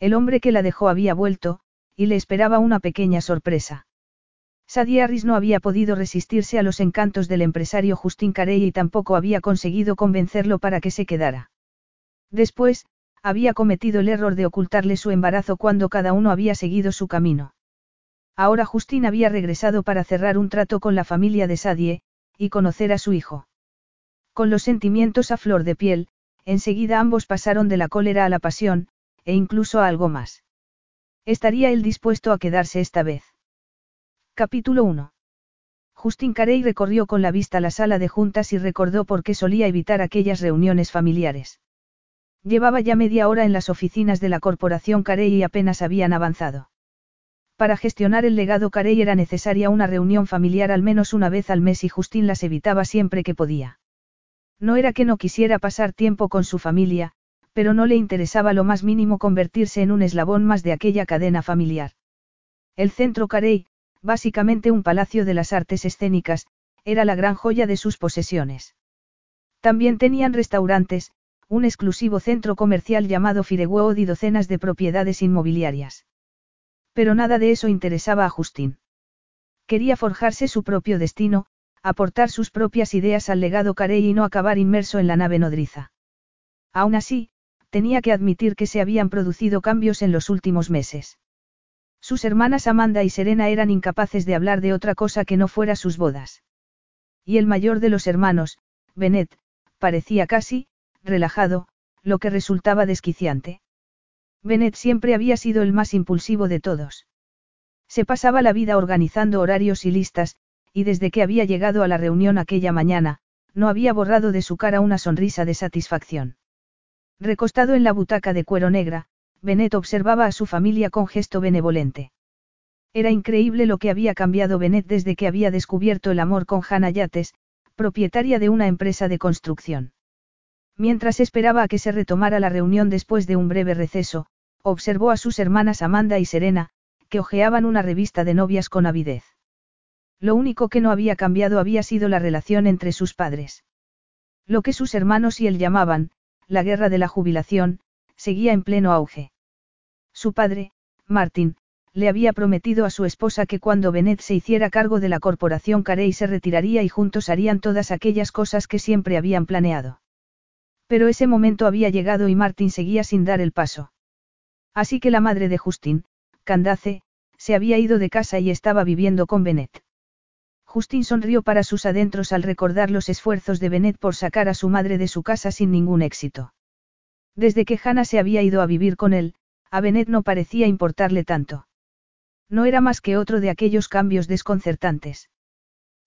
El hombre que la dejó había vuelto, y le esperaba una pequeña sorpresa. Sadie Harris no había podido resistirse a los encantos del empresario Justin Carey y tampoco había conseguido convencerlo para que se quedara. Después, había cometido el error de ocultarle su embarazo cuando cada uno había seguido su camino. Ahora Justin había regresado para cerrar un trato con la familia de Sadie, y conocer a su hijo. Con los sentimientos a flor de piel, enseguida ambos pasaron de la cólera a la pasión, e incluso algo más. ¿Estaría él dispuesto a quedarse esta vez? Capítulo 1. Justin Carey recorrió con la vista la sala de juntas y recordó por qué solía evitar aquellas reuniones familiares. Llevaba ya media hora en las oficinas de la corporación Carey y apenas habían avanzado. Para gestionar el legado Carey era necesaria una reunión familiar al menos una vez al mes y Justin las evitaba siempre que podía. No era que no quisiera pasar tiempo con su familia, pero no le interesaba lo más mínimo convertirse en un eslabón más de aquella cadena familiar. El centro Carey, básicamente un palacio de las artes escénicas, era la gran joya de sus posesiones. También tenían restaurantes, un exclusivo centro comercial llamado Firewood y docenas de propiedades inmobiliarias. Pero nada de eso interesaba a Justin. Quería forjarse su propio destino, aportar sus propias ideas al legado Carey y no acabar inmerso en la nave nodriza. Aún así, tenía que admitir que se habían producido cambios en los últimos meses. Sus hermanas Amanda y Serena eran incapaces de hablar de otra cosa que no fuera sus bodas. Y el mayor de los hermanos, Bennett, parecía casi, relajado, lo que resultaba desquiciante. Bennett siempre había sido el más impulsivo de todos. Se pasaba la vida organizando horarios y listas, y desde que había llegado a la reunión aquella mañana, no había borrado de su cara una sonrisa de satisfacción. Recostado en la butaca de cuero negra, Bennett observaba a su familia con gesto benevolente. Era increíble lo que había cambiado Bennett desde que había descubierto el amor con Hannah Yates, propietaria de una empresa de construcción. Mientras esperaba a que se retomara la reunión después de un breve receso, observó a sus hermanas Amanda y Serena, que hojeaban una revista de novias con avidez. Lo único que no había cambiado había sido la relación entre sus padres. Lo que sus hermanos y él llamaban, la guerra de la jubilación, seguía en pleno auge. Su padre, Martin, le había prometido a su esposa que cuando Bennett se hiciera cargo de la corporación Carey se retiraría y juntos harían todas aquellas cosas que siempre habían planeado. Pero ese momento había llegado y Martin seguía sin dar el paso. Así que la madre de Justin, Candace, se había ido de casa y estaba viviendo con Bennett. Justin sonrió para sus adentros al recordar los esfuerzos de Bennett por sacar a su madre de su casa sin ningún éxito. Desde que Hannah se había ido a vivir con él, a Bennett no parecía importarle tanto. No era más que otro de aquellos cambios desconcertantes.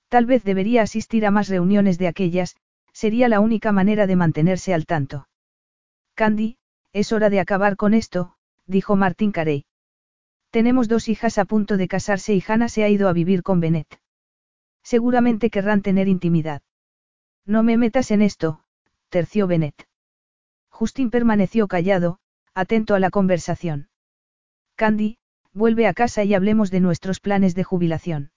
Tal vez debería asistir a más reuniones de aquellas, sería la única manera de mantenerse al tanto. Candy, es hora de acabar con esto, dijo Martin Carey. Tenemos dos hijas a punto de casarse y Hannah se ha ido a vivir con Bennett. Seguramente querrán tener intimidad. No me metas en esto, terció Bennett. Justin permaneció callado, atento a la conversación. Candy, vuelve a casa y hablemos de nuestros planes de jubilación.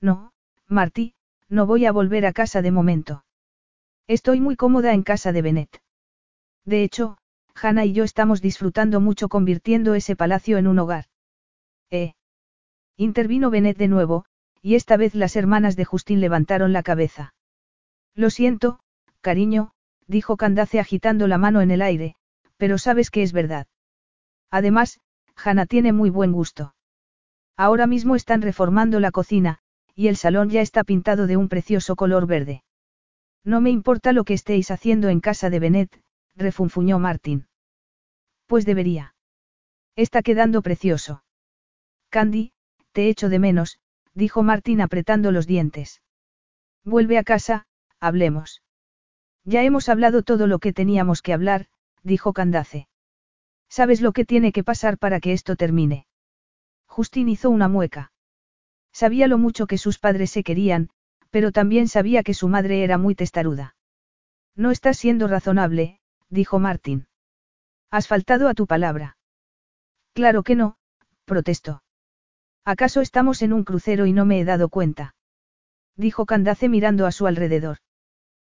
No, Marty, no voy a volver a casa de momento. Estoy muy cómoda en casa de Bennett. De hecho, Hannah y yo estamos disfrutando mucho convirtiendo ese palacio en un hogar. Eh. Intervino Bennett de nuevo, y esta vez las hermanas de Justin levantaron la cabeza. Lo siento, cariño, dijo Candace agitando la mano en el aire, pero sabes que es verdad. Además, Hannah tiene muy buen gusto. Ahora mismo están reformando la cocina, y el salón ya está pintado de un precioso color verde. No me importa lo que estéis haciendo en casa de Bennett, refunfuñó Martin. Pues debería. Está quedando precioso. Candy, te echo de menos, dijo Martín apretando los dientes. Vuelve a casa, hablemos. Ya hemos hablado todo lo que teníamos que hablar, dijo Candace. ¿Sabes lo que tiene que pasar para que esto termine? Justin hizo una mueca. Sabía lo mucho que sus padres se querían, pero también sabía que su madre era muy testaruda. No estás siendo razonable, dijo Martín. Has faltado a tu palabra. Claro que no, protestó. ¿Acaso estamos en un crucero y no me he dado cuenta? Dijo Candace mirando a su alrededor.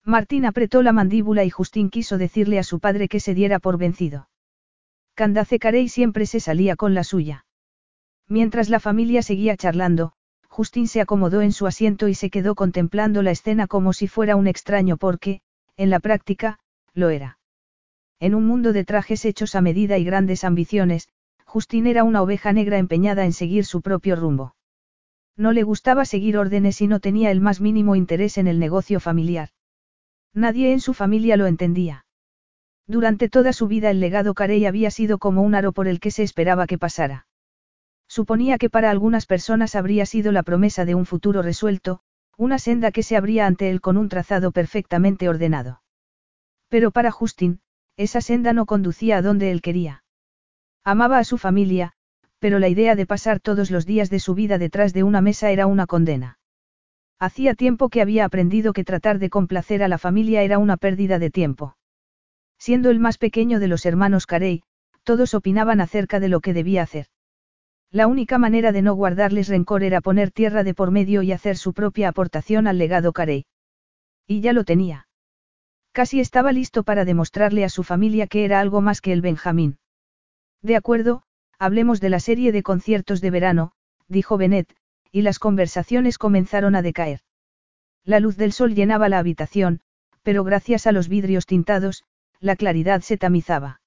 Martín apretó la mandíbula y Justín quiso decirle a su padre que se diera por vencido. Candace Carey siempre se salía con la suya. Mientras la familia seguía charlando, Justín se acomodó en su asiento y se quedó contemplando la escena como si fuera un extraño porque, en la práctica, lo era. En un mundo de trajes hechos a medida y grandes ambiciones, Justín era una oveja negra empeñada en seguir su propio rumbo. No le gustaba seguir órdenes y no tenía el más mínimo interés en el negocio familiar. Nadie en su familia lo entendía. Durante toda su vida el legado Carey había sido como un aro por el que se esperaba que pasara. Suponía que para algunas personas habría sido la promesa de un futuro resuelto, una senda que se abría ante él con un trazado perfectamente ordenado. Pero para Justin, esa senda no conducía a donde él quería. Amaba a su familia, pero la idea de pasar todos los días de su vida detrás de una mesa era una condena. Hacía tiempo que había aprendido que tratar de complacer a la familia era una pérdida de tiempo. Siendo el más pequeño de los hermanos Carey, todos opinaban acerca de lo que debía hacer. La única manera de no guardarles rencor era poner tierra de por medio y hacer su propia aportación al legado Carey. Y ya lo tenía. Casi estaba listo para demostrarle a su familia que era algo más que el Benjamín. De acuerdo, hablemos de la serie de conciertos de verano, dijo Bennett, y las conversaciones comenzaron a decaer. La luz del sol llenaba la habitación, pero gracias a los vidrios tintados, la claridad se tamizaba.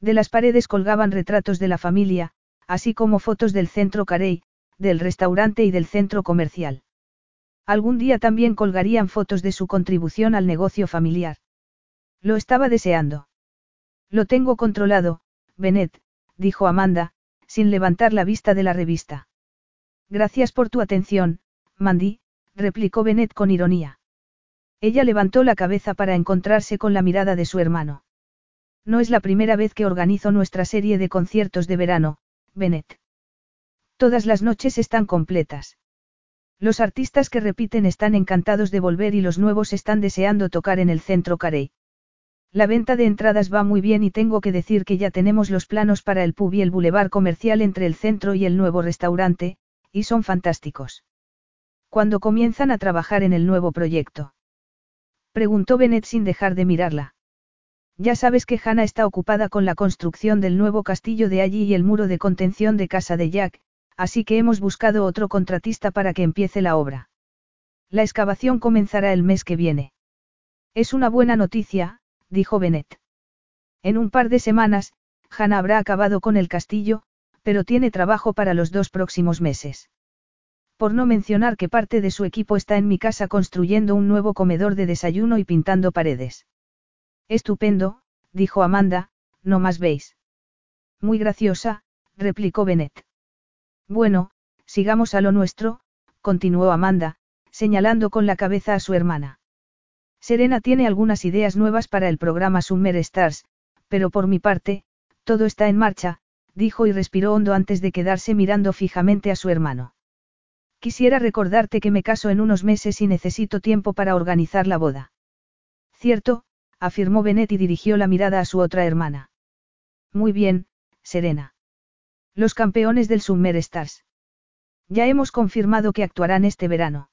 De las paredes colgaban retratos de la familia, así como fotos del centro Carey, del restaurante y del centro comercial. Algún día también colgarían fotos de su contribución al negocio familiar. Lo estaba deseando. Lo tengo controlado, Bennett, dijo Amanda, sin levantar la vista de la revista. Gracias por tu atención, Mandy, replicó Bennett con ironía. Ella levantó la cabeza para encontrarse con la mirada de su hermano. No es la primera vez que organizo nuestra serie de conciertos de verano, Bennett. Todas las noches están completas. Los artistas que repiten están encantados de volver y los nuevos están deseando tocar en el centro Carey. La venta de entradas va muy bien y tengo que decir que ya tenemos los planos para el pub y el bulevar comercial entre el centro y el nuevo restaurante, y son fantásticos. ¿Cuándo comienzan a trabajar en el nuevo proyecto? Preguntó Bennett sin dejar de mirarla. Ya sabes que Hannah está ocupada con la construcción del nuevo castillo de allí y el muro de contención de casa de Jack, así que hemos buscado otro contratista para que empiece la obra. La excavación comenzará el mes que viene. Es una buena noticia, dijo Bennett. En un par de semanas, Hannah habrá acabado con el castillo, pero tiene trabajo para los dos próximos meses. Por no mencionar que parte de su equipo está en mi casa construyendo un nuevo comedor de desayuno y pintando paredes. Estupendo, dijo Amanda, no más veis. Muy graciosa, replicó Bennett. Bueno, sigamos a lo nuestro, continuó Amanda, señalando con la cabeza a su hermana. Serena tiene algunas ideas nuevas para el programa Summer Stars, pero por mi parte, todo está en marcha, dijo y respiró hondo antes de quedarse mirando fijamente a su hermano. Quisiera recordarte que me caso en unos meses y necesito tiempo para organizar la boda. Cierto, afirmó Bennett y dirigió la mirada a su otra hermana. Muy bien, Serena. Los campeones del Summer Stars. Ya hemos confirmado que actuarán este verano.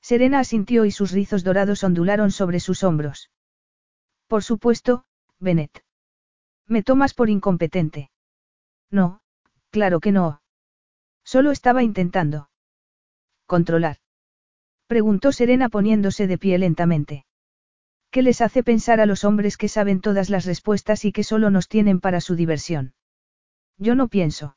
Serena asintió y sus rizos dorados ondularon sobre sus hombros. Por supuesto, Bennett. ¿Me tomas por incompetente? No, claro que no. Solo estaba intentando. Controlar. Preguntó Serena poniéndose de pie lentamente. ¿Qué les hace pensar a los hombres que saben todas las respuestas y que solo nos tienen para su diversión? Yo no pienso.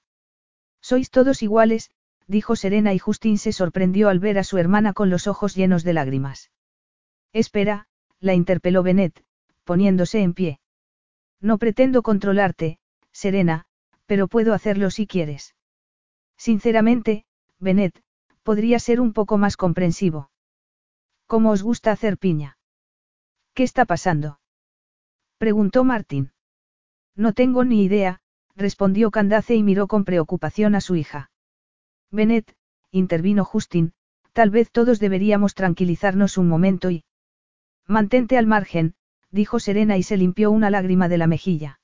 Sois todos iguales, dijo Serena y Justin se sorprendió al ver a su hermana con los ojos llenos de lágrimas. Espera, la interpeló Bennett, poniéndose en pie. No pretendo controlarte, Serena, pero puedo hacerlo si quieres. Sinceramente, Bennett, podría ser un poco más comprensivo. ¿Cómo os gusta hacer piña? ¿Qué está pasando? preguntó Martín. No tengo ni idea, respondió Candace y miró con preocupación a su hija. Bennett, intervino Justin, tal vez todos deberíamos tranquilizarnos un momento y... Mantente al margen, dijo Serena y se limpió una lágrima de la mejilla.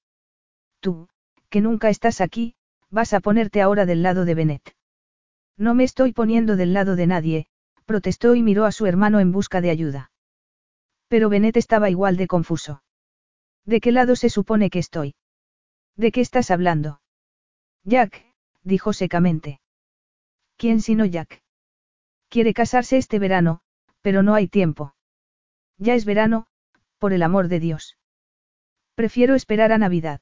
Tú, que nunca estás aquí, vas a ponerte ahora del lado de Bennett. No me estoy poniendo del lado de nadie, protestó y miró a su hermano en busca de ayuda. Pero Bennett estaba igual de confuso. ¿De qué lado se supone que estoy? ¿De qué estás hablando? Jack, dijo secamente. ¿Quién sino Jack? Quiere casarse este verano, pero no hay tiempo. Ya es verano, por el amor de Dios. Prefiero esperar a Navidad.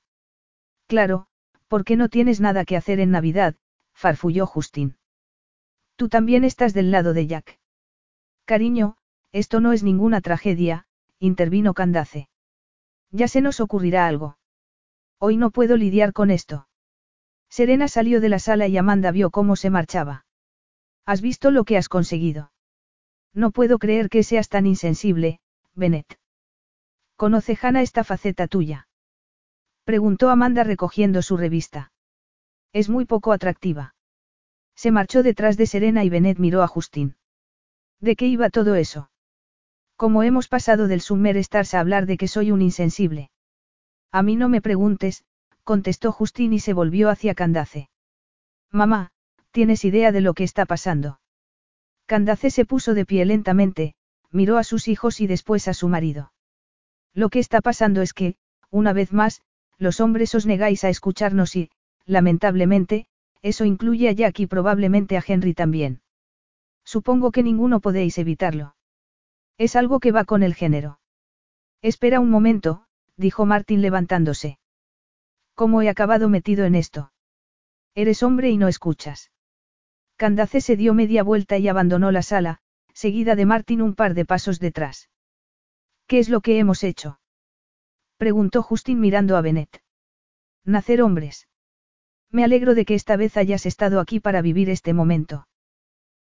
Claro, porque no tienes nada que hacer en Navidad, farfulló Justin. Tú también estás del lado de Jack. Cariño, esto no es ninguna tragedia, intervino Candace. Ya se nos ocurrirá algo. Hoy no puedo lidiar con esto. Serena salió de la sala y Amanda vio cómo se marchaba. ¿Has visto lo que has conseguido? No puedo creer que seas tan insensible, Bennett. ¿Conoce Hannah esta faceta tuya? Preguntó Amanda recogiendo su revista. Es muy poco atractiva. Se marchó detrás de Serena y Bennett miró a Justin. ¿De qué iba todo eso? ¿Cómo hemos pasado del Summer Stars a hablar de que soy un insensible? A mí no me preguntes, contestó Justin y se volvió hacia Candace. Mamá, ¿tienes idea de lo que está pasando? Candace se puso de pie lentamente, miró a sus hijos y después a su marido. Lo que está pasando es que, una vez más, los hombres os negáis a escucharnos y, lamentablemente, eso incluye a Jack y probablemente a Henry también. Supongo que ninguno podéis evitarlo. Es algo que va con el género. Espera un momento, dijo Martin levantándose. ¿Cómo he acabado metido en esto? Eres hombre y no escuchas. Candace se dio media vuelta y abandonó la sala, seguida de Martin un par de pasos detrás. ¿Qué es lo que hemos hecho? preguntó Justin mirando a Bennett. Nacer hombres. Me alegro de que esta vez hayas estado aquí para vivir este momento.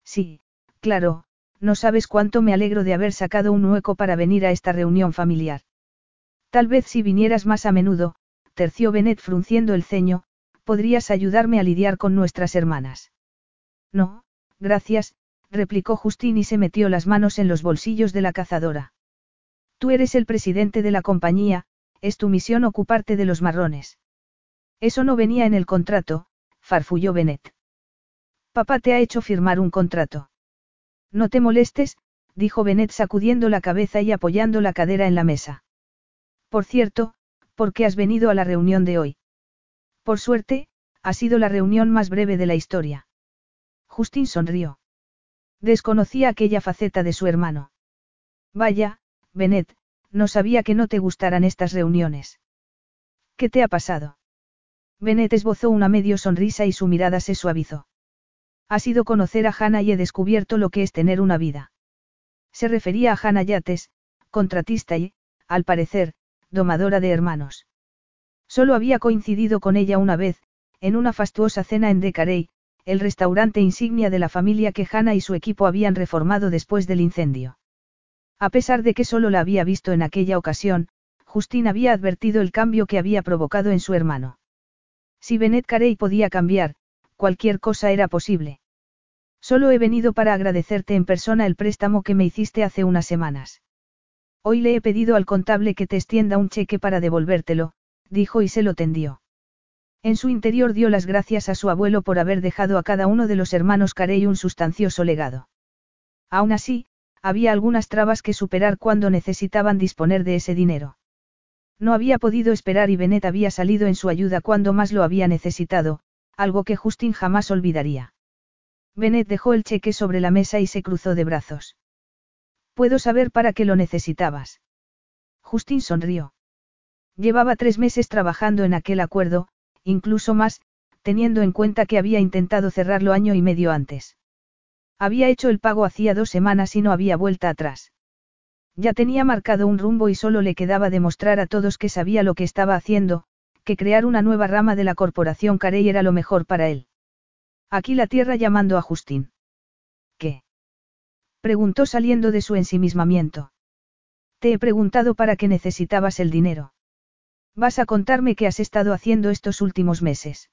Sí, claro, no sabes cuánto me alegro de haber sacado un hueco para venir a esta reunión familiar. Tal vez si vinieras más a menudo, terció Bennett frunciendo el ceño, podrías ayudarme a lidiar con nuestras hermanas. No, gracias, replicó Justin y se metió las manos en los bolsillos de la cazadora. Tú eres el presidente de la compañía, es tu misión ocuparte de los marrones. Eso no venía en el contrato, farfulló Bennett. Papá te ha hecho firmar un contrato. No te molestes, dijo Bennett sacudiendo la cabeza y apoyando la cadera en la mesa. Por cierto, ¿por qué has venido a la reunión de hoy? Por suerte, ha sido la reunión más breve de la historia. Justin sonrió. Desconocía aquella faceta de su hermano. Vaya, Bennett, no sabía que no te gustaran estas reuniones. ¿Qué te ha pasado? Bennett esbozó una medio sonrisa y su mirada se suavizó. Ha sido conocer a Hannah y he descubierto lo que es tener una vida. Se refería a Hannah Yates, contratista y, al parecer, domadora de hermanos. Solo había coincidido con ella una vez, en una fastuosa cena en Decarey, el restaurante insignia de la familia que Hannah y su equipo habían reformado después del incendio. A pesar de que solo la había visto en aquella ocasión, Justin había advertido el cambio que había provocado en su hermano. Si Bennett Carey podía cambiar, cualquier cosa era posible. Solo he venido para agradecerte en persona el préstamo que me hiciste hace unas semanas. Hoy le he pedido al contable que te extienda un cheque para devolvértelo, dijo y se lo tendió. En su interior dio las gracias a su abuelo por haber dejado a cada uno de los hermanos Carey un sustancioso legado. Aún así, había algunas trabas que superar cuando necesitaban disponer de ese dinero. No había podido esperar y Bennett había salido en su ayuda cuando más lo había necesitado, algo que Justin jamás olvidaría. Bennett dejó el cheque sobre la mesa y se cruzó de brazos. Puedo saber para qué lo necesitabas. Justin sonrió. Llevaba tres meses trabajando en aquel acuerdo, incluso más, teniendo en cuenta que había intentado cerrarlo año y medio antes. Había hecho el pago hacía dos semanas y no había vuelta atrás. Ya tenía marcado un rumbo y solo le quedaba demostrar a todos que sabía lo que estaba haciendo, que crear una nueva rama de la corporación Carey era lo mejor para él. Aquí la tierra llamando a Justin. ¿Qué? Preguntó saliendo de su ensimismamiento. Te he preguntado para qué necesitabas el dinero. Vas a contarme qué has estado haciendo estos últimos meses.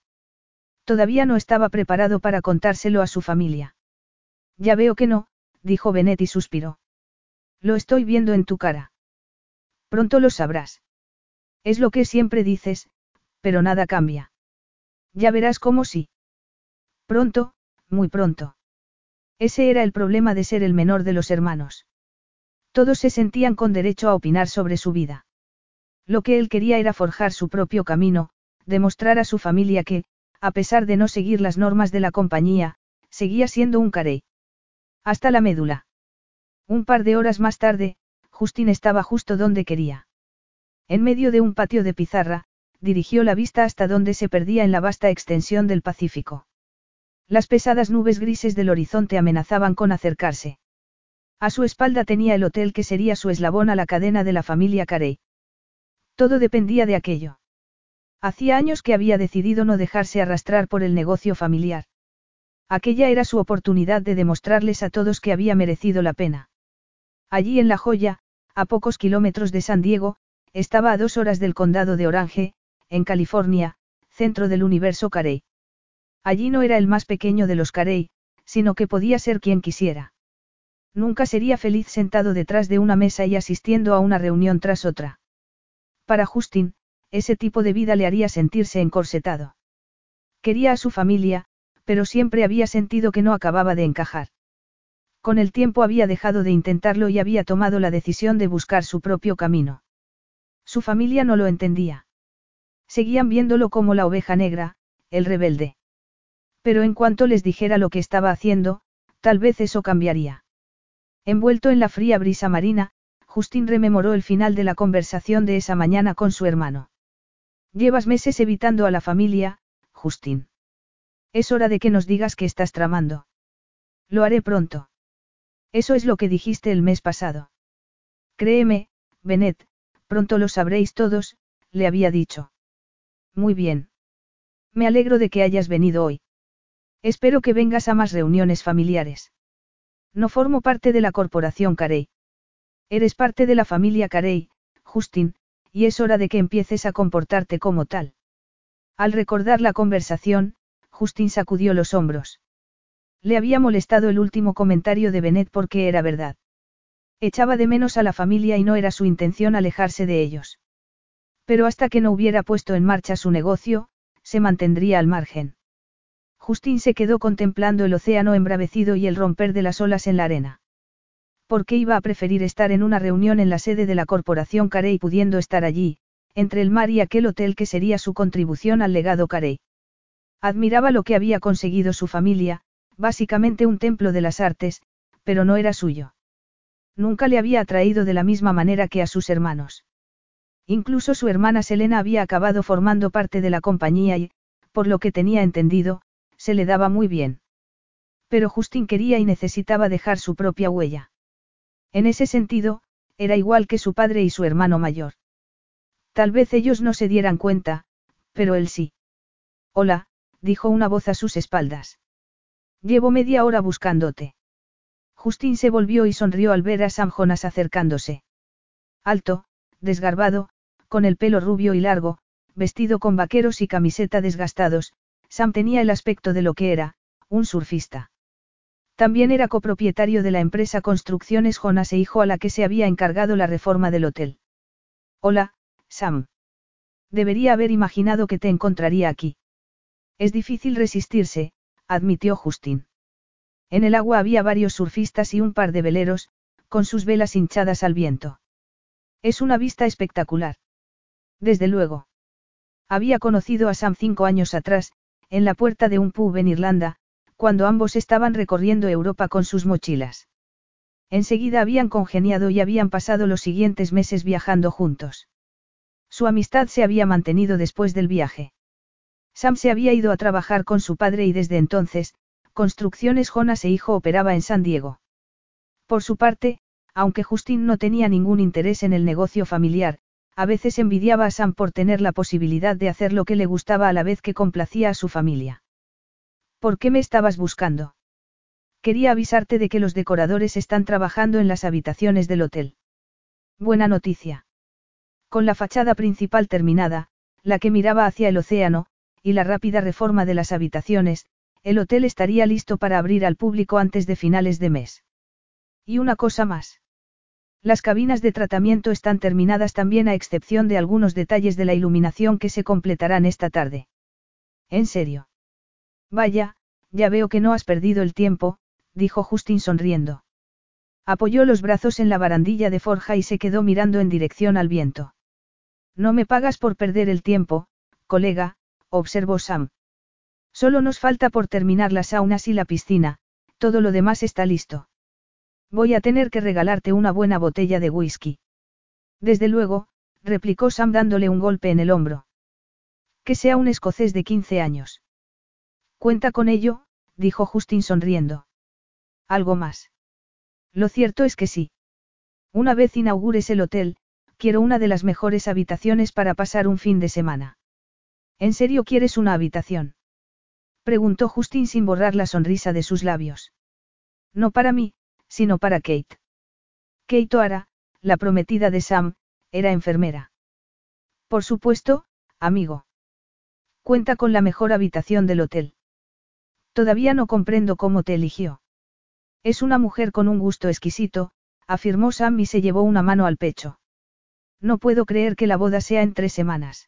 Todavía no estaba preparado para contárselo a su familia. Ya veo que no, dijo Benet y suspiró. Lo estoy viendo en tu cara. Pronto lo sabrás. Es lo que siempre dices, pero nada cambia. Ya verás cómo sí. Pronto, muy pronto. Ese era el problema de ser el menor de los hermanos. Todos se sentían con derecho a opinar sobre su vida. Lo que él quería era forjar su propio camino, demostrar a su familia que, a pesar de no seguir las normas de la compañía, seguía siendo un carey. Hasta la médula. Un par de horas más tarde, Justin estaba justo donde quería. En medio de un patio de pizarra, dirigió la vista hasta donde se perdía en la vasta extensión del Pacífico. Las pesadas nubes grises del horizonte amenazaban con acercarse. A su espalda tenía el hotel que sería su eslabón a la cadena de la familia Carey. Todo dependía de aquello. Hacía años que había decidido no dejarse arrastrar por el negocio familiar. Aquella era su oportunidad de demostrarles a todos que había merecido la pena. Allí en La Joya, a pocos kilómetros de San Diego, estaba a dos horas del condado de Orange, en California, centro del universo Carey. Allí no era el más pequeño de los Carey, sino que podía ser quien quisiera. Nunca sería feliz sentado detrás de una mesa y asistiendo a una reunión tras otra. Para Justin, ese tipo de vida le haría sentirse encorsetado. Quería a su familia, pero siempre había sentido que no acababa de encajar. Con el tiempo había dejado de intentarlo y había tomado la decisión de buscar su propio camino. Su familia no lo entendía. Seguían viéndolo como la oveja negra, el rebelde. Pero en cuanto les dijera lo que estaba haciendo, tal vez eso cambiaría. Envuelto en la fría brisa marina, Justin rememoró el final de la conversación de esa mañana con su hermano. Llevas meses evitando a la familia, Justin. Es hora de que nos digas qué estás tramando. Lo haré pronto. Eso es lo que dijiste el mes pasado. Créeme, Bennett, pronto lo sabréis todos, le había dicho. Muy bien. Me alegro de que hayas venido hoy. Espero que vengas a más reuniones familiares. No formo parte de la corporación Carey. Eres parte de la familia Carey, Justin, y es hora de que empieces a comportarte como tal. Al recordar la conversación, Justin sacudió los hombros. Le había molestado el último comentario de Bennett porque era verdad. Echaba de menos a la familia y no era su intención alejarse de ellos. Pero hasta que no hubiera puesto en marcha su negocio, se mantendría al margen. Justin se quedó contemplando el océano embravecido y el romper de las olas en la arena. ¿Por qué iba a preferir estar en una reunión en la sede de la corporación Carey pudiendo estar allí, entre el mar y aquel hotel que sería su contribución al legado Carey? Admiraba lo que había conseguido su familia, básicamente un templo de las artes, pero no era suyo. Nunca le había atraído de la misma manera que a sus hermanos. Incluso su hermana Selena había acabado formando parte de la compañía y, por lo que tenía entendido, se le daba muy bien. Pero Justin quería y necesitaba dejar su propia huella. En ese sentido, era igual que su padre y su hermano mayor. Tal vez ellos no se dieran cuenta, pero él sí. Hola, dijo una voz a sus espaldas. Llevo media hora buscándote. Justin se volvió y sonrió al ver a Sam Jonas acercándose. Alto, desgarbado, con el pelo rubio y largo, vestido con vaqueros y camiseta desgastados, Sam tenía el aspecto de lo que era, un surfista. También era copropietario de la empresa Construcciones Jonas e hijo a la que se había encargado la reforma del hotel. Hola, Sam. Debería haber imaginado que te encontraría aquí. Es difícil resistirse, admitió Justin. En el agua había varios surfistas y un par de veleros, con sus velas hinchadas al viento. Es una vista espectacular. Desde luego. Había conocido a Sam cinco años atrás, en la puerta de un pub en Irlanda, cuando ambos estaban recorriendo Europa con sus mochilas. Enseguida habían congeniado y habían pasado los siguientes meses viajando juntos. Su amistad se había mantenido después del viaje. Sam se había ido a trabajar con su padre y desde entonces, Construcciones Jonas e hijo operaba en San Diego. Por su parte, aunque Justin no tenía ningún interés en el negocio familiar, a veces envidiaba a Sam por tener la posibilidad de hacer lo que le gustaba a la vez que complacía a su familia. ¿Por qué me estabas buscando? Quería avisarte de que los decoradores están trabajando en las habitaciones del hotel. Buena noticia. Con la fachada principal terminada, la que miraba hacia el océano, y la rápida reforma de las habitaciones, el hotel estaría listo para abrir al público antes de finales de mes. Y una cosa más. Las cabinas de tratamiento están terminadas también a excepción de algunos detalles de la iluminación que se completarán esta tarde. ¿En serio? Vaya, ya veo que no has perdido el tiempo, dijo Justin sonriendo. Apoyó los brazos en la barandilla de forja y se quedó mirando en dirección al viento. No me pagas por perder el tiempo, colega, observó Sam. Solo nos falta por terminar las saunas y la piscina, todo lo demás está listo. Voy a tener que regalarte una buena botella de whisky. Desde luego, replicó Sam dándole un golpe en el hombro. Que sea un escocés de 15 años. Cuenta con ello, dijo Justin sonriendo. ¿Algo más? Lo cierto es que sí. Una vez inaugures el hotel, quiero una de las mejores habitaciones para pasar un fin de semana. ¿En serio quieres una habitación? Preguntó Justin sin borrar la sonrisa de sus labios. No para mí, sino para Kate. Kate O'Hara, la prometida de Sam, era enfermera. Por supuesto, amigo. Cuenta con la mejor habitación del hotel. Todavía no comprendo cómo te eligió. Es una mujer con un gusto exquisito, afirmó Sam y se llevó una mano al pecho. No puedo creer que la boda sea en tres semanas.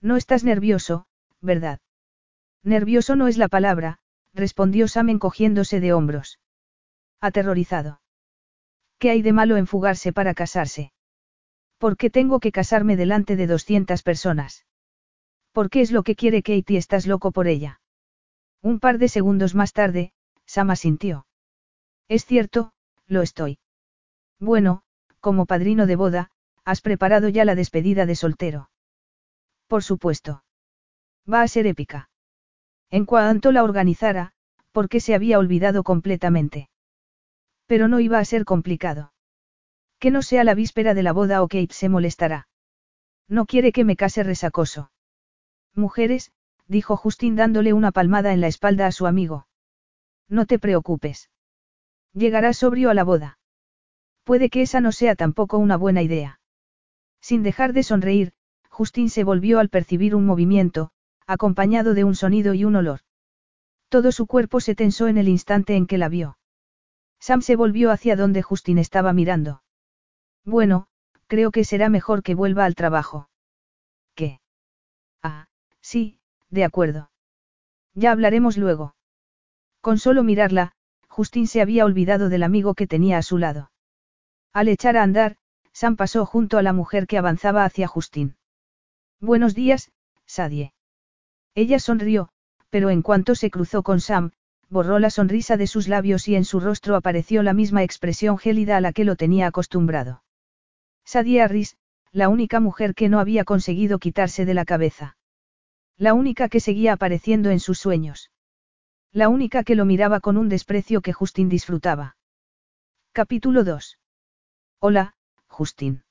No estás nervioso, ¿verdad? Nervioso no es la palabra, respondió Sam encogiéndose de hombros. Aterrorizado. ¿Qué hay de malo en fugarse para casarse? ¿Por qué tengo que casarme delante de 200 personas? ¿Por qué es lo que quiere Kate y estás loco por ella? Un par de segundos más tarde, Sam asintió. Es cierto, lo estoy. Bueno, como padrino de boda, has preparado ya la despedida de soltero. Por supuesto. Va a ser épica. En cuanto la organizara, porque se había olvidado completamente. Pero no iba a ser complicado. Que no sea la víspera de la boda o Kate se molestará. No quiere que me case resacoso. Mujeres, dijo Justin dándole una palmada en la espalda a su amigo. No te preocupes. Llegarás sobrio a la boda. Puede que esa no sea tampoco una buena idea. Sin dejar de sonreír, Justin se volvió al percibir un movimiento, acompañado de un sonido y un olor. Todo su cuerpo se tensó en el instante en que la vio. Sam se volvió hacia donde Justin estaba mirando. Bueno, creo que será mejor que vuelva al trabajo. ¿Qué? Ah, sí, de acuerdo. Ya hablaremos luego. Con solo mirarla, Justin se había olvidado del amigo que tenía a su lado. Al echar a andar, Sam pasó junto a la mujer que avanzaba hacia Justin. Buenos días, Sadie. Ella sonrió, pero en cuanto se cruzó con Sam, borró la sonrisa de sus labios y en su rostro apareció la misma expresión gélida a la que lo tenía acostumbrado. Sadie Harris, la única mujer que no había conseguido quitarse de la cabeza. La única que seguía apareciendo en sus sueños. La única que lo miraba con un desprecio que Justin disfrutaba. Capítulo 2. Hola, Justin.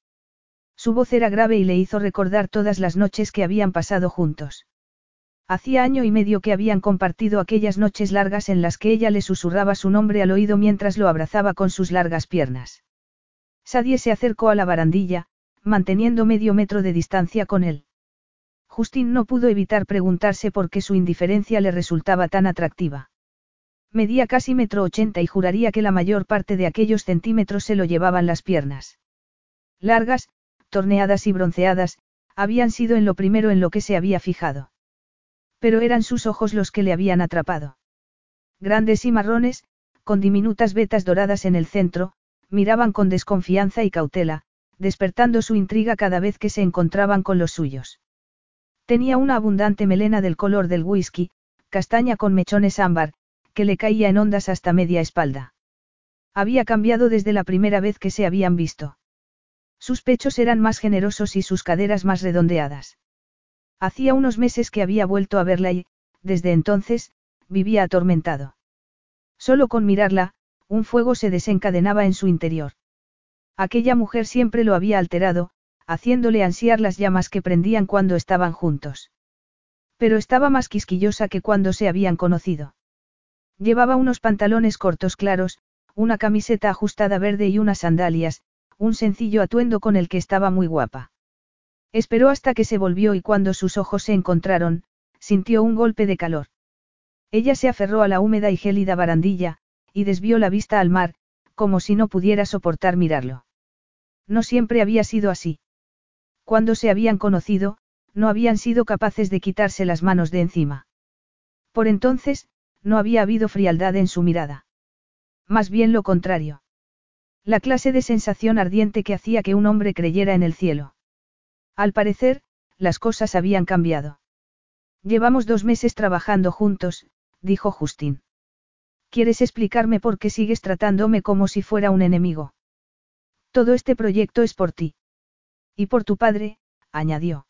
Su voz era grave y le hizo recordar todas las noches que habían pasado juntos. Hacía año y medio que habían compartido aquellas noches largas en las que ella le susurraba su nombre al oído mientras lo abrazaba con sus largas piernas. Sadie se acercó a la barandilla, manteniendo medio metro de distancia con él. Justin no pudo evitar preguntarse por qué su indiferencia le resultaba tan atractiva. Medía casi metro ochenta y juraría que la mayor parte de aquellos centímetros se lo llevaban las piernas. Largas, torneadas y bronceadas, habían sido en lo primero en lo que se había fijado. Pero eran sus ojos los que le habían atrapado. Grandes y marrones, con diminutas vetas doradas en el centro, miraban con desconfianza y cautela, despertando su intriga cada vez que se encontraban con los suyos. Tenía una abundante melena del color del whisky, castaña con mechones ámbar, que le caía en ondas hasta media espalda. Había cambiado desde la primera vez que se habían visto. Sus pechos eran más generosos y sus caderas más redondeadas. Hacía unos meses que había vuelto a verla y, desde entonces, vivía atormentado. Solo con mirarla, un fuego se desencadenaba en su interior. Aquella mujer siempre lo había alterado, haciéndole ansiar las llamas que prendían cuando estaban juntos. Pero estaba más quisquillosa que cuando se habían conocido. Llevaba unos pantalones cortos claros, una camiseta ajustada verde y unas sandalias, un sencillo atuendo con el que estaba muy guapa. Esperó hasta que se volvió y cuando sus ojos se encontraron, sintió un golpe de calor. Ella se aferró a la húmeda y gélida barandilla, y desvió la vista al mar, como si no pudiera soportar mirarlo. No siempre había sido así. Cuando se habían conocido, no habían sido capaces de quitarse las manos de encima. Por entonces, no había habido frialdad en su mirada. Más bien lo contrario. La clase de sensación ardiente que hacía que un hombre creyera en el cielo. Al parecer, las cosas habían cambiado. Llevamos dos meses trabajando juntos, dijo Justin. ¿Quieres explicarme por qué sigues tratándome como si fuera un enemigo? Todo este proyecto es por ti. Y por tu padre, añadió.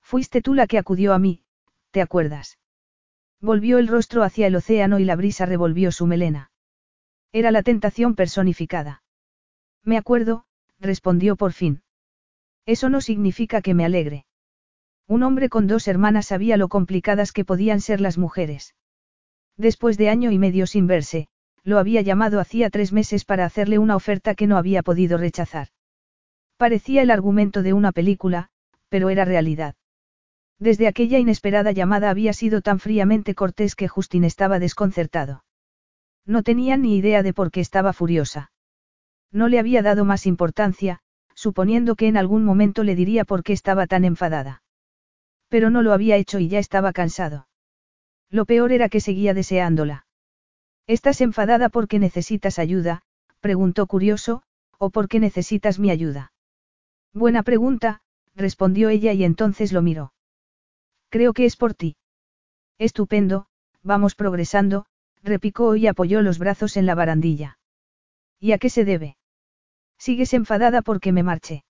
Fuiste tú la que acudió a mí, ¿te acuerdas? Volvió el rostro hacia el océano y la brisa revolvió su melena. Era la tentación personificada. Me acuerdo, respondió por fin. Eso no significa que me alegre. Un hombre con dos hermanas sabía lo complicadas que podían ser las mujeres. Después de año y medio sin verse, lo había llamado hacía tres meses para hacerle una oferta que no había podido rechazar. Parecía el argumento de una película, pero era realidad. Desde aquella inesperada llamada había sido tan fríamente cortés que Justin estaba desconcertado. No tenía ni idea de por qué estaba furiosa. No le había dado más importancia, suponiendo que en algún momento le diría por qué estaba tan enfadada. Pero no lo había hecho y ya estaba cansado. Lo peor era que seguía deseándola. ¿Estás enfadada porque necesitas ayuda? preguntó curioso, o porque necesitas mi ayuda. Buena pregunta, respondió ella y entonces lo miró. Creo que es por ti. Estupendo, vamos progresando, repicó y apoyó los brazos en la barandilla. ¿Y a qué se debe? Sigues enfadada porque me marché.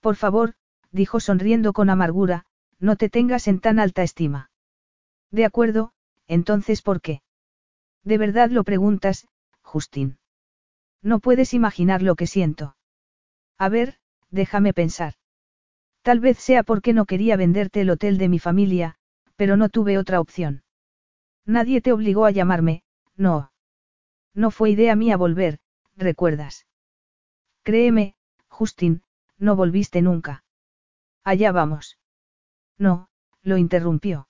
Por favor, dijo sonriendo con amargura, no te tengas en tan alta estima. De acuerdo, entonces ¿por qué? De verdad lo preguntas, Justin. No puedes imaginar lo que siento. A ver, déjame pensar. Tal vez sea porque no quería venderte el hotel de mi familia, pero no tuve otra opción. Nadie te obligó a llamarme, no. No fue idea mía volver, recuerdas. Créeme, Justin, no volviste nunca. Allá vamos. No, lo interrumpió.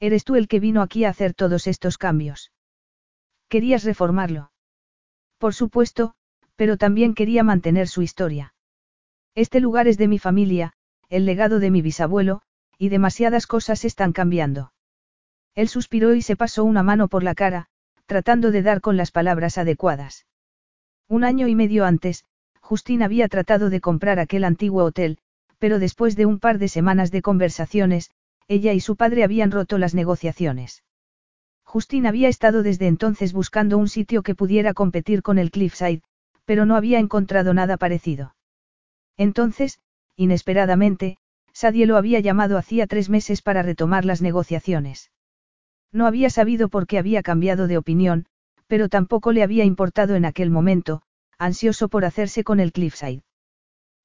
Eres tú el que vino aquí a hacer todos estos cambios. Querías reformarlo. Por supuesto, pero también quería mantener su historia. Este lugar es de mi familia, el legado de mi bisabuelo, y demasiadas cosas están cambiando. Él suspiró y se pasó una mano por la cara, tratando de dar con las palabras adecuadas. Un año y medio antes, Justin había tratado de comprar aquel antiguo hotel, pero después de un par de semanas de conversaciones, ella y su padre habían roto las negociaciones. Justin había estado desde entonces buscando un sitio que pudiera competir con el Cliffside, pero no había encontrado nada parecido. Entonces, inesperadamente, Sadie lo había llamado hacía tres meses para retomar las negociaciones. No había sabido por qué había cambiado de opinión, pero tampoco le había importado en aquel momento, ansioso por hacerse con el Cliffside.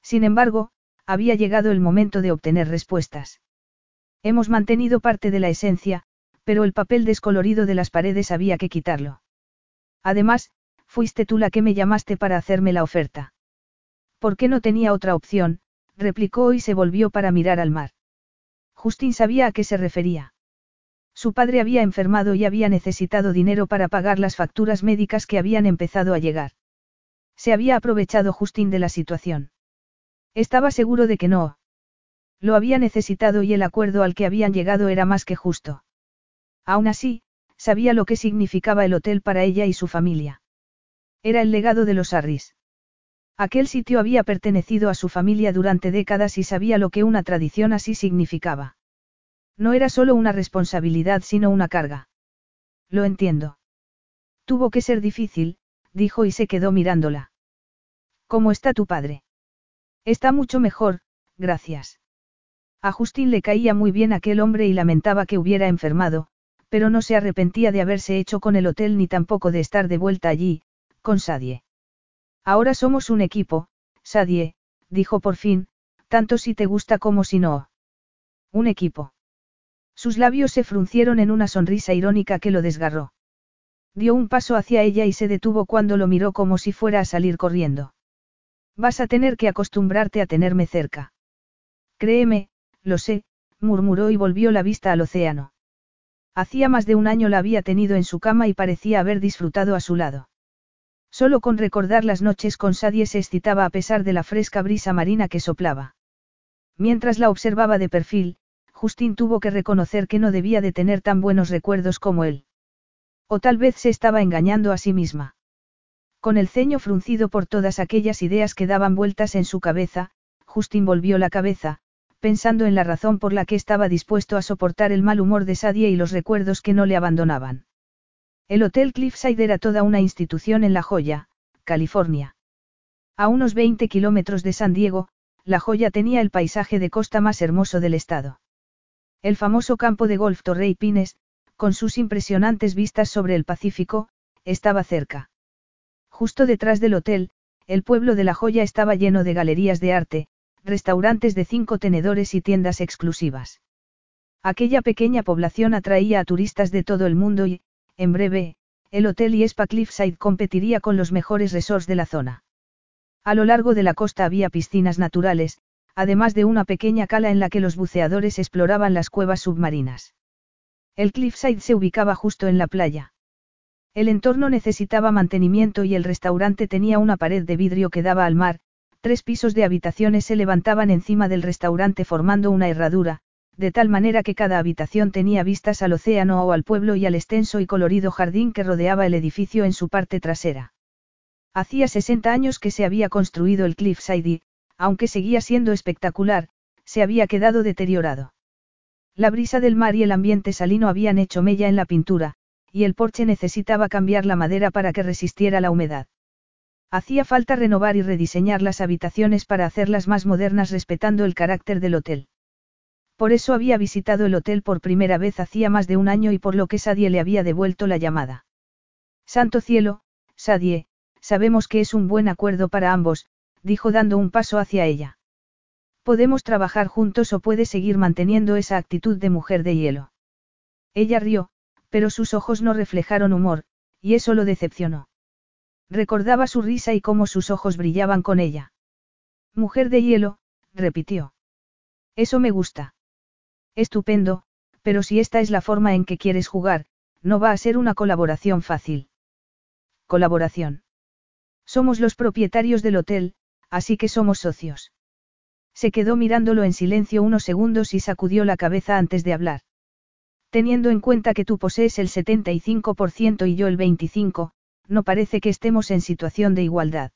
Sin embargo, había llegado el momento de obtener respuestas. Hemos mantenido parte de la esencia, pero el papel descolorido de las paredes había que quitarlo. Además, fuiste tú la que me llamaste para hacerme la oferta. ¿Por qué no tenía otra opción? replicó y se volvió para mirar al mar. Justin sabía a qué se refería. Su padre había enfermado y había necesitado dinero para pagar las facturas médicas que habían empezado a llegar. Se había aprovechado Justin de la situación. Estaba seguro de que no, lo había necesitado y el acuerdo al que habían llegado era más que justo. Aún así, sabía lo que significaba el hotel para ella y su familia. Era el legado de los Arris. Aquel sitio había pertenecido a su familia durante décadas y sabía lo que una tradición así significaba. No era solo una responsabilidad sino una carga. Lo entiendo. Tuvo que ser difícil, dijo y se quedó mirándola. ¿Cómo está tu padre? Está mucho mejor, gracias. A Justin le caía muy bien aquel hombre y lamentaba que hubiera enfermado, pero no se arrepentía de haberse hecho con el hotel ni tampoco de estar de vuelta allí, con Sadie. Ahora somos un equipo, Sadie, dijo por fin, tanto si te gusta como si no. Un equipo. Sus labios se fruncieron en una sonrisa irónica que lo desgarró. Dio un paso hacia ella y se detuvo cuando lo miró como si fuera a salir corriendo. Vas a tener que acostumbrarte a tenerme cerca. Créeme, lo sé, murmuró y volvió la vista al océano. Hacía más de un año la había tenido en su cama y parecía haber disfrutado a su lado. Solo con recordar las noches con Sadie se excitaba a pesar de la fresca brisa marina que soplaba. Mientras la observaba de perfil, Justin tuvo que reconocer que no debía de tener tan buenos recuerdos como él. O tal vez se estaba engañando a sí misma. Con el ceño fruncido por todas aquellas ideas que daban vueltas en su cabeza, Justin volvió la cabeza, pensando en la razón por la que estaba dispuesto a soportar el mal humor de Sadie y los recuerdos que no le abandonaban. El Hotel Cliffside era toda una institución en La Joya, California. A unos 20 kilómetros de San Diego, La Joya tenía el paisaje de costa más hermoso del estado. El famoso campo de golf Torrey Pines, con sus impresionantes vistas sobre el Pacífico, estaba cerca. Justo detrás del hotel, el pueblo de La Joya estaba lleno de galerías de arte, restaurantes de cinco tenedores y tiendas exclusivas. Aquella pequeña población atraía a turistas de todo el mundo y, en breve, el hotel y Spa Cliffside competiría con los mejores resorts de la zona. A lo largo de la costa había piscinas naturales, además de una pequeña cala en la que los buceadores exploraban las cuevas submarinas. El Cliffside se ubicaba justo en la playa. El entorno necesitaba mantenimiento y el restaurante tenía una pared de vidrio que daba al mar, tres pisos de habitaciones se levantaban encima del restaurante formando una herradura, de tal manera que cada habitación tenía vistas al océano o al pueblo y al extenso y colorido jardín que rodeaba el edificio en su parte trasera. Hacía 60 años que se había construido el Cliffside y, aunque seguía siendo espectacular, se había quedado deteriorado. La brisa del mar y el ambiente salino habían hecho mella en la pintura, y el porche necesitaba cambiar la madera para que resistiera la humedad. Hacía falta renovar y rediseñar las habitaciones para hacerlas más modernas respetando el carácter del hotel. Por eso había visitado el hotel por primera vez hacía más de un año y por lo que Sadie le había devuelto la llamada. Santo cielo, Sadie, sabemos que es un buen acuerdo para ambos, dijo dando un paso hacia ella. Podemos trabajar juntos o puedes seguir manteniendo esa actitud de mujer de hielo. Ella rió, pero sus ojos no reflejaron humor, y eso lo decepcionó. Recordaba su risa y cómo sus ojos brillaban con ella. Mujer de hielo, repitió. Eso me gusta. Estupendo, pero si esta es la forma en que quieres jugar, no va a ser una colaboración fácil. Colaboración. Somos los propietarios del hotel, así que somos socios. Se quedó mirándolo en silencio unos segundos y sacudió la cabeza antes de hablar. Teniendo en cuenta que tú posees el 75% y yo el 25%, no parece que estemos en situación de igualdad.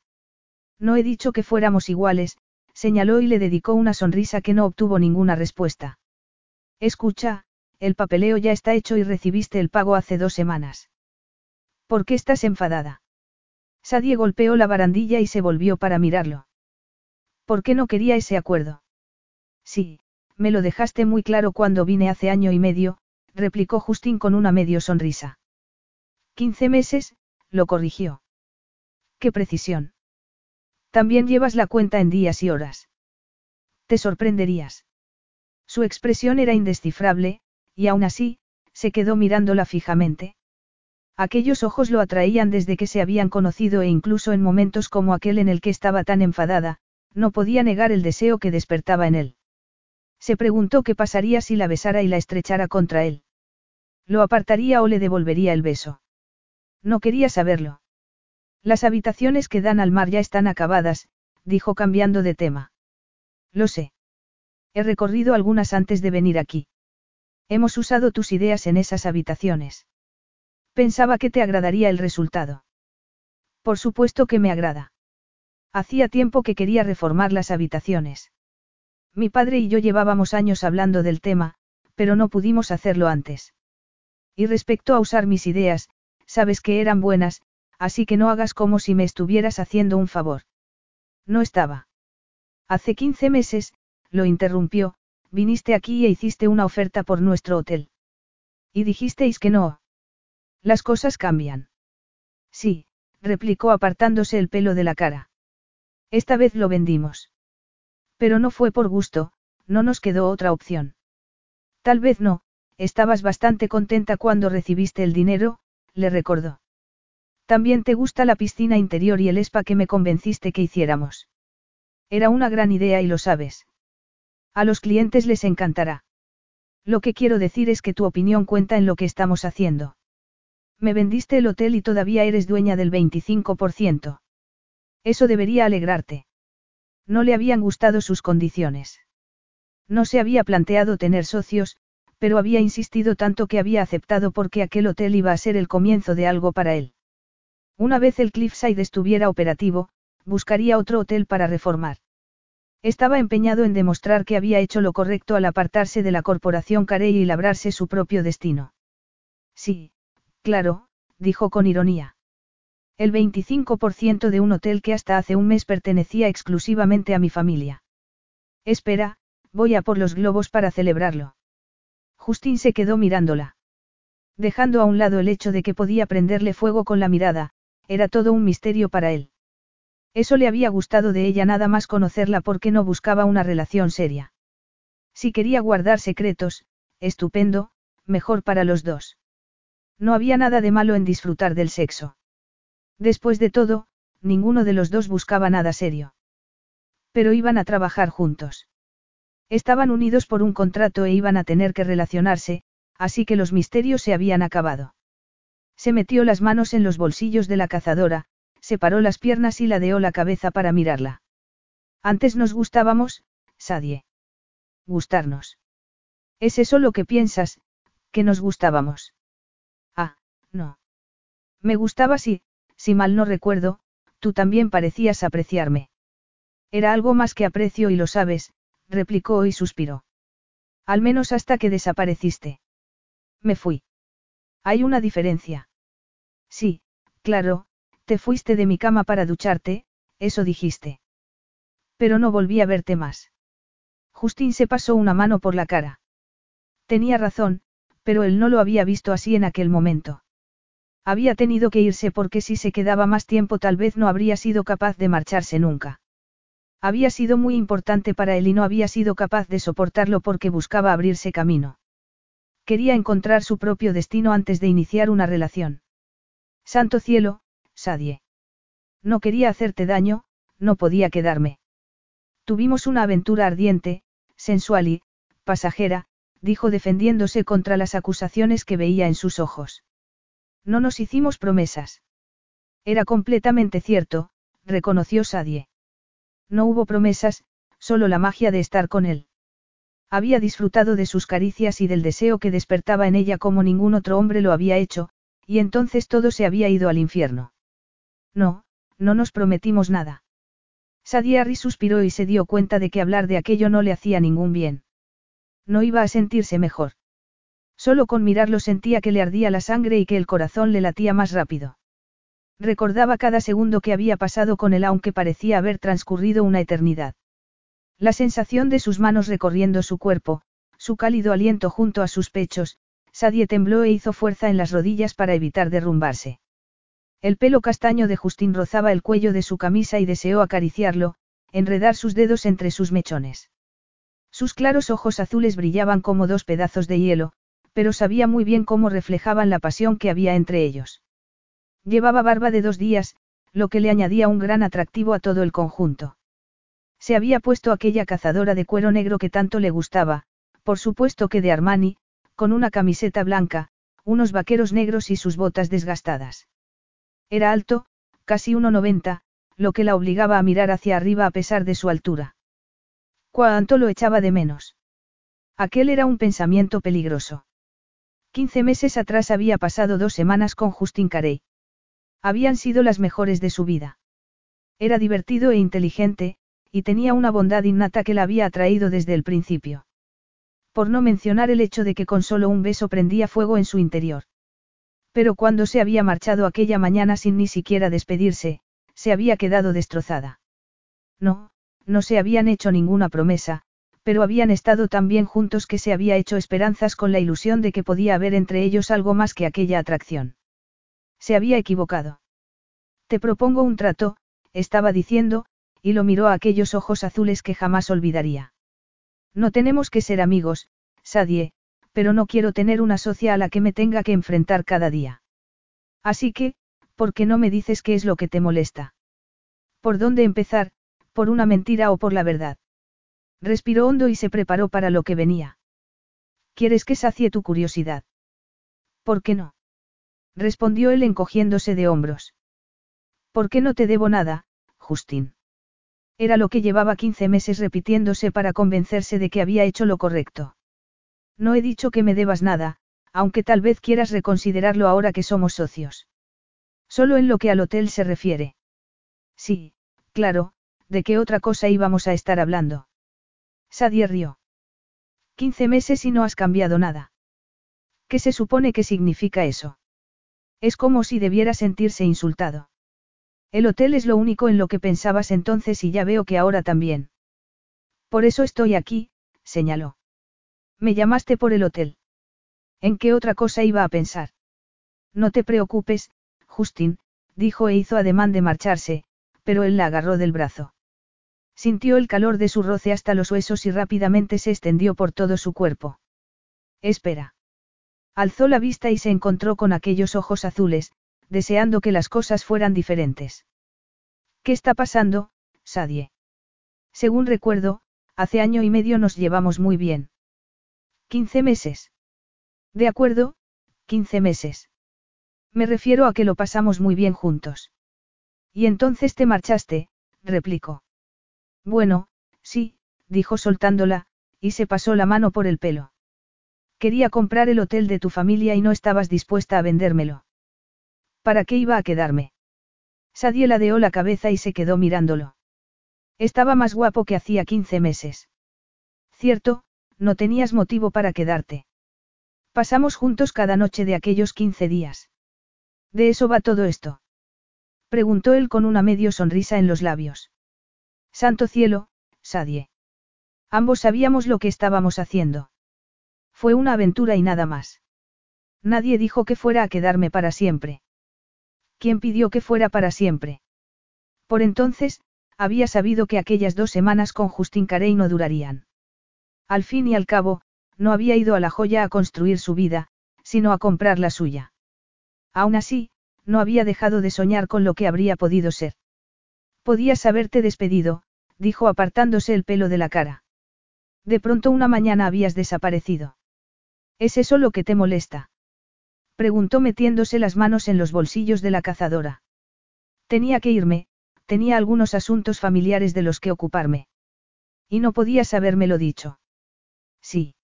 No he dicho que fuéramos iguales, señaló y le dedicó una sonrisa que no obtuvo ninguna respuesta. Escucha, el papeleo ya está hecho y recibiste el pago hace dos semanas. ¿Por qué estás enfadada? Sadie golpeó la barandilla y se volvió para mirarlo. ¿Por qué no quería ese acuerdo? Sí, me lo dejaste muy claro cuando vine hace año y medio, replicó Justin con una medio sonrisa. Quince meses, lo corrigió. ¡Qué precisión! También llevas la cuenta en días y horas. Te sorprenderías. Su expresión era indescifrable, y aún así, se quedó mirándola fijamente. Aquellos ojos lo atraían desde que se habían conocido e incluso en momentos como aquel en el que estaba tan enfadada, no podía negar el deseo que despertaba en él. Se preguntó qué pasaría si la besara y la estrechara contra él. ¿Lo apartaría o le devolvería el beso? No quería saberlo. Las habitaciones que dan al mar ya están acabadas, dijo cambiando de tema. Lo sé. He recorrido algunas antes de venir aquí. Hemos usado tus ideas en esas habitaciones. Pensaba que te agradaría el resultado. Por supuesto que me agrada. Hacía tiempo que quería reformar las habitaciones. Mi padre y yo llevábamos años hablando del tema, pero no pudimos hacerlo antes. Y respecto a usar mis ideas, sabes que eran buenas, así que no hagas como si me estuvieras haciendo un favor. No estaba. Hace 15 meses, lo interrumpió, viniste aquí e hiciste una oferta por nuestro hotel. Y dijisteis que no. Las cosas cambian. Sí, replicó apartándose el pelo de la cara. Esta vez lo vendimos. Pero no fue por gusto, no nos quedó otra opción. Tal vez no, estabas bastante contenta cuando recibiste el dinero, le recordó. También te gusta la piscina interior y el spa que me convenciste que hiciéramos. Era una gran idea y lo sabes. A los clientes les encantará. Lo que quiero decir es que tu opinión cuenta en lo que estamos haciendo. Me vendiste el hotel y todavía eres dueña del 25%. Eso debería alegrarte. No le habían gustado sus condiciones. No se había planteado tener socios, pero había insistido tanto que había aceptado porque aquel hotel iba a ser el comienzo de algo para él. Una vez el Cliffside estuviera operativo, buscaría otro hotel para reformar. Estaba empeñado en demostrar que había hecho lo correcto al apartarse de la corporación Carey y labrarse su propio destino. Sí, claro, dijo con ironía. El 25% de un hotel que hasta hace un mes pertenecía exclusivamente a mi familia. Espera, voy a por los globos para celebrarlo. Justin se quedó mirándola. Dejando a un lado el hecho de que podía prenderle fuego con la mirada, era todo un misterio para él. Eso le había gustado de ella nada más conocerla porque no buscaba una relación seria. Si quería guardar secretos, estupendo, mejor para los dos. No había nada de malo en disfrutar del sexo. Después de todo, ninguno de los dos buscaba nada serio. Pero iban a trabajar juntos. Estaban unidos por un contrato e iban a tener que relacionarse, así que los misterios se habían acabado. Se metió las manos en los bolsillos de la cazadora, separó las piernas y ladeó la cabeza para mirarla. Antes nos gustábamos, Sadie. Gustarnos. ¿Es eso lo que piensas, que nos gustábamos? Ah, no. Me gustabas y, si mal no recuerdo, tú también parecías apreciarme. Era algo más que aprecio y lo sabes, replicó y suspiró. Al menos hasta que desapareciste. Me fui. Hay una diferencia. Sí, claro, te fuiste de mi cama para ducharte, eso dijiste. Pero no volví a verte más. Justín se pasó una mano por la cara. Tenía razón, pero él no lo había visto así en aquel momento. Había tenido que irse porque si se quedaba más tiempo tal vez no habría sido capaz de marcharse nunca. Había sido muy importante para él y no había sido capaz de soportarlo porque buscaba abrirse camino. Quería encontrar su propio destino antes de iniciar una relación. Santo cielo, Sadie. No quería hacerte daño, no podía quedarme. Tuvimos una aventura ardiente, sensual y, pasajera, dijo defendiéndose contra las acusaciones que veía en sus ojos. No nos hicimos promesas. Era completamente cierto, reconoció Sadie. No hubo promesas, solo la magia de estar con él. Había disfrutado de sus caricias y del deseo que despertaba en ella como ningún otro hombre lo había hecho, y entonces todo se había ido al infierno. No, no nos prometimos nada. Sadiari suspiró y se dio cuenta de que hablar de aquello no le hacía ningún bien. No iba a sentirse mejor. Solo con mirarlo sentía que le ardía la sangre y que el corazón le latía más rápido. Recordaba cada segundo que había pasado con él aunque parecía haber transcurrido una eternidad. La sensación de sus manos recorriendo su cuerpo, su cálido aliento junto a sus pechos, Sadie tembló e hizo fuerza en las rodillas para evitar derrumbarse. El pelo castaño de Justín rozaba el cuello de su camisa y deseó acariciarlo, enredar sus dedos entre sus mechones. Sus claros ojos azules brillaban como dos pedazos de hielo, pero sabía muy bien cómo reflejaban la pasión que había entre ellos. Llevaba barba de dos días, lo que le añadía un gran atractivo a todo el conjunto. Se había puesto aquella cazadora de cuero negro que tanto le gustaba, por supuesto que de Armani, con una camiseta blanca, unos vaqueros negros y sus botas desgastadas. Era alto, casi 1,90, lo que la obligaba a mirar hacia arriba a pesar de su altura. Cuánto lo echaba de menos. Aquel era un pensamiento peligroso. Quince meses atrás había pasado dos semanas con Justin Carey. Habían sido las mejores de su vida. Era divertido e inteligente, y tenía una bondad innata que la había atraído desde el principio. Por no mencionar el hecho de que con solo un beso prendía fuego en su interior. Pero cuando se había marchado aquella mañana sin ni siquiera despedirse, se había quedado destrozada. No, no se habían hecho ninguna promesa, pero habían estado tan bien juntos que se había hecho esperanzas con la ilusión de que podía haber entre ellos algo más que aquella atracción. Se había equivocado. Te propongo un trato, estaba diciendo, y lo miró a aquellos ojos azules que jamás olvidaría. No tenemos que ser amigos, Sadie, pero no quiero tener una socia a la que me tenga que enfrentar cada día. Así que, ¿por qué no me dices qué es lo que te molesta? ¿Por dónde empezar, por una mentira o por la verdad? Respiró hondo y se preparó para lo que venía. ¿Quieres que sacie tu curiosidad? ¿Por qué no? Respondió él encogiéndose de hombros. ¿Por qué no te debo nada, Justín? Era lo que llevaba 15 meses repitiéndose para convencerse de que había hecho lo correcto. No he dicho que me debas nada, aunque tal vez quieras reconsiderarlo ahora que somos socios. Solo en lo que al hotel se refiere. Sí, claro, ¿de qué otra cosa íbamos a estar hablando? Sadie rió. 15 meses y no has cambiado nada. ¿Qué se supone que significa eso? Es como si debiera sentirse insultado. El hotel es lo único en lo que pensabas entonces y ya veo que ahora también. Por eso estoy aquí, señaló. Me llamaste por el hotel. ¿En qué otra cosa iba a pensar? No te preocupes, Justin, dijo e hizo ademán de marcharse, pero él la agarró del brazo. Sintió el calor de su roce hasta los huesos y rápidamente se extendió por todo su cuerpo. Espera. Alzó la vista y se encontró con aquellos ojos azules, deseando que las cosas fueran diferentes. ¿Qué está pasando, Sadie? Según recuerdo, hace año y medio nos llevamos muy bien. ¿Quince meses? De acuerdo, quince meses. Me refiero a que lo pasamos muy bien juntos. Y entonces te marchaste, replicó. Bueno, sí, dijo soltándola, y se pasó la mano por el pelo. Quería comprar el hotel de tu familia y no estabas dispuesta a vendérmelo. ¿Para qué iba a quedarme? Sadie ladeó la cabeza y se quedó mirándolo. Estaba más guapo que hacía 15 meses. Cierto, no tenías motivo para quedarte. Pasamos juntos cada noche de aquellos 15 días. ¿De eso va todo esto? Preguntó él con una medio sonrisa en los labios. Santo cielo, Sadie. Ambos sabíamos lo que estábamos haciendo. Fue una aventura y nada más. Nadie dijo que fuera a quedarme para siempre. ¿Quién pidió que fuera para siempre? Por entonces, había sabido que aquellas dos semanas con Justin Carey no durarían. Al fin y al cabo, no había ido a la joya a construir su vida, sino a comprar la suya. Aún así, no había dejado de soñar con lo que habría podido ser. Podías haberte despedido, dijo apartándose el pelo de la cara. De pronto una mañana habías desaparecido. ¿Es eso lo que te molesta? Preguntó metiéndose las manos en los bolsillos de la cazadora. Tenía que irme, tenía algunos asuntos familiares de los que ocuparme. Y no podías habérmelo dicho. Sí.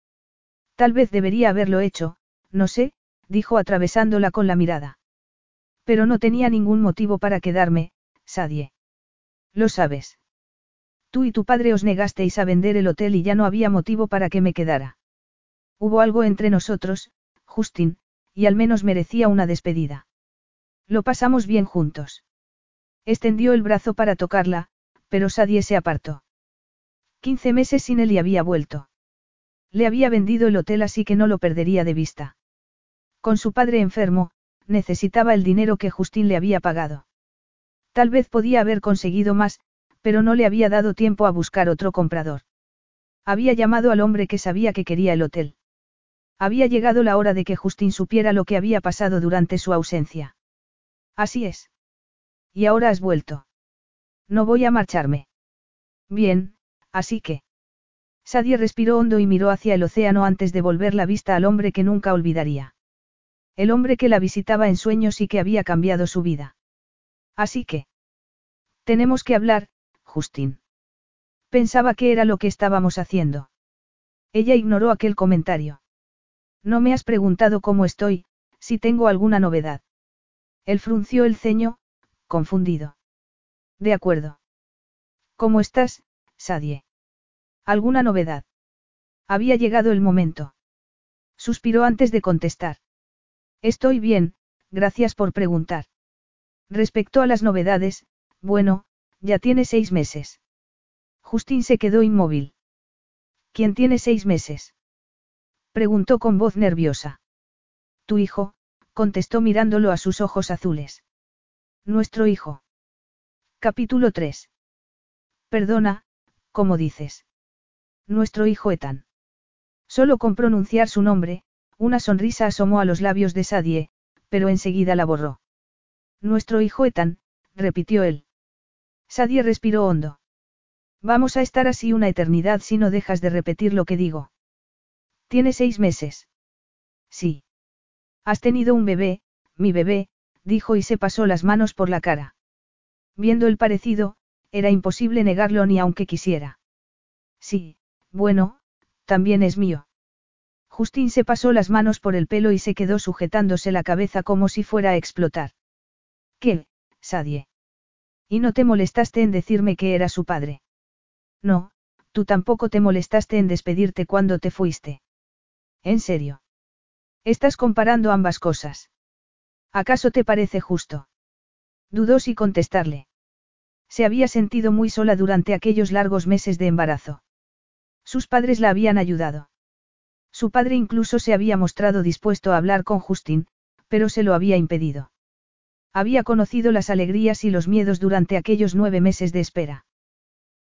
Tal vez debería haberlo hecho, no sé, dijo atravesándola con la mirada. Pero no tenía ningún motivo para quedarme, Sadie. Lo sabes. Tú y tu padre os negasteis a vender el hotel y ya no había motivo para que me quedara. Hubo algo entre nosotros, Justin, y al menos merecía una despedida. Lo pasamos bien juntos. Extendió el brazo para tocarla, pero Sadie se apartó. Quince meses sin él y había vuelto. Le había vendido el hotel así que no lo perdería de vista. Con su padre enfermo, necesitaba el dinero que Justin le había pagado. Tal vez podía haber conseguido más, pero no le había dado tiempo a buscar otro comprador. Había llamado al hombre que sabía que quería el hotel. Había llegado la hora de que Justin supiera lo que había pasado durante su ausencia. Así es. Y ahora has vuelto. No voy a marcharme. Bien, así que. Sadie respiró hondo y miró hacia el océano antes de volver la vista al hombre que nunca olvidaría. El hombre que la visitaba en sueños y que había cambiado su vida. Así que. Tenemos que hablar, Justin. Pensaba que era lo que estábamos haciendo. Ella ignoró aquel comentario. No me has preguntado cómo estoy, si tengo alguna novedad. Él frunció el ceño, confundido. De acuerdo. ¿Cómo estás, Sadie? ¿Alguna novedad? Había llegado el momento. Suspiró antes de contestar. Estoy bien, gracias por preguntar. Respecto a las novedades, bueno, ya tiene seis meses. Justin se quedó inmóvil. ¿Quién tiene seis meses? Preguntó con voz nerviosa. Tu hijo, contestó mirándolo a sus ojos azules. Nuestro hijo. Capítulo 3. Perdona, ¿cómo dices? Nuestro hijo Ethan. Solo con pronunciar su nombre, una sonrisa asomó a los labios de Sadie, pero enseguida la borró. Nuestro hijo Ethan, repitió él. Sadie respiró hondo. Vamos a estar así una eternidad si no dejas de repetir lo que digo. Tiene seis meses. Sí. Has tenido un bebé, mi bebé, dijo y se pasó las manos por la cara. Viendo el parecido, era imposible negarlo ni aunque quisiera. Sí, bueno, también es mío. Justín se pasó las manos por el pelo y se quedó sujetándose la cabeza como si fuera a explotar. ¿Qué, Sadie? ¿Y no te molestaste en decirme que era su padre? No, tú tampoco te molestaste en despedirte cuando te fuiste. ¿En serio? Estás comparando ambas cosas. ¿Acaso te parece justo? Dudó si contestarle. Se había sentido muy sola durante aquellos largos meses de embarazo. Sus padres la habían ayudado. Su padre incluso se había mostrado dispuesto a hablar con Justin, pero se lo había impedido. Había conocido las alegrías y los miedos durante aquellos nueve meses de espera.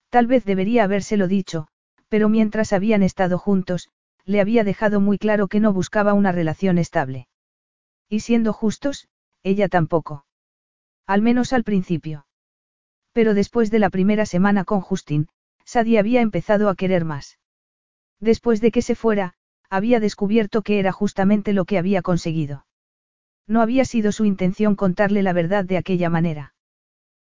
Tal vez debería habérselo dicho, pero mientras habían estado juntos, le había dejado muy claro que no buscaba una relación estable. Y siendo justos, ella tampoco. Al menos al principio. Pero después de la primera semana con Justin, Sadie había empezado a querer más. Después de que se fuera, había descubierto que era justamente lo que había conseguido. No había sido su intención contarle la verdad de aquella manera.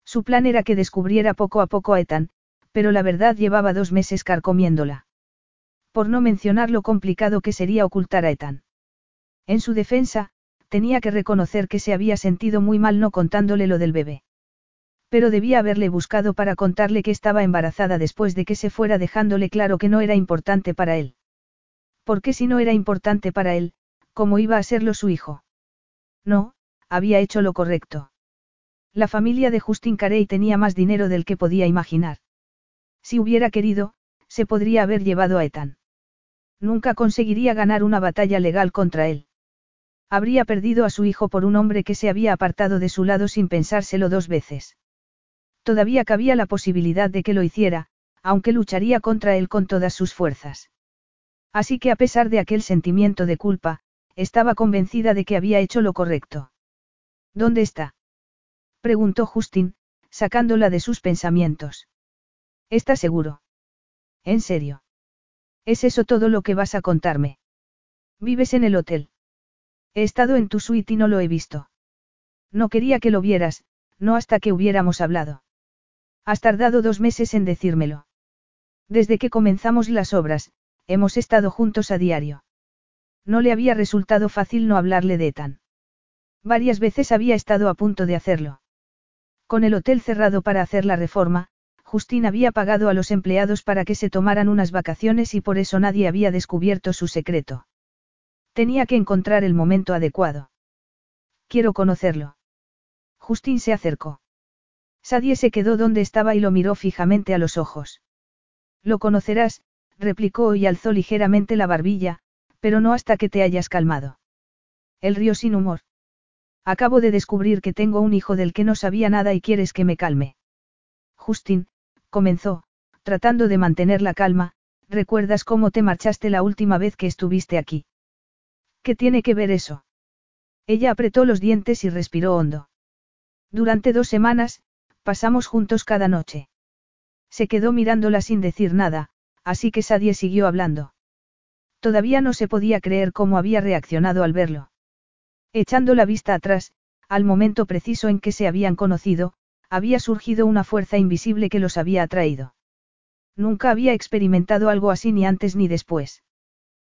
Su plan era que descubriera poco a poco a Ethan, pero la verdad llevaba dos meses carcomiéndola. Por no mencionar lo complicado que sería ocultar a Ethan. En su defensa, tenía que reconocer que se había sentido muy mal no contándole lo del bebé. Pero debía haberle buscado para contarle que estaba embarazada después de que se fuera dejándole claro que no era importante para él. Porque si no era importante para él, ¿cómo iba a serlo su hijo? No, había hecho lo correcto. La familia de Justin Carey tenía más dinero del que podía imaginar. Si hubiera querido, se podría haber llevado a Ethan. Nunca conseguiría ganar una batalla legal contra él. Habría perdido a su hijo por un hombre que se había apartado de su lado sin pensárselo dos veces. Todavía cabía la posibilidad de que lo hiciera, aunque lucharía contra él con todas sus fuerzas. Así que a pesar de aquel sentimiento de culpa, estaba convencida de que había hecho lo correcto. ¿Dónde está? preguntó Justin, sacándola de sus pensamientos. ¿Estás seguro? ¿En serio? ¿Es eso todo lo que vas a contarme? ¿Vives en el hotel? He estado en tu suite y no lo he visto. No quería que lo vieras, no hasta que hubiéramos hablado. Has tardado dos meses en decírmelo. Desde que comenzamos las obras, hemos estado juntos a diario. No le había resultado fácil no hablarle de Ethan. Varias veces había estado a punto de hacerlo. Con el hotel cerrado para hacer la reforma, Justin había pagado a los empleados para que se tomaran unas vacaciones y por eso nadie había descubierto su secreto. Tenía que encontrar el momento adecuado. Quiero conocerlo. Justin se acercó. Sadie se quedó donde estaba y lo miró fijamente a los ojos. Lo conocerás, replicó y alzó ligeramente la barbilla, pero no hasta que te hayas calmado. Él rió sin humor. Acabo de descubrir que tengo un hijo del que no sabía nada y quieres que me calme. Justin, comenzó, tratando de mantener la calma, ¿recuerdas cómo te marchaste la última vez que estuviste aquí? ¿Qué tiene que ver eso? Ella apretó los dientes y respiró hondo. Durante dos semanas, pasamos juntos cada noche. Se quedó mirándola sin decir nada, así que Sadie siguió hablando. Todavía no se podía creer cómo había reaccionado al verlo. Echando la vista atrás, al momento preciso en que se habían conocido, había surgido una fuerza invisible que los había atraído. Nunca había experimentado algo así ni antes ni después.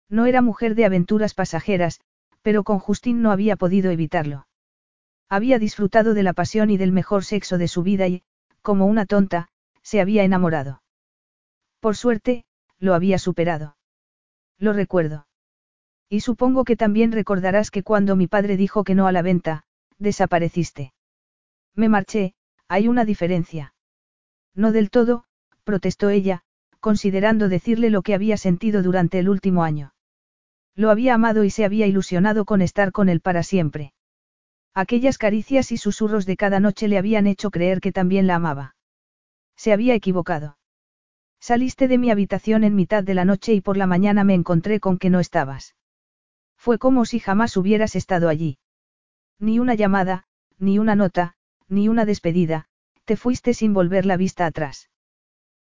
No era mujer de aventuras pasajeras, pero con Justin no había podido evitarlo. Había disfrutado de la pasión y del mejor sexo de su vida y, como una tonta, se había enamorado. Por suerte, lo había superado. Lo recuerdo. Y supongo que también recordarás que cuando mi padre dijo que no a la venta, desapareciste. Me marché, hay una diferencia. No del todo, protestó ella, considerando decirle lo que había sentido durante el último año. Lo había amado y se había ilusionado con estar con él para siempre. Aquellas caricias y susurros de cada noche le habían hecho creer que también la amaba. Se había equivocado. Saliste de mi habitación en mitad de la noche y por la mañana me encontré con que no estabas. Fue como si jamás hubieras estado allí. Ni una llamada, ni una nota, ni una despedida, te fuiste sin volver la vista atrás.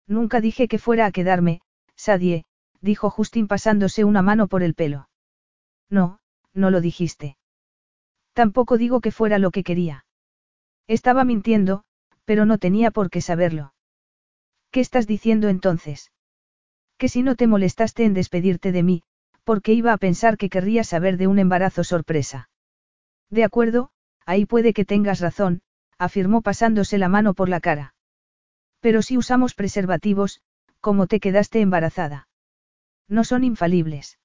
Nunca dije que fuera a quedarme, Sadie, dijo Justin pasándose una mano por el pelo. No, no lo dijiste. Tampoco digo que fuera lo que quería. Estaba mintiendo, pero no tenía por qué saberlo. ¿Qué estás diciendo entonces? Que si no te molestaste en despedirte de mí, porque iba a pensar que querría saber de un embarazo sorpresa. De acuerdo, ahí puede que tengas razón, afirmó pasándose la mano por la cara. Pero si usamos preservativos, ¿cómo te quedaste embarazada? No son infalibles.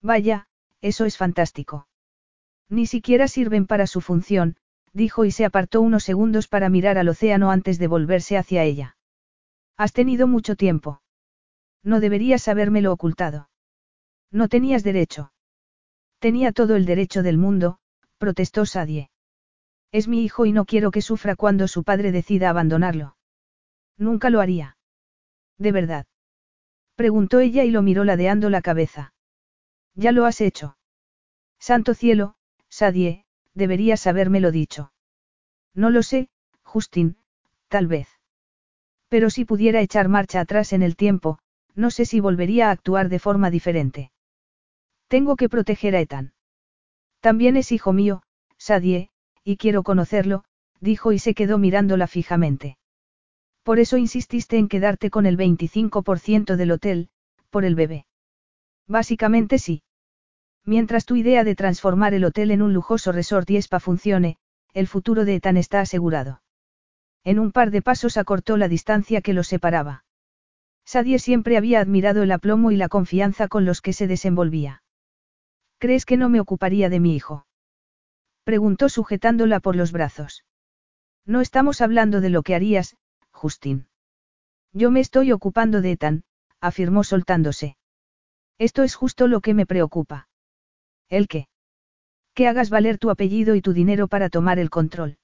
Vaya, eso es fantástico. Ni siquiera sirven para su función, dijo y se apartó unos segundos para mirar al océano antes de volverse hacia ella. Has tenido mucho tiempo. No deberías habérmelo ocultado. No tenías derecho. Tenía todo el derecho del mundo, protestó Sadie. Es mi hijo y no quiero que sufra cuando su padre decida abandonarlo. Nunca lo haría. ¿De verdad? Preguntó ella y lo miró ladeando la cabeza. Ya lo has hecho. Santo cielo, Sadie, deberías habérmelo dicho. No lo sé, Justin, tal vez. Pero si pudiera echar marcha atrás en el tiempo, no sé si volvería a actuar de forma diferente. Tengo que proteger a Ethan. También es hijo mío, Sadie, y quiero conocerlo, dijo y se quedó mirándola fijamente. Por eso insististe en quedarte con el 25% del hotel, por el bebé. Básicamente sí. Mientras tu idea de transformar el hotel en un lujoso resort y spa funcione, el futuro de Ethan está asegurado. En un par de pasos acortó la distancia que los separaba. Sadie siempre había admirado el aplomo y la confianza con los que se desenvolvía. ¿Crees que no me ocuparía de mi hijo? Preguntó sujetándola por los brazos. No estamos hablando de lo que harías, Justin. Yo me estoy ocupando de Ethan, afirmó soltándose. Esto es justo lo que me preocupa. ¿El qué? Que hagas valer tu apellido y tu dinero para tomar el control.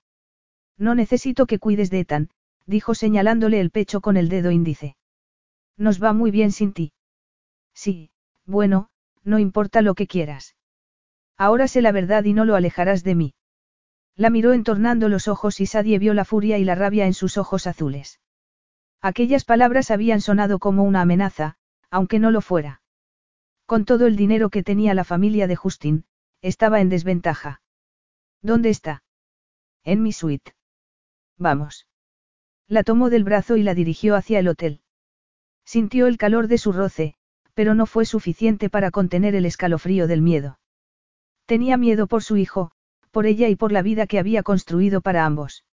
No necesito que cuides de Ethan, dijo señalándole el pecho con el dedo índice. Nos va muy bien sin ti. Sí, bueno, no importa lo que quieras. Ahora sé la verdad y no lo alejarás de mí. La miró entornando los ojos y Sadie vio la furia y la rabia en sus ojos azules. Aquellas palabras habían sonado como una amenaza, aunque no lo fuera. Con todo el dinero que tenía la familia de Justin, estaba en desventaja. ¿Dónde está? En mi suite. Vamos. La tomó del brazo y la dirigió hacia el hotel. Sintió el calor de su roce, pero no fue suficiente para contener el escalofrío del miedo. Tenía miedo por su hijo, por ella y por la vida que había construido para ambos.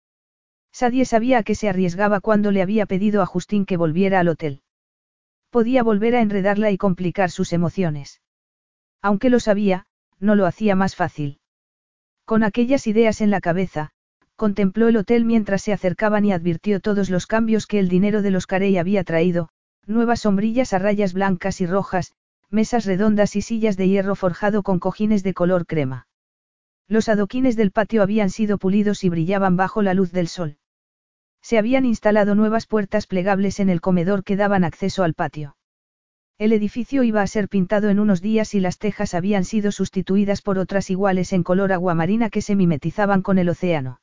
Sadie sabía a qué se arriesgaba cuando le había pedido a Justin que volviera al hotel. Podía volver a enredarla y complicar sus emociones. Aunque lo sabía, no lo hacía más fácil. Con aquellas ideas en la cabeza, contempló el hotel mientras se acercaban y advirtió todos los cambios que el dinero de los Carey había traído, nuevas sombrillas a rayas blancas y rojas, mesas redondas y sillas de hierro forjado con cojines de color crema. Los adoquines del patio habían sido pulidos y brillaban bajo la luz del sol. Se habían instalado nuevas puertas plegables en el comedor que daban acceso al patio. El edificio iba a ser pintado en unos días y las tejas habían sido sustituidas por otras iguales en color aguamarina que se mimetizaban con el océano.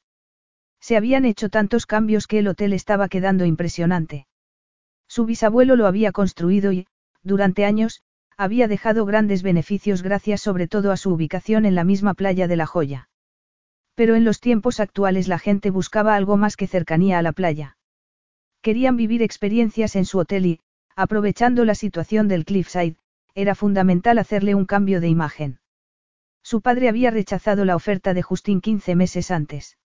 Se habían hecho tantos cambios que el hotel estaba quedando impresionante. Su bisabuelo lo había construido y, durante años, había dejado grandes beneficios gracias sobre todo a su ubicación en la misma playa de La Joya. Pero en los tiempos actuales la gente buscaba algo más que cercanía a la playa. Querían vivir experiencias en su hotel y, aprovechando la situación del Cliffside, era fundamental hacerle un cambio de imagen. Su padre había rechazado la oferta de Justin 15 meses antes.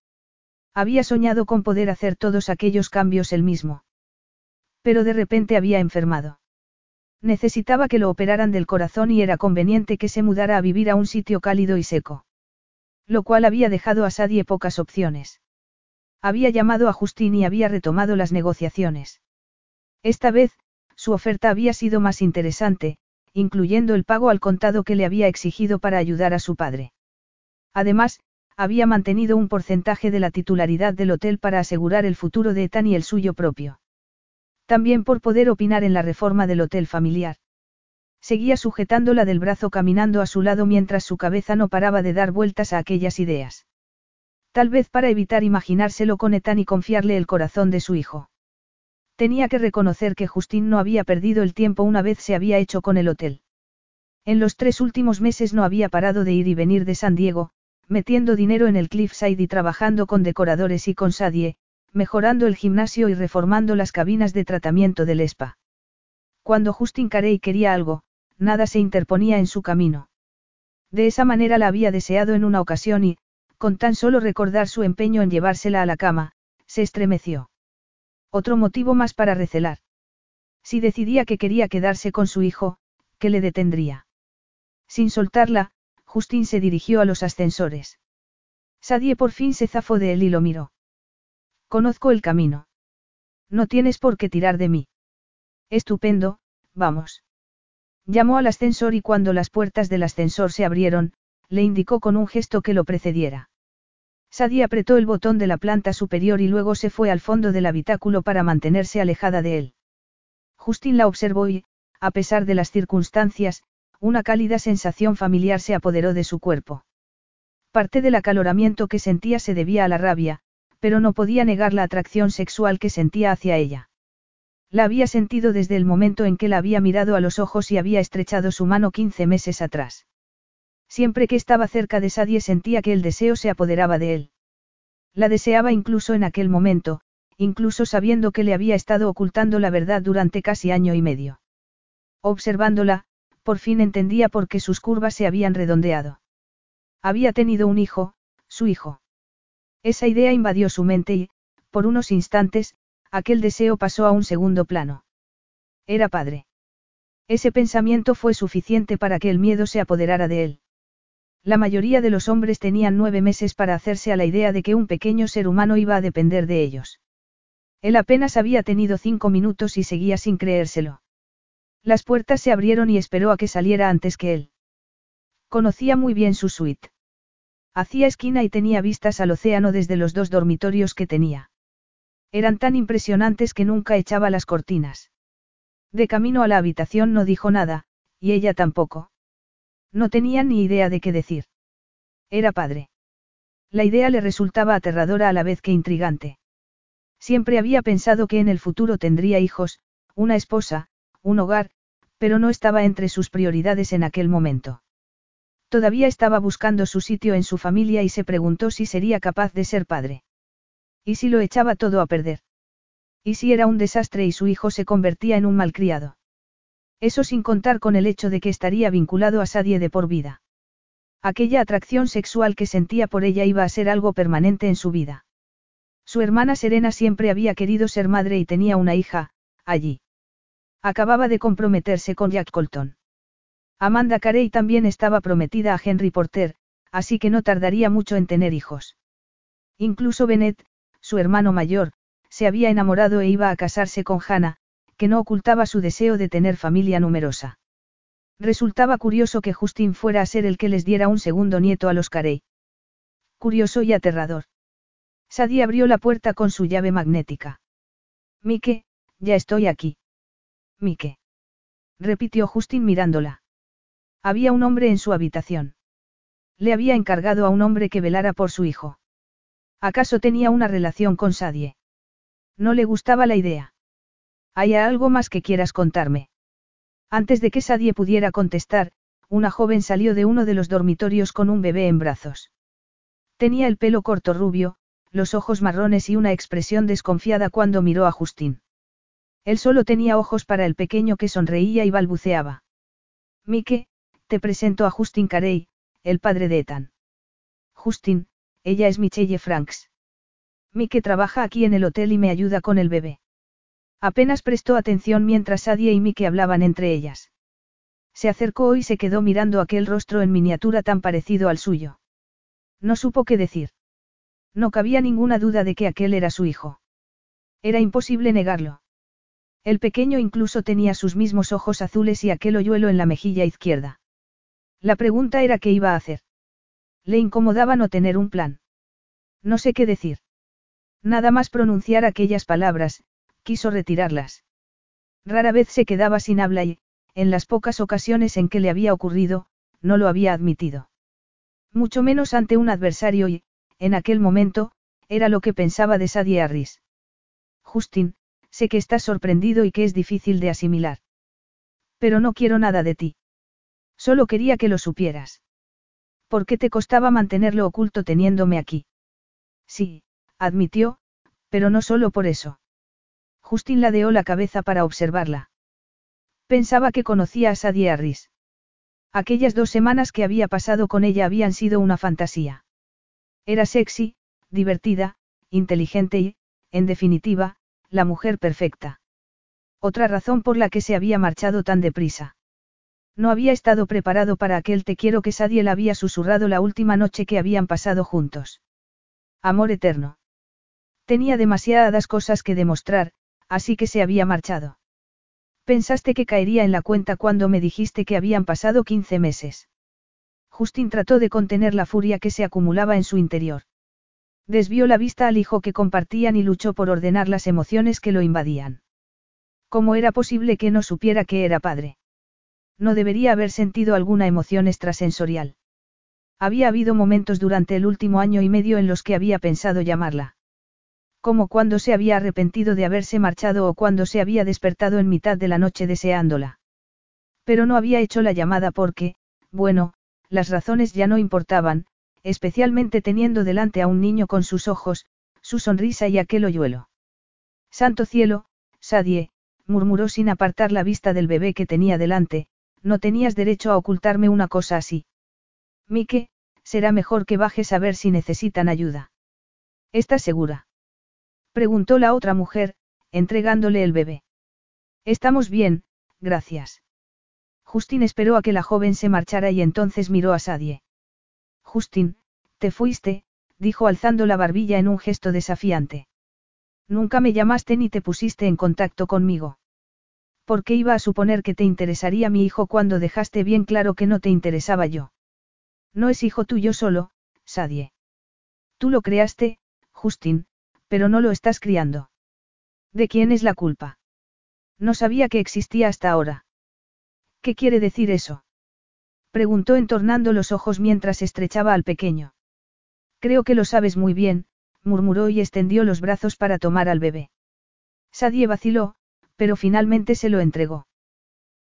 Había soñado con poder hacer todos aquellos cambios él mismo. Pero de repente había enfermado. Necesitaba que lo operaran del corazón y era conveniente que se mudara a vivir a un sitio cálido y seco. Lo cual había dejado a Sadie pocas opciones. Había llamado a Justin y había retomado las negociaciones. Esta vez, su oferta había sido más interesante, incluyendo el pago al contado que le había exigido para ayudar a su padre. Además, había mantenido un porcentaje de la titularidad del hotel para asegurar el futuro de Ethan y el suyo propio. También por poder opinar en la reforma del hotel familiar. Seguía sujetándola del brazo caminando a su lado mientras su cabeza no paraba de dar vueltas a aquellas ideas. Tal vez para evitar imaginárselo con Ethan y confiarle el corazón de su hijo. Tenía que reconocer que Justin no había perdido el tiempo una vez se había hecho con el hotel. En los tres últimos meses no había parado de ir y venir de San Diego, metiendo dinero en el Cliffside y trabajando con decoradores y con Sadie, mejorando el gimnasio y reformando las cabinas de tratamiento del spa. Cuando Justin Carey quería algo, nada se interponía en su camino. De esa manera la había deseado en una ocasión y, con tan solo recordar su empeño en llevársela a la cama, se estremeció. Otro motivo más para recelar. Si decidía que quería quedarse con su hijo, ¿qué le detendría? Sin soltarla, Justin se dirigió a los ascensores. Sadie por fin se zafó de él y lo miró. Conozco el camino. No tienes por qué tirar de mí. Estupendo, vamos. Llamó al ascensor y cuando las puertas del ascensor se abrieron, le indicó con un gesto que lo precediera. Sadie apretó el botón de la planta superior y luego se fue al fondo del habitáculo para mantenerse alejada de él. Justin la observó y, a pesar de las circunstancias, una cálida sensación familiar se apoderó de su cuerpo. Parte del acaloramiento que sentía se debía a la rabia, pero no podía negar la atracción sexual que sentía hacia ella. La había sentido desde el momento en que la había mirado a los ojos y había estrechado su mano quince meses atrás. Siempre que estaba cerca de Sadie sentía que el deseo se apoderaba de él. La deseaba incluso en aquel momento, incluso sabiendo que le había estado ocultando la verdad durante casi año y medio. Observándola, por fin entendía por qué sus curvas se habían redondeado. Había tenido un hijo, su hijo. Esa idea invadió su mente y, por unos instantes, aquel deseo pasó a un segundo plano. Era padre. Ese pensamiento fue suficiente para que el miedo se apoderara de él. La mayoría de los hombres tenían nueve meses para hacerse a la idea de que un pequeño ser humano iba a depender de ellos. Él apenas había tenido cinco minutos y seguía sin creérselo. Las puertas se abrieron y esperó a que saliera antes que él. Conocía muy bien su suite. Hacía esquina y tenía vistas al océano desde los dos dormitorios que tenía. Eran tan impresionantes que nunca echaba las cortinas. De camino a la habitación no dijo nada, y ella tampoco. No tenía ni idea de qué decir. Era padre. La idea le resultaba aterradora a la vez que intrigante. Siempre había pensado que en el futuro tendría hijos, una esposa, un hogar, pero no estaba entre sus prioridades en aquel momento. Todavía estaba buscando su sitio en su familia y se preguntó si sería capaz de ser padre. ¿Y si lo echaba todo a perder? ¿Y si era un desastre y su hijo se convertía en un malcriado? Eso sin contar con el hecho de que estaría vinculado a Sadie de por vida. Aquella atracción sexual que sentía por ella iba a ser algo permanente en su vida. Su hermana Serena siempre había querido ser madre y tenía una hija, allí. Acababa de comprometerse con Jack Colton. Amanda Carey también estaba prometida a Henry Porter, así que no tardaría mucho en tener hijos. Incluso Bennett, su hermano mayor, se había enamorado e iba a casarse con Hannah, que no ocultaba su deseo de tener familia numerosa. Resultaba curioso que Justin fuera a ser el que les diera un segundo nieto a los Carey. Curioso y aterrador. Sadie abrió la puerta con su llave magnética. Mike, ya estoy aquí. Mike. Repitió Justin mirándola. Había un hombre en su habitación. Le había encargado a un hombre que velara por su hijo. ¿Acaso tenía una relación con Sadie? No le gustaba la idea. ¿Hay algo más que quieras contarme? Antes de que Sadie pudiera contestar, una joven salió de uno de los dormitorios con un bebé en brazos. Tenía el pelo corto rubio, los ojos marrones y una expresión desconfiada cuando miró a Justin. Él solo tenía ojos para el pequeño que sonreía y balbuceaba. Mike, te presento a Justin Carey, el padre de Ethan. Justin, ella es Michelle Franks. Mike trabaja aquí en el hotel y me ayuda con el bebé. Apenas prestó atención mientras Sadie y Mike hablaban entre ellas. Se acercó y se quedó mirando aquel rostro en miniatura tan parecido al suyo. No supo qué decir. No cabía ninguna duda de que aquel era su hijo. Era imposible negarlo. El pequeño incluso tenía sus mismos ojos azules y aquel hoyuelo en la mejilla izquierda. La pregunta era qué iba a hacer. Le incomodaba no tener un plan. No sé qué decir. Nada más pronunciar aquellas palabras, quiso retirarlas. Rara vez se quedaba sin habla y, en las pocas ocasiones en que le había ocurrido, no lo había admitido. Mucho menos ante un adversario y, en aquel momento, era lo que pensaba de Sadie Harris. Justin, sé que estás sorprendido y que es difícil de asimilar. Pero no quiero nada de ti. Solo quería que lo supieras. ¿Por qué te costaba mantenerlo oculto teniéndome aquí? Sí, admitió, pero no solo por eso. Justin ladeó la cabeza para observarla. Pensaba que conocía a Sadie Harris. Aquellas dos semanas que había pasado con ella habían sido una fantasía. Era sexy, divertida, inteligente y, en definitiva, la mujer perfecta. Otra razón por la que se había marchado tan deprisa. No había estado preparado para aquel te quiero que Sadie le había susurrado la última noche que habían pasado juntos. Amor eterno. Tenía demasiadas cosas que demostrar, así que se había marchado. Pensaste que caería en la cuenta cuando me dijiste que habían pasado 15 meses. Justin trató de contener la furia que se acumulaba en su interior. Desvió la vista al hijo que compartían y luchó por ordenar las emociones que lo invadían. ¿Cómo era posible que no supiera que era padre? No debería haber sentido alguna emoción extrasensorial. Había habido momentos durante el último año y medio en los que había pensado llamarla. Como cuando se había arrepentido de haberse marchado o cuando se había despertado en mitad de la noche deseándola. Pero no había hecho la llamada porque, bueno, las razones ya no importaban, especialmente teniendo delante a un niño con sus ojos, su sonrisa y aquel hoyuelo. Santo cielo, Sadie, murmuró sin apartar la vista del bebé que tenía delante, no tenías derecho a ocultarme una cosa así. Mike, será mejor que bajes a ver si necesitan ayuda. ¿Estás segura? Preguntó la otra mujer, entregándole el bebé. Estamos bien, gracias. Justin esperó a que la joven se marchara y entonces miró a Sadie. Justin, te fuiste, dijo alzando la barbilla en un gesto desafiante. Nunca me llamaste ni te pusiste en contacto conmigo. ¿Por qué iba a suponer que te interesaría mi hijo cuando dejaste bien claro que no te interesaba yo? No es hijo tuyo solo, Sadie. Tú lo creaste, Justin, pero no lo estás criando. ¿De quién es la culpa? No sabía que existía hasta ahora. ¿Qué quiere decir eso? Preguntó entornando los ojos mientras estrechaba al pequeño. Creo que lo sabes muy bien, murmuró y extendió los brazos para tomar al bebé. Sadie vaciló, pero finalmente se lo entregó.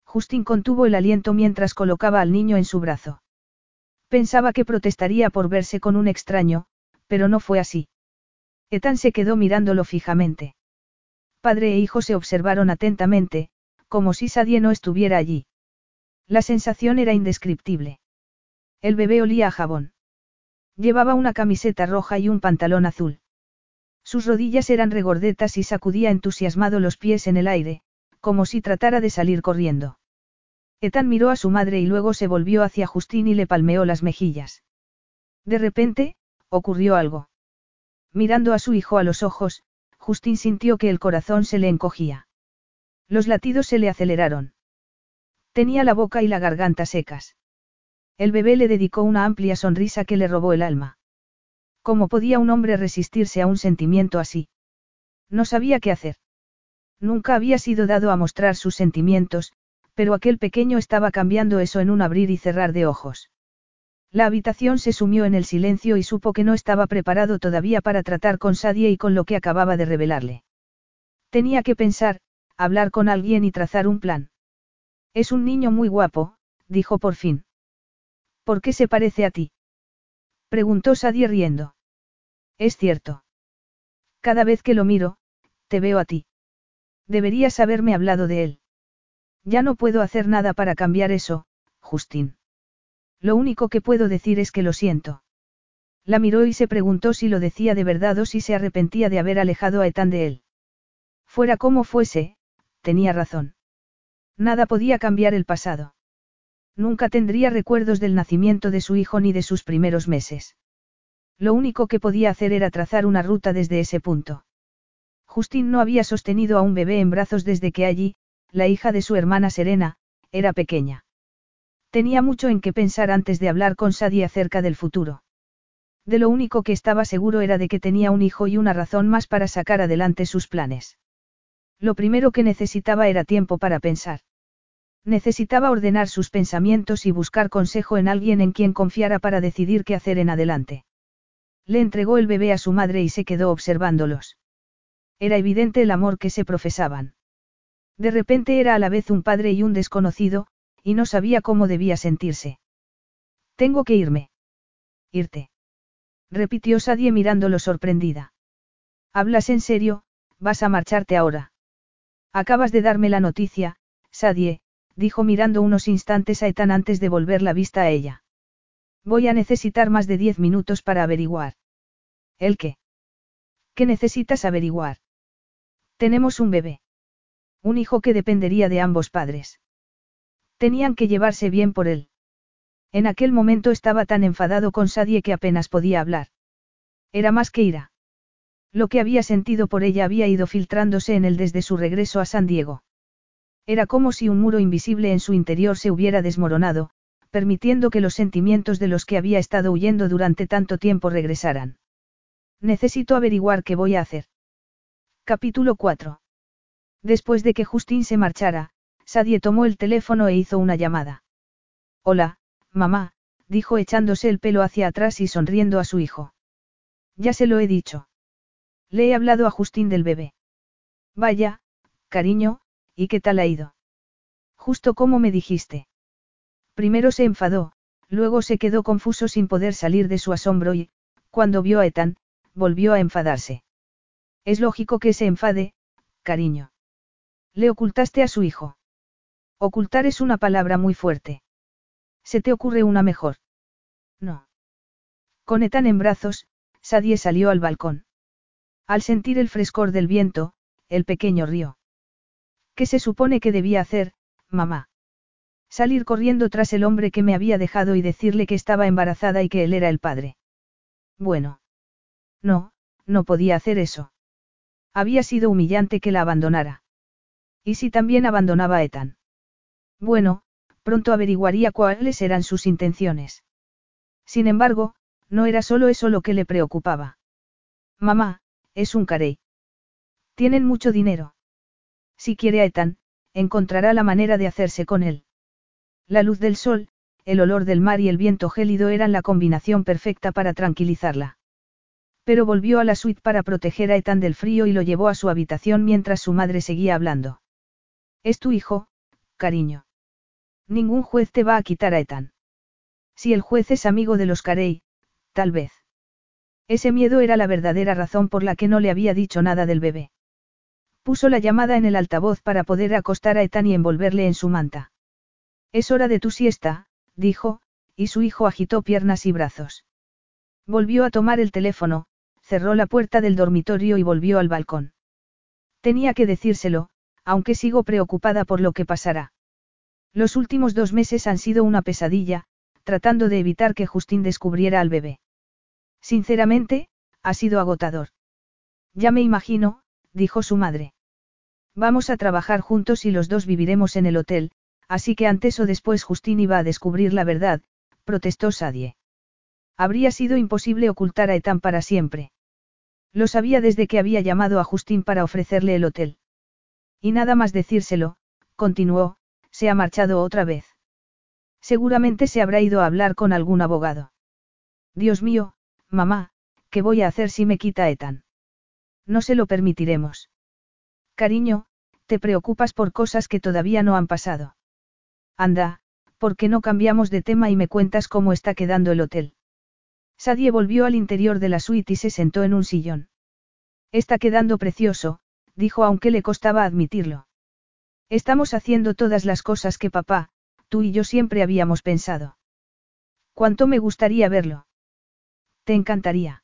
Justin contuvo el aliento mientras colocaba al niño en su brazo. Pensaba que protestaría por verse con un extraño, pero no fue así. Ethan se quedó mirándolo fijamente. Padre e hijo se observaron atentamente, como si Sadie no estuviera allí. La sensación era indescriptible. El bebé olía a jabón. Llevaba una camiseta roja y un pantalón azul. Sus rodillas eran regordetas y sacudía entusiasmado los pies en el aire, como si tratara de salir corriendo. Ethan miró a su madre y luego se volvió hacia Justin y le palmeó las mejillas. De repente, ocurrió algo. Mirando a su hijo a los ojos, Justin sintió que el corazón se le encogía. Los latidos se le aceleraron. Tenía la boca y la garganta secas. El bebé le dedicó una amplia sonrisa que le robó el alma. ¿Cómo podía un hombre resistirse a un sentimiento así? No sabía qué hacer. Nunca había sido dado a mostrar sus sentimientos, pero aquel pequeño estaba cambiando eso en un abrir y cerrar de ojos. La habitación se sumió en el silencio y supo que no estaba preparado todavía para tratar con Sadie y con lo que acababa de revelarle. Tenía que pensar, hablar con alguien y trazar un plan. Es un niño muy guapo, dijo por fin. ¿Por qué se parece a ti? Preguntó Sadie riendo. Es cierto. Cada vez que lo miro, te veo a ti. Deberías haberme hablado de él. Ya no puedo hacer nada para cambiar eso, Justin. Lo único que puedo decir es que lo siento. La miró y se preguntó si lo decía de verdad o si se arrepentía de haber alejado a Ethan de él. Fuera como fuese, tenía razón. Nada podía cambiar el pasado. Nunca tendría recuerdos del nacimiento de su hijo ni de sus primeros meses. Lo único que podía hacer era trazar una ruta desde ese punto. Justin no había sostenido a un bebé en brazos desde que allí, la hija de su hermana Serena, era pequeña. Tenía mucho en qué pensar antes de hablar con Sadie acerca del futuro. De lo único que estaba seguro era de que tenía un hijo y una razón más para sacar adelante sus planes. Lo primero que necesitaba era tiempo para pensar. Necesitaba ordenar sus pensamientos y buscar consejo en alguien en quien confiara para decidir qué hacer en adelante. Le entregó el bebé a su madre y se quedó observándolos. Era evidente el amor que se profesaban. De repente era a la vez un padre y un desconocido, y no sabía cómo debía sentirse. Tengo que irme. Irte. Repitió Sadie mirándolo sorprendida. ¿Hablas en serio? ¿Vas a marcharte ahora? Acabas de darme la noticia, Sadie, dijo mirando unos instantes a Ethan antes de volver la vista a ella. Voy a necesitar más de diez minutos para averiguar. ¿El qué? ¿Qué necesitas averiguar? Tenemos un bebé. Un hijo que dependería de ambos padres. Tenían que llevarse bien por él. En aquel momento estaba tan enfadado con Sadie que apenas podía hablar. Era más que ira. Lo que había sentido por ella había ido filtrándose en él desde su regreso a San Diego. Era como si un muro invisible en su interior se hubiera desmoronado, permitiendo que los sentimientos de los que había estado huyendo durante tanto tiempo regresaran. Necesito averiguar qué voy a hacer. Capítulo 4. Después de que Justin se marchara, Sadie tomó el teléfono e hizo una llamada. Hola, mamá, dijo echándose el pelo hacia atrás y sonriendo a su hijo. Ya se lo he dicho. Le he hablado a Justin del bebé. Vaya, cariño, ¿y qué tal ha ido? Justo como me dijiste. Primero se enfadó, luego se quedó confuso sin poder salir de su asombro y, cuando vio a Ethan, volvió a enfadarse. Es lógico que se enfade, cariño. Le ocultaste a su hijo. Ocultar es una palabra muy fuerte. ¿Se te ocurre una mejor? No. Con Ethan en brazos, Sadie salió al balcón. Al sentir el frescor del viento, el pequeño rió. ¿Qué se supone que debía hacer, mamá? Salir corriendo tras el hombre que me había dejado y decirle que estaba embarazada y que él era el padre. Bueno. No, no podía hacer eso. Había sido humillante que la abandonara. ¿Y si también abandonaba a Ethan? Bueno, pronto averiguaría cuáles eran sus intenciones. Sin embargo, no era solo eso lo que le preocupaba. Mamá, es un carey. Tienen mucho dinero. Si quiere a Ethan, encontrará la manera de hacerse con él. La luz del sol, el olor del mar y el viento gélido eran la combinación perfecta para tranquilizarla. Pero volvió a la suite para proteger a Ethan del frío y lo llevó a su habitación mientras su madre seguía hablando. Es tu hijo, cariño. Ningún juez te va a quitar a Ethan. Si el juez es amigo de los Carey, tal vez. Ese miedo era la verdadera razón por la que no le había dicho nada del bebé. Puso la llamada en el altavoz para poder acostar a Ethan y envolverle en su manta. Es hora de tu siesta, dijo, y su hijo agitó piernas y brazos. Volvió a tomar el teléfono, cerró la puerta del dormitorio y volvió al balcón. Tenía que decírselo, aunque sigo preocupada por lo que pasará. Los últimos dos meses han sido una pesadilla, tratando de evitar que Justin descubriera al bebé. Sinceramente, ha sido agotador. Ya me imagino, dijo su madre. Vamos a trabajar juntos y los dos viviremos en el hotel, así que antes o después Justin iba a descubrir la verdad, protestó Sadie. Habría sido imposible ocultar a Ethan para siempre. Lo sabía desde que había llamado a Justin para ofrecerle el hotel. Y nada más decírselo, continuó, se ha marchado otra vez. Seguramente se habrá ido a hablar con algún abogado. Dios mío, mamá, ¿qué voy a hacer si me quita a Ethan? No se lo permitiremos. Cariño, te preocupas por cosas que todavía no han pasado. Anda, ¿por qué no cambiamos de tema y me cuentas cómo está quedando el hotel? Sadie volvió al interior de la suite y se sentó en un sillón. Está quedando precioso, dijo aunque le costaba admitirlo. Estamos haciendo todas las cosas que papá, tú y yo siempre habíamos pensado. ¿Cuánto me gustaría verlo? Te encantaría.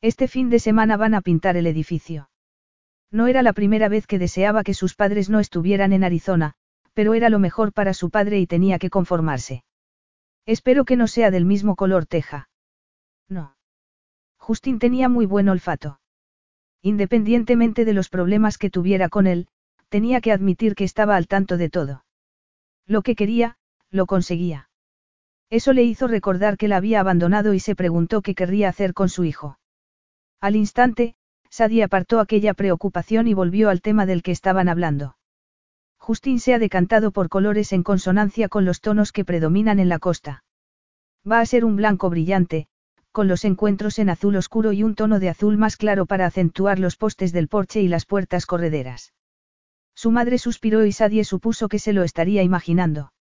Este fin de semana van a pintar el edificio. No era la primera vez que deseaba que sus padres no estuvieran en Arizona, pero era lo mejor para su padre y tenía que conformarse. Espero que no sea del mismo color teja. No. Justin tenía muy buen olfato. Independientemente de los problemas que tuviera con él, tenía que admitir que estaba al tanto de todo. Lo que quería, lo conseguía. Eso le hizo recordar que la había abandonado y se preguntó qué querría hacer con su hijo. Al instante, Sadie apartó aquella preocupación y volvió al tema del que estaban hablando. Justin se ha decantado por colores en consonancia con los tonos que predominan en la costa. Va a ser un blanco brillante, con los encuentros en azul oscuro y un tono de azul más claro para acentuar los postes del porche y las puertas correderas. Su madre suspiró y Sadie supuso que se lo estaría imaginando.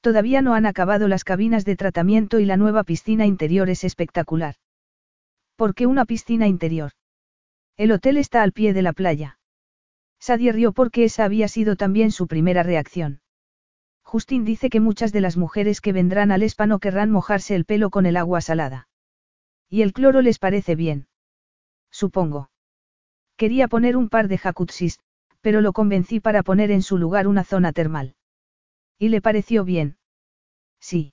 Todavía no han acabado las cabinas de tratamiento y la nueva piscina interior es espectacular. ¿Por qué una piscina interior? El hotel está al pie de la playa. Sadie rió porque esa había sido también su primera reacción. Justin dice que muchas de las mujeres que vendrán al spa no querrán mojarse el pelo con el agua salada. ¿Y el cloro les parece bien? Supongo. Quería poner un par de jacuzzis, pero lo convencí para poner en su lugar una zona termal. ¿Y le pareció bien? Sí.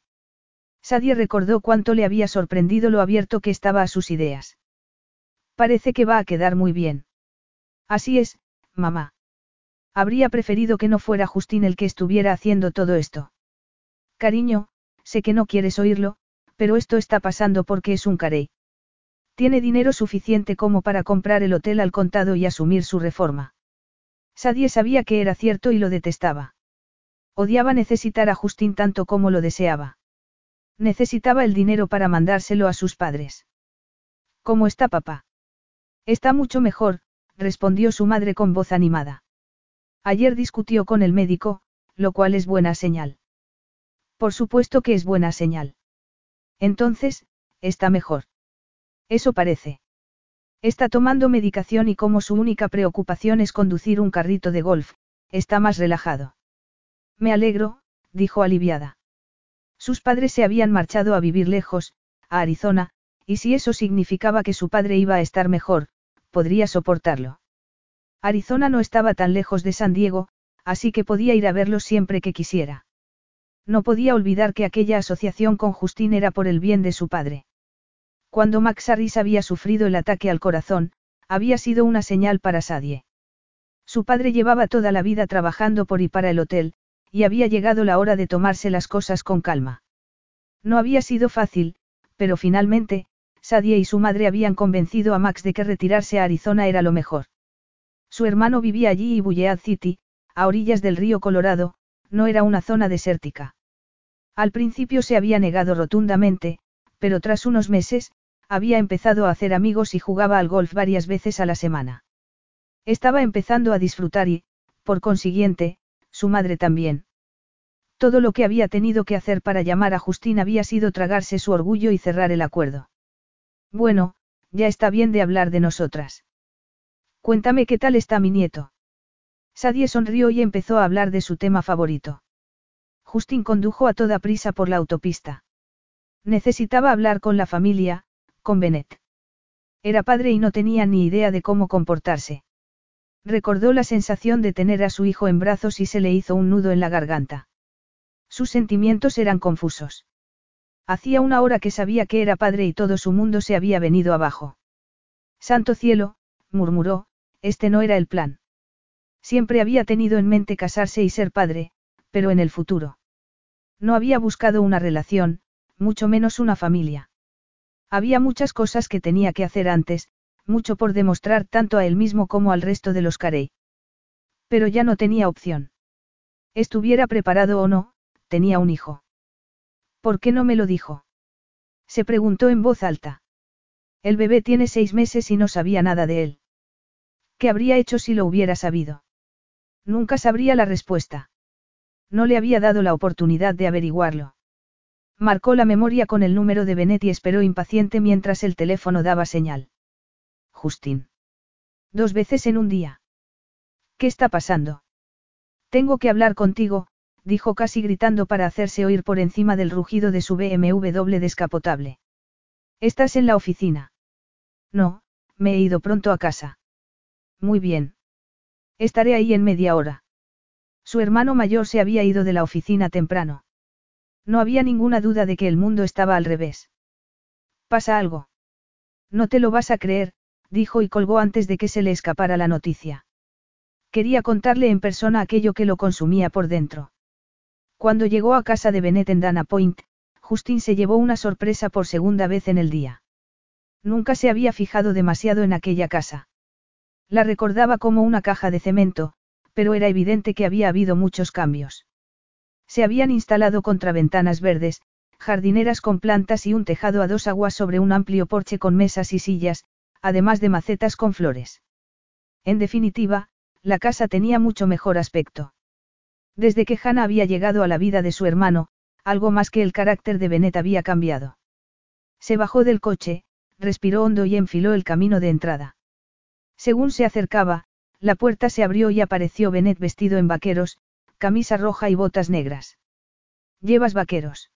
Sadie recordó cuánto le había sorprendido lo abierto que estaba a sus ideas. Parece que va a quedar muy bien. Así es, mamá. Habría preferido que no fuera Justín el que estuviera haciendo todo esto. Cariño, sé que no quieres oírlo, pero esto está pasando porque es un carey. Tiene dinero suficiente como para comprar el hotel al contado y asumir su reforma. Sadie sabía que era cierto y lo detestaba. Odiaba necesitar a Justín tanto como lo deseaba. Necesitaba el dinero para mandárselo a sus padres. ¿Cómo está papá? Está mucho mejor, respondió su madre con voz animada. Ayer discutió con el médico, lo cual es buena señal. Por supuesto que es buena señal. Entonces, está mejor. Eso parece. Está tomando medicación y como su única preocupación es conducir un carrito de golf, está más relajado. Me alegro, dijo aliviada. Sus padres se habían marchado a vivir lejos, a Arizona, y si eso significaba que su padre iba a estar mejor, podría soportarlo. Arizona no estaba tan lejos de San Diego, así que podía ir a verlo siempre que quisiera. No podía olvidar que aquella asociación con Justin era por el bien de su padre. Cuando Max Harris había sufrido el ataque al corazón, había sido una señal para Sadie. Su padre llevaba toda la vida trabajando por y para el hotel, y había llegado la hora de tomarse las cosas con calma. No había sido fácil, pero finalmente, Sadie y su madre habían convencido a Max de que retirarse a Arizona era lo mejor. Su hermano vivía allí y Bullead City, a orillas del río Colorado, no era una zona desértica. Al principio se había negado rotundamente, pero tras unos meses, había empezado a hacer amigos y jugaba al golf varias veces a la semana. Estaba empezando a disfrutar y, por consiguiente, su madre también. Todo lo que había tenido que hacer para llamar a Justín había sido tragarse su orgullo y cerrar el acuerdo. Bueno, ya está bien de hablar de nosotras. Cuéntame qué tal está mi nieto. Sadie sonrió y empezó a hablar de su tema favorito. Justin condujo a toda prisa por la autopista. Necesitaba hablar con la familia, con Bennett. Era padre y no tenía ni idea de cómo comportarse. Recordó la sensación de tener a su hijo en brazos y se le hizo un nudo en la garganta. Sus sentimientos eran confusos. Hacía una hora que sabía que era padre y todo su mundo se había venido abajo. Santo cielo, murmuró, este no era el plan. Siempre había tenido en mente casarse y ser padre, pero en el futuro. No había buscado una relación, mucho menos una familia. Había muchas cosas que tenía que hacer antes, mucho por demostrar tanto a él mismo como al resto de los Carey. Pero ya no tenía opción. Estuviera preparado o no, tenía un hijo. ¿Por qué no me lo dijo? Se preguntó en voz alta. El bebé tiene seis meses y no sabía nada de él. ¿Qué habría hecho si lo hubiera sabido? Nunca sabría la respuesta. No le había dado la oportunidad de averiguarlo. Marcó la memoria con el número de Benet y esperó impaciente mientras el teléfono daba señal. Justín. Dos veces en un día. ¿Qué está pasando? Tengo que hablar contigo, dijo casi gritando para hacerse oír por encima del rugido de su BMW descapotable. ¿Estás en la oficina? No, me he ido pronto a casa. Muy bien. Estaré ahí en media hora. Su hermano mayor se había ido de la oficina temprano. No había ninguna duda de que el mundo estaba al revés. ¿Pasa algo? No te lo vas a creer, dijo y colgó antes de que se le escapara la noticia. Quería contarle en persona aquello que lo consumía por dentro. Cuando llegó a casa de Bennett en Dana Point, Justin se llevó una sorpresa por segunda vez en el día. Nunca se había fijado demasiado en aquella casa. La recordaba como una caja de cemento, pero era evidente que había habido muchos cambios. Se habían instalado contraventanas verdes, jardineras con plantas y un tejado a dos aguas sobre un amplio porche con mesas y sillas, además de macetas con flores. En definitiva, la casa tenía mucho mejor aspecto. Desde que Hannah había llegado a la vida de su hermano, algo más que el carácter de Bennett había cambiado. Se bajó del coche, respiró hondo y enfiló el camino de entrada. Según se acercaba, la puerta se abrió y apareció Bennett vestido en vaqueros, camisa roja y botas negras. ¿Llevas vaqueros?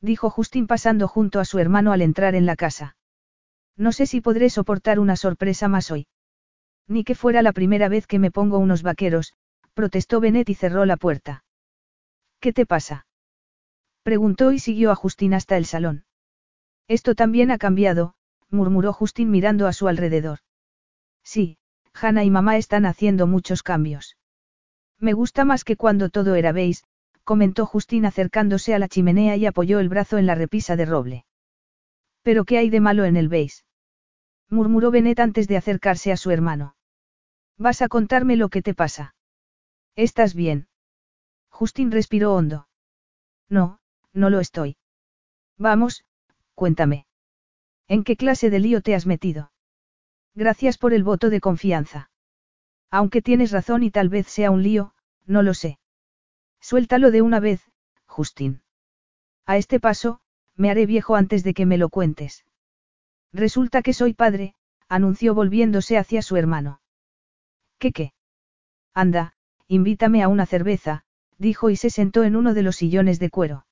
Dijo Justin pasando junto a su hermano al entrar en la casa. No sé si podré soportar una sorpresa más hoy. Ni que fuera la primera vez que me pongo unos vaqueros, protestó Bennett y cerró la puerta. ¿Qué te pasa? Preguntó y siguió a Justin hasta el salón. Esto también ha cambiado, murmuró Justin mirando a su alrededor. Sí, Hannah y mamá están haciendo muchos cambios. Me gusta más que cuando todo era beige, comentó Justin acercándose a la chimenea y apoyó el brazo en la repisa de roble. ¿Pero qué hay de malo en el beige? murmuró Bennett antes de acercarse a su hermano. ¿Vas a contarme lo que te pasa? ¿Estás bien? Justin respiró hondo. No, no lo estoy. Vamos, cuéntame. ¿En qué clase de lío te has metido? Gracias por el voto de confianza. Aunque tienes razón y tal vez sea un lío, no lo sé. Suéltalo de una vez, Justin. A este paso, me haré viejo antes de que me lo cuentes. Resulta que soy padre, anunció volviéndose hacia su hermano. ¿Qué qué? Anda, invítame a una cerveza, dijo y se sentó en uno de los sillones de cuero.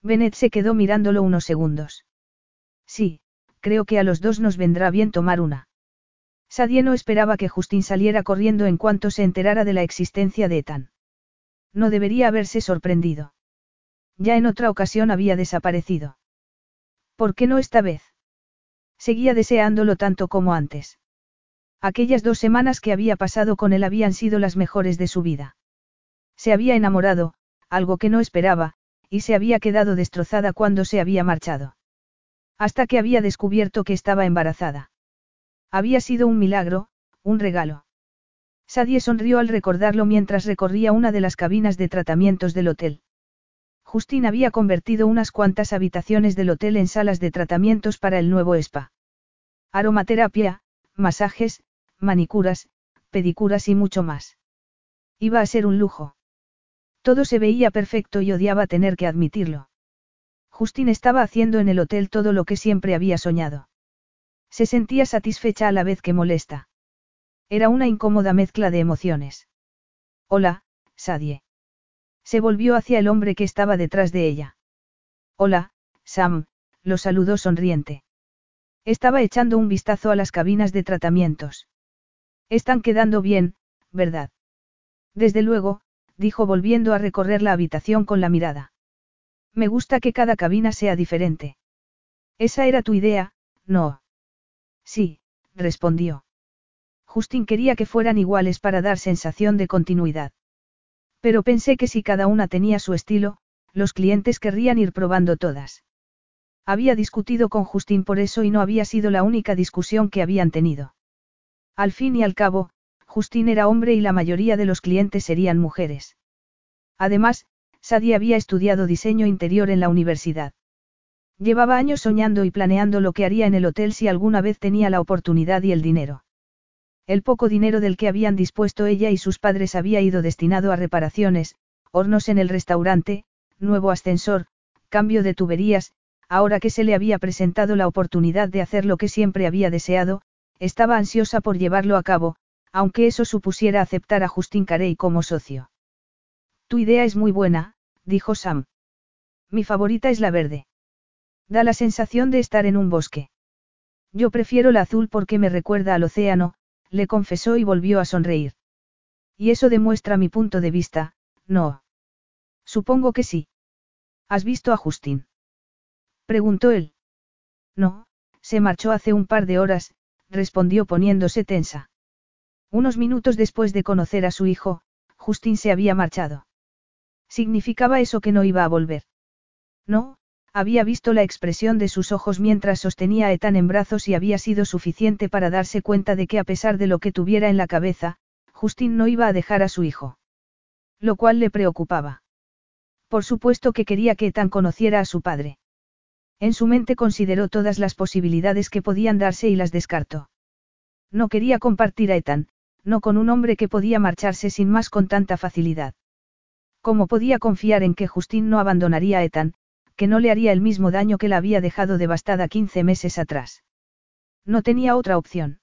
Bennett se quedó mirándolo unos segundos. Sí, creo que a los dos nos vendrá bien tomar una. Sadie no esperaba que Justin saliera corriendo en cuanto se enterara de la existencia de Ethan. No debería haberse sorprendido. Ya en otra ocasión había desaparecido. ¿Por qué no esta vez? Seguía deseándolo tanto como antes. Aquellas dos semanas que había pasado con él habían sido las mejores de su vida. Se había enamorado, algo que no esperaba, y se había quedado destrozada cuando se había marchado. Hasta que había descubierto que estaba embarazada. Había sido un milagro, un regalo. Sadie sonrió al recordarlo mientras recorría una de las cabinas de tratamientos del hotel. Justin había convertido unas cuantas habitaciones del hotel en salas de tratamientos para el nuevo spa. Aromaterapia, masajes, manicuras, pedicuras y mucho más. Iba a ser un lujo. Todo se veía perfecto y odiaba tener que admitirlo. Justin estaba haciendo en el hotel todo lo que siempre había soñado. Se sentía satisfecha a la vez que molesta. Era una incómoda mezcla de emociones. Hola, Sadie. Se volvió hacia el hombre que estaba detrás de ella. Hola, Sam, lo saludó sonriente. Estaba echando un vistazo a las cabinas de tratamientos. Están quedando bien, ¿verdad? Desde luego, dijo volviendo a recorrer la habitación con la mirada. Me gusta que cada cabina sea diferente. Esa era tu idea, ¿no? Sí, respondió. Justin quería que fueran iguales para dar sensación de continuidad. Pero pensé que si cada una tenía su estilo, los clientes querrían ir probando todas. Había discutido con Justin por eso y no había sido la única discusión que habían tenido. Al fin y al cabo, Justin era hombre y la mayoría de los clientes serían mujeres. Además, Sadie había estudiado diseño interior en la universidad. Llevaba años soñando y planeando lo que haría en el hotel si alguna vez tenía la oportunidad y el dinero. El poco dinero del que habían dispuesto ella y sus padres había ido destinado a reparaciones, hornos en el restaurante, nuevo ascensor, cambio de tuberías, ahora que se le había presentado la oportunidad de hacer lo que siempre había deseado, estaba ansiosa por llevarlo a cabo, aunque eso supusiera aceptar a Justin Carey como socio. Tu idea es muy buena, dijo Sam. Mi favorita es la verde. Da la sensación de estar en un bosque. Yo prefiero la azul porque me recuerda al océano, le confesó y volvió a sonreír. Y eso demuestra mi punto de vista, no. Supongo que sí. ¿Has visto a Justin? Preguntó él. No, se marchó hace un par de horas, respondió poniéndose tensa. Unos minutos después de conocer a su hijo, Justin se había marchado. ¿Significaba eso que no iba a volver? No, había visto la expresión de sus ojos mientras sostenía a Ethan en brazos y había sido suficiente para darse cuenta de que a pesar de lo que tuviera en la cabeza, Justin no iba a dejar a su hijo. Lo cual le preocupaba. Por supuesto que quería que Ethan conociera a su padre. En su mente consideró todas las posibilidades que podían darse y las descartó. No quería compartir a Ethan, no con un hombre que podía marcharse sin más con tanta facilidad. ¿Cómo podía confiar en que Justin no abandonaría a Ethan, que no le haría el mismo daño que la había dejado devastada 15 meses atrás? No tenía otra opción.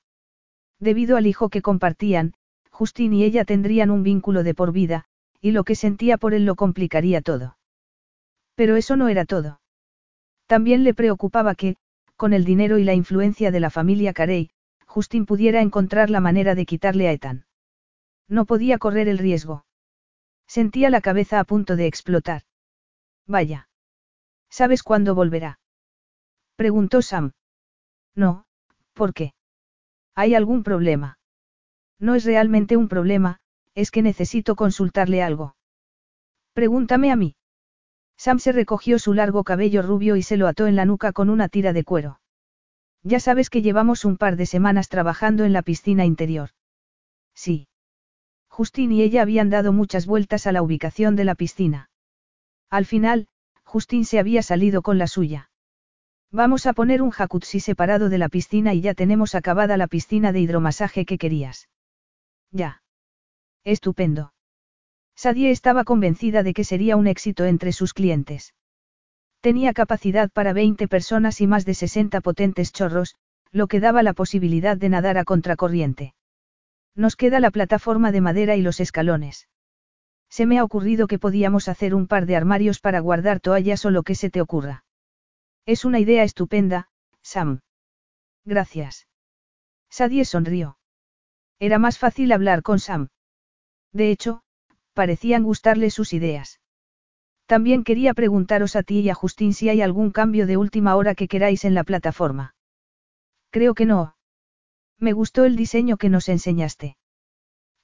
Debido al hijo que compartían, Justin y ella tendrían un vínculo de por vida, y lo que sentía por él lo complicaría todo. Pero eso no era todo. También le preocupaba que, con el dinero y la influencia de la familia Carey, Justin pudiera encontrar la manera de quitarle a Ethan. No podía correr el riesgo. Sentía la cabeza a punto de explotar. Vaya. ¿Sabes cuándo volverá? Preguntó Sam. No, ¿por qué? ¿Hay algún problema? No es realmente un problema, es que necesito consultarle algo. Pregúntame a mí. Sam se recogió su largo cabello rubio y se lo ató en la nuca con una tira de cuero. Ya sabes que llevamos un par de semanas trabajando en la piscina interior. Sí. Justin y ella habían dado muchas vueltas a la ubicación de la piscina. Al final, Justin se había salido con la suya. Vamos a poner un jacuzzi separado de la piscina y ya tenemos acabada la piscina de hidromasaje que querías. Ya. Estupendo. Sadie estaba convencida de que sería un éxito entre sus clientes. Tenía capacidad para 20 personas y más de 60 potentes chorros, lo que daba la posibilidad de nadar a contracorriente. Nos queda la plataforma de madera y los escalones. Se me ha ocurrido que podíamos hacer un par de armarios para guardar toallas o lo que se te ocurra. Es una idea estupenda, Sam. Gracias. Sadie sonrió. Era más fácil hablar con Sam. De hecho, parecían gustarle sus ideas. También quería preguntaros a ti y a Justin si hay algún cambio de última hora que queráis en la plataforma. Creo que no. Me gustó el diseño que nos enseñaste.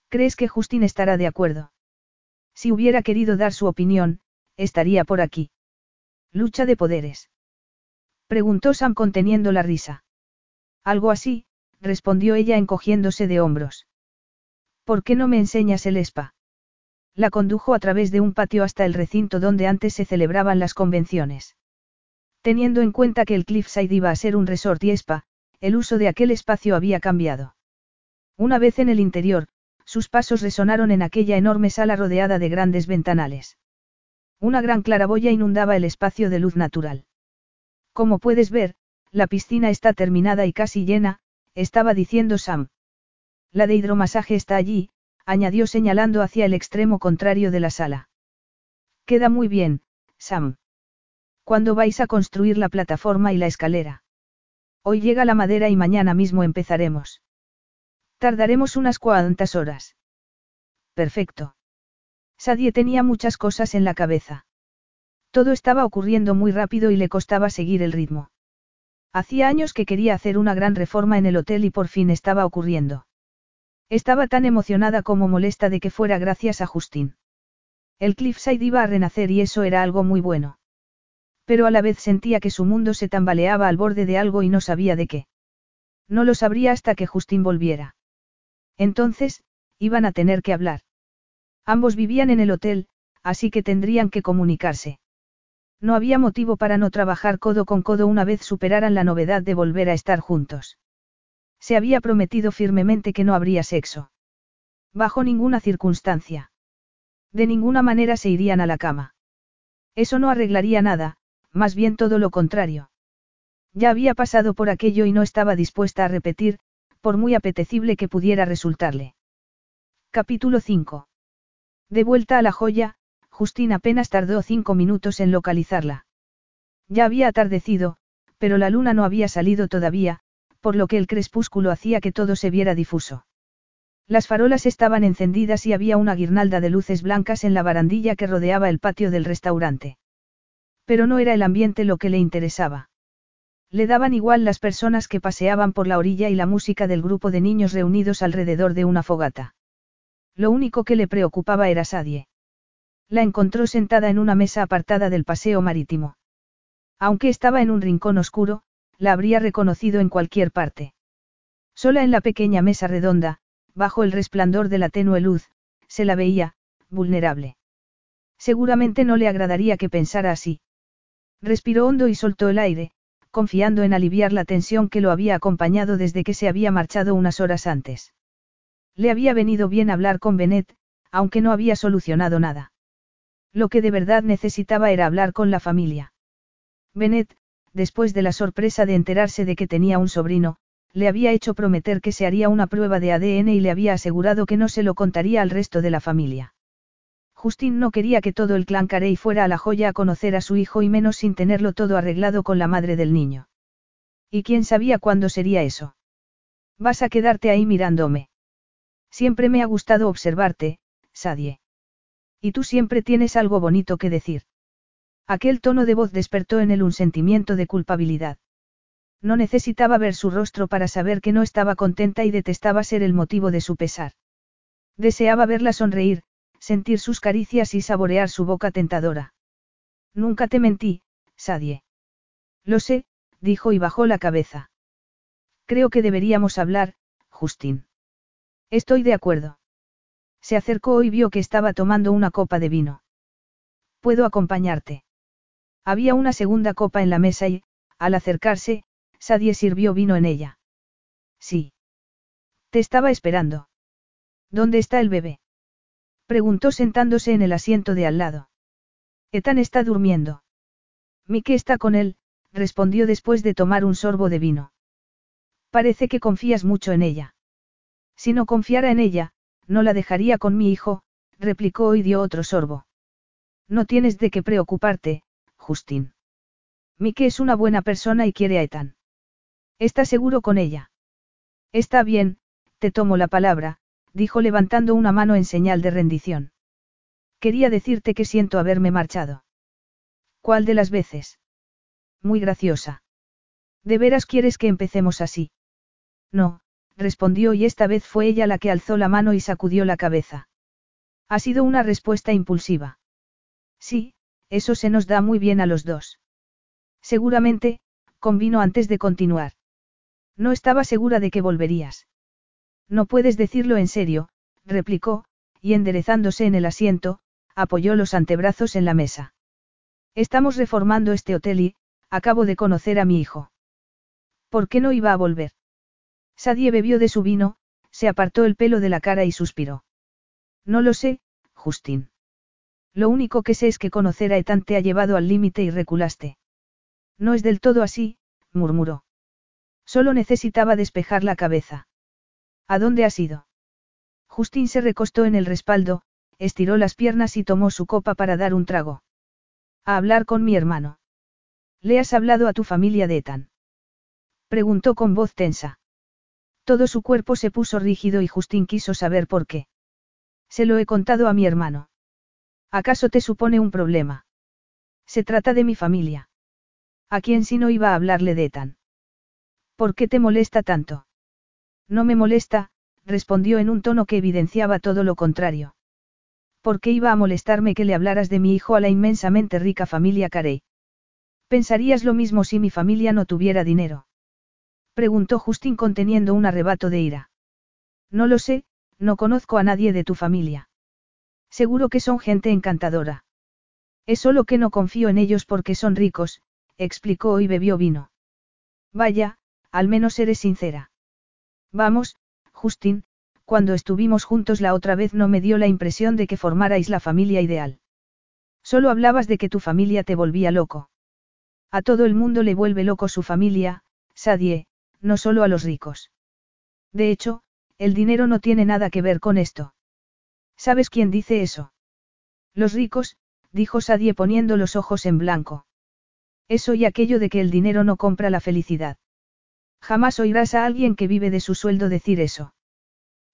¿Crees que Justin estará de acuerdo? Si hubiera querido dar su opinión, estaría por aquí. Lucha de poderes. Preguntó Sam conteniendo la risa. Algo así, respondió ella encogiéndose de hombros. ¿Por qué no me enseñas el spa? La condujo a través de un patio hasta el recinto donde antes se celebraban las convenciones. Teniendo en cuenta que el Cliffside iba a ser un resort y spa, el uso de aquel espacio había cambiado. Una vez en el interior, sus pasos resonaron en aquella enorme sala rodeada de grandes ventanales. Una gran claraboya inundaba el espacio de luz natural. Como puedes ver, la piscina está terminada y casi llena, estaba diciendo Sam. La de hidromasaje está allí, añadió señalando hacia el extremo contrario de la sala. Queda muy bien, Sam. ¿Cuándo vais a construir la plataforma y la escalera? Hoy llega la madera y mañana mismo empezaremos. Tardaremos unas cuantas horas. Perfecto. Sadie tenía muchas cosas en la cabeza. Todo estaba ocurriendo muy rápido y le costaba seguir el ritmo. Hacía años que quería hacer una gran reforma en el hotel y por fin estaba ocurriendo. Estaba tan emocionada como molesta de que fuera gracias a Justin. El Cliffside iba a renacer y eso era algo muy bueno. Pero a la vez sentía que su mundo se tambaleaba al borde de algo y no sabía de qué. No lo sabría hasta que Justin volviera. Entonces, iban a tener que hablar. Ambos vivían en el hotel, así que tendrían que comunicarse. No había motivo para no trabajar codo con codo una vez superaran la novedad de volver a estar juntos. Se había prometido firmemente que no habría sexo. Bajo ninguna circunstancia. De ninguna manera se irían a la cama. Eso no arreglaría nada, más bien todo lo contrario. Ya había pasado por aquello y no estaba dispuesta a repetir, por muy apetecible que pudiera resultarle. Capítulo 5. De vuelta a la joya, Justin apenas tardó cinco minutos en localizarla. Ya había atardecido, pero la luna no había salido todavía, por lo que el crepúsculo hacía que todo se viera difuso. Las farolas estaban encendidas y había una guirnalda de luces blancas en la barandilla que rodeaba el patio del restaurante. Pero no era el ambiente lo que le interesaba. Le daban igual las personas que paseaban por la orilla y la música del grupo de niños reunidos alrededor de una fogata. Lo único que le preocupaba era Sadie. La encontró sentada en una mesa apartada del paseo marítimo. Aunque estaba en un rincón oscuro, la habría reconocido en cualquier parte. Sola en la pequeña mesa redonda, bajo el resplandor de la tenue luz, se la veía, vulnerable. Seguramente no le agradaría que pensara así. Respiró hondo y soltó el aire, confiando en aliviar la tensión que lo había acompañado desde que se había marchado unas horas antes. Le había venido bien hablar con Bennett, aunque no había solucionado nada. Lo que de verdad necesitaba era hablar con la familia. Bennett, después de la sorpresa de enterarse de que tenía un sobrino, le había hecho prometer que se haría una prueba de ADN y le había asegurado que no se lo contaría al resto de la familia. Justin no quería que todo el clan Carey fuera a la joya a conocer a su hijo y menos sin tenerlo todo arreglado con la madre del niño. ¿Y quién sabía cuándo sería eso? Vas a quedarte ahí mirándome. Siempre me ha gustado observarte, Sadie. Y tú siempre tienes algo bonito que decir. Aquel tono de voz despertó en él un sentimiento de culpabilidad. No necesitaba ver su rostro para saber que no estaba contenta y detestaba ser el motivo de su pesar. Deseaba verla sonreír, sentir sus caricias y saborear su boca tentadora. Nunca te mentí, Sadie. Lo sé, dijo y bajó la cabeza. Creo que deberíamos hablar, Justin. Estoy de acuerdo. Se acercó y vio que estaba tomando una copa de vino. ¿Puedo acompañarte? Había una segunda copa en la mesa y, al acercarse, Sadie sirvió vino en ella. Sí. Te estaba esperando. ¿Dónde está el bebé? Preguntó sentándose en el asiento de al lado. Ethan está durmiendo. Mike está con él, respondió después de tomar un sorbo de vino. Parece que confías mucho en ella. Si no confiara en ella, no la dejaría con mi hijo, replicó y dio otro sorbo. No tienes de qué preocuparte, Justin. Mike es una buena persona y quiere a Ethan. ¿Está seguro con ella? Está bien, te tomo la palabra, dijo levantando una mano en señal de rendición. Quería decirte que siento haberme marchado. ¿Cuál de las veces? Muy graciosa. ¿De veras quieres que empecemos así? No, respondió y esta vez fue ella la que alzó la mano y sacudió la cabeza. Ha sido una respuesta impulsiva. Sí, eso se nos da muy bien a los dos. Seguramente, convino antes de continuar. No estaba segura de que volverías. No puedes decirlo en serio, replicó, y enderezándose en el asiento, apoyó los antebrazos en la mesa. Estamos reformando este hotel y, acabo de conocer a mi hijo. ¿Por qué no iba a volver? Sadie bebió de su vino, se apartó el pelo de la cara y suspiró. No lo sé, Justin. Lo único que sé es que conocer a Ethan te ha llevado al límite y reculaste. No es del todo así, murmuró. Solo necesitaba despejar la cabeza. ¿A dónde has ido? Justin se recostó en el respaldo, estiró las piernas y tomó su copa para dar un trago. A hablar con mi hermano. ¿Le has hablado a tu familia de Ethan? Preguntó con voz tensa. Todo su cuerpo se puso rígido y Justin quiso saber por qué. Se lo he contado a mi hermano. ¿Acaso te supone un problema? Se trata de mi familia. ¿A quién si no iba a hablarle de Ethan? ¿Por qué te molesta tanto? No me molesta, respondió en un tono que evidenciaba todo lo contrario. ¿Por qué iba a molestarme que le hablaras de mi hijo a la inmensamente rica familia Carey? ¿Pensarías lo mismo si mi familia no tuviera dinero? Preguntó Justin conteniendo un arrebato de ira. No lo sé, no conozco a nadie de tu familia. Seguro que son gente encantadora. Es solo que no confío en ellos porque son ricos, explicó y bebió vino. Vaya, al menos eres sincera. Vamos, Justin, cuando estuvimos juntos la otra vez no me dio la impresión de que formarais la familia ideal. Solo hablabas de que tu familia te volvía loco. A todo el mundo le vuelve loco su familia, Sadie, no solo a los ricos. De hecho, el dinero no tiene nada que ver con esto. ¿Sabes quién dice eso? Los ricos, dijo Sadie poniendo los ojos en blanco. Eso y aquello de que el dinero no compra la felicidad. Jamás oirás a alguien que vive de su sueldo decir eso.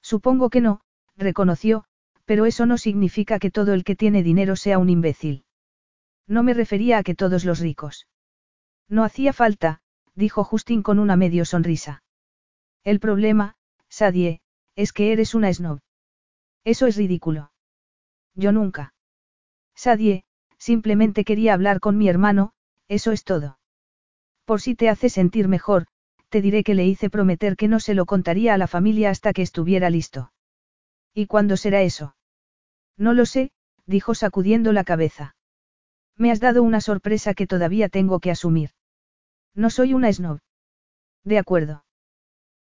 Supongo que no, reconoció, pero eso no significa que todo el que tiene dinero sea un imbécil. No me refería a que todos los ricos. No hacía falta, dijo Justin con una medio sonrisa. El problema, Sadie, es que eres una snob. Eso es ridículo. Yo nunca. Sadie, simplemente quería hablar con mi hermano, eso es todo. Por si te hace sentir mejor, te diré que le hice prometer que no se lo contaría a la familia hasta que estuviera listo. ¿Y cuándo será eso? No lo sé, dijo sacudiendo la cabeza. Me has dado una sorpresa que todavía tengo que asumir. No soy una snob. De acuerdo.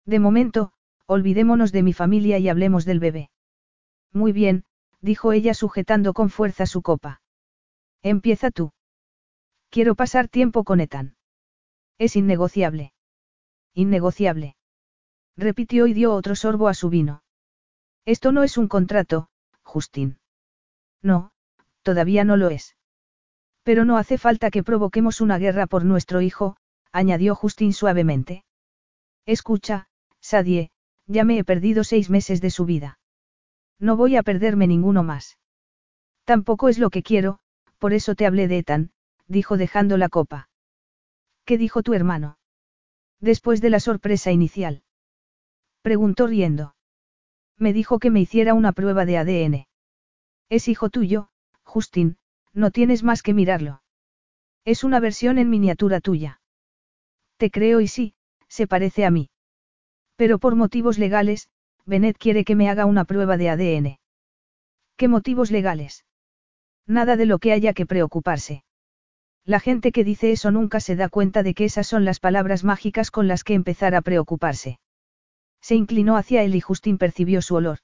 De momento, olvidémonos de mi familia y hablemos del bebé. Muy bien, dijo ella sujetando con fuerza su copa. Empieza tú. Quiero pasar tiempo con Ethan. Es innegociable. Innegociable. Repitió y dio otro sorbo a su vino. Esto no es un contrato, Justin. No, todavía no lo es. Pero no hace falta que provoquemos una guerra por nuestro hijo, añadió Justin suavemente. Escucha, Sadie, ya me he perdido seis meses de su vida. No voy a perderme ninguno más. Tampoco es lo que quiero, por eso te hablé de Ethan, dijo dejando la copa. ¿Qué dijo tu hermano? Después de la sorpresa inicial. Preguntó riendo. Me dijo que me hiciera una prueba de ADN. Es hijo tuyo, Justin, no tienes más que mirarlo. Es una versión en miniatura tuya. Te creo y sí, se parece a mí. Pero por motivos legales, Bennett quiere que me haga una prueba de ADN. ¿Qué motivos legales? Nada de lo que haya que preocuparse. La gente que dice eso nunca se da cuenta de que esas son las palabras mágicas con las que empezar a preocuparse. Se inclinó hacia él y Justin percibió su olor.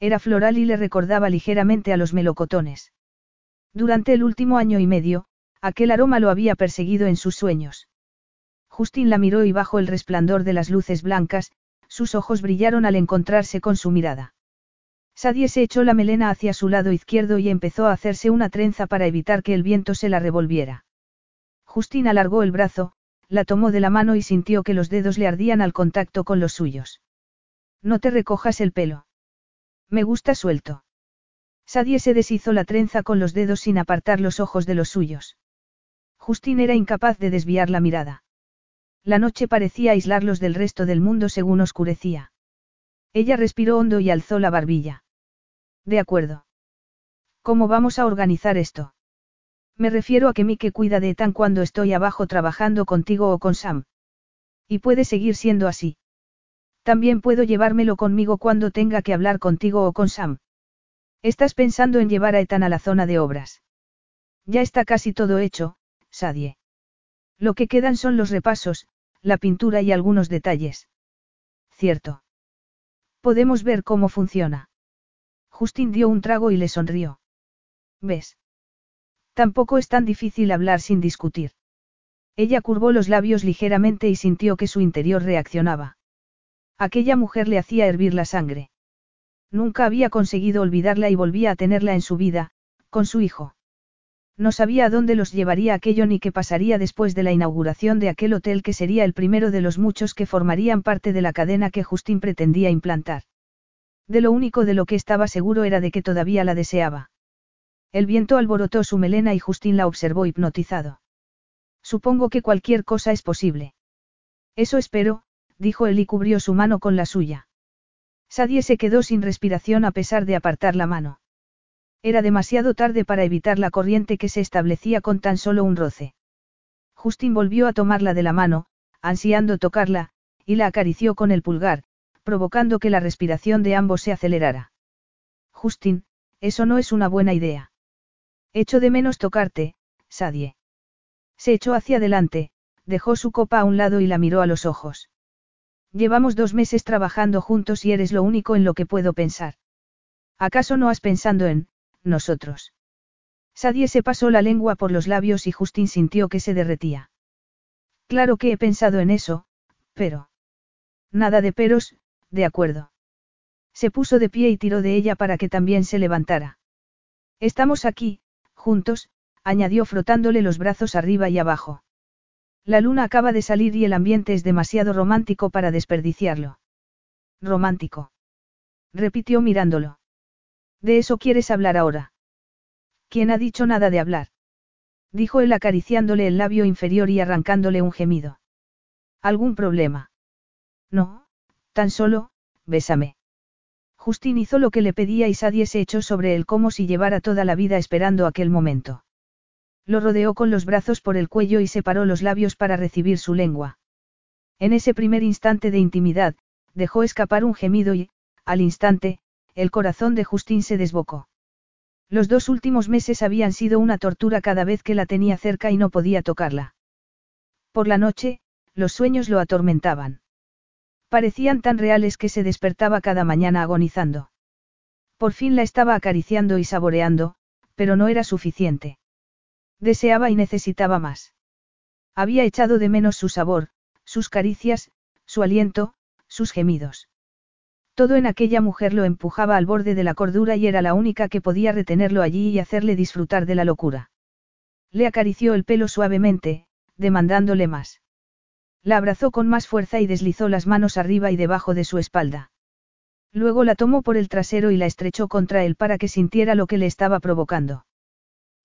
Era floral y le recordaba ligeramente a los melocotones. Durante el último año y medio, aquel aroma lo había perseguido en sus sueños. Justin la miró y bajo el resplandor de las luces blancas, sus ojos brillaron al encontrarse con su mirada. Sadie se echó la melena hacia su lado izquierdo y empezó a hacerse una trenza para evitar que el viento se la revolviera. Justin alargó el brazo, la tomó de la mano y sintió que los dedos le ardían al contacto con los suyos. No te recojas el pelo. Me gusta suelto. Sadie se deshizo la trenza con los dedos sin apartar los ojos de los suyos. Justin era incapaz de desviar la mirada. La noche parecía aislarlos del resto del mundo según oscurecía. Ella respiró hondo y alzó la barbilla. De acuerdo. ¿Cómo vamos a organizar esto? Me refiero a que Mike cuida de Ethan cuando estoy abajo trabajando contigo o con Sam. Y puede seguir siendo así. También puedo llevármelo conmigo cuando tenga que hablar contigo o con Sam. Estás pensando en llevar a Ethan a la zona de obras. Ya está casi todo hecho, Sadie. Lo que quedan son los repasos, la pintura y algunos detalles. Cierto. Podemos ver cómo funciona. Justin dio un trago y le sonrió. ¿Ves? Tampoco es tan difícil hablar sin discutir. Ella curvó los labios ligeramente y sintió que su interior reaccionaba. Aquella mujer le hacía hervir la sangre. Nunca había conseguido olvidarla y volvía a tenerla en su vida, con su hijo. No sabía a dónde los llevaría aquello ni qué pasaría después de la inauguración de aquel hotel que sería el primero de los muchos que formarían parte de la cadena que Justin pretendía implantar. De lo único de lo que estaba seguro era de que todavía la deseaba. El viento alborotó su melena y Justin la observó hipnotizado. Supongo que cualquier cosa es posible. Eso espero, dijo él y cubrió su mano con la suya. Sadie se quedó sin respiración a pesar de apartar la mano. Era demasiado tarde para evitar la corriente que se establecía con tan solo un roce. Justin volvió a tomarla de la mano, ansiando tocarla, y la acarició con el pulgar, provocando que la respiración de ambos se acelerara. Justin, eso no es una buena idea. Echo de menos tocarte, Sadie. Se echó hacia adelante, dejó su copa a un lado y la miró a los ojos. Llevamos dos meses trabajando juntos y eres lo único en lo que puedo pensar. ¿Acaso no has pensado en, nosotros? Sadie se pasó la lengua por los labios y Justin sintió que se derretía. Claro que he pensado en eso, pero... Nada de peros, de acuerdo. Se puso de pie y tiró de ella para que también se levantara. Estamos aquí, juntos, añadió frotándole los brazos arriba y abajo. La luna acaba de salir y el ambiente es demasiado romántico para desperdiciarlo. Romántico. Repitió mirándolo. ¿De eso quieres hablar ahora? ¿Quién ha dicho nada de hablar? Dijo él acariciándole el labio inferior y arrancándole un gemido. ¿Algún problema? No, Tan solo, bésame. Justin hizo lo que le pedía y Sadie se echó sobre él como si llevara toda la vida esperando aquel momento. Lo rodeó con los brazos por el cuello y separó los labios para recibir su lengua. En ese primer instante de intimidad, dejó escapar un gemido y, al instante, el corazón de Justin se desbocó. Los dos últimos meses habían sido una tortura cada vez que la tenía cerca y no podía tocarla. Por la noche, los sueños lo atormentaban. Parecían tan reales que se despertaba cada mañana agonizando. Por fin la estaba acariciando y saboreando, pero no era suficiente. Deseaba y necesitaba más. Había echado de menos su sabor, sus caricias, su aliento, sus gemidos. Todo en aquella mujer lo empujaba al borde de la cordura y era la única que podía retenerlo allí y hacerle disfrutar de la locura. Le acarició el pelo suavemente, demandándole más. La abrazó con más fuerza y deslizó las manos arriba y debajo de su espalda. Luego la tomó por el trasero y la estrechó contra él para que sintiera lo que le estaba provocando.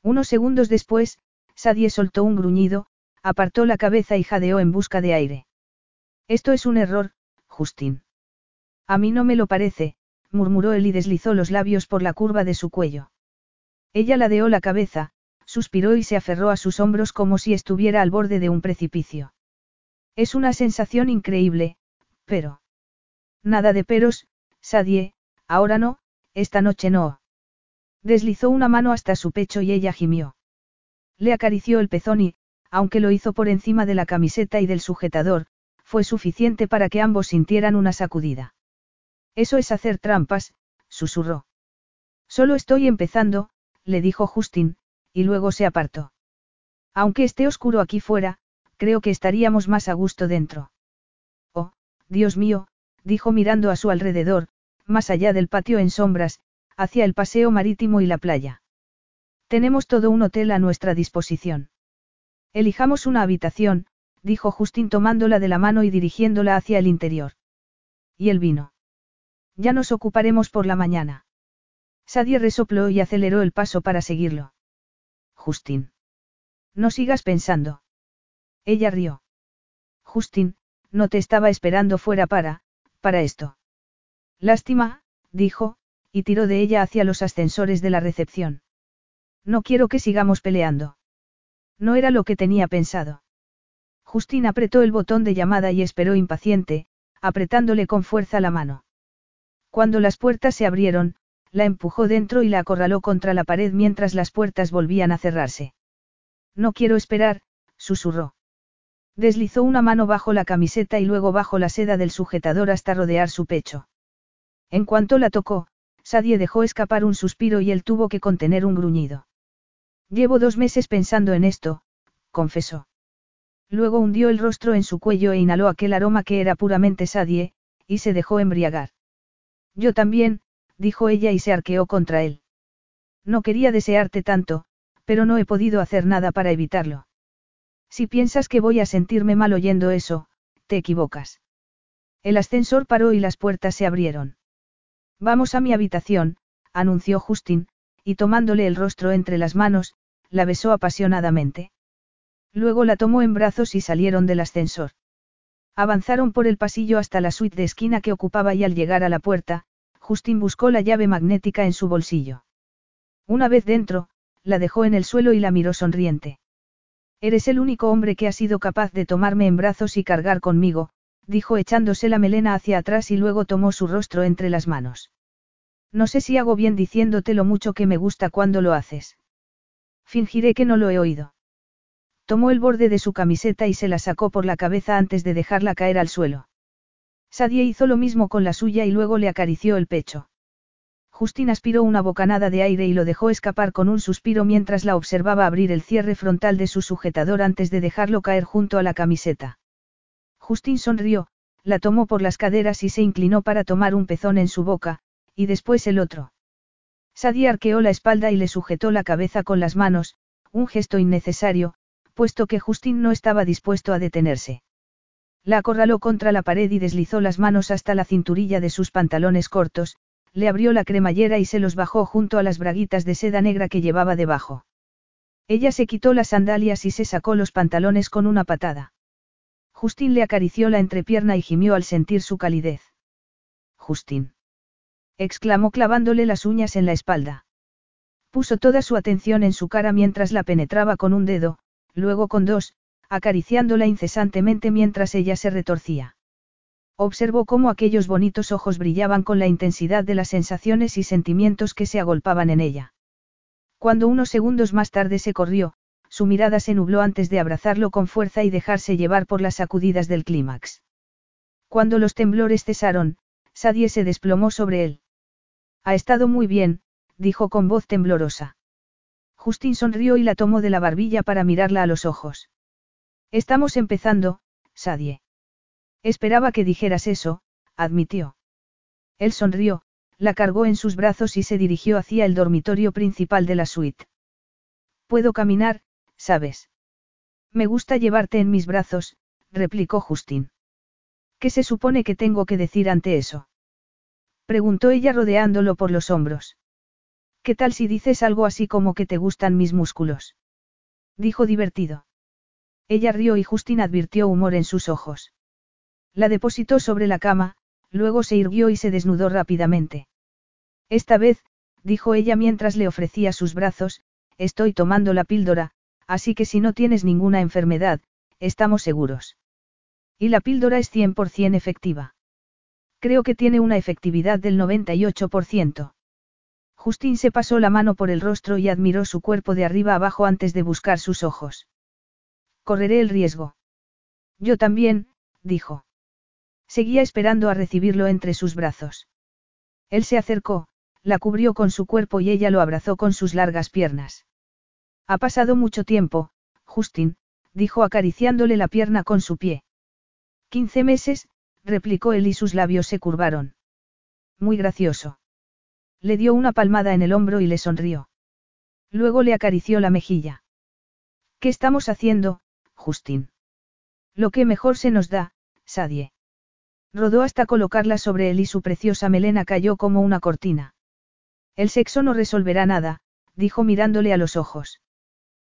Unos segundos después, Sadie soltó un gruñido, apartó la cabeza y jadeó en busca de aire. Esto es un error, Justin. A mí no me lo parece, murmuró él y deslizó los labios por la curva de su cuello. Ella ladeó la cabeza, suspiró y se aferró a sus hombros como si estuviera al borde de un precipicio. Es una sensación increíble, pero... Nada de peros, Sadie, ahora no, esta noche no. Deslizó una mano hasta su pecho y ella gimió. Le acarició el pezón y, aunque lo hizo por encima de la camiseta y del sujetador, fue suficiente para que ambos sintieran una sacudida. Eso es hacer trampas, susurró. Solo estoy empezando, le dijo Justin, y luego se apartó. Aunque esté oscuro aquí fuera, creo que estaríamos más a gusto dentro. Oh, Dios mío, dijo mirando a su alrededor, más allá del patio en sombras, hacia el paseo marítimo y la playa. Tenemos todo un hotel a nuestra disposición. Elijamos una habitación, dijo Justin tomándola de la mano y dirigiéndola hacia el interior. ¿Y el vino? Ya nos ocuparemos por la mañana. Sadie resopló y aceleró el paso para seguirlo. Justin. No sigas pensando. Ella rió. Justin, no te estaba esperando fuera para, para esto. Lástima, dijo, y tiró de ella hacia los ascensores de la recepción. No quiero que sigamos peleando. No era lo que tenía pensado. Justin apretó el botón de llamada y esperó impaciente, apretándole con fuerza la mano. Cuando las puertas se abrieron, la empujó dentro y la acorraló contra la pared mientras las puertas volvían a cerrarse. No quiero esperar, susurró. Deslizó una mano bajo la camiseta y luego bajo la seda del sujetador hasta rodear su pecho. En cuanto la tocó, Sadie dejó escapar un suspiro y él tuvo que contener un gruñido. Llevo dos meses pensando en esto, confesó. Luego hundió el rostro en su cuello e inhaló aquel aroma que era puramente Sadie, y se dejó embriagar. Yo también, dijo ella y se arqueó contra él. No quería desearte tanto, pero no he podido hacer nada para evitarlo. Si piensas que voy a sentirme mal oyendo eso, te equivocas. El ascensor paró y las puertas se abrieron. Vamos a mi habitación, anunció Justin, y tomándole el rostro entre las manos, la besó apasionadamente. Luego la tomó en brazos y salieron del ascensor. Avanzaron por el pasillo hasta la suite de esquina que ocupaba y al llegar a la puerta, Justin buscó la llave magnética en su bolsillo. Una vez dentro, la dejó en el suelo y la miró sonriente. Eres el único hombre que ha sido capaz de tomarme en brazos y cargar conmigo, dijo echándose la melena hacia atrás y luego tomó su rostro entre las manos. No sé si hago bien diciéndote lo mucho que me gusta cuando lo haces. Fingiré que no lo he oído. Tomó el borde de su camiseta y se la sacó por la cabeza antes de dejarla caer al suelo. Sadie hizo lo mismo con la suya y luego le acarició el pecho. Justin aspiró una bocanada de aire y lo dejó escapar con un suspiro mientras la observaba abrir el cierre frontal de su sujetador antes de dejarlo caer junto a la camiseta. Justin sonrió, la tomó por las caderas y se inclinó para tomar un pezón en su boca, y después el otro. Sadie arqueó la espalda y le sujetó la cabeza con las manos, un gesto innecesario, puesto que Justin no estaba dispuesto a detenerse. La acorraló contra la pared y deslizó las manos hasta la cinturilla de sus pantalones cortos, le abrió la cremallera y se los bajó junto a las braguitas de seda negra que llevaba debajo. Ella se quitó las sandalias y se sacó los pantalones con una patada. Justin le acarició la entrepierna y gimió al sentir su calidez. Justin. exclamó clavándole las uñas en la espalda. Puso toda su atención en su cara mientras la penetraba con un dedo, luego con dos, acariciándola incesantemente mientras ella se retorcía. Observó cómo aquellos bonitos ojos brillaban con la intensidad de las sensaciones y sentimientos que se agolpaban en ella. Cuando unos segundos más tarde se corrió, su mirada se nubló antes de abrazarlo con fuerza y dejarse llevar por las sacudidas del clímax. Cuando los temblores cesaron, Sadie se desplomó sobre él. Ha estado muy bien, dijo con voz temblorosa. Justin sonrió y la tomó de la barbilla para mirarla a los ojos. Estamos empezando, Sadie. Esperaba que dijeras eso, admitió. Él sonrió, la cargó en sus brazos y se dirigió hacia el dormitorio principal de la suite. Puedo caminar, sabes. Me gusta llevarte en mis brazos, replicó Justin. ¿Qué se supone que tengo que decir ante eso? Preguntó ella rodeándolo por los hombros. ¿Qué tal si dices algo así como que te gustan mis músculos? Dijo divertido. Ella rió y Justin advirtió humor en sus ojos. La depositó sobre la cama, luego se irguió y se desnudó rápidamente. Esta vez, dijo ella mientras le ofrecía sus brazos, estoy tomando la píldora, así que si no tienes ninguna enfermedad, estamos seguros. Y la píldora es 100% efectiva. Creo que tiene una efectividad del 98%. Justin se pasó la mano por el rostro y admiró su cuerpo de arriba abajo antes de buscar sus ojos. Correré el riesgo. Yo también, dijo. Seguía esperando a recibirlo entre sus brazos. Él se acercó, la cubrió con su cuerpo y ella lo abrazó con sus largas piernas. Ha pasado mucho tiempo, Justin, dijo acariciándole la pierna con su pie. Quince meses, replicó él y sus labios se curvaron. Muy gracioso. Le dio una palmada en el hombro y le sonrió. Luego le acarició la mejilla. ¿Qué estamos haciendo, Justin? Lo que mejor se nos da, Sadie. Rodó hasta colocarla sobre él y su preciosa melena cayó como una cortina. El sexo no resolverá nada, dijo mirándole a los ojos.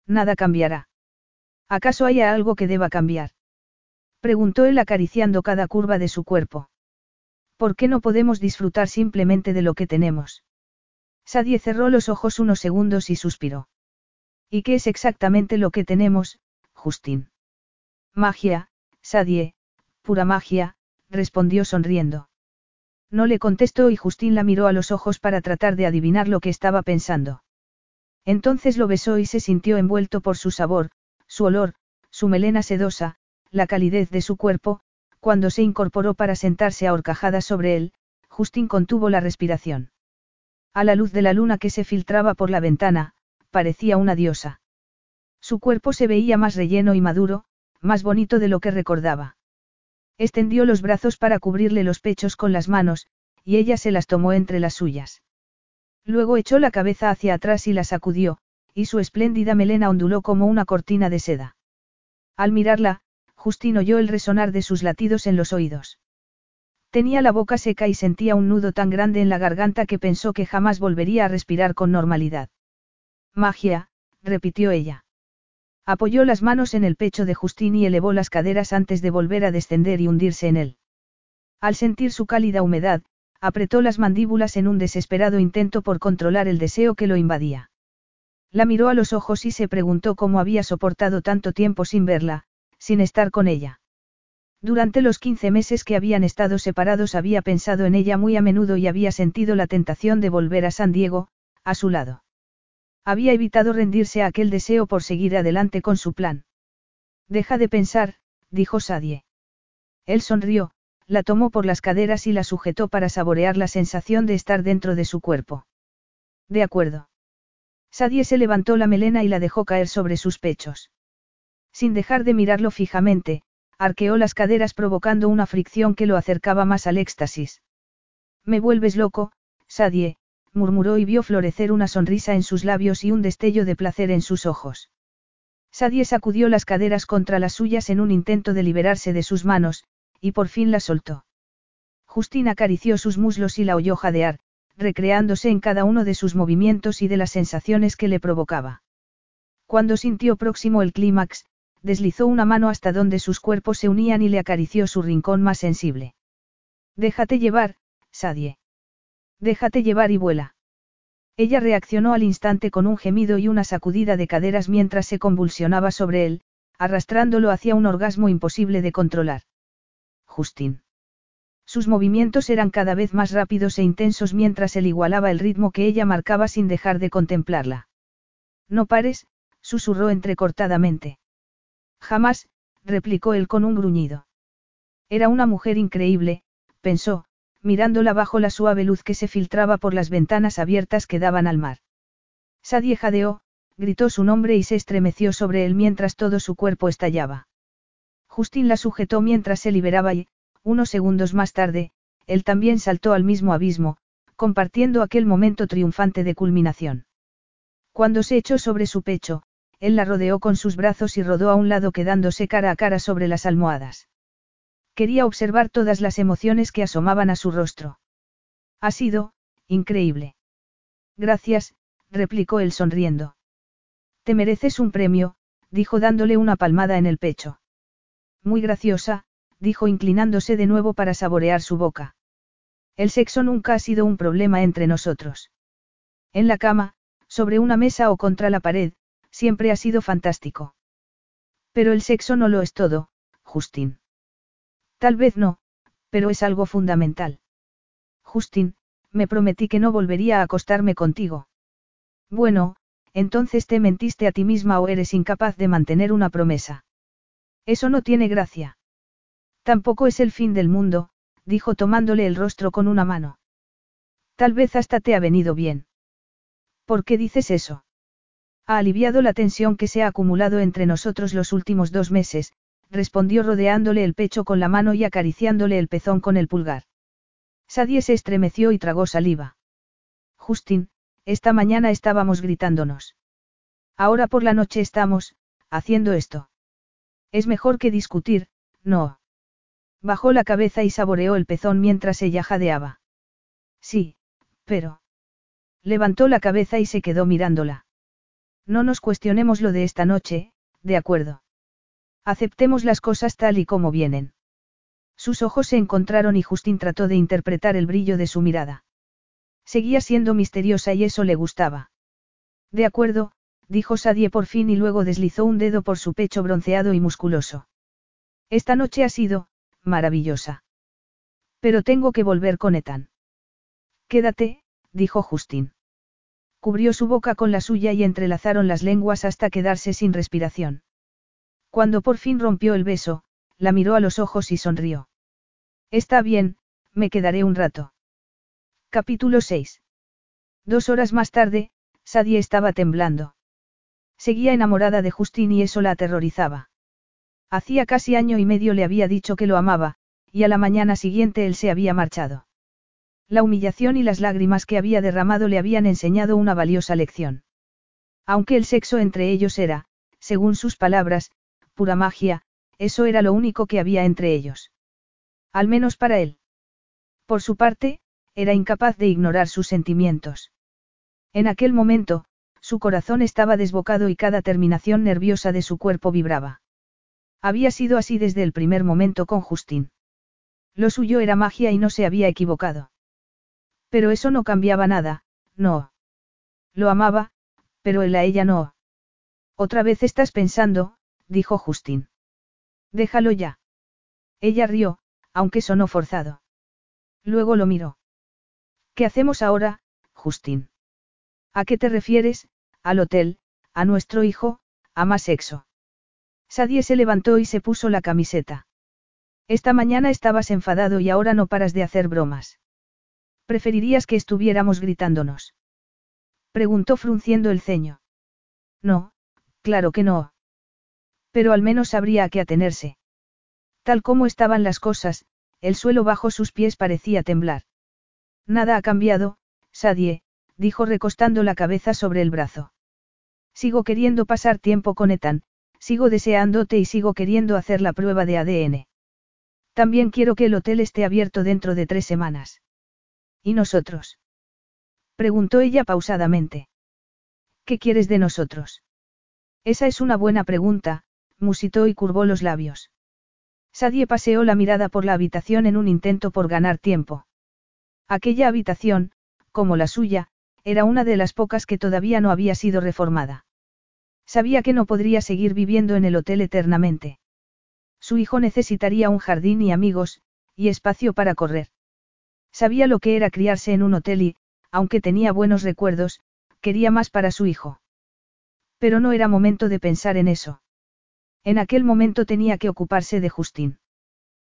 Nada cambiará. ¿Acaso haya algo que deba cambiar? Preguntó él acariciando cada curva de su cuerpo. ¿Por qué no podemos disfrutar simplemente de lo que tenemos? Sadie cerró los ojos unos segundos y suspiró. ¿Y qué es exactamente lo que tenemos, Justin? Magia, Sadie, pura magia, respondió sonriendo. No le contestó y Justín la miró a los ojos para tratar de adivinar lo que estaba pensando. Entonces lo besó y se sintió envuelto por su sabor, su olor, su melena sedosa, la calidez de su cuerpo, cuando se incorporó para sentarse a horcajadas sobre él, Justín contuvo la respiración. A la luz de la luna que se filtraba por la ventana, parecía una diosa. Su cuerpo se veía más relleno y maduro, más bonito de lo que recordaba. Extendió los brazos para cubrirle los pechos con las manos, y ella se las tomó entre las suyas. Luego echó la cabeza hacia atrás y la sacudió, y su espléndida melena onduló como una cortina de seda. Al mirarla, Justin oyó el resonar de sus latidos en los oídos. Tenía la boca seca y sentía un nudo tan grande en la garganta que pensó que jamás volvería a respirar con normalidad. Magia, repitió ella. Apoyó las manos en el pecho de Justín y elevó las caderas antes de volver a descender y hundirse en él. Al sentir su cálida humedad, apretó las mandíbulas en un desesperado intento por controlar el deseo que lo invadía. La miró a los ojos y se preguntó cómo había soportado tanto tiempo sin verla, sin estar con ella. Durante los quince meses que habían estado separados había pensado en ella muy a menudo y había sentido la tentación de volver a San Diego, a su lado. Había evitado rendirse a aquel deseo por seguir adelante con su plan. Deja de pensar, dijo Sadie. Él sonrió, la tomó por las caderas y la sujetó para saborear la sensación de estar dentro de su cuerpo. De acuerdo. Sadie se levantó la melena y la dejó caer sobre sus pechos. Sin dejar de mirarlo fijamente, arqueó las caderas provocando una fricción que lo acercaba más al éxtasis. Me vuelves loco, Sadie, murmuró y vio florecer una sonrisa en sus labios y un destello de placer en sus ojos. Sadie sacudió las caderas contra las suyas en un intento de liberarse de sus manos, y por fin la soltó. Justin acarició sus muslos y la oyó jadear, recreándose en cada uno de sus movimientos y de las sensaciones que le provocaba. Cuando sintió próximo el clímax, deslizó una mano hasta donde sus cuerpos se unían y le acarició su rincón más sensible. Déjate llevar, Sadie. Déjate llevar y vuela. Ella reaccionó al instante con un gemido y una sacudida de caderas mientras se convulsionaba sobre él, arrastrándolo hacia un orgasmo imposible de controlar. Justin. Sus movimientos eran cada vez más rápidos e intensos mientras él igualaba el ritmo que ella marcaba sin dejar de contemplarla. No pares, susurró entrecortadamente. Jamás, replicó él con un gruñido. Era una mujer increíble, pensó, mirándola bajo la suave luz que se filtraba por las ventanas abiertas que daban al mar. Sadie jadeó, gritó su nombre y se estremeció sobre él mientras todo su cuerpo estallaba. Justin la sujetó mientras se liberaba y, unos segundos más tarde, él también saltó al mismo abismo, compartiendo aquel momento triunfante de culminación. Cuando se echó sobre su pecho, él la rodeó con sus brazos y rodó a un lado quedándose cara a cara sobre las almohadas. Quería observar todas las emociones que asomaban a su rostro. Ha sido, increíble. Gracias, replicó él sonriendo. Te mereces un premio, dijo dándole una palmada en el pecho. Muy graciosa, dijo inclinándose de nuevo para saborear su boca. El sexo nunca ha sido un problema entre nosotros. En la cama, sobre una mesa o contra la pared, siempre ha sido fantástico. Pero el sexo no lo es todo, Justin. Tal vez no, pero es algo fundamental. Justin, me prometí que no volvería a acostarme contigo. Bueno, entonces te mentiste a ti misma o eres incapaz de mantener una promesa. Eso no tiene gracia. Tampoco es el fin del mundo, dijo tomándole el rostro con una mano. Tal vez hasta te ha venido bien. ¿Por qué dices eso? Ha aliviado la tensión que se ha acumulado entre nosotros los últimos dos meses, respondió rodeándole el pecho con la mano y acariciándole el pezón con el pulgar. Sadie se estremeció y tragó saliva. Justin, esta mañana estábamos gritándonos. Ahora por la noche estamos, haciendo esto. Es mejor que discutir, no. Bajó la cabeza y saboreó el pezón mientras ella jadeaba. Sí, pero... Levantó la cabeza y se quedó mirándola. No nos cuestionemos lo de esta noche, de acuerdo. Aceptemos las cosas tal y como vienen. Sus ojos se encontraron y Justin trató de interpretar el brillo de su mirada. Seguía siendo misteriosa y eso le gustaba. De acuerdo, dijo Sadie por fin y luego deslizó un dedo por su pecho bronceado y musculoso. Esta noche ha sido, maravillosa. Pero tengo que volver con Ethan. Quédate, dijo Justin. Cubrió su boca con la suya y entrelazaron las lenguas hasta quedarse sin respiración. Cuando por fin rompió el beso, la miró a los ojos y sonrió. Está bien, me quedaré un rato. Capítulo 6. Dos horas más tarde, Sadie estaba temblando. Seguía enamorada de Justin y eso la aterrorizaba. Hacía casi año y medio le había dicho que lo amaba, y a la mañana siguiente él se había marchado. La humillación y las lágrimas que había derramado le habían enseñado una valiosa lección. Aunque el sexo entre ellos era, según sus palabras, pura magia, eso era lo único que había entre ellos. Al menos para él. Por su parte, era incapaz de ignorar sus sentimientos. En aquel momento, su corazón estaba desbocado y cada terminación nerviosa de su cuerpo vibraba. Había sido así desde el primer momento con Justin. Lo suyo era magia y no se había equivocado. Pero eso no cambiaba nada, no. Lo amaba, pero él a ella no. Otra vez estás pensando, dijo Justin. Déjalo ya. Ella rió, aunque sonó forzado. Luego lo miró. ¿Qué hacemos ahora, Justin? ¿A qué te refieres? Al hotel, a nuestro hijo, a más sexo. Sadie se levantó y se puso la camiseta. Esta mañana estabas enfadado y ahora no paras de hacer bromas. ¿Preferirías que estuviéramos gritándonos? Preguntó frunciendo el ceño. No, claro que no. Pero al menos sabría a qué atenerse. Tal como estaban las cosas, el suelo bajo sus pies parecía temblar. Nada ha cambiado, Sadie, dijo recostando la cabeza sobre el brazo. Sigo queriendo pasar tiempo con Ethan, sigo deseándote y sigo queriendo hacer la prueba de ADN. También quiero que el hotel esté abierto dentro de tres semanas. ¿Y nosotros? Preguntó ella pausadamente. ¿Qué quieres de nosotros? Esa es una buena pregunta, musitó y curvó los labios. Sadie paseó la mirada por la habitación en un intento por ganar tiempo. Aquella habitación, como la suya, era una de las pocas que todavía no había sido reformada. Sabía que no podría seguir viviendo en el hotel eternamente. Su hijo necesitaría un jardín y amigos, y espacio para correr. Sabía lo que era criarse en un hotel y, aunque tenía buenos recuerdos, quería más para su hijo. Pero no era momento de pensar en eso. En aquel momento tenía que ocuparse de Justín.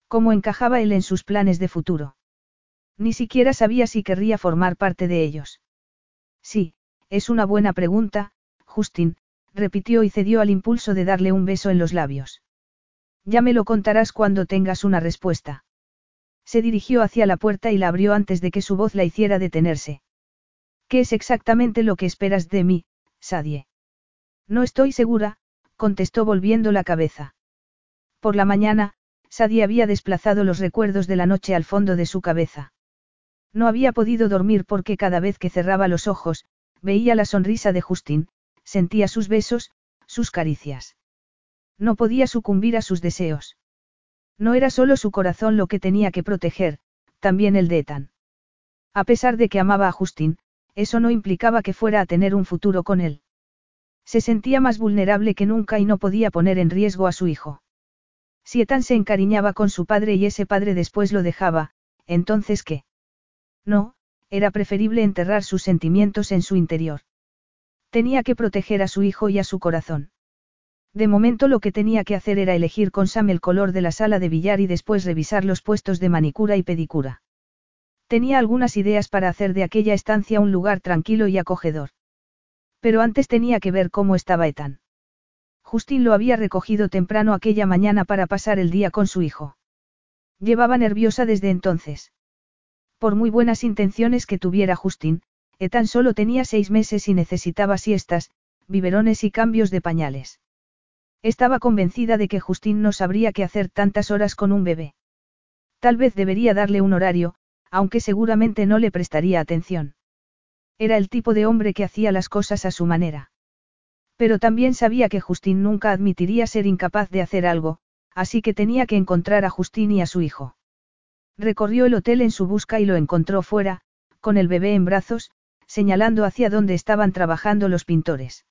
¿Cómo encajaba él en sus planes de futuro? Ni siquiera sabía si querría formar parte de ellos. Sí, es una buena pregunta, Justin, repitió y cedió al impulso de darle un beso en los labios. Ya me lo contarás cuando tengas una respuesta. Se dirigió hacia la puerta y la abrió antes de que su voz la hiciera detenerse. ¿Qué es exactamente lo que esperas de mí, Sadie? No estoy segura, contestó volviendo la cabeza. Por la mañana, Sadie había desplazado los recuerdos de la noche al fondo de su cabeza. No había podido dormir porque cada vez que cerraba los ojos, veía la sonrisa de Justin, sentía sus besos, sus caricias. No podía sucumbir a sus deseos. No era solo su corazón lo que tenía que proteger, también el de Ethan. A pesar de que amaba a Justin, eso no implicaba que fuera a tener un futuro con él. Se sentía más vulnerable que nunca y no podía poner en riesgo a su hijo. Si Ethan se encariñaba con su padre y ese padre después lo dejaba, entonces ¿qué? No, era preferible enterrar sus sentimientos en su interior. Tenía que proteger a su hijo y a su corazón. De momento lo que tenía que hacer era elegir con Sam el color de la sala de billar y después revisar los puestos de manicura y pedicura. Tenía algunas ideas para hacer de aquella estancia un lugar tranquilo y acogedor. Pero antes tenía que ver cómo estaba Ethan. Justin lo había recogido temprano aquella mañana para pasar el día con su hijo. Llevaba nerviosa desde entonces. Por muy buenas intenciones que tuviera Justin, Ethan solo tenía seis meses y necesitaba siestas, biberones y cambios de pañales. Estaba convencida de que Justin no sabría qué hacer tantas horas con un bebé. Tal vez debería darle un horario, aunque seguramente no le prestaría atención. Era el tipo de hombre que hacía las cosas a su manera. Pero también sabía que Justin nunca admitiría ser incapaz de hacer algo, así que tenía que encontrar a Justin y a su hijo. Recorrió el hotel en su busca y lo encontró fuera, con el bebé en brazos, señalando hacia donde estaban trabajando los pintores.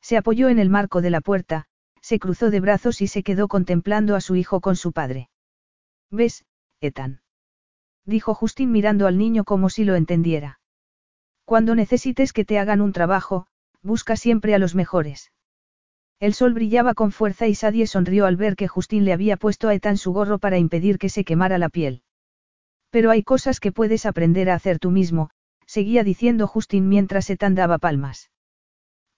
Se apoyó en el marco de la puerta, se cruzó de brazos y se quedó contemplando a su hijo con su padre. ¿Ves, Ethan? Dijo Justin mirando al niño como si lo entendiera. Cuando necesites que te hagan un trabajo, busca siempre a los mejores. El sol brillaba con fuerza y Sadie sonrió al ver que Justin le había puesto a Ethan su gorro para impedir que se quemara la piel. Pero hay cosas que puedes aprender a hacer tú mismo, seguía diciendo Justin mientras Ethan daba palmas.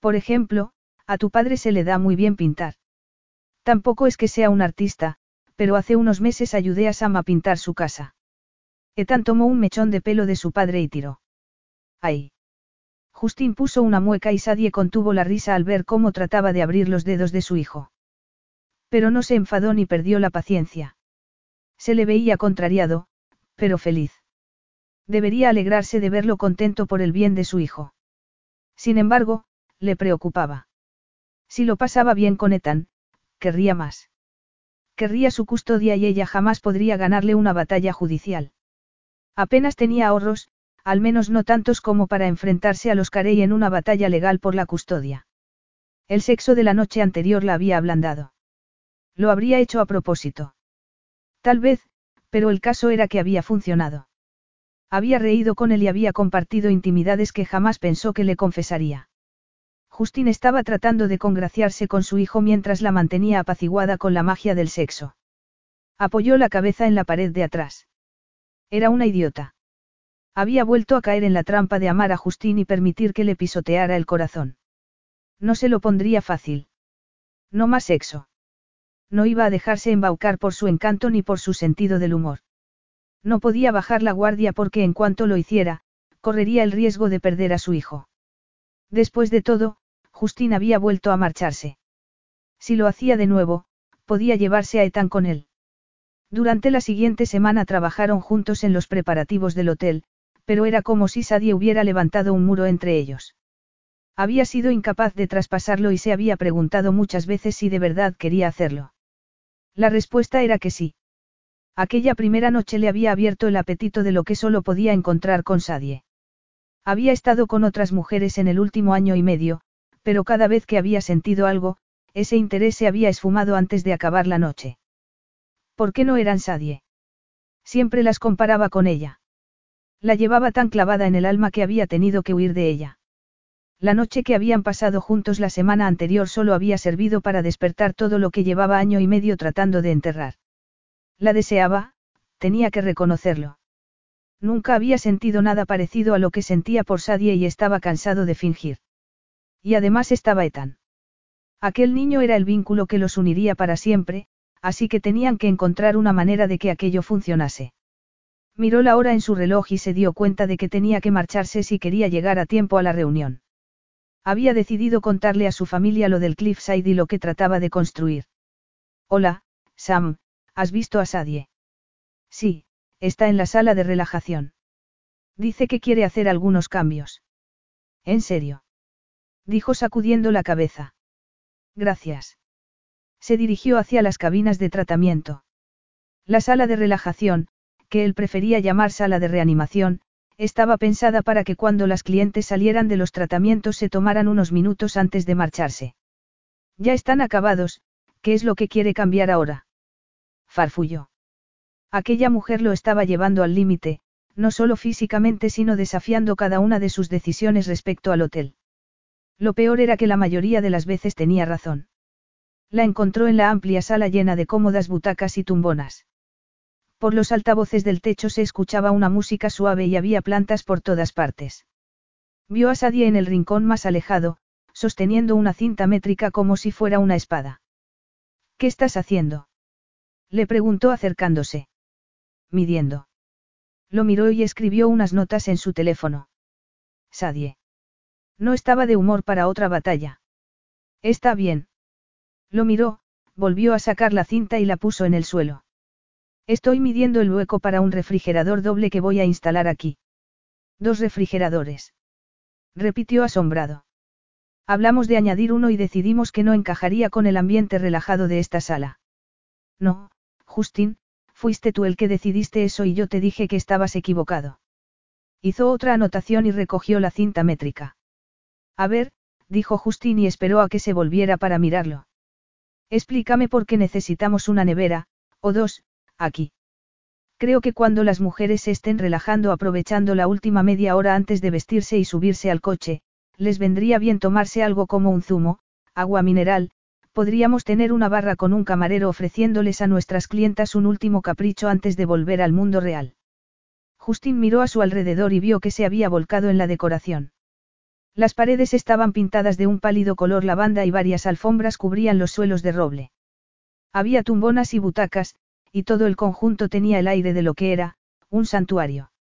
Por ejemplo, a tu padre se le da muy bien pintar. Tampoco es que sea un artista, pero hace unos meses ayudé a Sam a pintar su casa. Ethan tomó un mechón de pelo de su padre y tiró. ¡Ay! Justin puso una mueca y Sadie contuvo la risa al ver cómo trataba de abrir los dedos de su hijo. Pero no se enfadó ni perdió la paciencia. Se le veía contrariado, pero feliz. Debería alegrarse de verlo contento por el bien de su hijo. Sin embargo, le preocupaba. Si lo pasaba bien con Ethan, querría más. Querría su custodia y ella jamás podría ganarle una batalla judicial. Apenas tenía ahorros, al menos no tantos como para enfrentarse a los Carey en una batalla legal por la custodia. El sexo de la noche anterior la había ablandado. Lo habría hecho a propósito. Tal vez, pero el caso era que había funcionado. Había reído con él y había compartido intimidades que jamás pensó que le confesaría. Justin estaba tratando de congraciarse con su hijo mientras la mantenía apaciguada con la magia del sexo. Apoyó la cabeza en la pared de atrás. Era una idiota. Había vuelto a caer en la trampa de amar a Justin y permitir que le pisoteara el corazón. No se lo pondría fácil. No más sexo. No iba a dejarse embaucar por su encanto ni por su sentido del humor. No podía bajar la guardia porque en cuanto lo hiciera, correría el riesgo de perder a su hijo. Después de todo, Justin había vuelto a marcharse. Si lo hacía de nuevo, podía llevarse a Ethan con él. Durante la siguiente semana trabajaron juntos en los preparativos del hotel, pero era como si Sadie hubiera levantado un muro entre ellos. Había sido incapaz de traspasarlo y se había preguntado muchas veces si de verdad quería hacerlo. La respuesta era que sí. Aquella primera noche le había abierto el apetito de lo que solo podía encontrar con Sadie. Había estado con otras mujeres en el último año y medio, pero cada vez que había sentido algo, ese interés se había esfumado antes de acabar la noche. ¿Por qué no eran Sadie? Siempre las comparaba con ella. La llevaba tan clavada en el alma que había tenido que huir de ella. La noche que habían pasado juntos la semana anterior solo había servido para despertar todo lo que llevaba año y medio tratando de enterrar. La deseaba, tenía que reconocerlo. Nunca había sentido nada parecido a lo que sentía por Sadie y estaba cansado de fingir. Y además estaba Ethan. Aquel niño era el vínculo que los uniría para siempre, así que tenían que encontrar una manera de que aquello funcionase. Miró la hora en su reloj y se dio cuenta de que tenía que marcharse si quería llegar a tiempo a la reunión. Había decidido contarle a su familia lo del Cliffside y lo que trataba de construir. Hola, Sam, ¿has visto a Sadie? Sí, está en la sala de relajación. Dice que quiere hacer algunos cambios. ¿En serio? Dijo sacudiendo la cabeza. Gracias. Se dirigió hacia las cabinas de tratamiento. La sala de relajación, que él prefería llamar sala de reanimación, estaba pensada para que cuando las clientes salieran de los tratamientos se tomaran unos minutos antes de marcharse. Ya están acabados, ¿qué es lo que quiere cambiar ahora? Farfulló. Aquella mujer lo estaba llevando al límite, no solo físicamente sino desafiando cada una de sus decisiones respecto al hotel. Lo peor era que la mayoría de las veces tenía razón. La encontró en la amplia sala llena de cómodas butacas y tumbonas. Por los altavoces del techo se escuchaba una música suave y había plantas por todas partes. Vio a Sadie en el rincón más alejado, sosteniendo una cinta métrica como si fuera una espada. ¿Qué estás haciendo? Le preguntó acercándose. Midiendo. Lo miró y escribió unas notas en su teléfono. Sadie. No estaba de humor para otra batalla. Está bien. Lo miró, volvió a sacar la cinta y la puso en el suelo. Estoy midiendo el hueco para un refrigerador doble que voy a instalar aquí. Dos refrigeradores. Repitió asombrado. Hablamos de añadir uno y decidimos que no encajaría con el ambiente relajado de esta sala. No, Justin, fuiste tú el que decidiste eso y yo te dije que estabas equivocado. Hizo otra anotación y recogió la cinta métrica. A ver, dijo Justin y esperó a que se volviera para mirarlo. Explícame por qué necesitamos una nevera, o dos, aquí. Creo que cuando las mujeres se estén relajando aprovechando la última media hora antes de vestirse y subirse al coche, les vendría bien tomarse algo como un zumo, agua mineral, podríamos tener una barra con un camarero ofreciéndoles a nuestras clientas un último capricho antes de volver al mundo real. Justin miró a su alrededor y vio que se había volcado en la decoración. Las paredes estaban pintadas de un pálido color lavanda y varias alfombras cubrían los suelos de roble. Había tumbonas y butacas, y todo el conjunto tenía el aire de lo que era, un santuario.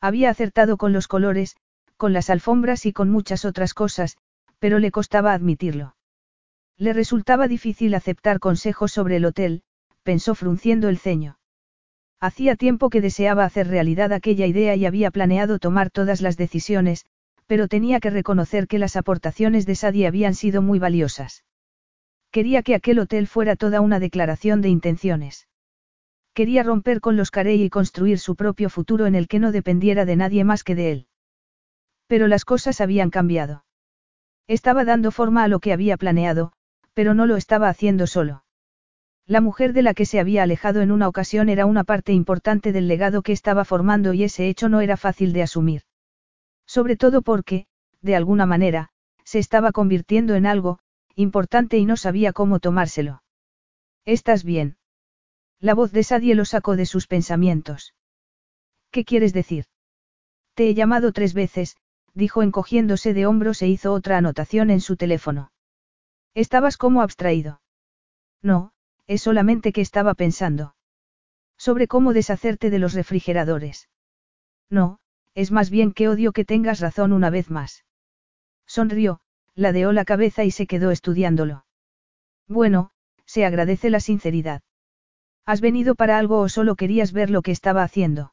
Había acertado con los colores, con las alfombras y con muchas otras cosas, pero le costaba admitirlo. Le resultaba difícil aceptar consejos sobre el hotel, pensó frunciendo el ceño. Hacía tiempo que deseaba hacer realidad aquella idea y había planeado tomar todas las decisiones, pero tenía que reconocer que las aportaciones de Sadie habían sido muy valiosas. Quería que aquel hotel fuera toda una declaración de intenciones. Quería romper con los Carey y construir su propio futuro en el que no dependiera de nadie más que de él. Pero las cosas habían cambiado. Estaba dando forma a lo que había planeado, pero no lo estaba haciendo solo. La mujer de la que se había alejado en una ocasión era una parte importante del legado que estaba formando y ese hecho no era fácil de asumir. Sobre todo porque, de alguna manera, se estaba convirtiendo en algo, importante y no sabía cómo tomárselo. ¿Estás bien? La voz de Sadie lo sacó de sus pensamientos. ¿Qué quieres decir? Te he llamado tres veces, dijo encogiéndose de hombros e hizo otra anotación en su teléfono. Estabas como abstraído. No, es solamente que estaba pensando. Sobre cómo deshacerte de los refrigeradores. No, es más bien que odio que tengas razón una vez más. Sonrió, ladeó la cabeza y se quedó estudiándolo. Bueno, se agradece la sinceridad. ¿Has venido para algo o solo querías ver lo que estaba haciendo?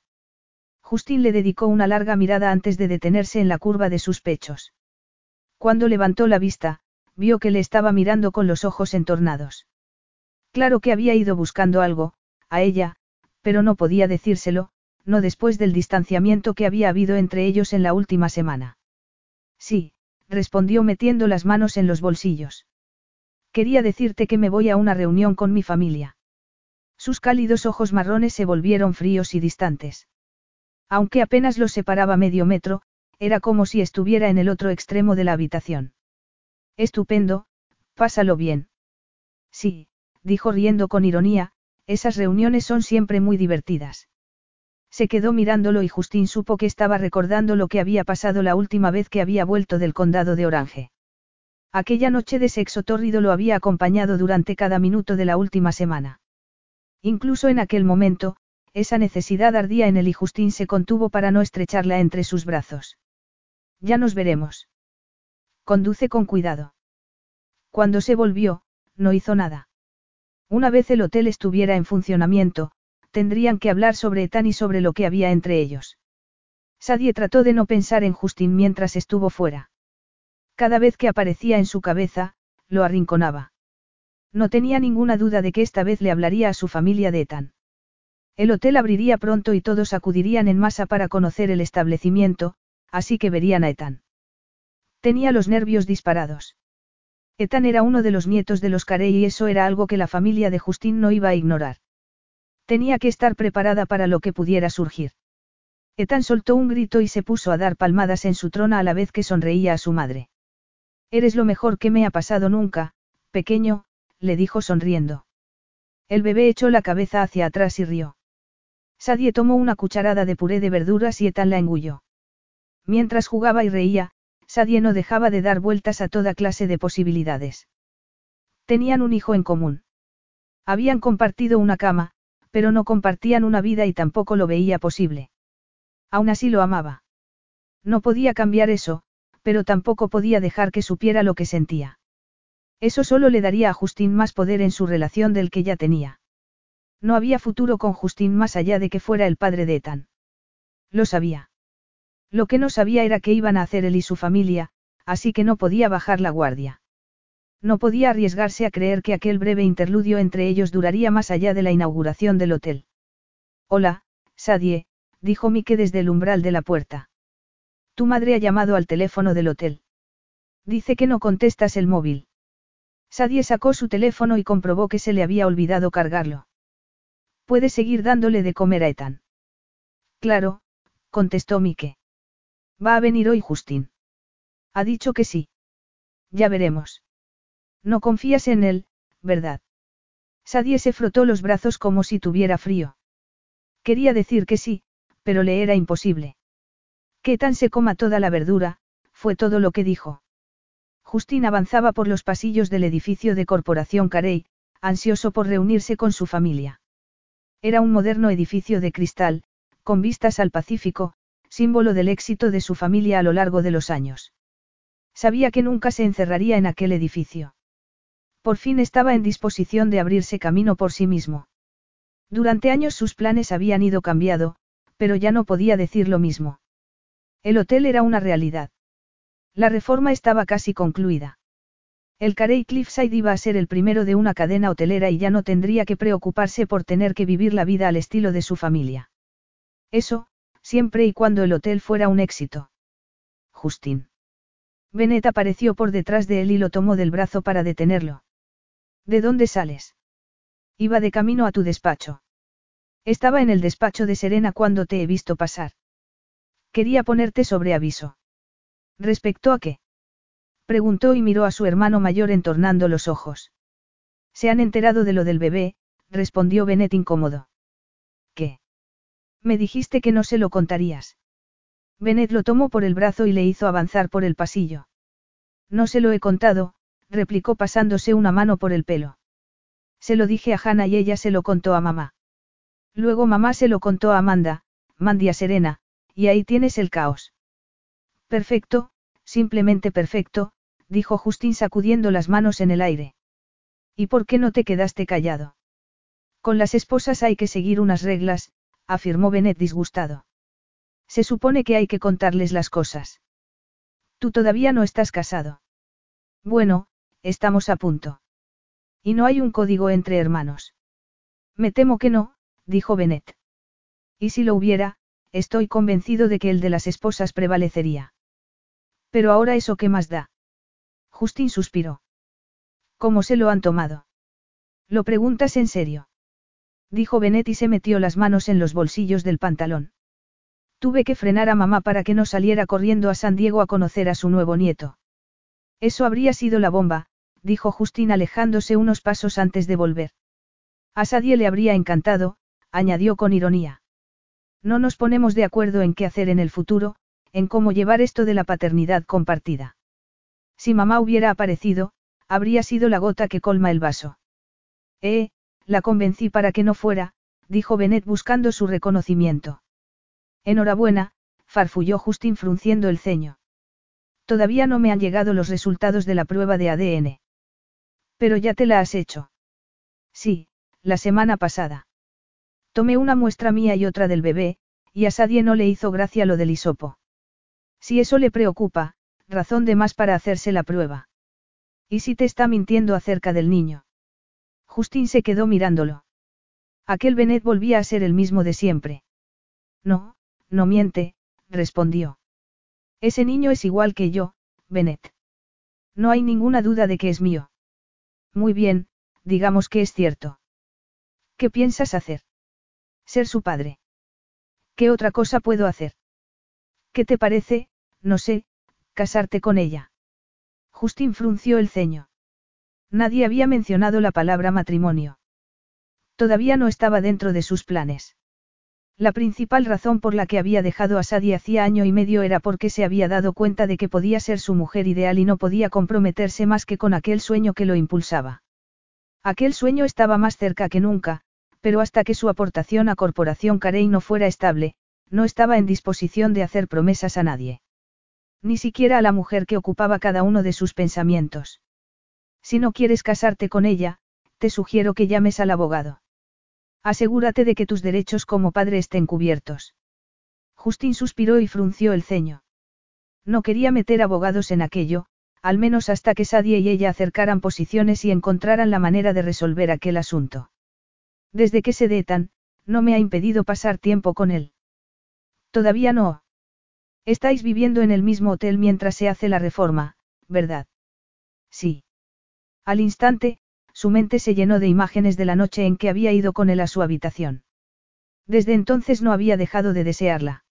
Justin le dedicó una larga mirada antes de detenerse en la curva de sus pechos. Cuando levantó la vista, vio que le estaba mirando con los ojos entornados. Claro que había ido buscando algo, a ella, pero no podía decírselo, no después del distanciamiento que había habido entre ellos en la última semana. Sí, respondió metiendo las manos en los bolsillos. Quería decirte que me voy a una reunión con mi familia. Sus cálidos ojos marrones se volvieron fríos y distantes. Aunque apenas los separaba medio metro, era como si estuviera en el otro extremo de la habitación. Estupendo, pásalo bien. Sí, dijo riendo con ironía, esas reuniones son siempre muy divertidas. Se quedó mirándolo y Justín supo que estaba recordando lo que había pasado la última vez que había vuelto del condado de Orange. Aquella noche de sexo tórrido lo había acompañado durante cada minuto de la última semana. Incluso en aquel momento, esa necesidad ardía en él y Justín se contuvo para no estrecharla entre sus brazos. Ya nos veremos. Conduce con cuidado. Cuando se volvió, no hizo nada. Una vez el hotel estuviera en funcionamiento, tendrían que hablar sobre Ethan y sobre lo que había entre ellos. Sadie trató de no pensar en Justin mientras estuvo fuera. Cada vez que aparecía en su cabeza, lo arrinconaba. No tenía ninguna duda de que esta vez le hablaría a su familia de Ethan. El hotel abriría pronto y todos acudirían en masa para conocer el establecimiento, así que verían a Ethan. Tenía los nervios disparados. Ethan era uno de los nietos de los Carey y eso era algo que la familia de Justin no iba a ignorar. Tenía que estar preparada para lo que pudiera surgir. Ethan soltó un grito y se puso a dar palmadas en su trona a la vez que sonreía a su madre. Eres lo mejor que me ha pasado nunca, pequeño, le dijo sonriendo. El bebé echó la cabeza hacia atrás y rió. Sadie tomó una cucharada de puré de verduras y Ethan la engulló. Mientras jugaba y reía, Sadie no dejaba de dar vueltas a toda clase de posibilidades. Tenían un hijo en común. Habían compartido una cama, pero no compartían una vida y tampoco lo veía posible. Aún así lo amaba. No podía cambiar eso, pero tampoco podía dejar que supiera lo que sentía. Eso solo le daría a Justín más poder en su relación del que ya tenía. No había futuro con Justín más allá de que fuera el padre de Ethan. Lo sabía. Lo que no sabía era qué iban a hacer él y su familia, así que no podía bajar la guardia. No podía arriesgarse a creer que aquel breve interludio entre ellos duraría más allá de la inauguración del hotel. Hola, Sadie, dijo Mike desde el umbral de la puerta. Tu madre ha llamado al teléfono del hotel. Dice que no contestas el móvil. Sadie sacó su teléfono y comprobó que se le había olvidado cargarlo. Puedes seguir dándole de comer a Ethan. Claro, contestó Mike. Va a venir hoy Justin. Ha dicho que sí. Ya veremos. No confías en él, ¿verdad? Sadie se frotó los brazos como si tuviera frío. Quería decir que sí, pero le era imposible. Que tan se coma toda la verdura, fue todo lo que dijo. Justin avanzaba por los pasillos del edificio de Corporación Carey, ansioso por reunirse con su familia. Era un moderno edificio de cristal, con vistas al Pacífico, símbolo del éxito de su familia a lo largo de los años. Sabía que nunca se encerraría en aquel edificio. Por fin estaba en disposición de abrirse camino por sí mismo. Durante años sus planes habían ido cambiado, pero ya no podía decir lo mismo. El hotel era una realidad. La reforma estaba casi concluida. El Carey Cliffside iba a ser el primero de una cadena hotelera y ya no tendría que preocuparse por tener que vivir la vida al estilo de su familia. Eso, siempre y cuando el hotel fuera un éxito. Justin. Bennett apareció por detrás de él y lo tomó del brazo para detenerlo. ¿De dónde sales? Iba de camino a tu despacho. Estaba en el despacho de Serena cuando te he visto pasar. Quería ponerte sobre aviso. ¿Respecto a qué? Preguntó y miró a su hermano mayor entornando los ojos. Se han enterado de lo del bebé, respondió Bennett incómodo. ¿Qué? Me dijiste que no se lo contarías. Bennett lo tomó por el brazo y le hizo avanzar por el pasillo. No se lo he contado, replicó pasándose una mano por el pelo. Se lo dije a Hannah y ella se lo contó a mamá. Luego mamá se lo contó a Amanda, Mandy Serena, y ahí tienes el caos. Perfecto, simplemente perfecto, dijo Justin sacudiendo las manos en el aire. ¿Y por qué no te quedaste callado? Con las esposas hay que seguir unas reglas, afirmó Bennett disgustado. Se supone que hay que contarles las cosas. Tú todavía no estás casado. Bueno, Estamos a punto. Y no hay un código entre hermanos. Me temo que no, dijo Bennett. Y si lo hubiera, estoy convencido de que el de las esposas prevalecería. Pero ahora eso qué más da. Justin suspiró. ¿Cómo se lo han tomado? ¿Lo preguntas en serio? Dijo Bennett y se metió las manos en los bolsillos del pantalón. Tuve que frenar a mamá para que no saliera corriendo a San Diego a conocer a su nuevo nieto. Eso habría sido la bomba, dijo Justín alejándose unos pasos antes de volver. A Sadie le habría encantado, añadió con ironía. No nos ponemos de acuerdo en qué hacer en el futuro, en cómo llevar esto de la paternidad compartida. Si mamá hubiera aparecido, habría sido la gota que colma el vaso. Eh, la convencí para que no fuera, dijo Benet buscando su reconocimiento. Enhorabuena, farfulló Justin frunciendo el ceño. Todavía no me han llegado los resultados de la prueba de ADN. Pero ya te la has hecho. Sí, la semana pasada. Tomé una muestra mía y otra del bebé, y a Sadie no le hizo gracia lo del hisopo. Si eso le preocupa, razón de más para hacerse la prueba. ¿Y si te está mintiendo acerca del niño? Justin se quedó mirándolo. Aquel Benet volvía a ser el mismo de siempre. No, no miente, respondió. Ese niño es igual que yo, Benet. No hay ninguna duda de que es mío. Muy bien, digamos que es cierto. ¿Qué piensas hacer? Ser su padre. ¿Qué otra cosa puedo hacer? ¿Qué te parece, no sé, casarte con ella? Justin frunció el ceño. Nadie había mencionado la palabra matrimonio. Todavía no estaba dentro de sus planes. La principal razón por la que había dejado a Sadie hacía año y medio era porque se había dado cuenta de que podía ser su mujer ideal y no podía comprometerse más que con aquel sueño que lo impulsaba. Aquel sueño estaba más cerca que nunca, pero hasta que su aportación a Corporación Carey no fuera estable, no estaba en disposición de hacer promesas a nadie. Ni siquiera a la mujer que ocupaba cada uno de sus pensamientos. Si no quieres casarte con ella, te sugiero que llames al abogado. Asegúrate de que tus derechos como padre estén cubiertos. Justin suspiró y frunció el ceño. No quería meter abogados en aquello, al menos hasta que Sadie y ella acercaran posiciones y encontraran la manera de resolver aquel asunto. Desde que se detan, no me ha impedido pasar tiempo con él. Todavía no. Estáis viviendo en el mismo hotel mientras se hace la reforma, ¿verdad? Sí. Al instante, su mente se llenó de imágenes de la noche en que había ido con él a su habitación. Desde entonces no había dejado de desearla.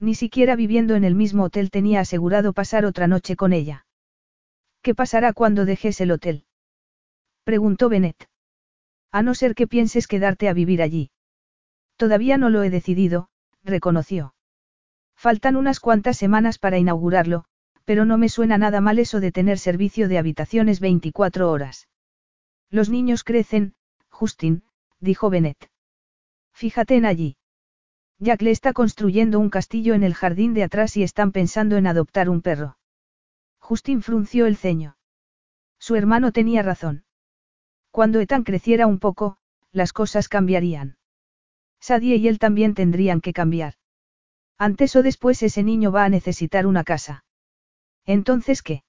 Ni siquiera viviendo en el mismo hotel tenía asegurado pasar otra noche con ella. ¿Qué pasará cuando dejes el hotel? preguntó Bennett. A no ser que pienses quedarte a vivir allí. Todavía no lo he decidido, reconoció. Faltan unas cuantas semanas para inaugurarlo, pero no me suena nada mal eso de tener servicio de habitaciones 24 horas. Los niños crecen, Justin, dijo Bennett. Fíjate en allí. Jack le está construyendo un castillo en el jardín de atrás y están pensando en adoptar un perro. Justin frunció el ceño. Su hermano tenía razón. Cuando Ethan creciera un poco, las cosas cambiarían. Sadie y él también tendrían que cambiar. Antes o después ese niño va a necesitar una casa. Entonces, ¿qué?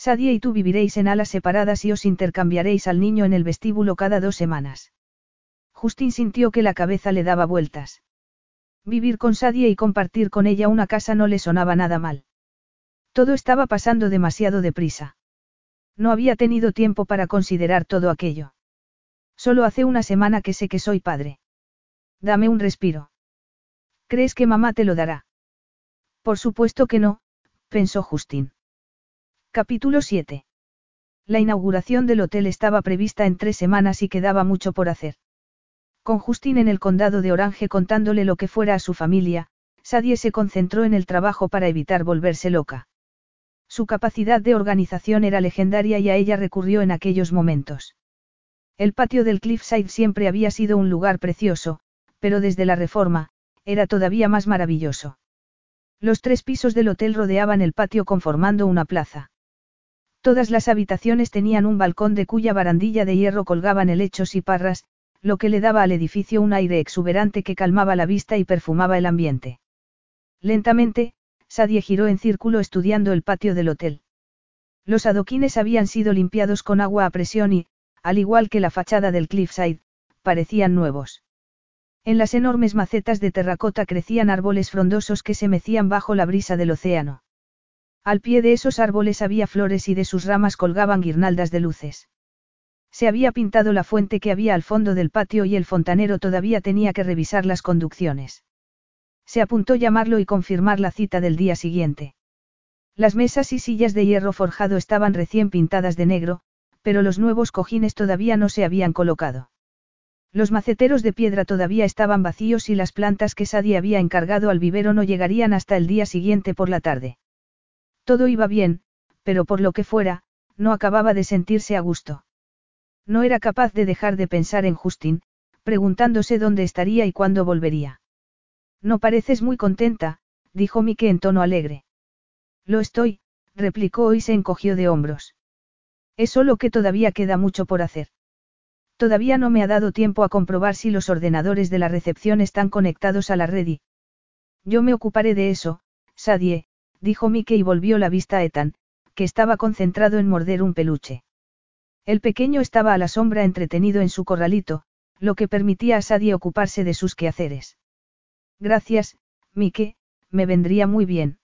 Sadie y tú viviréis en alas separadas y os intercambiaréis al niño en el vestíbulo cada dos semanas. Justin sintió que la cabeza le daba vueltas. Vivir con Sadie y compartir con ella una casa no le sonaba nada mal. Todo estaba pasando demasiado deprisa. No había tenido tiempo para considerar todo aquello. Solo hace una semana que sé que soy padre. Dame un respiro. ¿Crees que mamá te lo dará? Por supuesto que no, pensó Justin. Capítulo 7. La inauguración del hotel estaba prevista en tres semanas y quedaba mucho por hacer. Con Justin en el condado de Orange contándole lo que fuera a su familia, Sadie se concentró en el trabajo para evitar volverse loca. Su capacidad de organización era legendaria y a ella recurrió en aquellos momentos. El patio del Cliffside siempre había sido un lugar precioso, pero desde la reforma, era todavía más maravilloso. Los tres pisos del hotel rodeaban el patio conformando una plaza. Todas las habitaciones tenían un balcón de cuya barandilla de hierro colgaban helechos y parras, lo que le daba al edificio un aire exuberante que calmaba la vista y perfumaba el ambiente. Lentamente, Sadie giró en círculo estudiando el patio del hotel. Los adoquines habían sido limpiados con agua a presión y, al igual que la fachada del cliffside, parecían nuevos. En las enormes macetas de terracota crecían árboles frondosos que se mecían bajo la brisa del océano. Al pie de esos árboles había flores y de sus ramas colgaban guirnaldas de luces. Se había pintado la fuente que había al fondo del patio y el fontanero todavía tenía que revisar las conducciones. Se apuntó llamarlo y confirmar la cita del día siguiente. Las mesas y sillas de hierro forjado estaban recién pintadas de negro, pero los nuevos cojines todavía no se habían colocado. Los maceteros de piedra todavía estaban vacíos y las plantas que Sadie había encargado al vivero no llegarían hasta el día siguiente por la tarde. Todo iba bien, pero por lo que fuera, no acababa de sentirse a gusto. No era capaz de dejar de pensar en Justin, preguntándose dónde estaría y cuándo volvería. No pareces muy contenta, dijo Mike en tono alegre. Lo estoy, replicó y se encogió de hombros. Es solo que todavía queda mucho por hacer. Todavía no me ha dado tiempo a comprobar si los ordenadores de la recepción están conectados a la red. Yo me ocuparé de eso, Sadie, dijo Mike y volvió la vista a Ethan, que estaba concentrado en morder un peluche. El pequeño estaba a la sombra entretenido en su corralito, lo que permitía a Sadie ocuparse de sus quehaceres. Gracias, Mike, me vendría muy bien.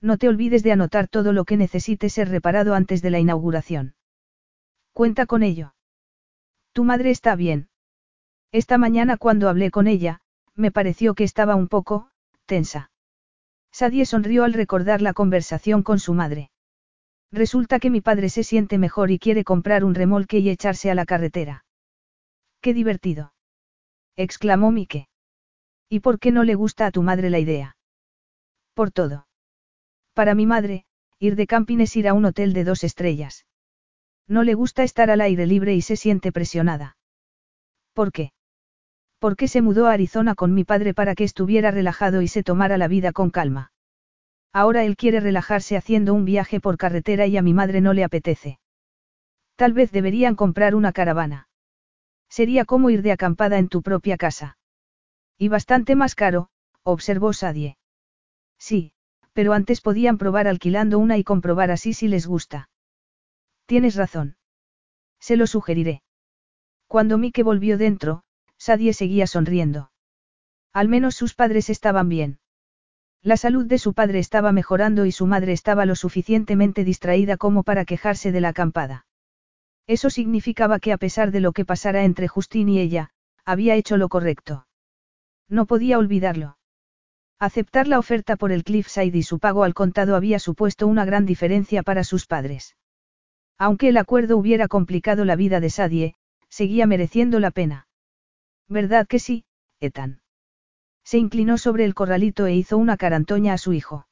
No te olvides de anotar todo lo que necesite ser reparado antes de la inauguración. Cuenta con ello. Tu madre está bien. Esta mañana cuando hablé con ella, me pareció que estaba un poco, tensa. Sadie sonrió al recordar la conversación con su madre. Resulta que mi padre se siente mejor y quiere comprar un remolque y echarse a la carretera. ¡Qué divertido! exclamó Mike. ¿Y por qué no le gusta a tu madre la idea? Por todo. Para mi madre, ir de camping es ir a un hotel de dos estrellas. No le gusta estar al aire libre y se siente presionada. ¿Por qué? Porque se mudó a Arizona con mi padre para que estuviera relajado y se tomara la vida con calma. Ahora él quiere relajarse haciendo un viaje por carretera y a mi madre no le apetece. Tal vez deberían comprar una caravana. Sería como ir de acampada en tu propia casa. Y bastante más caro, observó Sadie. Sí, pero antes podían probar alquilando una y comprobar así si les gusta. Tienes razón. Se lo sugeriré. Cuando Mike volvió dentro, Sadie seguía sonriendo. Al menos sus padres estaban bien. La salud de su padre estaba mejorando y su madre estaba lo suficientemente distraída como para quejarse de la acampada. Eso significaba que a pesar de lo que pasara entre Justin y ella, había hecho lo correcto. No podía olvidarlo. Aceptar la oferta por el Cliffside y su pago al contado había supuesto una gran diferencia para sus padres. Aunque el acuerdo hubiera complicado la vida de Sadie, seguía mereciendo la pena. ¿Verdad que sí, Ethan? Se inclinó sobre el corralito e hizo una carantoña a su hijo.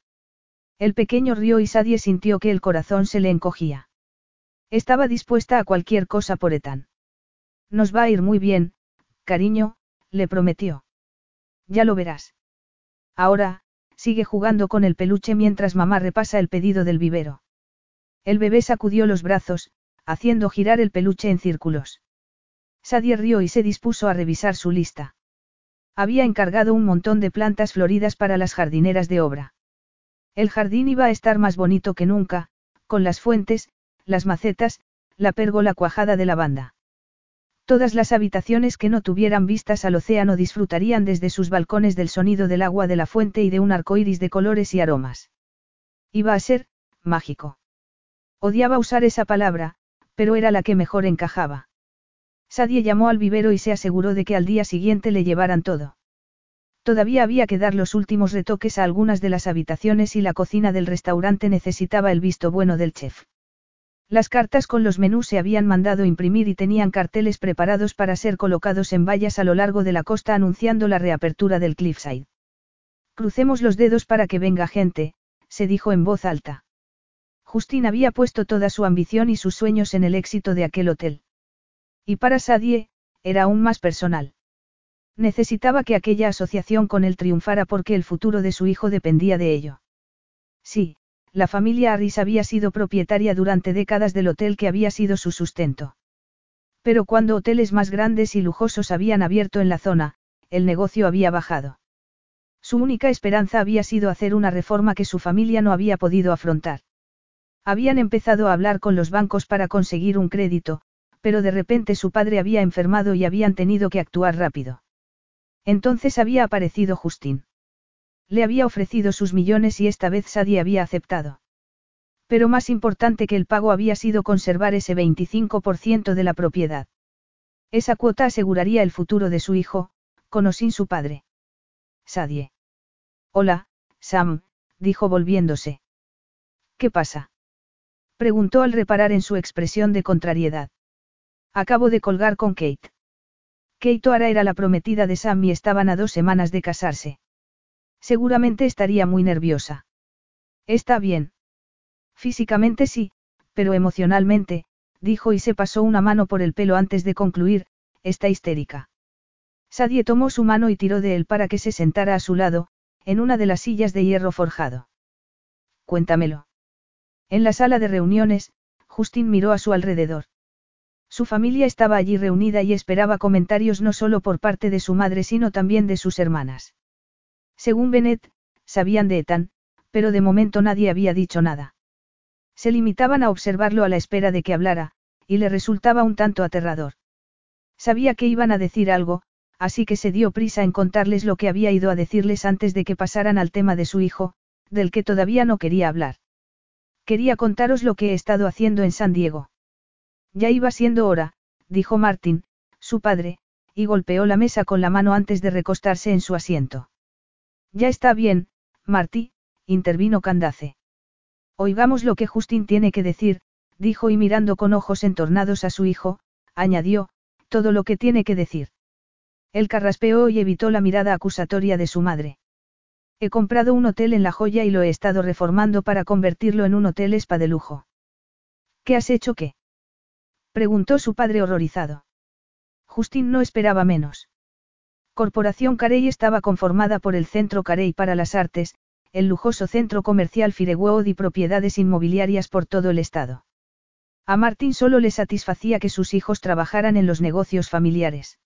El pequeño rió y Sadie sintió que el corazón se le encogía. Estaba dispuesta a cualquier cosa por Ethan. Nos va a ir muy bien, cariño, le prometió. Ya lo verás. Ahora, sigue jugando con el peluche mientras mamá repasa el pedido del vivero. El bebé sacudió los brazos, haciendo girar el peluche en círculos. Sadie rió y se dispuso a revisar su lista. Había encargado un montón de plantas floridas para las jardineras de obra. El jardín iba a estar más bonito que nunca, con las fuentes, las macetas, la pérgola cuajada de lavanda. Todas las habitaciones que no tuvieran vistas al océano disfrutarían desde sus balcones del sonido del agua de la fuente y de un arco iris de colores y aromas. Iba a ser, mágico. Odiaba usar esa palabra, pero era la que mejor encajaba. Sadie llamó al vivero y se aseguró de que al día siguiente le llevaran todo. Todavía había que dar los últimos retoques a algunas de las habitaciones y la cocina del restaurante necesitaba el visto bueno del chef. Las cartas con los menús se habían mandado imprimir y tenían carteles preparados para ser colocados en vallas a lo largo de la costa anunciando la reapertura del Cliffside. Crucemos los dedos para que venga gente, se dijo en voz alta. Justin había puesto toda su ambición y sus sueños en el éxito de aquel hotel. Y para Sadie, era aún más personal. Necesitaba que aquella asociación con él triunfara porque el futuro de su hijo dependía de ello. Sí, la familia Harris había sido propietaria durante décadas del hotel que había sido su sustento. Pero cuando hoteles más grandes y lujosos habían abierto en la zona, el negocio había bajado. Su única esperanza había sido hacer una reforma que su familia no había podido afrontar. Habían empezado a hablar con los bancos para conseguir un crédito, pero de repente su padre había enfermado y habían tenido que actuar rápido. Entonces había aparecido Justin. Le había ofrecido sus millones y esta vez Sadie había aceptado. Pero más importante que el pago había sido conservar ese 25% de la propiedad. Esa cuota aseguraría el futuro de su hijo, con o sin su padre. Sadie. Hola, Sam, dijo volviéndose. ¿Qué pasa? Preguntó al reparar en su expresión de contrariedad. Acabo de colgar con Kate. Kate O'Hara era la prometida de Sam y estaban a dos semanas de casarse. Seguramente estaría muy nerviosa. Está bien. Físicamente sí, pero emocionalmente, dijo y se pasó una mano por el pelo antes de concluir, está histérica. Sadie tomó su mano y tiró de él para que se sentara a su lado, en una de las sillas de hierro forjado. Cuéntamelo. En la sala de reuniones, Justin miró a su alrededor. Su familia estaba allí reunida y esperaba comentarios no solo por parte de su madre sino también de sus hermanas. Según Bennett, sabían de Ethan, pero de momento nadie había dicho nada. Se limitaban a observarlo a la espera de que hablara, y le resultaba un tanto aterrador. Sabía que iban a decir algo, así que se dio prisa en contarles lo que había ido a decirles antes de que pasaran al tema de su hijo, del que todavía no quería hablar. Quería contaros lo que he estado haciendo en San Diego. Ya iba siendo hora, dijo Martin, su padre, y golpeó la mesa con la mano antes de recostarse en su asiento. Ya está bien, Marty, intervino Candace. Oigamos lo que Justin tiene que decir, dijo y mirando con ojos entornados a su hijo, añadió, todo lo que tiene que decir. Él carraspeó y evitó la mirada acusatoria de su madre. He comprado un hotel en La Joya y lo he estado reformando para convertirlo en un hotel spa de lujo. ¿Qué has hecho qué? Preguntó su padre horrorizado. Justin no esperaba menos. Corporación Carey estaba conformada por el Centro Carey para las Artes, el lujoso centro comercial Firewood y propiedades inmobiliarias por todo el estado. A Martin solo le satisfacía que sus hijos trabajaran en los negocios familiares.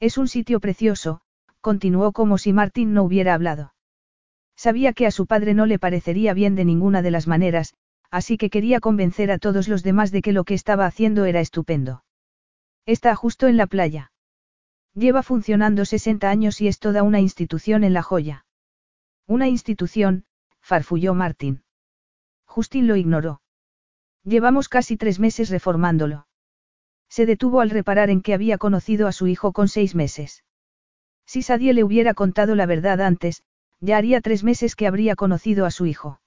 Es un sitio precioso, continuó como si Martín no hubiera hablado. Sabía que a su padre no le parecería bien de ninguna de las maneras, así que quería convencer a todos los demás de que lo que estaba haciendo era estupendo. Está justo en la playa. Lleva funcionando 60 años y es toda una institución en la joya. Una institución, farfulló Martín. Justin lo ignoró. Llevamos casi tres meses reformándolo. Se detuvo al reparar en que había conocido a su hijo con seis meses. Si Sadie le hubiera contado la verdad antes, ya haría tres meses que habría conocido a su hijo.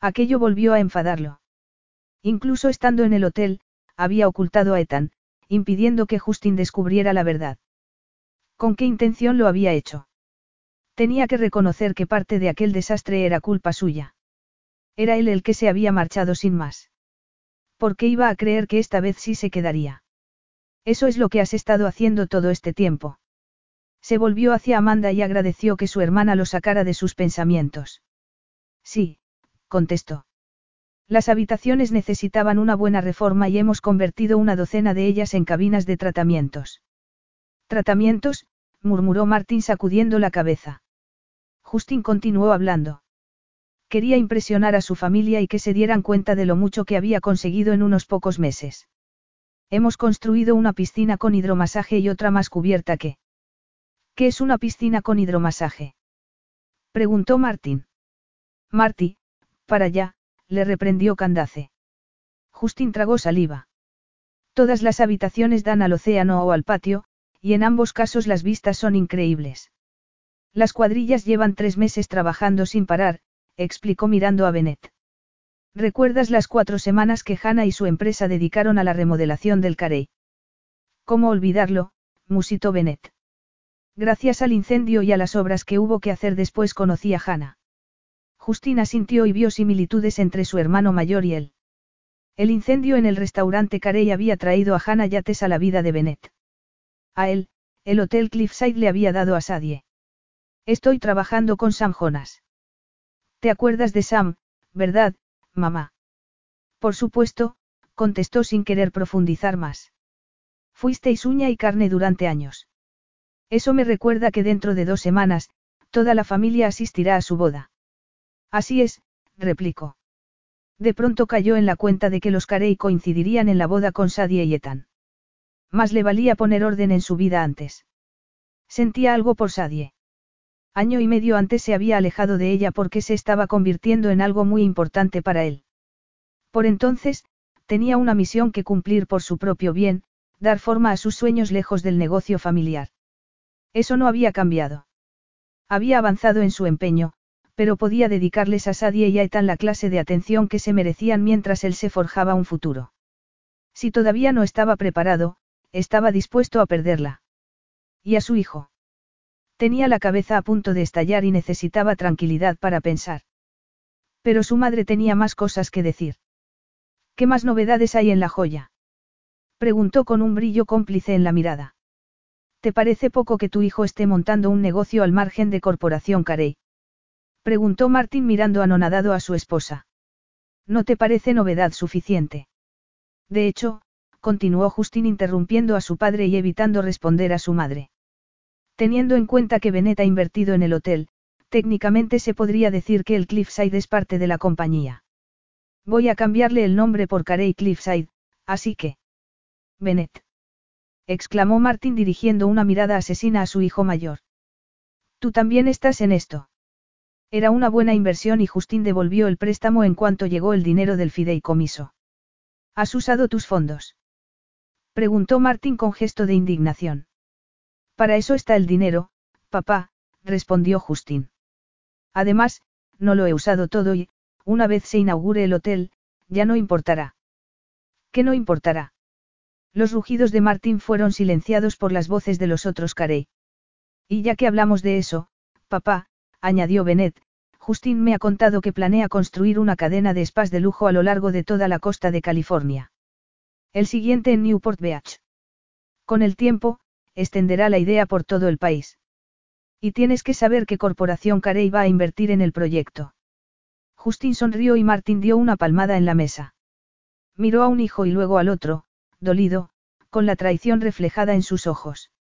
Aquello volvió a enfadarlo. Incluso estando en el hotel, había ocultado a Ethan, impidiendo que Justin descubriera la verdad. ¿Con qué intención lo había hecho? Tenía que reconocer que parte de aquel desastre era culpa suya. Era él el que se había marchado sin más. Porque iba a creer que esta vez sí se quedaría. Eso es lo que has estado haciendo todo este tiempo. Se volvió hacia Amanda y agradeció que su hermana lo sacara de sus pensamientos. Sí, contestó. Las habitaciones necesitaban una buena reforma y hemos convertido una docena de ellas en cabinas de tratamientos. ¿Tratamientos? murmuró Martín sacudiendo la cabeza. Justin continuó hablando. Quería impresionar a su familia y que se dieran cuenta de lo mucho que había conseguido en unos pocos meses. Hemos construido una piscina con hidromasaje y otra más cubierta que. ¿Qué es una piscina con hidromasaje? preguntó Martín. Marty, para allá, le reprendió Candace. Justin tragó saliva. Todas las habitaciones dan al océano o al patio, y en ambos casos las vistas son increíbles. Las cuadrillas llevan tres meses trabajando sin parar, explicó mirando a Bennett. ¿Recuerdas las cuatro semanas que Hannah y su empresa dedicaron a la remodelación del Carey? ¿Cómo olvidarlo? musitó Bennett. Gracias al incendio y a las obras que hubo que hacer después conocí a Hannah. Justina sintió y vio similitudes entre su hermano mayor y él. El incendio en el restaurante Carey había traído a Hannah Yates a la vida de Bennett. A él, el Hotel Cliffside le había dado a Sadie. Estoy trabajando con Sam Jonas. ¿Te acuerdas de Sam, verdad, mamá? Por supuesto, contestó sin querer profundizar más. Fuisteis uña y carne durante años. Eso me recuerda que dentro de dos semanas, toda la familia asistirá a su boda. Así es, replicó. De pronto cayó en la cuenta de que los Carey coincidirían en la boda con Sadie y Ethan. Más le valía poner orden en su vida antes. Sentía algo por Sadie. Año y medio antes se había alejado de ella porque se estaba convirtiendo en algo muy importante para él. Por entonces, tenía una misión que cumplir por su propio bien, dar forma a sus sueños lejos del negocio familiar. Eso no había cambiado. Había avanzado en su empeño, pero podía dedicarles a Sadie y a Ethan la clase de atención que se merecían mientras él se forjaba un futuro. Si todavía no estaba preparado, estaba dispuesto a perderla. ¿Y a su hijo? Tenía la cabeza a punto de estallar y necesitaba tranquilidad para pensar. Pero su madre tenía más cosas que decir. ¿Qué más novedades hay en la joya? Preguntó con un brillo cómplice en la mirada. ¿Te parece poco que tu hijo esté montando un negocio al margen de Corporación Carey? Preguntó Martín mirando anonadado a su esposa. ¿No te parece novedad suficiente? De hecho, continuó Justin interrumpiendo a su padre y evitando responder a su madre. Teniendo en cuenta que Bennett ha invertido en el hotel, técnicamente se podría decir que el Cliffside es parte de la compañía. Voy a cambiarle el nombre por Carey Cliffside, así que. Bennett. exclamó Martin dirigiendo una mirada asesina a su hijo mayor. Tú también estás en esto. Era una buena inversión y Justin devolvió el préstamo en cuanto llegó el dinero del fideicomiso. ¿Has usado tus fondos? Preguntó Martin con gesto de indignación. Para eso está el dinero, papá, respondió Justin. Además, no lo he usado todo y, una vez se inaugure el hotel, ya no importará. ¿Qué no importará? Los rugidos de Martin fueron silenciados por las voces de los otros Carey. Y ya que hablamos de eso, papá, añadió Bennett, Justin me ha contado que planea construir una cadena de spas de lujo a lo largo de toda la costa de California. El siguiente en Newport Beach. Con el tiempo, extenderá la idea por todo el país. Y tienes que saber que Corporación Carey va a invertir en el proyecto. Justin sonrió y Martin dio una palmada en la mesa. Miró a un hijo y luego al otro, dolido, con la traición reflejada en sus ojos.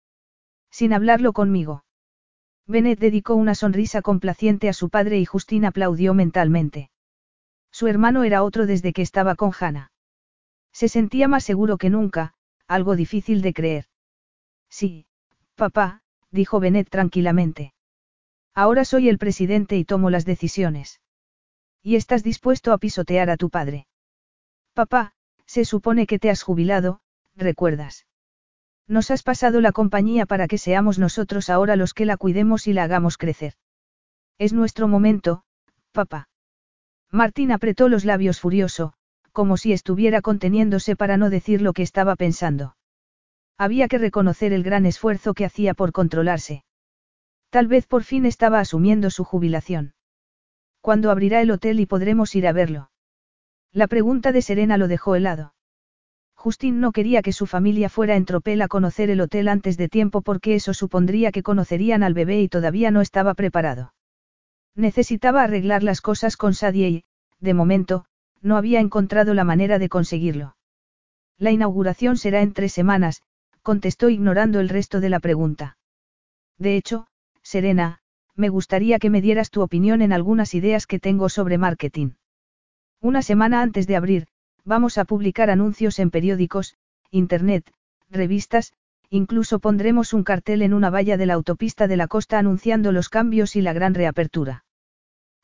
Sin hablarlo conmigo. Bennett dedicó una sonrisa complaciente a su padre y Justin aplaudió mentalmente. Su hermano era otro desde que estaba con Hannah. Se sentía más seguro que nunca, algo difícil de creer. Sí, papá, dijo Bennett tranquilamente. Ahora soy el presidente y tomo las decisiones. Y estás dispuesto a pisotear a tu padre. Papá, se supone que te has jubilado, ¿recuerdas? Nos has pasado la compañía para que seamos nosotros ahora los que la cuidemos y la hagamos crecer. Es nuestro momento, papá. Martín apretó los labios furioso, como si estuviera conteniéndose para no decir lo que estaba pensando. Había que reconocer el gran esfuerzo que hacía por controlarse. Tal vez por fin estaba asumiendo su jubilación. ¿Cuándo abrirá el hotel y podremos ir a verlo? La pregunta de Serena lo dejó helado. Justin no quería que su familia fuera en tropel a conocer el hotel antes de tiempo porque eso supondría que conocerían al bebé y todavía no estaba preparado. Necesitaba arreglar las cosas con Sadie y, de momento, no había encontrado la manera de conseguirlo. La inauguración será en tres semanas, contestó ignorando el resto de la pregunta. De hecho, Serena, me gustaría que me dieras tu opinión en algunas ideas que tengo sobre marketing. Una semana antes de abrir, vamos a publicar anuncios en periódicos, internet, revistas, incluso pondremos un cartel en una valla de la autopista de la costa anunciando los cambios y la gran reapertura.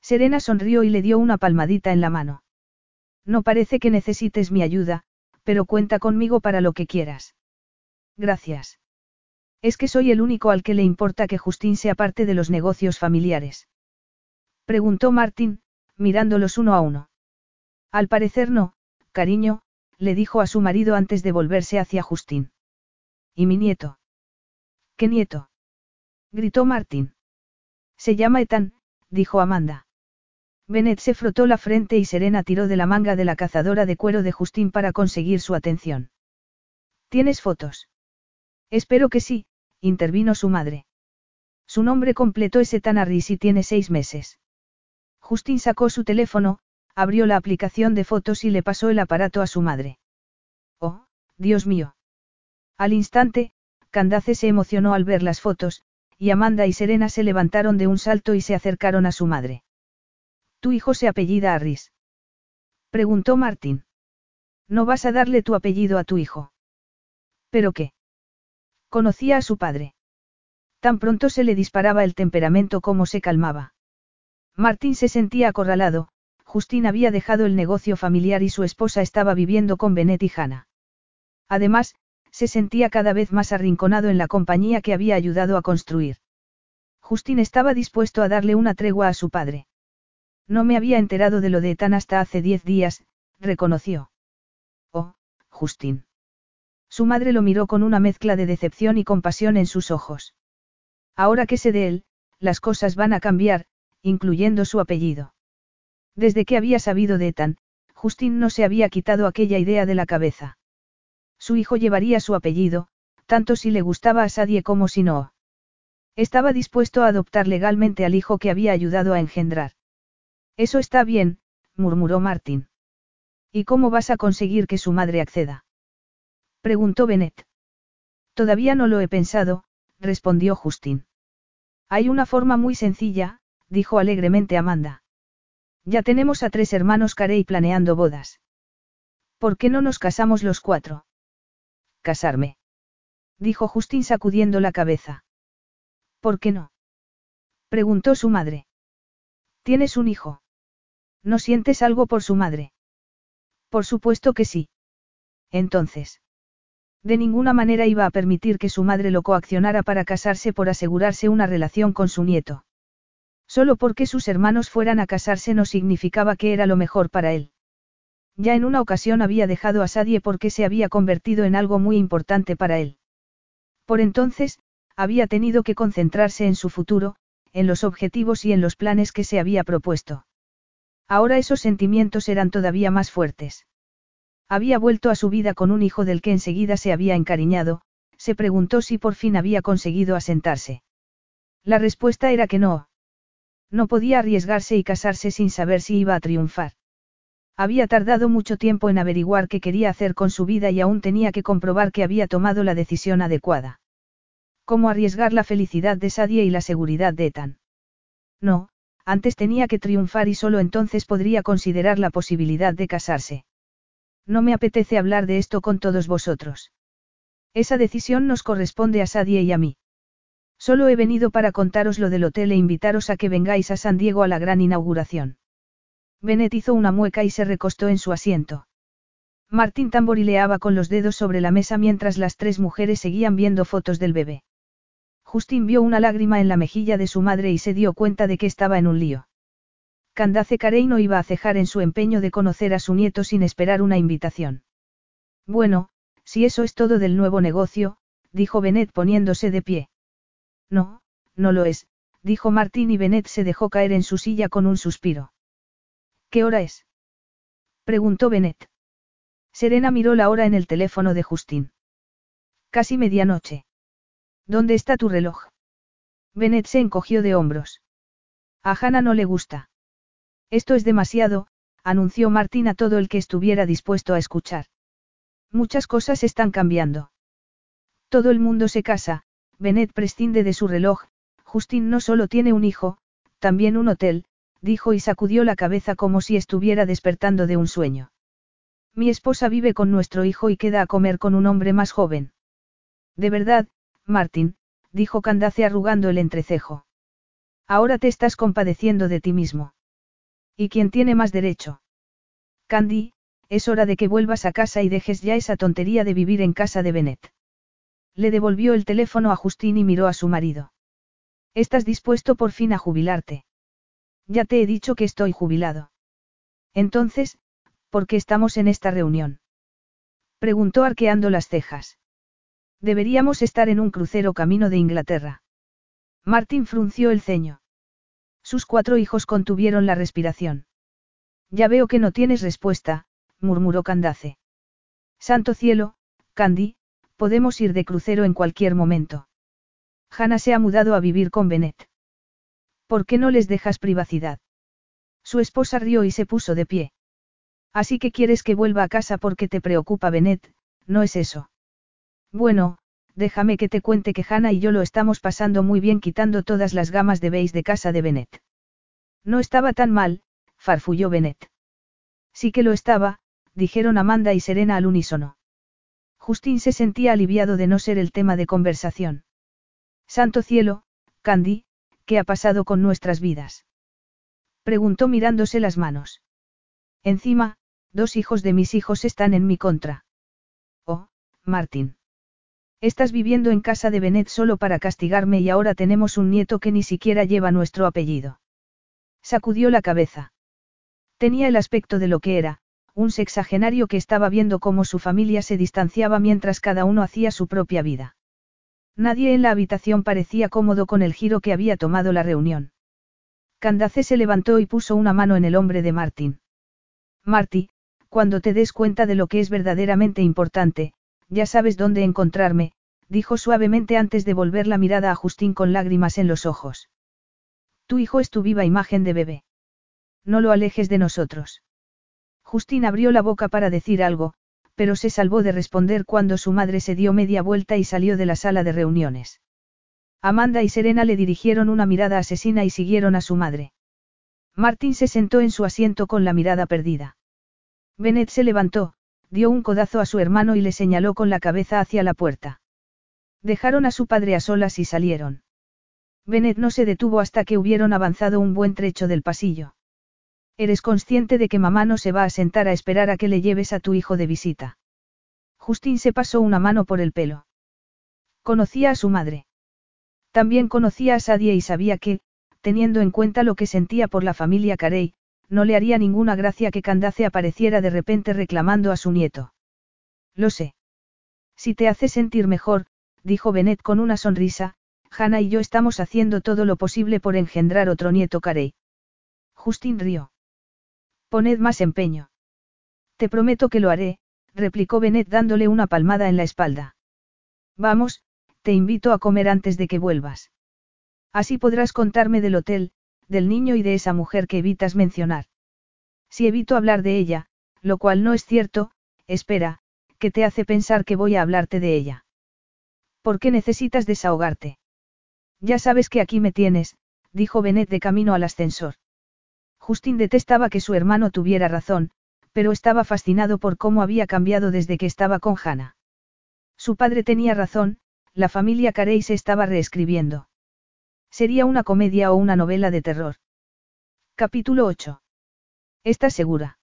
Serena sonrió y le dio una palmadita en la mano. No parece que necesites mi ayuda, pero cuenta conmigo para lo que quieras. Gracias. Es que soy el único al que le importa que Justín sea parte de los negocios familiares. Preguntó Martín, mirándolos uno a uno. Al parecer no, cariño, le dijo a su marido antes de volverse hacia Justín. ¿Y mi nieto? ¿Qué nieto? gritó Martín. Se llama Ethan, dijo Amanda. Bennett se frotó la frente y Serena tiró de la manga de la cazadora de cuero de Justín para conseguir su atención. ¿Tienes fotos? Espero que sí, intervino su madre. Su nombre completo es Ethan Harris y tiene seis meses. Justin sacó su teléfono, abrió la aplicación de fotos y le pasó el aparato a su madre. Oh, Dios mío. Al instante, Candace se emocionó al ver las fotos, y Amanda y Serena se levantaron de un salto y se acercaron a su madre. ¿Tu hijo se apellida Harris? Preguntó Martín. No vas a darle tu apellido a tu hijo. ¿Pero qué? Conocía a su padre. Tan pronto se le disparaba el temperamento como se calmaba. Martín se sentía acorralado, Justín había dejado el negocio familiar y su esposa estaba viviendo con Benet y Hannah. Además, se sentía cada vez más arrinconado en la compañía que había ayudado a construir. Justin estaba dispuesto a darle una tregua a su padre. No me había enterado de lo de Ethan hasta hace diez días, reconoció. Oh, Justin. Su madre lo miró con una mezcla de decepción y compasión en sus ojos. Ahora que sé de él, las cosas van a cambiar, incluyendo su apellido. Desde que había sabido de Ethan, Justin no se había quitado aquella idea de la cabeza. Su hijo llevaría su apellido, tanto si le gustaba a Sadie como si no. Estaba dispuesto a adoptar legalmente al hijo que había ayudado a engendrar. Eso está bien, murmuró Martin. ¿Y cómo vas a conseguir que su madre acceda? preguntó Bennett. Todavía no lo he pensado, respondió Justin. Hay una forma muy sencilla, dijo alegremente Amanda. Ya tenemos a tres hermanos Carey planeando bodas. ¿Por qué no nos casamos los cuatro? Casarme. Dijo Justin sacudiendo la cabeza. ¿Por qué no? Preguntó su madre. ¿Tienes un hijo? ¿No sientes algo por su madre? Por supuesto que sí. Entonces. De ninguna manera iba a permitir que su madre lo coaccionara para casarse por asegurarse una relación con su nieto. Solo porque sus hermanos fueran a casarse no significaba que era lo mejor para él. Ya en una ocasión había dejado a Sadie porque se había convertido en algo muy importante para él. Por entonces, había tenido que concentrarse en su futuro, en los objetivos y en los planes que se había propuesto. Ahora esos sentimientos eran todavía más fuertes. Había vuelto a su vida con un hijo del que enseguida se había encariñado, se preguntó si por fin había conseguido asentarse. La respuesta era que no. No podía arriesgarse y casarse sin saber si iba a triunfar. Había tardado mucho tiempo en averiguar qué quería hacer con su vida y aún tenía que comprobar que había tomado la decisión adecuada. ¿Cómo arriesgar la felicidad de Sadie y la seguridad de Ethan? No, antes tenía que triunfar y solo entonces podría considerar la posibilidad de casarse. No me apetece hablar de esto con todos vosotros. Esa decisión nos corresponde a Sadie y a mí. Solo he venido para contaros lo del hotel e invitaros a que vengáis a San Diego a la gran inauguración. Bennett hizo una mueca y se recostó en su asiento. Martín tamborileaba con los dedos sobre la mesa mientras las tres mujeres seguían viendo fotos del bebé. Justin vio una lágrima en la mejilla de su madre y se dio cuenta de que estaba en un lío. Candace Carey no iba a cejar en su empeño de conocer a su nieto sin esperar una invitación. Bueno, si eso es todo del nuevo negocio, dijo Bennett poniéndose de pie. No, no lo es, dijo Martín y Bennett se dejó caer en su silla con un suspiro. ¿Qué hora es? preguntó Bennett. Serena miró la hora en el teléfono de Justin. Casi medianoche. ¿Dónde está tu reloj? Bennett se encogió de hombros. A Hannah no le gusta. Esto es demasiado, anunció Martín a todo el que estuviera dispuesto a escuchar. Muchas cosas están cambiando. Todo el mundo se casa, Bennett prescinde de su reloj, Justin no solo tiene un hijo, también un hotel, dijo y sacudió la cabeza como si estuviera despertando de un sueño. Mi esposa vive con nuestro hijo y queda a comer con un hombre más joven. De verdad, Martin, dijo Candace arrugando el entrecejo. Ahora te estás compadeciendo de ti mismo. ¿Y quién tiene más derecho? Candy, es hora de que vuelvas a casa y dejes ya esa tontería de vivir en casa de Bennett. Le devolvió el teléfono a Justin y miró a su marido. ¿Estás dispuesto por fin a jubilarte? Ya te he dicho que estoy jubilado. Entonces, ¿por qué estamos en esta reunión? Preguntó arqueando las cejas. Deberíamos estar en un crucero camino de Inglaterra. Martin frunció el ceño. Sus cuatro hijos contuvieron la respiración. Ya veo que no tienes respuesta, murmuró Candace. Santo cielo, Candy, podemos ir de crucero en cualquier momento. Hannah se ha mudado a vivir con Bennett. ¿Por qué no les dejas privacidad? Su esposa rió y se puso de pie. Así que quieres que vuelva a casa porque te preocupa Bennett, ¿no es eso? Bueno, déjame que te cuente que Hannah y yo lo estamos pasando muy bien quitando todas las gamas de beige de casa de Bennett. No estaba tan mal, farfulló Bennett. Sí que lo estaba, dijeron Amanda y Serena al unísono. Justin se sentía aliviado de no ser el tema de conversación. Santo cielo, Candy, ¿qué ha pasado con nuestras vidas? Preguntó mirándose las manos. Encima, dos hijos de mis hijos están en mi contra. Oh, Martín. Estás viviendo en casa de Benet solo para castigarme y ahora tenemos un nieto que ni siquiera lleva nuestro apellido. Sacudió la cabeza. Tenía el aspecto de lo que era, un sexagenario que estaba viendo cómo su familia se distanciaba mientras cada uno hacía su propia vida. Nadie en la habitación parecía cómodo con el giro que había tomado la reunión. Candace se levantó y puso una mano en el hombro de Martín. Marty, cuando te des cuenta de lo que es verdaderamente importante, ya sabes dónde encontrarme, dijo suavemente antes de volver la mirada a Justín con lágrimas en los ojos. Tu hijo es tu viva imagen de bebé. No lo alejes de nosotros. Justín abrió la boca para decir algo, pero se salvó de responder cuando su madre se dio media vuelta y salió de la sala de reuniones. Amanda y Serena le dirigieron una mirada asesina y siguieron a su madre. Martín se sentó en su asiento con la mirada perdida. Bennett se levantó, dio un codazo a su hermano y le señaló con la cabeza hacia la puerta. Dejaron a su padre a solas y salieron. Bennett no se detuvo hasta que hubieron avanzado un buen trecho del pasillo. Eres consciente de que mamá no se va a sentar a esperar a que le lleves a tu hijo de visita. Justin se pasó una mano por el pelo. Conocía a su madre. También conocía a Sadie y sabía que, teniendo en cuenta lo que sentía por la familia Carey, no le haría ninguna gracia que Candace apareciera de repente reclamando a su nieto. Lo sé. Si te hace sentir mejor, dijo Bennett con una sonrisa, Hannah y yo estamos haciendo todo lo posible por engendrar otro nieto Carey. Justin rió. Poned más empeño. Te prometo que lo haré, replicó Bennett dándole una palmada en la espalda. Vamos, te invito a comer antes de que vuelvas. Así podrás contarme del hotel, del niño y de esa mujer que evitas mencionar. Si evito hablar de ella, lo cual no es cierto, espera, que te hace pensar que voy a hablarte de ella. ¿Por qué necesitas desahogarte? Ya sabes que aquí me tienes, dijo Benet de camino al ascensor. Justin detestaba que su hermano tuviera razón, pero estaba fascinado por cómo había cambiado desde que estaba con Hannah. Su padre tenía razón, la familia Carey se estaba reescribiendo. Sería una comedia o una novela de terror. Capítulo 8. ¿Estás segura?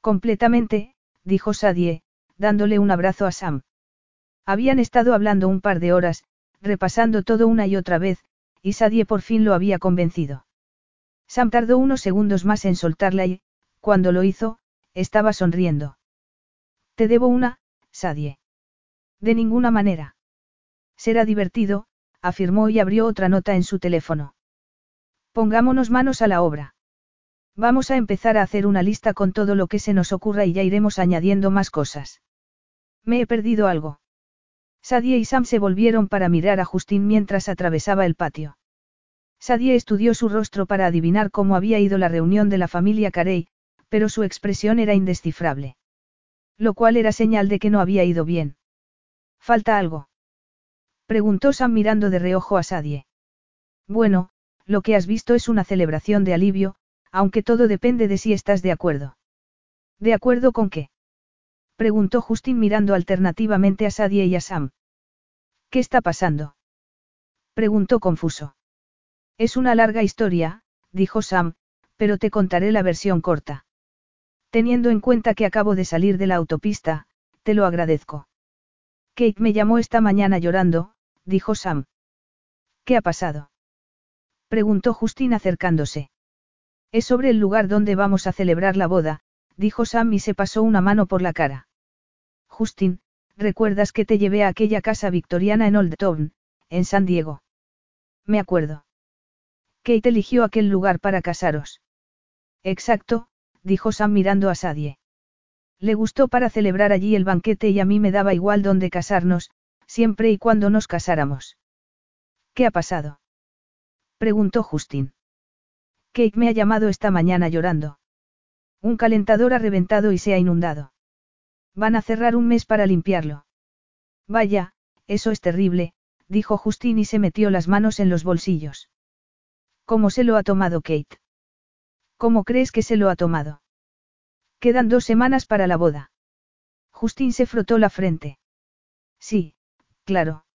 Completamente, dijo Sadie, dándole un abrazo a Sam. Habían estado hablando un par de horas, repasando todo una y otra vez, y Sadie por fin lo había convencido. Sam tardó unos segundos más en soltarla y, cuando lo hizo, estaba sonriendo. Te debo una, Sadie. De ninguna manera. Será divertido, afirmó y abrió otra nota en su teléfono. Pongámonos manos a la obra. Vamos a empezar a hacer una lista con todo lo que se nos ocurra y ya iremos añadiendo más cosas. Me he perdido algo. Sadie y Sam se volvieron para mirar a Justin mientras atravesaba el patio. Sadie estudió su rostro para adivinar cómo había ido la reunión de la familia Carey, pero su expresión era indescifrable. Lo cual era señal de que no había ido bien. ¿Falta algo? Preguntó Sam mirando de reojo a Sadie. Bueno, lo que has visto es una celebración de alivio, aunque todo depende de si estás de acuerdo. ¿De acuerdo con qué? Preguntó Justin mirando alternativamente a Sadie y a Sam. ¿Qué está pasando? Preguntó confuso. Es una larga historia, dijo Sam, pero te contaré la versión corta. Teniendo en cuenta que acabo de salir de la autopista, te lo agradezco. Kate me llamó esta mañana llorando, dijo Sam. ¿Qué ha pasado? Preguntó Justin acercándose. Es sobre el lugar donde vamos a celebrar la boda, dijo Sam y se pasó una mano por la cara. Justin, ¿recuerdas que te llevé a aquella casa victoriana en Old Town, en San Diego? Me acuerdo. Kate eligió aquel lugar para casaros. Exacto, dijo Sam mirando a Sadie. Le gustó para celebrar allí el banquete y a mí me daba igual dónde casarnos, siempre y cuando nos casáramos. ¿Qué ha pasado? preguntó Justin. Kate me ha llamado esta mañana llorando. Un calentador ha reventado y se ha inundado. Van a cerrar un mes para limpiarlo. Vaya, eso es terrible, dijo Justin y se metió las manos en los bolsillos. ¿Cómo se lo ha tomado Kate? ¿Cómo crees que se lo ha tomado? Quedan dos semanas para la boda. Justin se frotó la frente. Sí, Claro.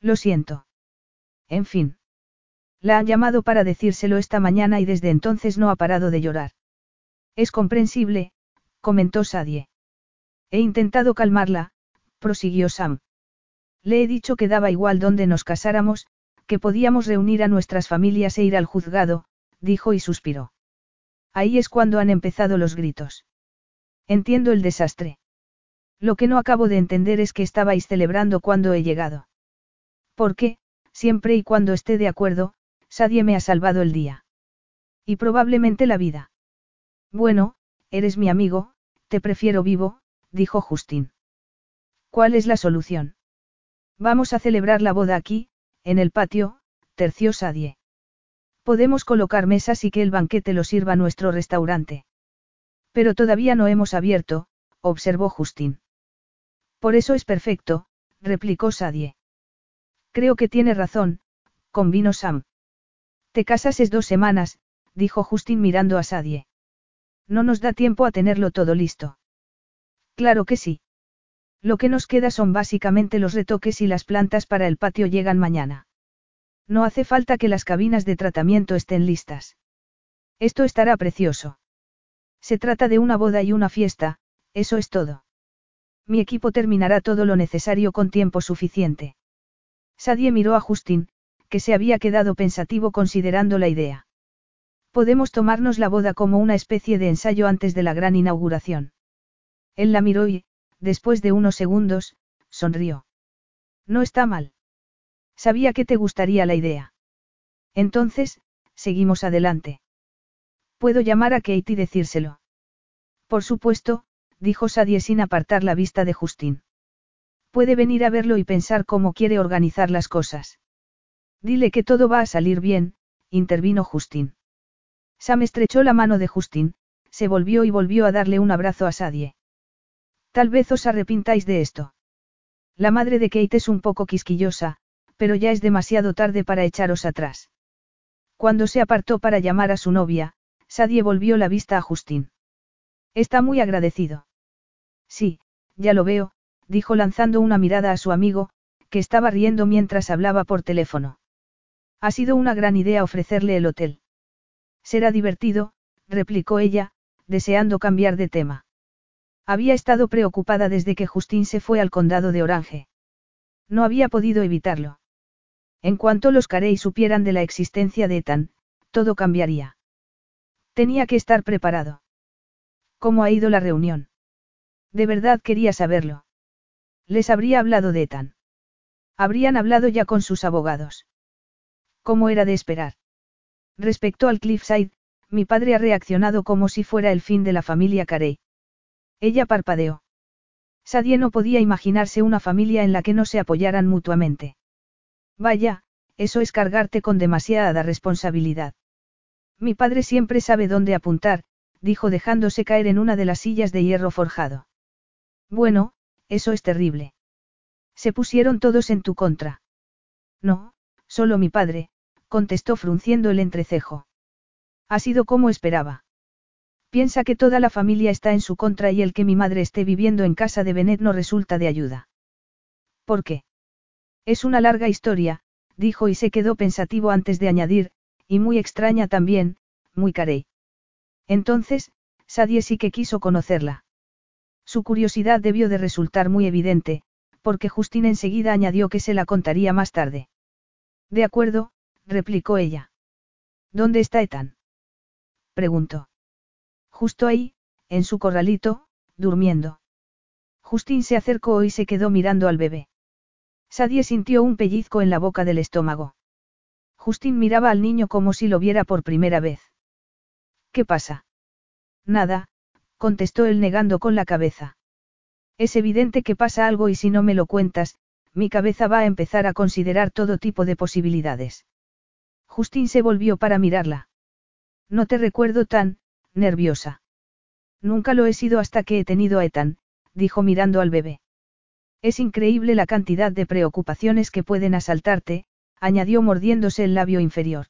Lo siento. En fin. La han llamado para decírselo esta mañana y desde entonces no ha parado de llorar. Es comprensible, comentó Sadie. He intentado calmarla, prosiguió Sam. Le he dicho que daba igual donde nos casáramos, que podíamos reunir a nuestras familias e ir al juzgado, dijo y suspiró. Ahí es cuando han empezado los gritos. Entiendo el desastre. Lo que no acabo de entender es que estabais celebrando cuando he llegado. Porque, siempre y cuando esté de acuerdo, Sadie me ha salvado el día. Y probablemente la vida. Bueno, eres mi amigo, te prefiero vivo, dijo Justin. ¿Cuál es la solución? Vamos a celebrar la boda aquí, en el patio, terció Sadie. Podemos colocar mesas y que el banquete lo sirva nuestro restaurante. Pero todavía no hemos abierto, observó Justin. Por eso es perfecto, replicó Sadie. Creo que tiene razón, convino Sam. Te casas es dos semanas, dijo Justin mirando a Sadie. No nos da tiempo a tenerlo todo listo. Claro que sí. Lo que nos queda son básicamente los retoques y las plantas para el patio llegan mañana. No hace falta que las cabinas de tratamiento estén listas. Esto estará precioso. Se trata de una boda y una fiesta, eso es todo. Mi equipo terminará todo lo necesario con tiempo suficiente. Sadie miró a Justin, que se había quedado pensativo considerando la idea. Podemos tomarnos la boda como una especie de ensayo antes de la gran inauguración. Él la miró y, después de unos segundos, sonrió. No está mal. Sabía que te gustaría la idea. Entonces, seguimos adelante. Puedo llamar a Kate y decírselo. Por supuesto, dijo Sadie sin apartar la vista de Justin. Puede venir a verlo y pensar cómo quiere organizar las cosas. Dile que todo va a salir bien, intervino Justin. Sam estrechó la mano de Justin, se volvió y volvió a darle un abrazo a Sadie. Tal vez os arrepintáis de esto. La madre de Kate es un poco quisquillosa, pero ya es demasiado tarde para echaros atrás. Cuando se apartó para llamar a su novia, Sadie volvió la vista a Justin. Está muy agradecido. Sí, ya lo veo, dijo lanzando una mirada a su amigo, que estaba riendo mientras hablaba por teléfono. Ha sido una gran idea ofrecerle el hotel. Será divertido, replicó ella, deseando cambiar de tema. Había estado preocupada desde que Justin se fue al condado de Orange. No había podido evitarlo. En cuanto los Carey supieran de la existencia de Ethan, todo cambiaría. Tenía que estar preparado. ¿Cómo ha ido la reunión? De verdad quería saberlo. Les habría hablado de Ethan. Habrían hablado ya con sus abogados. ¿Cómo era de esperar? Respecto al Cliffside, mi padre ha reaccionado como si fuera el fin de la familia Carey. Ella parpadeó. Sadie no podía imaginarse una familia en la que no se apoyaran mutuamente. Vaya, eso es cargarte con demasiada responsabilidad. Mi padre siempre sabe dónde apuntar, dijo dejándose caer en una de las sillas de hierro forjado. Bueno, eso es terrible. Se pusieron todos en tu contra. No, solo mi padre, contestó frunciendo el entrecejo. Ha sido como esperaba. Piensa que toda la familia está en su contra y el que mi madre esté viviendo en casa de Benet no resulta de ayuda. ¿Por qué? Es una larga historia, dijo y se quedó pensativo antes de añadir, y muy extraña también, muy carey. Entonces, Sadie sí que quiso conocerla. Su curiosidad debió de resultar muy evidente, porque Justin enseguida añadió que se la contaría más tarde. De acuerdo, replicó ella. ¿Dónde está Ethan? preguntó. Justo ahí, en su corralito, durmiendo. Justin se acercó y se quedó mirando al bebé. Sadie sintió un pellizco en la boca del estómago. Justin miraba al niño como si lo viera por primera vez. ¿Qué pasa? Nada, contestó él negando con la cabeza. Es evidente que pasa algo y si no me lo cuentas, mi cabeza va a empezar a considerar todo tipo de posibilidades. Justin se volvió para mirarla. No te recuerdo tan, nerviosa. Nunca lo he sido hasta que he tenido a Ethan, dijo mirando al bebé. Es increíble la cantidad de preocupaciones que pueden asaltarte, añadió mordiéndose el labio inferior.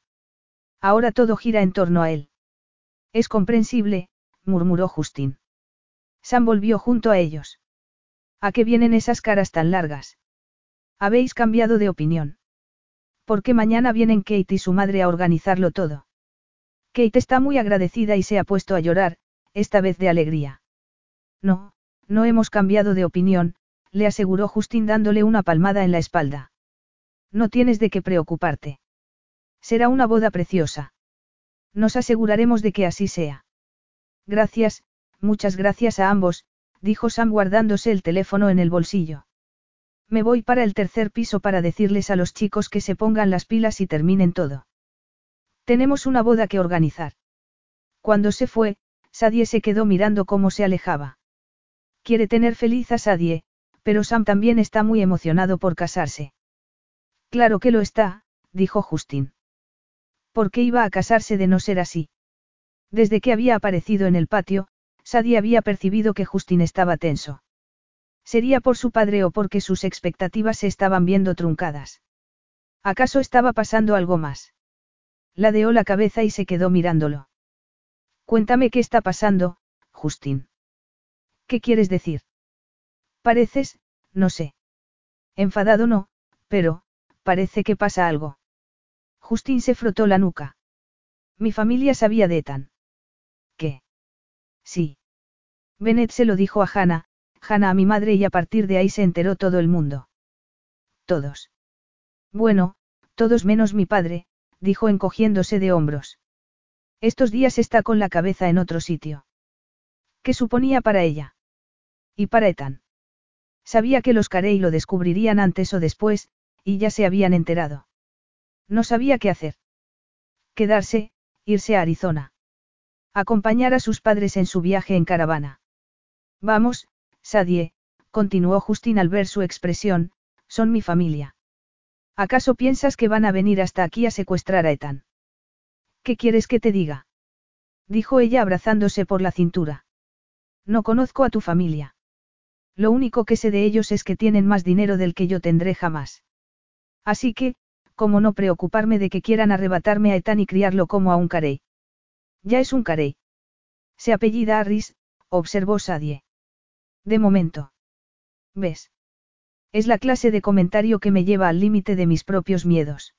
Ahora todo gira en torno a él. Es comprensible, murmuró Justin. Sam volvió junto a ellos. ¿A qué vienen esas caras tan largas? Habéis cambiado de opinión. Porque mañana vienen Kate y su madre a organizarlo todo. Kate está muy agradecida y se ha puesto a llorar, esta vez de alegría. No, no hemos cambiado de opinión, le aseguró Justin dándole una palmada en la espalda. No tienes de qué preocuparte. Será una boda preciosa. Nos aseguraremos de que así sea. Gracias, muchas gracias a ambos, dijo Sam guardándose el teléfono en el bolsillo. Me voy para el tercer piso para decirles a los chicos que se pongan las pilas y terminen todo. Tenemos una boda que organizar. Cuando se fue, Sadie se quedó mirando cómo se alejaba. Quiere tener feliz a Sadie, pero Sam también está muy emocionado por casarse. Claro que lo está, dijo Justin. ¿Por qué iba a casarse de no ser así? Desde que había aparecido en el patio, Sadie había percibido que Justin estaba tenso. Sería por su padre o porque sus expectativas se estaban viendo truncadas. ¿Acaso estaba pasando algo más? Ladeó la cabeza y se quedó mirándolo. Cuéntame qué está pasando, Justin. ¿Qué quieres decir? Pareces, no sé. Enfadado no, pero, parece que pasa algo. Justin se frotó la nuca. Mi familia sabía de Ethan. ¿Qué? Sí. Bennett se lo dijo a Hannah, Hannah a mi madre y a partir de ahí se enteró todo el mundo. Todos. Bueno, todos menos mi padre, dijo encogiéndose de hombros. Estos días está con la cabeza en otro sitio. ¿Qué suponía para ella? Y para Ethan. Sabía que los Carey lo descubrirían antes o después, y ya se habían enterado. No sabía qué hacer. Quedarse, irse a Arizona. Acompañar a sus padres en su viaje en caravana. Vamos, Sadie, continuó Justin al ver su expresión, son mi familia. ¿Acaso piensas que van a venir hasta aquí a secuestrar a Ethan? ¿Qué quieres que te diga? Dijo ella abrazándose por la cintura. No conozco a tu familia. Lo único que sé de ellos es que tienen más dinero del que yo tendré jamás. Así que, ¿cómo no preocuparme de que quieran arrebatarme a Ethan y criarlo como a un carey? Ya es un carey. Se apellida Harris, observó Sadie. De momento. ¿Ves? Es la clase de comentario que me lleva al límite de mis propios miedos.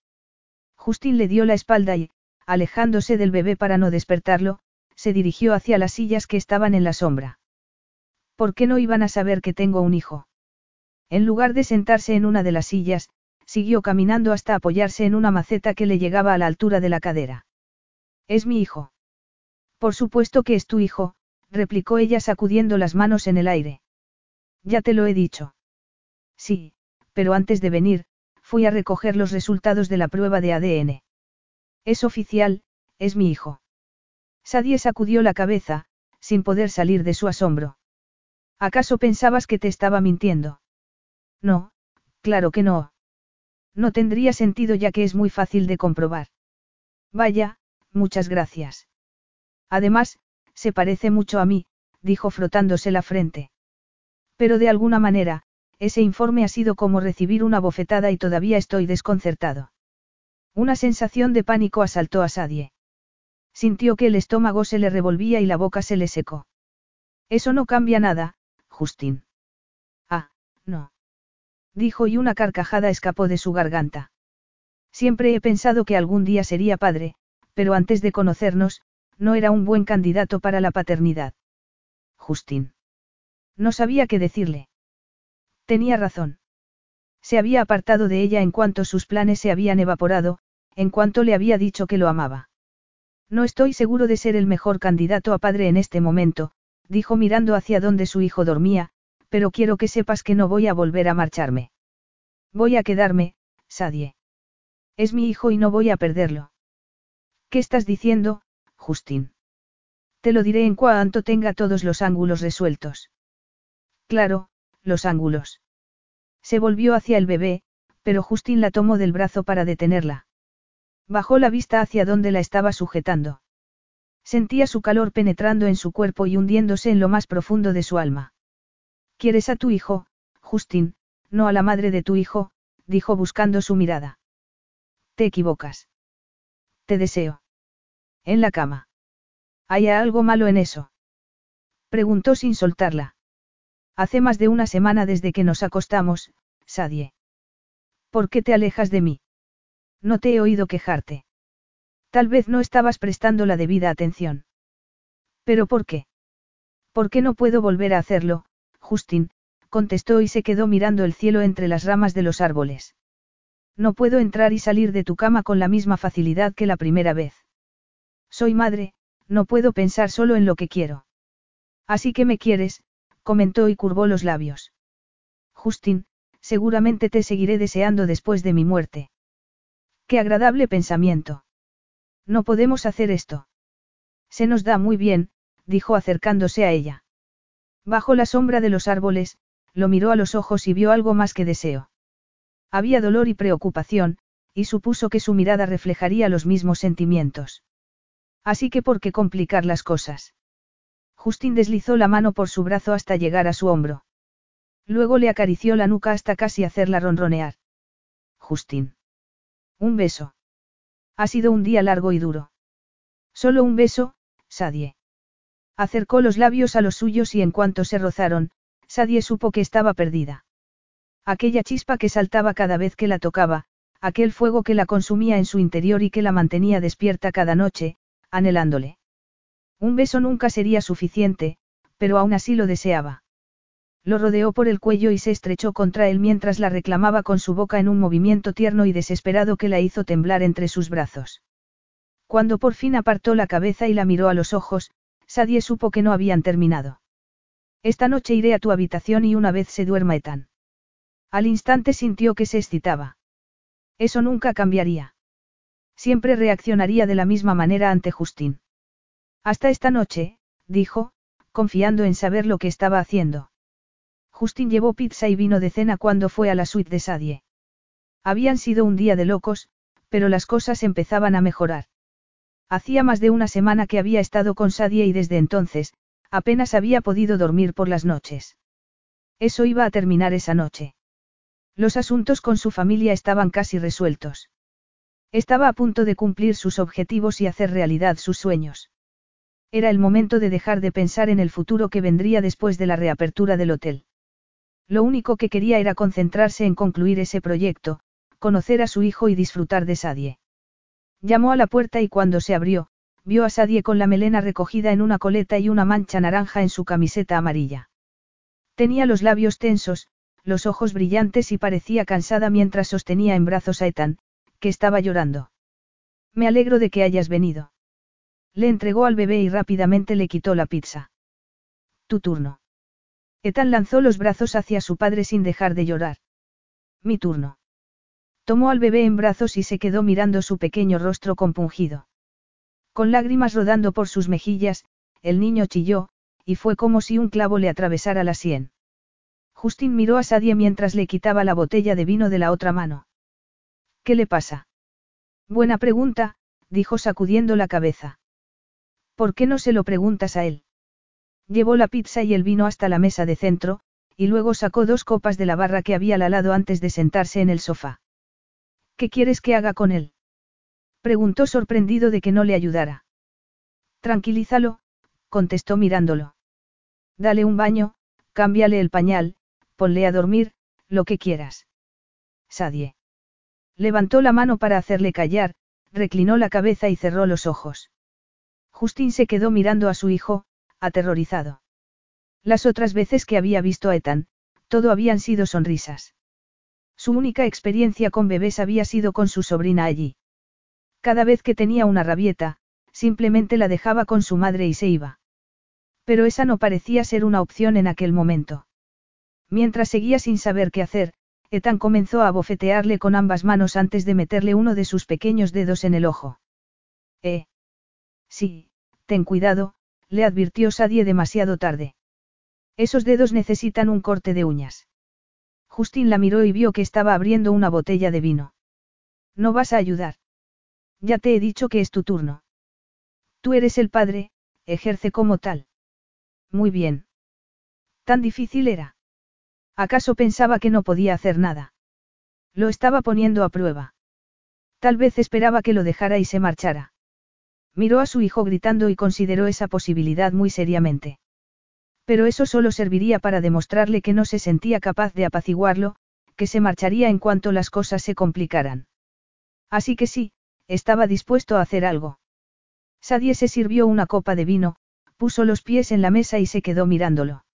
Justin le dio la espalda y, alejándose del bebé para no despertarlo, se dirigió hacia las sillas que estaban en la sombra. ¿Por qué no iban a saber que tengo un hijo? En lugar de sentarse en una de las sillas, siguió caminando hasta apoyarse en una maceta que le llegaba a la altura de la cadera. Es mi hijo. Por supuesto que es tu hijo, replicó ella sacudiendo las manos en el aire. Ya te lo he dicho. Sí, pero antes de venir, fui a recoger los resultados de la prueba de ADN. Es oficial, es mi hijo. Sadie sacudió la cabeza, sin poder salir de su asombro. ¿Acaso pensabas que te estaba mintiendo? No, claro que no. No tendría sentido ya que es muy fácil de comprobar. Vaya, muchas gracias. Además, se parece mucho a mí, dijo frotándose la frente. Pero de alguna manera, ese informe ha sido como recibir una bofetada y todavía estoy desconcertado. Una sensación de pánico asaltó a Sadie. Sintió que el estómago se le revolvía y la boca se le secó. Eso no cambia nada, Justin. Ah, no dijo y una carcajada escapó de su garganta. Siempre he pensado que algún día sería padre, pero antes de conocernos, no era un buen candidato para la paternidad. Justin. No sabía qué decirle. Tenía razón. Se había apartado de ella en cuanto sus planes se habían evaporado, en cuanto le había dicho que lo amaba. No estoy seguro de ser el mejor candidato a padre en este momento, dijo mirando hacia donde su hijo dormía, pero quiero que sepas que no voy a volver a marcharme. Voy a quedarme, Sadie. Es mi hijo y no voy a perderlo. ¿Qué estás diciendo, Justin? Te lo diré en cuanto tenga todos los ángulos resueltos. Claro, los ángulos. Se volvió hacia el bebé, pero Justin la tomó del brazo para detenerla. Bajó la vista hacia donde la estaba sujetando. Sentía su calor penetrando en su cuerpo y hundiéndose en lo más profundo de su alma. Quieres a tu hijo, Justin, no a la madre de tu hijo, dijo buscando su mirada. Te equivocas. Te deseo. En la cama. ¿Hay algo malo en eso? Preguntó sin soltarla. Hace más de una semana desde que nos acostamos, Sadie. ¿Por qué te alejas de mí? No te he oído quejarte. Tal vez no estabas prestando la debida atención. ¿Pero por qué? ¿Por qué no puedo volver a hacerlo, Justin, contestó y se quedó mirando el cielo entre las ramas de los árboles. No puedo entrar y salir de tu cama con la misma facilidad que la primera vez. Soy madre, no puedo pensar solo en lo que quiero. Así que me quieres, comentó y curvó los labios. Justin, seguramente te seguiré deseando después de mi muerte. Qué agradable pensamiento. No podemos hacer esto. Se nos da muy bien, dijo acercándose a ella. Bajo la sombra de los árboles, lo miró a los ojos y vio algo más que deseo. Había dolor y preocupación, y supuso que su mirada reflejaría los mismos sentimientos. Así que ¿por qué complicar las cosas? Justin deslizó la mano por su brazo hasta llegar a su hombro. Luego le acarició la nuca hasta casi hacerla ronronear. Justin. Un beso. Ha sido un día largo y duro. Solo un beso, Sadie. Acercó los labios a los suyos y en cuanto se rozaron, Sadie supo que estaba perdida. Aquella chispa que saltaba cada vez que la tocaba, aquel fuego que la consumía en su interior y que la mantenía despierta cada noche, anhelándole. Un beso nunca sería suficiente, pero aún así lo deseaba. Lo rodeó por el cuello y se estrechó contra él mientras la reclamaba con su boca en un movimiento tierno y desesperado que la hizo temblar entre sus brazos. Cuando por fin apartó la cabeza y la miró a los ojos, Sadie supo que no habían terminado. Esta noche iré a tu habitación y una vez se duerma Ethan. Al instante sintió que se excitaba. Eso nunca cambiaría. Siempre reaccionaría de la misma manera ante Justin. Hasta esta noche, dijo, confiando en saber lo que estaba haciendo. Justin llevó pizza y vino de cena cuando fue a la suite de Sadie. Habían sido un día de locos, pero las cosas empezaban a mejorar. Hacía más de una semana que había estado con Sadie y desde entonces, apenas había podido dormir por las noches. Eso iba a terminar esa noche. Los asuntos con su familia estaban casi resueltos. Estaba a punto de cumplir sus objetivos y hacer realidad sus sueños. Era el momento de dejar de pensar en el futuro que vendría después de la reapertura del hotel. Lo único que quería era concentrarse en concluir ese proyecto, conocer a su hijo y disfrutar de Sadie. Llamó a la puerta y cuando se abrió, vio a Sadie con la melena recogida en una coleta y una mancha naranja en su camiseta amarilla. Tenía los labios tensos, los ojos brillantes y parecía cansada mientras sostenía en brazos a Ethan, que estaba llorando. Me alegro de que hayas venido. Le entregó al bebé y rápidamente le quitó la pizza. Tu turno. Ethan lanzó los brazos hacia su padre sin dejar de llorar. Mi turno. Tomó al bebé en brazos y se quedó mirando su pequeño rostro compungido. Con lágrimas rodando por sus mejillas, el niño chilló, y fue como si un clavo le atravesara la sien. Justin miró a Sadie mientras le quitaba la botella de vino de la otra mano. ¿Qué le pasa? Buena pregunta, dijo sacudiendo la cabeza. ¿Por qué no se lo preguntas a él? Llevó la pizza y el vino hasta la mesa de centro, y luego sacó dos copas de la barra que había al lado antes de sentarse en el sofá. ¿Qué quieres que haga con él? Preguntó sorprendido de que no le ayudara. Tranquilízalo, contestó mirándolo. Dale un baño, cámbiale el pañal, ponle a dormir, lo que quieras. Sadie. Levantó la mano para hacerle callar, reclinó la cabeza y cerró los ojos. Justin se quedó mirando a su hijo, aterrorizado. Las otras veces que había visto a Ethan, todo habían sido sonrisas. Su única experiencia con bebés había sido con su sobrina allí. Cada vez que tenía una rabieta, simplemente la dejaba con su madre y se iba. Pero esa no parecía ser una opción en aquel momento. Mientras seguía sin saber qué hacer, Ethan comenzó a bofetearle con ambas manos antes de meterle uno de sus pequeños dedos en el ojo. Eh. Sí, ten cuidado, le advirtió Sadie demasiado tarde. Esos dedos necesitan un corte de uñas. Justin la miró y vio que estaba abriendo una botella de vino. No vas a ayudar. Ya te he dicho que es tu turno. Tú eres el padre, ejerce como tal. Muy bien. ¿Tan difícil era? ¿Acaso pensaba que no podía hacer nada? Lo estaba poniendo a prueba. Tal vez esperaba que lo dejara y se marchara. Miró a su hijo gritando y consideró esa posibilidad muy seriamente. Pero eso solo serviría para demostrarle que no se sentía capaz de apaciguarlo, que se marcharía en cuanto las cosas se complicaran. Así que sí, estaba dispuesto a hacer algo. Sadie se sirvió una copa de vino, puso los pies en la mesa y se quedó mirándolo.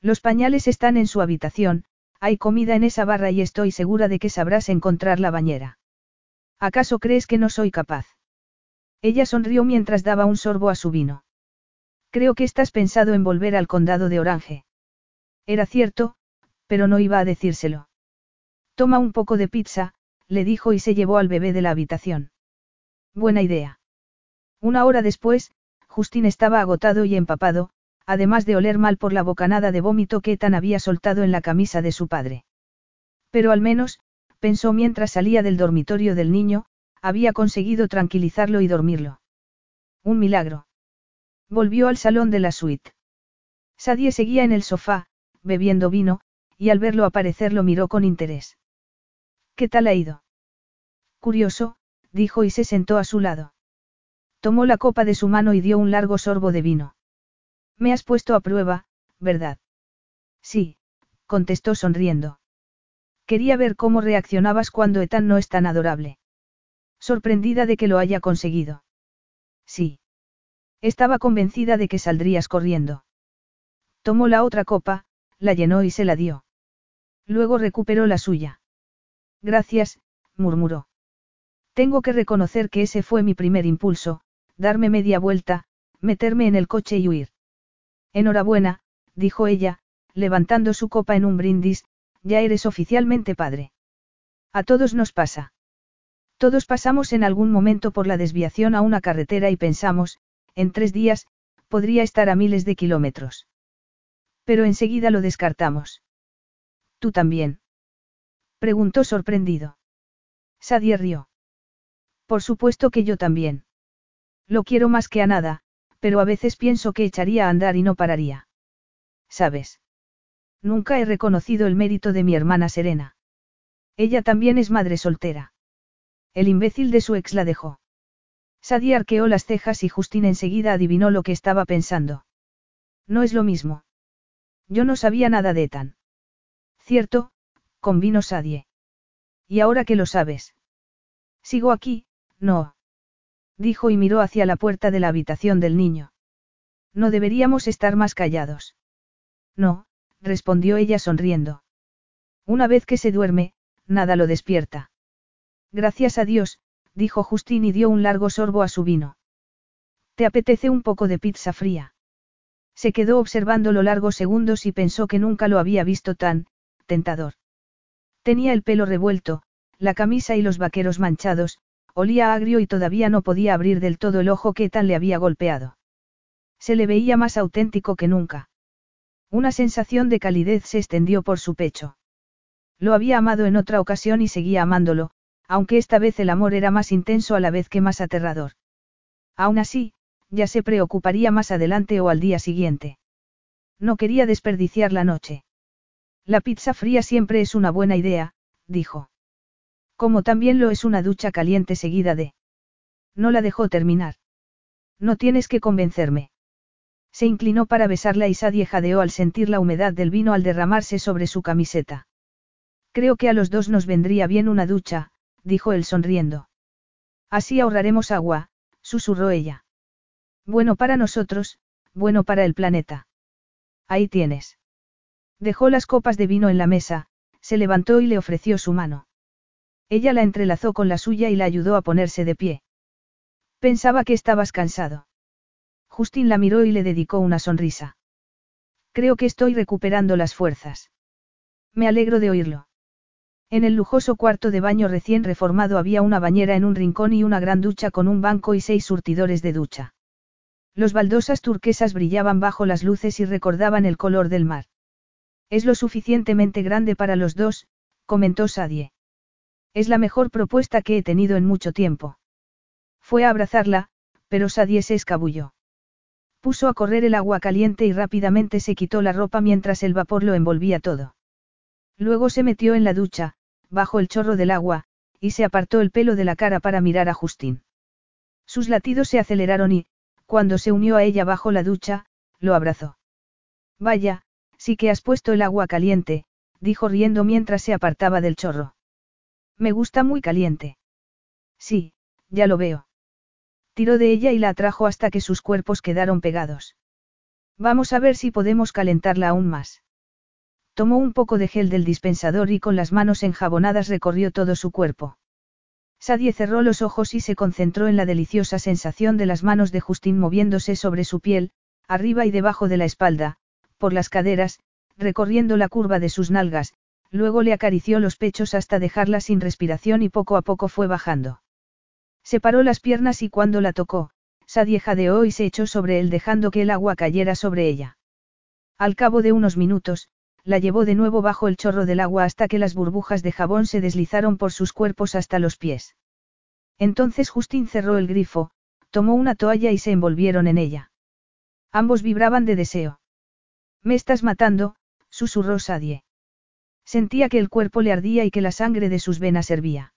Los pañales están en su habitación, hay comida en esa barra y estoy segura de que sabrás encontrar la bañera. ¿Acaso crees que no soy capaz? Ella sonrió mientras daba un sorbo a su vino. Creo que estás pensado en volver al condado de Orange. Era cierto, pero no iba a decírselo. Toma un poco de pizza, le dijo y se llevó al bebé de la habitación. Buena idea. Una hora después, Justin estaba agotado y empapado, además de oler mal por la bocanada de vómito que Ethan había soltado en la camisa de su padre. Pero al menos, pensó mientras salía del dormitorio del niño, había conseguido tranquilizarlo y dormirlo. Un milagro. Volvió al salón de la suite. Sadie seguía en el sofá, bebiendo vino, y al verlo aparecer lo miró con interés. ¿Qué tal ha ido? Curioso, dijo y se sentó a su lado. Tomó la copa de su mano y dio un largo sorbo de vino. Me has puesto a prueba, ¿verdad? Sí, contestó sonriendo. Quería ver cómo reaccionabas cuando Ethan no es tan adorable. Sorprendida de que lo haya conseguido. Sí. Estaba convencida de que saldrías corriendo. Tomó la otra copa, la llenó y se la dio. Luego recuperó la suya. Gracias, murmuró. Tengo que reconocer que ese fue mi primer impulso, darme media vuelta, meterme en el coche y huir. Enhorabuena, dijo ella, levantando su copa en un brindis, ya eres oficialmente padre. A todos nos pasa. Todos pasamos en algún momento por la desviación a una carretera y pensamos, en tres días, podría estar a miles de kilómetros. Pero enseguida lo descartamos. ¿Tú también? Preguntó sorprendido. Sadie rió. Por supuesto que yo también. Lo quiero más que a nada, pero a veces pienso que echaría a andar y no pararía. ¿Sabes? Nunca he reconocido el mérito de mi hermana Serena. Ella también es madre soltera. El imbécil de su ex la dejó. Sadie arqueó las cejas y Justin enseguida adivinó lo que estaba pensando. No es lo mismo. Yo no sabía nada de Ethan. Cierto, convino Sadie. ¿Y ahora que lo sabes? Sigo aquí, no. Dijo y miró hacia la puerta de la habitación del niño. No deberíamos estar más callados. No, respondió ella sonriendo. Una vez que se duerme, nada lo despierta. Gracias a Dios, dijo Justin y dio un largo sorbo a su vino. ¿Te apetece un poco de pizza fría? Se quedó observándolo largos segundos y pensó que nunca lo había visto tan, tentador. Tenía el pelo revuelto, la camisa y los vaqueros manchados, olía agrio y todavía no podía abrir del todo el ojo que tan le había golpeado. Se le veía más auténtico que nunca. Una sensación de calidez se extendió por su pecho. Lo había amado en otra ocasión y seguía amándolo, aunque esta vez el amor era más intenso a la vez que más aterrador. Aún así, ya se preocuparía más adelante o al día siguiente. No quería desperdiciar la noche. La pizza fría siempre es una buena idea, dijo. Como también lo es una ducha caliente seguida de... No la dejó terminar. No tienes que convencerme. Se inclinó para besarla y Sadie jadeó al sentir la humedad del vino al derramarse sobre su camiseta. Creo que a los dos nos vendría bien una ducha, dijo él sonriendo. Así ahorraremos agua, susurró ella. Bueno para nosotros, bueno para el planeta. Ahí tienes. Dejó las copas de vino en la mesa, se levantó y le ofreció su mano. Ella la entrelazó con la suya y la ayudó a ponerse de pie. Pensaba que estabas cansado. Justin la miró y le dedicó una sonrisa. Creo que estoy recuperando las fuerzas. Me alegro de oírlo. En el lujoso cuarto de baño recién reformado había una bañera en un rincón y una gran ducha con un banco y seis surtidores de ducha. Los baldosas turquesas brillaban bajo las luces y recordaban el color del mar. Es lo suficientemente grande para los dos, comentó Sadie. Es la mejor propuesta que he tenido en mucho tiempo. Fue a abrazarla, pero Sadie se escabulló. Puso a correr el agua caliente y rápidamente se quitó la ropa mientras el vapor lo envolvía todo. Luego se metió en la ducha, bajo el chorro del agua, y se apartó el pelo de la cara para mirar a Justín. Sus latidos se aceleraron y, cuando se unió a ella bajo la ducha, lo abrazó. Vaya, sí que has puesto el agua caliente, dijo riendo mientras se apartaba del chorro. Me gusta muy caliente. Sí, ya lo veo. Tiró de ella y la atrajo hasta que sus cuerpos quedaron pegados. Vamos a ver si podemos calentarla aún más. Tomó un poco de gel del dispensador y con las manos enjabonadas recorrió todo su cuerpo. Sadie cerró los ojos y se concentró en la deliciosa sensación de las manos de Justin moviéndose sobre su piel, arriba y debajo de la espalda, por las caderas, recorriendo la curva de sus nalgas, luego le acarició los pechos hasta dejarla sin respiración y poco a poco fue bajando. Separó las piernas y cuando la tocó, Sadie jadeó y se echó sobre él dejando que el agua cayera sobre ella. Al cabo de unos minutos, la llevó de nuevo bajo el chorro del agua hasta que las burbujas de jabón se deslizaron por sus cuerpos hasta los pies. Entonces Justin cerró el grifo, tomó una toalla y se envolvieron en ella. Ambos vibraban de deseo. Me estás matando, susurró Sadie. Sentía que el cuerpo le ardía y que la sangre de sus venas hervía.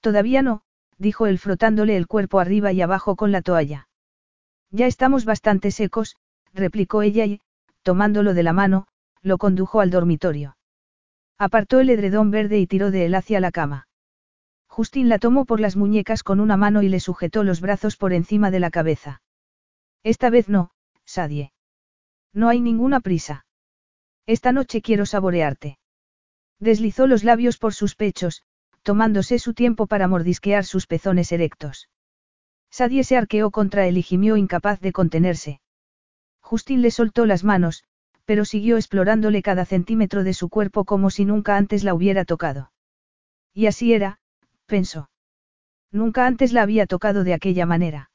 Todavía no, dijo él frotándole el cuerpo arriba y abajo con la toalla. Ya estamos bastante secos, replicó ella y, tomándolo de la mano, lo condujo al dormitorio. Apartó el edredón verde y tiró de él hacia la cama. Justin la tomó por las muñecas con una mano y le sujetó los brazos por encima de la cabeza. Esta vez no, Sadie. No hay ninguna prisa. Esta noche quiero saborearte. Deslizó los labios por sus pechos, tomándose su tiempo para mordisquear sus pezones erectos. Sadie se arqueó contra él y gimió incapaz de contenerse. Justin le soltó las manos, pero siguió explorándole cada centímetro de su cuerpo como si nunca antes la hubiera tocado. Y así era, pensó. Nunca antes la había tocado de aquella manera.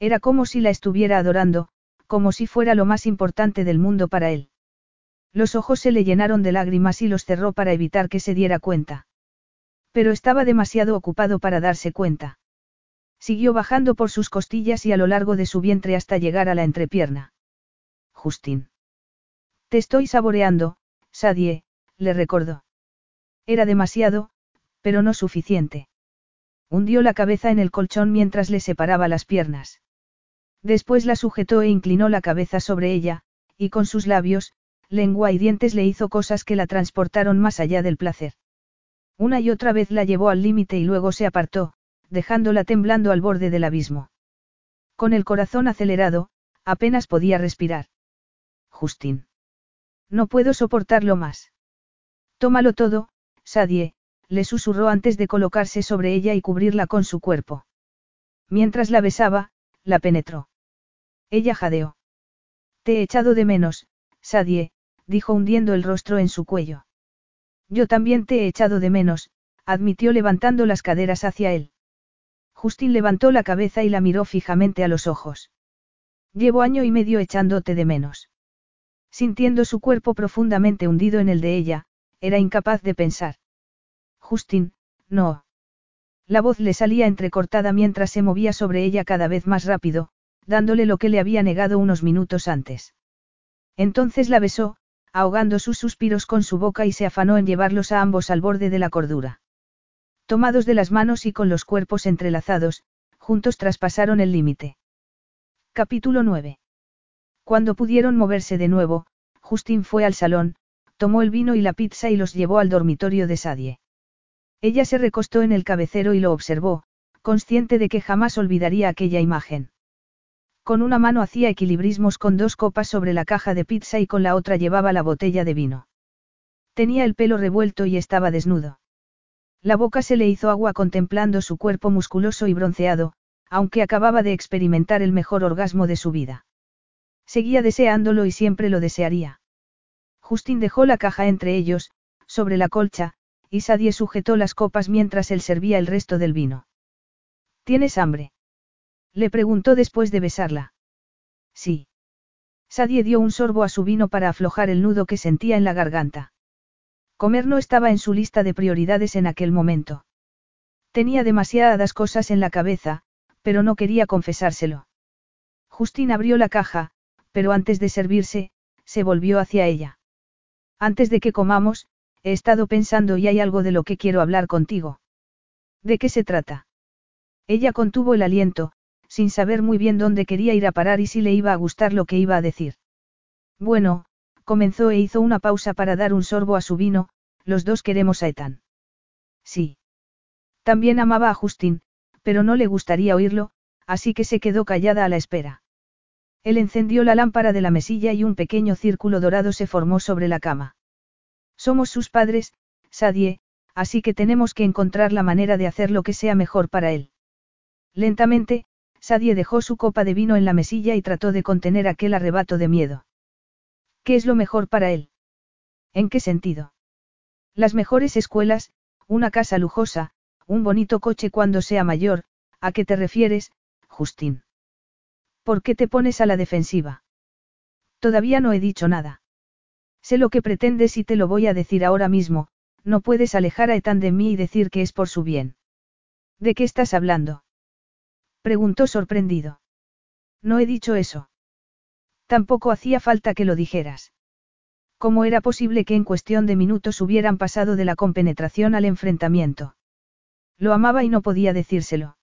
Era como si la estuviera adorando, como si fuera lo más importante del mundo para él. Los ojos se le llenaron de lágrimas y los cerró para evitar que se diera cuenta. Pero estaba demasiado ocupado para darse cuenta. Siguió bajando por sus costillas y a lo largo de su vientre hasta llegar a la entrepierna. Justín. Te estoy saboreando, Sadie, le recordó. Era demasiado, pero no suficiente. Hundió la cabeza en el colchón mientras le separaba las piernas. Después la sujetó e inclinó la cabeza sobre ella, y con sus labios, lengua y dientes le hizo cosas que la transportaron más allá del placer. Una y otra vez la llevó al límite y luego se apartó, dejándola temblando al borde del abismo. Con el corazón acelerado, apenas podía respirar. Justín. No puedo soportarlo más. Tómalo todo, Sadie, le susurró antes de colocarse sobre ella y cubrirla con su cuerpo. Mientras la besaba, la penetró. Ella jadeó. Te he echado de menos, Sadie, dijo hundiendo el rostro en su cuello. Yo también te he echado de menos, admitió levantando las caderas hacia él. Justin levantó la cabeza y la miró fijamente a los ojos. Llevo año y medio echándote de menos. Sintiendo su cuerpo profundamente hundido en el de ella, era incapaz de pensar. Justin, no. La voz le salía entrecortada mientras se movía sobre ella cada vez más rápido, dándole lo que le había negado unos minutos antes. Entonces la besó, ahogando sus suspiros con su boca y se afanó en llevarlos a ambos al borde de la cordura. Tomados de las manos y con los cuerpos entrelazados, juntos traspasaron el límite. Capítulo 9. Cuando pudieron moverse de nuevo, Justin fue al salón, tomó el vino y la pizza y los llevó al dormitorio de Sadie. Ella se recostó en el cabecero y lo observó, consciente de que jamás olvidaría aquella imagen. Con una mano hacía equilibrismos con dos copas sobre la caja de pizza y con la otra llevaba la botella de vino. Tenía el pelo revuelto y estaba desnudo. La boca se le hizo agua contemplando su cuerpo musculoso y bronceado, aunque acababa de experimentar el mejor orgasmo de su vida. Seguía deseándolo y siempre lo desearía. Justin dejó la caja entre ellos, sobre la colcha, y Sadie sujetó las copas mientras él servía el resto del vino. ¿Tienes hambre? Le preguntó después de besarla. Sí. Sadie dio un sorbo a su vino para aflojar el nudo que sentía en la garganta. Comer no estaba en su lista de prioridades en aquel momento. Tenía demasiadas cosas en la cabeza, pero no quería confesárselo. Justin abrió la caja, pero antes de servirse, se volvió hacia ella. Antes de que comamos, he estado pensando y hay algo de lo que quiero hablar contigo. ¿De qué se trata? Ella contuvo el aliento, sin saber muy bien dónde quería ir a parar y si le iba a gustar lo que iba a decir. Bueno, comenzó e hizo una pausa para dar un sorbo a su vino, los dos queremos a Ethan. Sí. También amaba a Justin, pero no le gustaría oírlo, así que se quedó callada a la espera. Él encendió la lámpara de la mesilla y un pequeño círculo dorado se formó sobre la cama. Somos sus padres, Sadie, así que tenemos que encontrar la manera de hacer lo que sea mejor para él. Lentamente, Sadie dejó su copa de vino en la mesilla y trató de contener aquel arrebato de miedo. ¿Qué es lo mejor para él? ¿En qué sentido? Las mejores escuelas, una casa lujosa, un bonito coche cuando sea mayor, ¿a qué te refieres, Justín? ¿Por qué te pones a la defensiva? Todavía no he dicho nada. Sé lo que pretendes y te lo voy a decir ahora mismo, no puedes alejar a Ethan de mí y decir que es por su bien. ¿De qué estás hablando? Preguntó sorprendido. No he dicho eso. Tampoco hacía falta que lo dijeras. ¿Cómo era posible que en cuestión de minutos hubieran pasado de la compenetración al enfrentamiento? Lo amaba y no podía decírselo.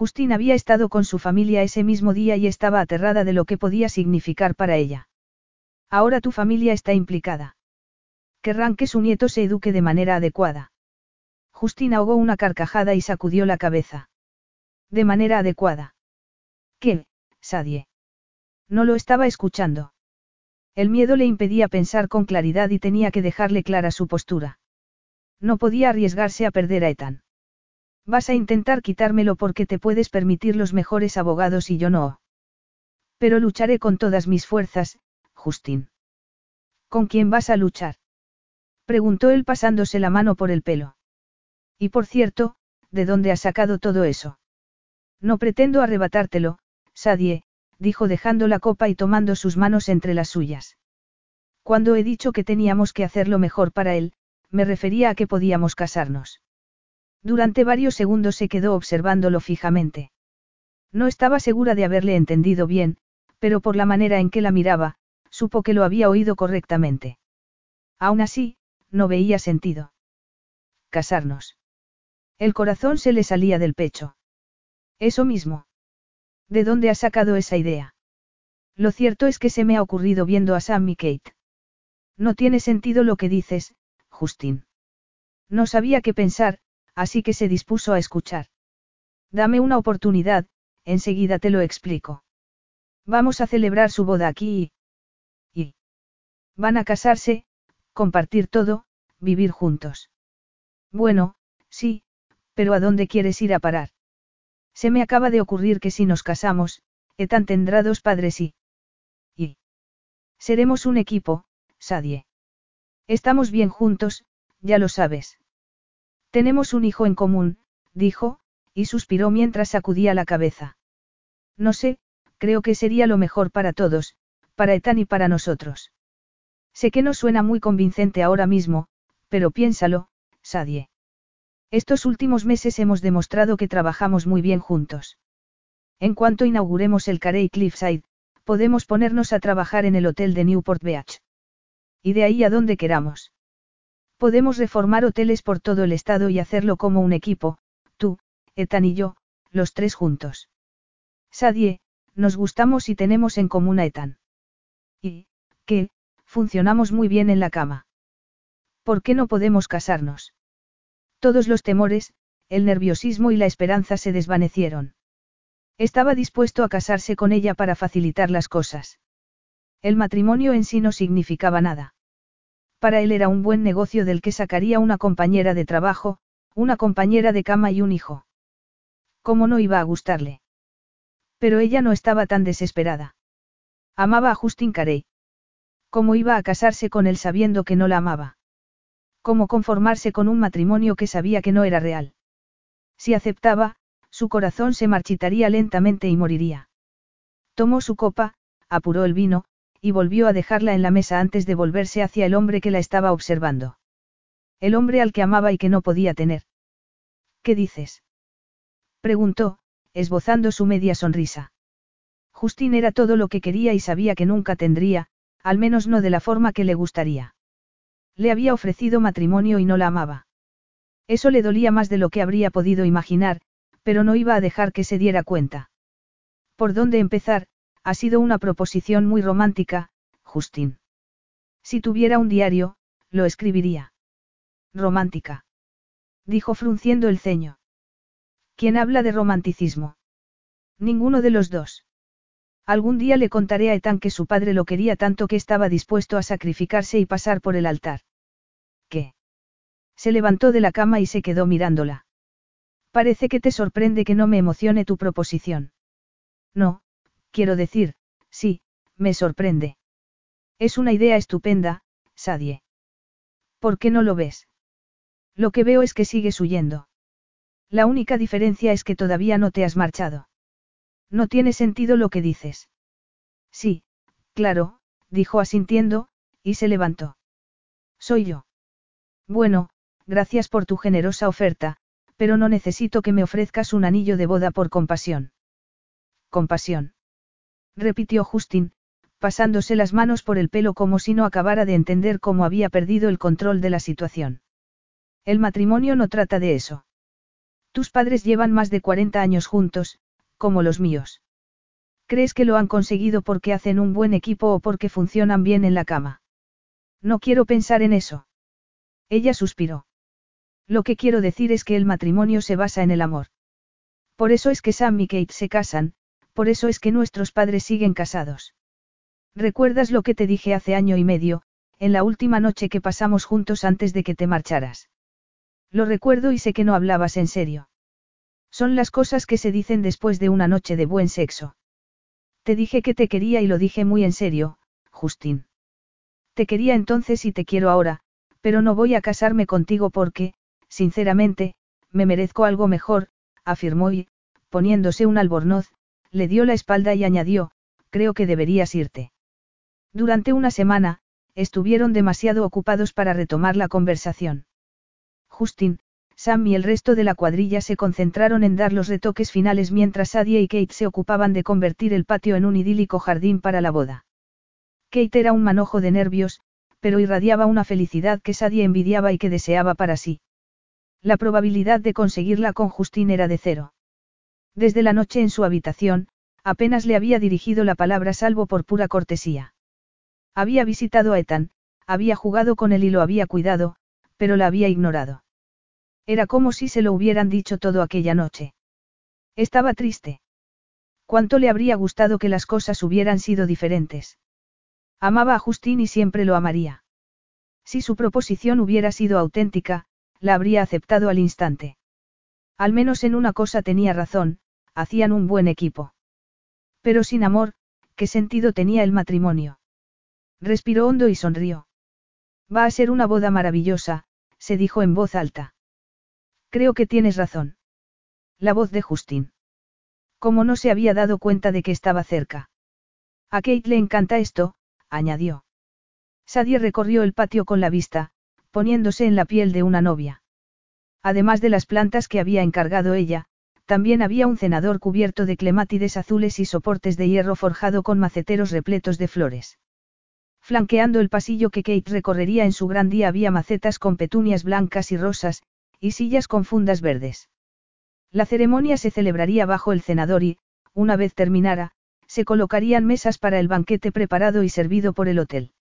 Justin había estado con su familia ese mismo día y estaba aterrada de lo que podía significar para ella. Ahora tu familia está implicada. Querrán que su nieto se eduque de manera adecuada. Justin ahogó una carcajada y sacudió la cabeza. De manera adecuada. ¿Qué, Sadie? No lo estaba escuchando. El miedo le impedía pensar con claridad y tenía que dejarle clara su postura. No podía arriesgarse a perder a Ethan. Vas a intentar quitármelo porque te puedes permitir los mejores abogados y yo no. Pero lucharé con todas mis fuerzas, Justin. ¿Con quién vas a luchar? Preguntó él pasándose la mano por el pelo. Y por cierto, ¿de dónde has sacado todo eso? No pretendo arrebatártelo, Sadie, dijo dejando la copa y tomando sus manos entre las suyas. Cuando he dicho que teníamos que hacer lo mejor para él, me refería a que podíamos casarnos. Durante varios segundos se quedó observándolo fijamente. No estaba segura de haberle entendido bien, pero por la manera en que la miraba, supo que lo había oído correctamente. Aún así, no veía sentido. Casarnos. El corazón se le salía del pecho. Eso mismo. ¿De dónde has sacado esa idea? Lo cierto es que se me ha ocurrido viendo a Sam y Kate. No tiene sentido lo que dices, Justin. No sabía qué pensar, así que se dispuso a escuchar. Dame una oportunidad, enseguida te lo explico. Vamos a celebrar su boda aquí y... y... Van a casarse, compartir todo, vivir juntos. Bueno, sí, pero ¿a dónde quieres ir a parar? Se me acaba de ocurrir que si nos casamos, Etan tendrá dos padres y... y... Seremos un equipo, Sadie. Estamos bien juntos, ya lo sabes. Tenemos un hijo en común, dijo, y suspiró mientras sacudía la cabeza. No sé, creo que sería lo mejor para todos, para Ethan y para nosotros. Sé que no suena muy convincente ahora mismo, pero piénsalo, Sadie. Estos últimos meses hemos demostrado que trabajamos muy bien juntos. En cuanto inauguremos el Carey Cliffside, podemos ponernos a trabajar en el hotel de Newport Beach. Y de ahí a donde queramos. Podemos reformar hoteles por todo el estado y hacerlo como un equipo, tú, Ethan y yo, los tres juntos. Sadie, nos gustamos y tenemos en común a Ethan. Y, ¿qué? Funcionamos muy bien en la cama. ¿Por qué no podemos casarnos? Todos los temores, el nerviosismo y la esperanza se desvanecieron. Estaba dispuesto a casarse con ella para facilitar las cosas. El matrimonio en sí no significaba nada. Para él era un buen negocio del que sacaría una compañera de trabajo, una compañera de cama y un hijo. ¿Cómo no iba a gustarle? Pero ella no estaba tan desesperada. Amaba a Justin Carey. ¿Cómo iba a casarse con él sabiendo que no la amaba? ¿Cómo conformarse con un matrimonio que sabía que no era real? Si aceptaba, su corazón se marchitaría lentamente y moriría. Tomó su copa, apuró el vino, y volvió a dejarla en la mesa antes de volverse hacia el hombre que la estaba observando. El hombre al que amaba y que no podía tener. ¿Qué dices? preguntó, esbozando su media sonrisa. Justin era todo lo que quería y sabía que nunca tendría, al menos no de la forma que le gustaría. Le había ofrecido matrimonio y no la amaba. Eso le dolía más de lo que habría podido imaginar, pero no iba a dejar que se diera cuenta. ¿Por dónde empezar? Ha sido una proposición muy romántica, Justin. Si tuviera un diario, lo escribiría. Romántica. Dijo frunciendo el ceño. ¿Quién habla de romanticismo? Ninguno de los dos. Algún día le contaré a Ethan que su padre lo quería tanto que estaba dispuesto a sacrificarse y pasar por el altar. ¿qué? Se levantó de la cama y se quedó mirándola. Parece que te sorprende que no me emocione tu proposición. No, quiero decir, sí, me sorprende. Es una idea estupenda, Sadie. ¿Por qué no lo ves? Lo que veo es que sigues huyendo. La única diferencia es que todavía no te has marchado. No tiene sentido lo que dices. Sí, claro, dijo asintiendo, y se levantó. Soy yo. Bueno, gracias por tu generosa oferta, pero no necesito que me ofrezcas un anillo de boda por compasión. Compasión. Repitió Justin, pasándose las manos por el pelo como si no acabara de entender cómo había perdido el control de la situación. El matrimonio no trata de eso. Tus padres llevan más de 40 años juntos, como los míos. ¿Crees que lo han conseguido porque hacen un buen equipo o porque funcionan bien en la cama? No quiero pensar en eso. Ella suspiró. Lo que quiero decir es que el matrimonio se basa en el amor. Por eso es que Sam y Kate se casan, por eso es que nuestros padres siguen casados. ¿Recuerdas lo que te dije hace año y medio, en la última noche que pasamos juntos antes de que te marcharas? Lo recuerdo y sé que no hablabas en serio. Son las cosas que se dicen después de una noche de buen sexo. Te dije que te quería y lo dije muy en serio, Justin. Te quería entonces y te quiero ahora, pero no voy a casarme contigo porque, sinceramente, me merezco algo mejor, afirmó y, poniéndose un albornoz, le dio la espalda y añadió, creo que deberías irte. Durante una semana, estuvieron demasiado ocupados para retomar la conversación. Justin, Sam y el resto de la cuadrilla se concentraron en dar los retoques finales mientras Sadie y Kate se ocupaban de convertir el patio en un idílico jardín para la boda. Kate era un manojo de nervios, pero irradiaba una felicidad que Sadie envidiaba y que deseaba para sí. La probabilidad de conseguirla con Justin era de cero. Desde la noche en su habitación, apenas le había dirigido la palabra salvo por pura cortesía. Había visitado a Ethan, había jugado con él y lo había cuidado, pero la había ignorado. Era como si se lo hubieran dicho todo aquella noche. Estaba triste. ¿Cuánto le habría gustado que las cosas hubieran sido diferentes? Amaba a Justin y siempre lo amaría. Si su proposición hubiera sido auténtica, la habría aceptado al instante. Al menos en una cosa tenía razón, hacían un buen equipo. Pero sin amor, ¿qué sentido tenía el matrimonio? Respiró hondo y sonrió. Va a ser una boda maravillosa, se dijo en voz alta. Creo que tienes razón. La voz de Justin. Como no se había dado cuenta de que estaba cerca. A Kate le encanta esto, añadió. Sadie recorrió el patio con la vista, poniéndose en la piel de una novia. Además de las plantas que había encargado ella, también había un cenador cubierto de clemátides azules y soportes de hierro forjado con maceteros repletos de flores. Flanqueando el pasillo que Kate recorrería en su gran día había macetas con petunias blancas y rosas, y sillas con fundas verdes. La ceremonia se celebraría bajo el cenador y, una vez terminara, se colocarían mesas para el banquete preparado y servido por el hotel.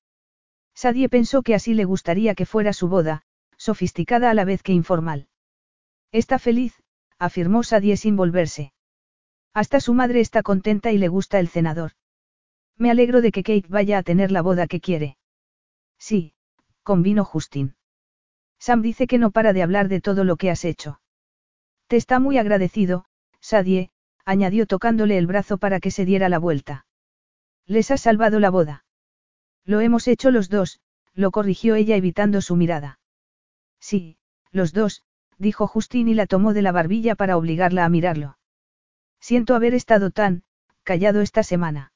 Sadie pensó que así le gustaría que fuera su boda, sofisticada a la vez que informal. Está feliz, afirmó Sadie sin volverse. Hasta su madre está contenta y le gusta el cenador. Me alegro de que Kate vaya a tener la boda que quiere. Sí, convino Justin. Sam dice que no para de hablar de todo lo que has hecho. Te está muy agradecido, Sadie, añadió tocándole el brazo para que se diera la vuelta. Les has salvado la boda. Lo hemos hecho los dos, lo corrigió ella evitando su mirada. Sí, los dos, dijo Justin y la tomó de la barbilla para obligarla a mirarlo. Siento haber estado tan, callado esta semana.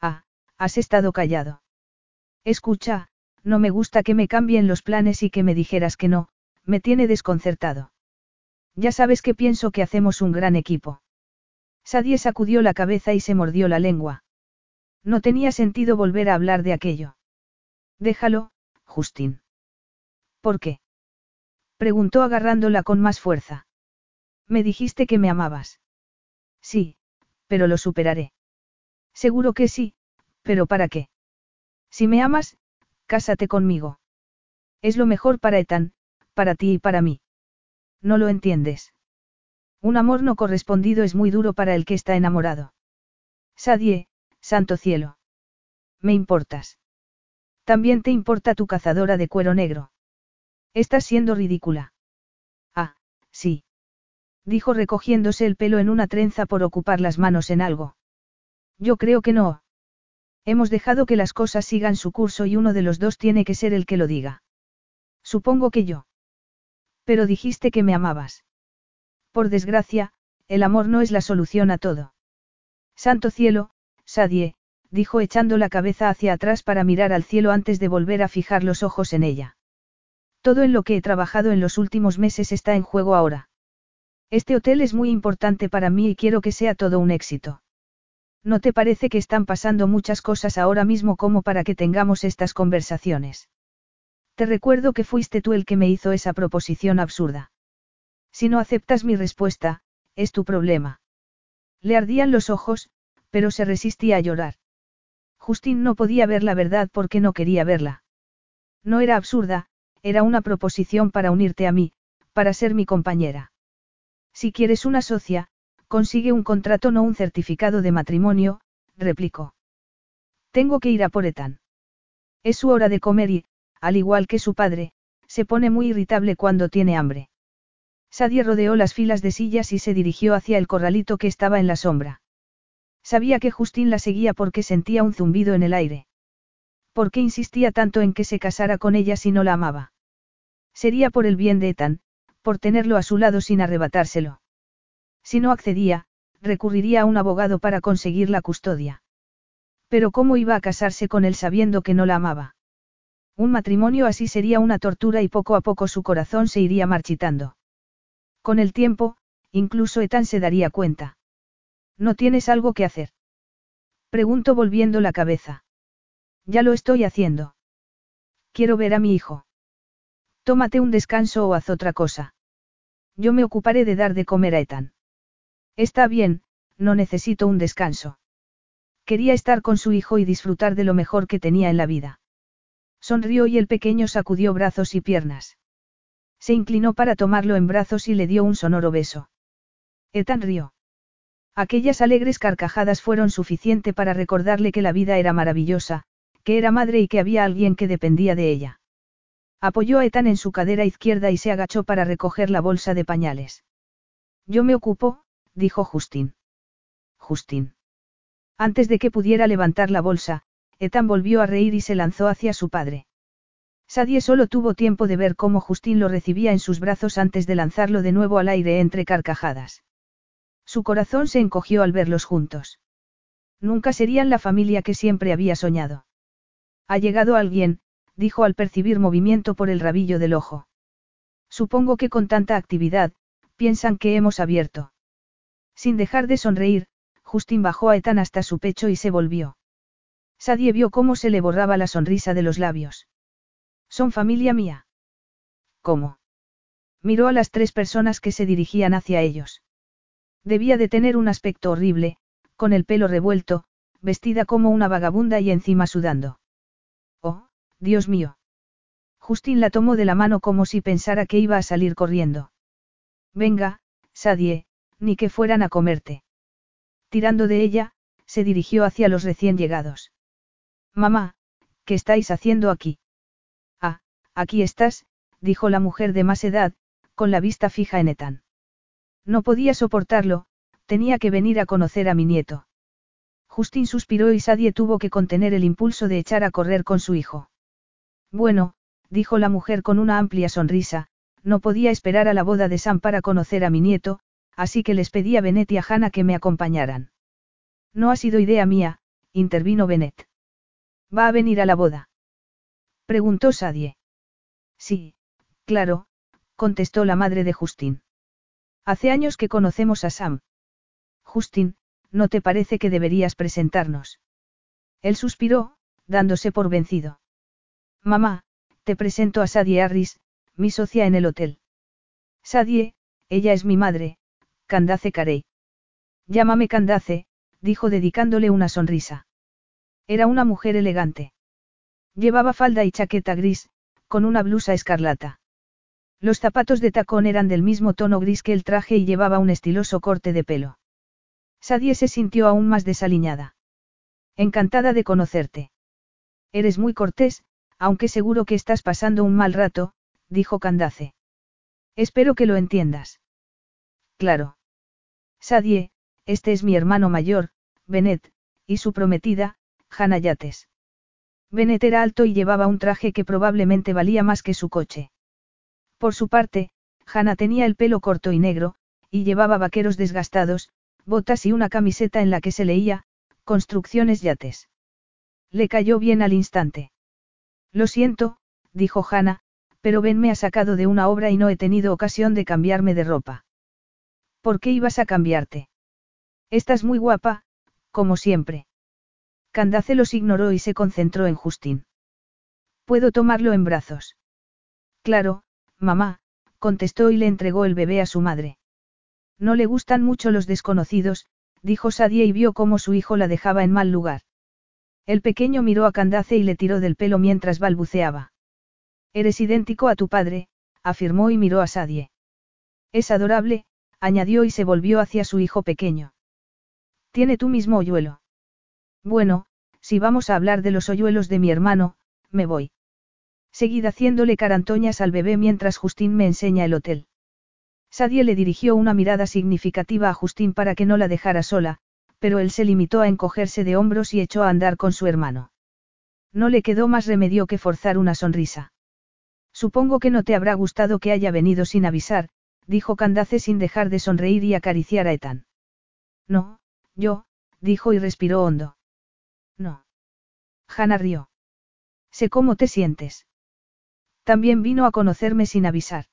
Ah, has estado callado. Escucha, no me gusta que me cambien los planes y que me dijeras que no, me tiene desconcertado. Ya sabes que pienso que hacemos un gran equipo. Sadie sacudió la cabeza y se mordió la lengua. No tenía sentido volver a hablar de aquello. Déjalo, Justin. ¿Por qué? Preguntó agarrándola con más fuerza. Me dijiste que me amabas. Sí, pero lo superaré. Seguro que sí, pero ¿para qué? Si me amas, Cásate conmigo. Es lo mejor para Ethan, para ti y para mí. No lo entiendes. Un amor no correspondido es muy duro para el que está enamorado. Sadie, santo cielo. Me importas. También te importa tu cazadora de cuero negro. Estás siendo ridícula. Ah, sí. Dijo recogiéndose el pelo en una trenza por ocupar las manos en algo. Yo creo que no. Hemos dejado que las cosas sigan su curso y uno de los dos tiene que ser el que lo diga. Supongo que yo. Pero dijiste que me amabas. Por desgracia, el amor no es la solución a todo. Santo cielo, Sadie, dijo echando la cabeza hacia atrás para mirar al cielo antes de volver a fijar los ojos en ella. Todo en lo que he trabajado en los últimos meses está en juego ahora. Este hotel es muy importante para mí y quiero que sea todo un éxito. ¿No te parece que están pasando muchas cosas ahora mismo como para que tengamos estas conversaciones? Te recuerdo que fuiste tú el que me hizo esa proposición absurda. Si no aceptas mi respuesta, es tu problema. Le ardían los ojos, pero se resistía a llorar. Justin no podía ver la verdad porque no quería verla. No era absurda, era una proposición para unirte a mí, para ser mi compañera. Si quieres una socia, consigue un contrato no un certificado de matrimonio, replicó. Tengo que ir a por Ethan. Es su hora de comer y, al igual que su padre, se pone muy irritable cuando tiene hambre. Sadie rodeó las filas de sillas y se dirigió hacia el corralito que estaba en la sombra. Sabía que Justin la seguía porque sentía un zumbido en el aire. ¿Por qué insistía tanto en que se casara con ella si no la amaba? Sería por el bien de Ethan, por tenerlo a su lado sin arrebatárselo. Si no accedía, recurriría a un abogado para conseguir la custodia. Pero ¿cómo iba a casarse con él sabiendo que no la amaba? Un matrimonio así sería una tortura y poco a poco su corazón se iría marchitando. Con el tiempo, incluso Ethan se daría cuenta. ¿No tienes algo que hacer? Pregunto volviendo la cabeza. Ya lo estoy haciendo. Quiero ver a mi hijo. Tómate un descanso o haz otra cosa. Yo me ocuparé de dar de comer a Ethan. Está bien, no necesito un descanso. Quería estar con su hijo y disfrutar de lo mejor que tenía en la vida. Sonrió y el pequeño sacudió brazos y piernas. Se inclinó para tomarlo en brazos y le dio un sonoro beso. Ethan rió. Aquellas alegres carcajadas fueron suficiente para recordarle que la vida era maravillosa, que era madre y que había alguien que dependía de ella. Apoyó a Ethan en su cadera izquierda y se agachó para recoger la bolsa de pañales. Yo me ocupo, dijo Justin. Justin. Antes de que pudiera levantar la bolsa, Ethan volvió a reír y se lanzó hacia su padre. Sadie solo tuvo tiempo de ver cómo Justin lo recibía en sus brazos antes de lanzarlo de nuevo al aire entre carcajadas. Su corazón se encogió al verlos juntos. Nunca serían la familia que siempre había soñado. Ha llegado alguien, dijo al percibir movimiento por el rabillo del ojo. Supongo que con tanta actividad, piensan que hemos abierto. Sin dejar de sonreír, Justin bajó a Ethan hasta su pecho y se volvió. Sadie vio cómo se le borraba la sonrisa de los labios. Son familia mía. ¿Cómo? Miró a las tres personas que se dirigían hacia ellos. Debía de tener un aspecto horrible, con el pelo revuelto, vestida como una vagabunda y encima sudando. Dios mío. Justin la tomó de la mano como si pensara que iba a salir corriendo. Venga, Sadie, ni que fueran a comerte. Tirando de ella, se dirigió hacia los recién llegados. Mamá, ¿qué estáis haciendo aquí? Ah, aquí estás, dijo la mujer de más edad, con la vista fija en Ethan. No podía soportarlo, tenía que venir a conocer a mi nieto. Justin suspiró y Sadie tuvo que contener el impulso de echar a correr con su hijo. Bueno, dijo la mujer con una amplia sonrisa, no podía esperar a la boda de Sam para conocer a mi nieto, así que les pedí a Bennett y a Hannah que me acompañaran. No ha sido idea mía, intervino Bennett. ¿Va a venir a la boda? Preguntó Sadie. Sí, claro, contestó la madre de Justin. Hace años que conocemos a Sam. Justin, ¿no te parece que deberías presentarnos? Él suspiró, dándose por vencido. Mamá, te presento a Sadie Harris, mi socia en el hotel. Sadie, ella es mi madre, Candace Carey. Llámame Candace, dijo dedicándole una sonrisa. Era una mujer elegante. Llevaba falda y chaqueta gris, con una blusa escarlata. Los zapatos de tacón eran del mismo tono gris que el traje y llevaba un estiloso corte de pelo. Sadie se sintió aún más desaliñada. Encantada de conocerte. Eres muy cortés, aunque seguro que estás pasando un mal rato, dijo Candace. Espero que lo entiendas. Claro. Sadie, este es mi hermano mayor, Bennett, y su prometida, Hannah Yates. Bennett era alto y llevaba un traje que probablemente valía más que su coche. Por su parte, Hannah tenía el pelo corto y negro, y llevaba vaqueros desgastados, botas y una camiseta en la que se leía, Construcciones Yates. Le cayó bien al instante. Lo siento, dijo Hannah, pero Ben me ha sacado de una obra y no he tenido ocasión de cambiarme de ropa. ¿Por qué ibas a cambiarte? Estás muy guapa, como siempre. Candace los ignoró y se concentró en Justín. ¿Puedo tomarlo en brazos? Claro, mamá, contestó y le entregó el bebé a su madre. No le gustan mucho los desconocidos, dijo Sadie y vio cómo su hijo la dejaba en mal lugar. El pequeño miró a Candace y le tiró del pelo mientras balbuceaba. Eres idéntico a tu padre, afirmó y miró a Sadie. Es adorable, añadió y se volvió hacia su hijo pequeño. Tiene tu mismo hoyuelo. Bueno, si vamos a hablar de los hoyuelos de mi hermano, me voy. Seguid haciéndole carantoñas al bebé mientras Justín me enseña el hotel. Sadie le dirigió una mirada significativa a Justín para que no la dejara sola, pero él se limitó a encogerse de hombros y echó a andar con su hermano. No le quedó más remedio que forzar una sonrisa. Supongo que no te habrá gustado que haya venido sin avisar, dijo Candace sin dejar de sonreír y acariciar a Ethan. No, yo, dijo y respiró hondo. No. Hannah rió. Sé cómo te sientes. También vino a conocerme sin avisar.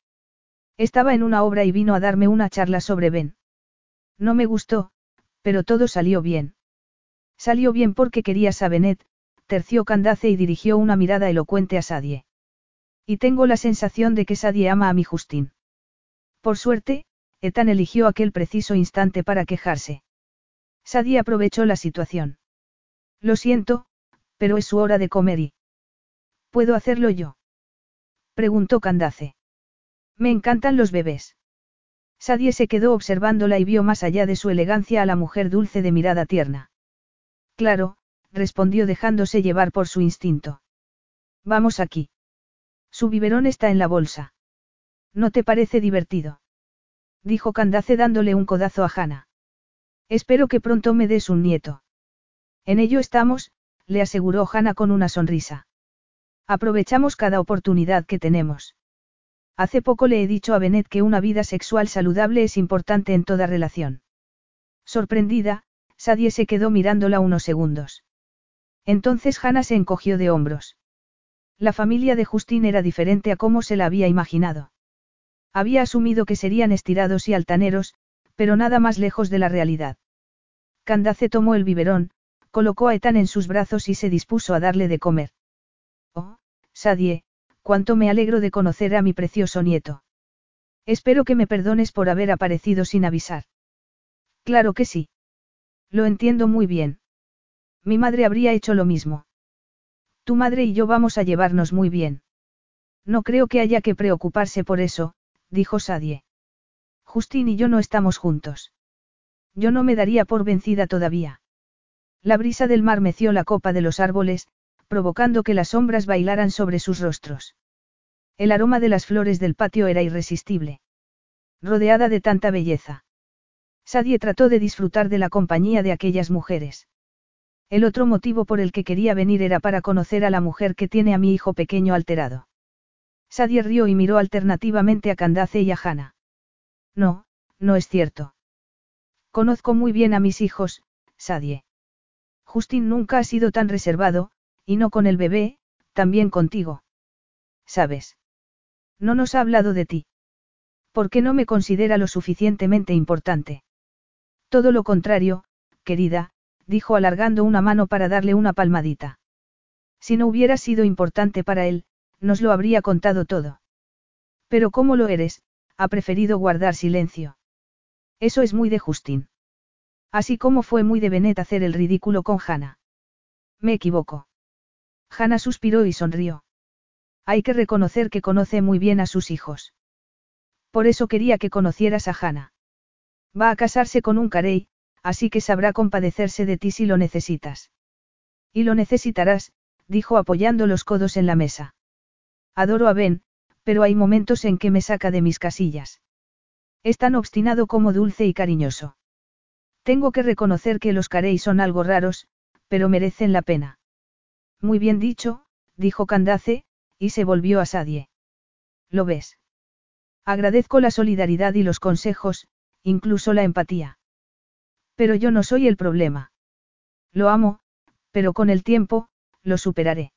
Estaba en una obra y vino a darme una charla sobre Ben. No me gustó, pero todo salió bien. Salió bien porque querías a Benet, terció Candace y dirigió una mirada elocuente a Sadie. Y tengo la sensación de que Sadie ama a mi Justín. Por suerte, Ethan eligió aquel preciso instante para quejarse. Sadie aprovechó la situación. Lo siento, pero es su hora de comer y... ¿Puedo hacerlo yo? Preguntó Candace. Me encantan los bebés. Sadie se quedó observándola y vio más allá de su elegancia a la mujer dulce de mirada tierna. Claro, respondió dejándose llevar por su instinto. Vamos aquí. Su biberón está en la bolsa. ¿No te parece divertido? Dijo Candace dándole un codazo a Hannah. Espero que pronto me des un nieto. En ello estamos, le aseguró Hannah con una sonrisa. Aprovechamos cada oportunidad que tenemos. Hace poco le he dicho a Bennett que una vida sexual saludable es importante en toda relación. Sorprendida, Sadie se quedó mirándola unos segundos. Entonces Hannah se encogió de hombros. La familia de Justin era diferente a cómo se la había imaginado. Había asumido que serían estirados y altaneros, pero nada más lejos de la realidad. Candace tomó el biberón, colocó a Ethan en sus brazos y se dispuso a darle de comer. Oh, Sadie, cuánto me alegro de conocer a mi precioso nieto. Espero que me perdones por haber aparecido sin avisar. Claro que sí. Lo entiendo muy bien. Mi madre habría hecho lo mismo. Tu madre y yo vamos a llevarnos muy bien. No creo que haya que preocuparse por eso, dijo Sadie. Justin y yo no estamos juntos. Yo no me daría por vencida todavía. La brisa del mar meció la copa de los árboles, provocando que las sombras bailaran sobre sus rostros. El aroma de las flores del patio era irresistible. Rodeada de tanta belleza. Sadie trató de disfrutar de la compañía de aquellas mujeres. El otro motivo por el que quería venir era para conocer a la mujer que tiene a mi hijo pequeño alterado. Sadie rió y miró alternativamente a Candace y a Hannah. No, no es cierto. Conozco muy bien a mis hijos, Sadie. Justin nunca ha sido tan reservado, y no con el bebé, también contigo. ¿Sabes? No nos ha hablado de ti. ¿Por qué no me considera lo suficientemente importante? Todo lo contrario, querida, dijo alargando una mano para darle una palmadita. Si no hubiera sido importante para él, nos lo habría contado todo. Pero como lo eres, ha preferido guardar silencio. Eso es muy de Justin. Así como fue muy de Benet hacer el ridículo con Hannah. Me equivoco. Hannah suspiró y sonrió. Hay que reconocer que conoce muy bien a sus hijos. Por eso quería que conocieras a Hannah. Va a casarse con un carey, así que sabrá compadecerse de ti si lo necesitas. Y lo necesitarás, dijo apoyando los codos en la mesa. Adoro a Ben, pero hay momentos en que me saca de mis casillas. Es tan obstinado como dulce y cariñoso. Tengo que reconocer que los Carey son algo raros, pero merecen la pena. Muy bien dicho, dijo Candace, y se volvió a Sadie. ¿Lo ves? Agradezco la solidaridad y los consejos, incluso la empatía. Pero yo no soy el problema. Lo amo, pero con el tiempo, lo superaré.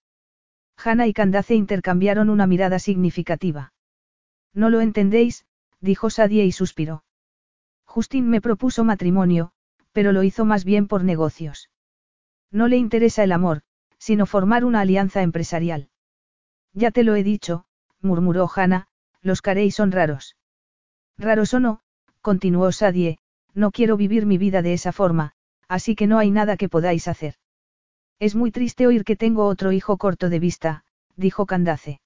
Hannah y Candace intercambiaron una mirada significativa. No lo entendéis, dijo Sadie y suspiró. Justin me propuso matrimonio, pero lo hizo más bien por negocios. No le interesa el amor, sino formar una alianza empresarial. Ya te lo he dicho, murmuró Hannah, los Carey son raros. Raros o no, continuó Sadie, no quiero vivir mi vida de esa forma, así que no hay nada que podáis hacer. Es muy triste oír que tengo otro hijo corto de vista, dijo Candace.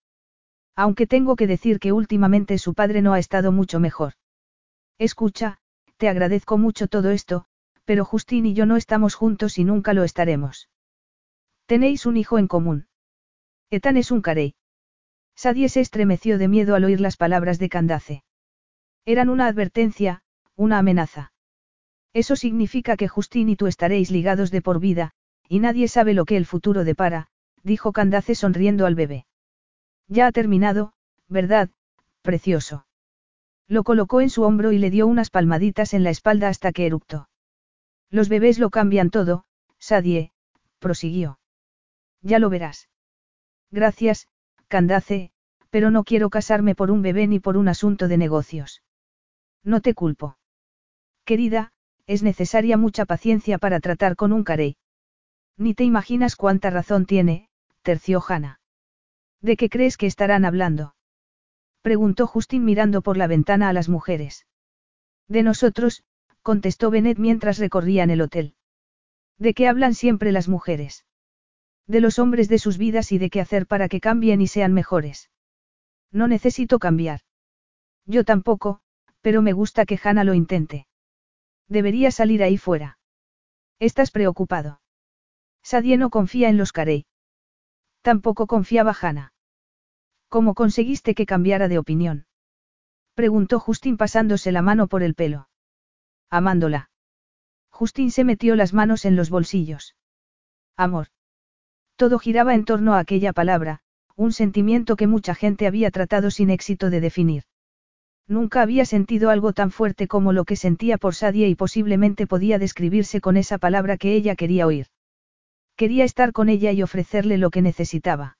Aunque tengo que decir que últimamente su padre no ha estado mucho mejor. Escucha, te agradezco mucho todo esto, pero Justin y yo no estamos juntos y nunca lo estaremos. Tenéis un hijo en común. Ethan es un carey. Sadie se estremeció de miedo al oír las palabras de Candace. Eran una advertencia, una amenaza. Eso significa que Justin y tú estaréis ligados de por vida, y nadie sabe lo que el futuro depara, dijo Candace sonriendo al bebé. Ya ha terminado, ¿verdad, precioso? Lo colocó en su hombro y le dio unas palmaditas en la espalda hasta que eructó. Los bebés lo cambian todo, Sadie, prosiguió. Ya lo verás. Gracias, Candace, pero no quiero casarme por un bebé ni por un asunto de negocios. No te culpo. Querida, es necesaria mucha paciencia para tratar con un carey. Ni te imaginas cuánta razón tiene, terció Hanna. ¿De qué crees que estarán hablando? Preguntó Justin mirando por la ventana a las mujeres. De nosotros, contestó Bennett mientras recorrían el hotel. ¿De qué hablan siempre las mujeres? De los hombres de sus vidas y de qué hacer para que cambien y sean mejores. No necesito cambiar. Yo tampoco, pero me gusta que Hannah lo intente. Debería salir ahí fuera. ¿Estás preocupado? Sadie no confía en los Carey. Tampoco confiaba Hannah. ¿Cómo conseguiste que cambiara de opinión? Preguntó Justin pasándose la mano por el pelo. Amándola. Justin se metió las manos en los bolsillos. Amor. Todo giraba en torno a aquella palabra, un sentimiento que mucha gente había tratado sin éxito de definir. Nunca había sentido algo tan fuerte como lo que sentía por Sadie y posiblemente podía describirse con esa palabra que ella quería oír. Quería estar con ella y ofrecerle lo que necesitaba.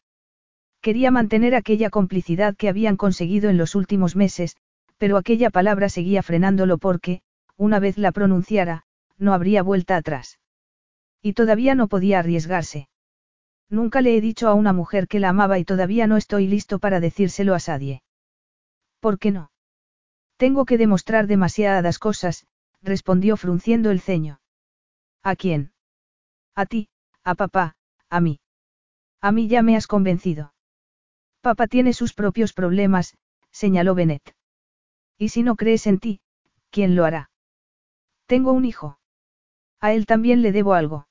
Quería mantener aquella complicidad que habían conseguido en los últimos meses, pero aquella palabra seguía frenándolo porque, una vez la pronunciara, no habría vuelta atrás. Y todavía no podía arriesgarse. Nunca le he dicho a una mujer que la amaba y todavía no estoy listo para decírselo a Sadie. ¿Por qué no? Tengo que demostrar demasiadas cosas, respondió frunciendo el ceño. ¿A quién? A ti, a papá, a mí. A mí ya me has convencido. Papá tiene sus propios problemas, señaló Bennett. Y si no crees en ti, ¿quién lo hará? Tengo un hijo. A él también le debo algo.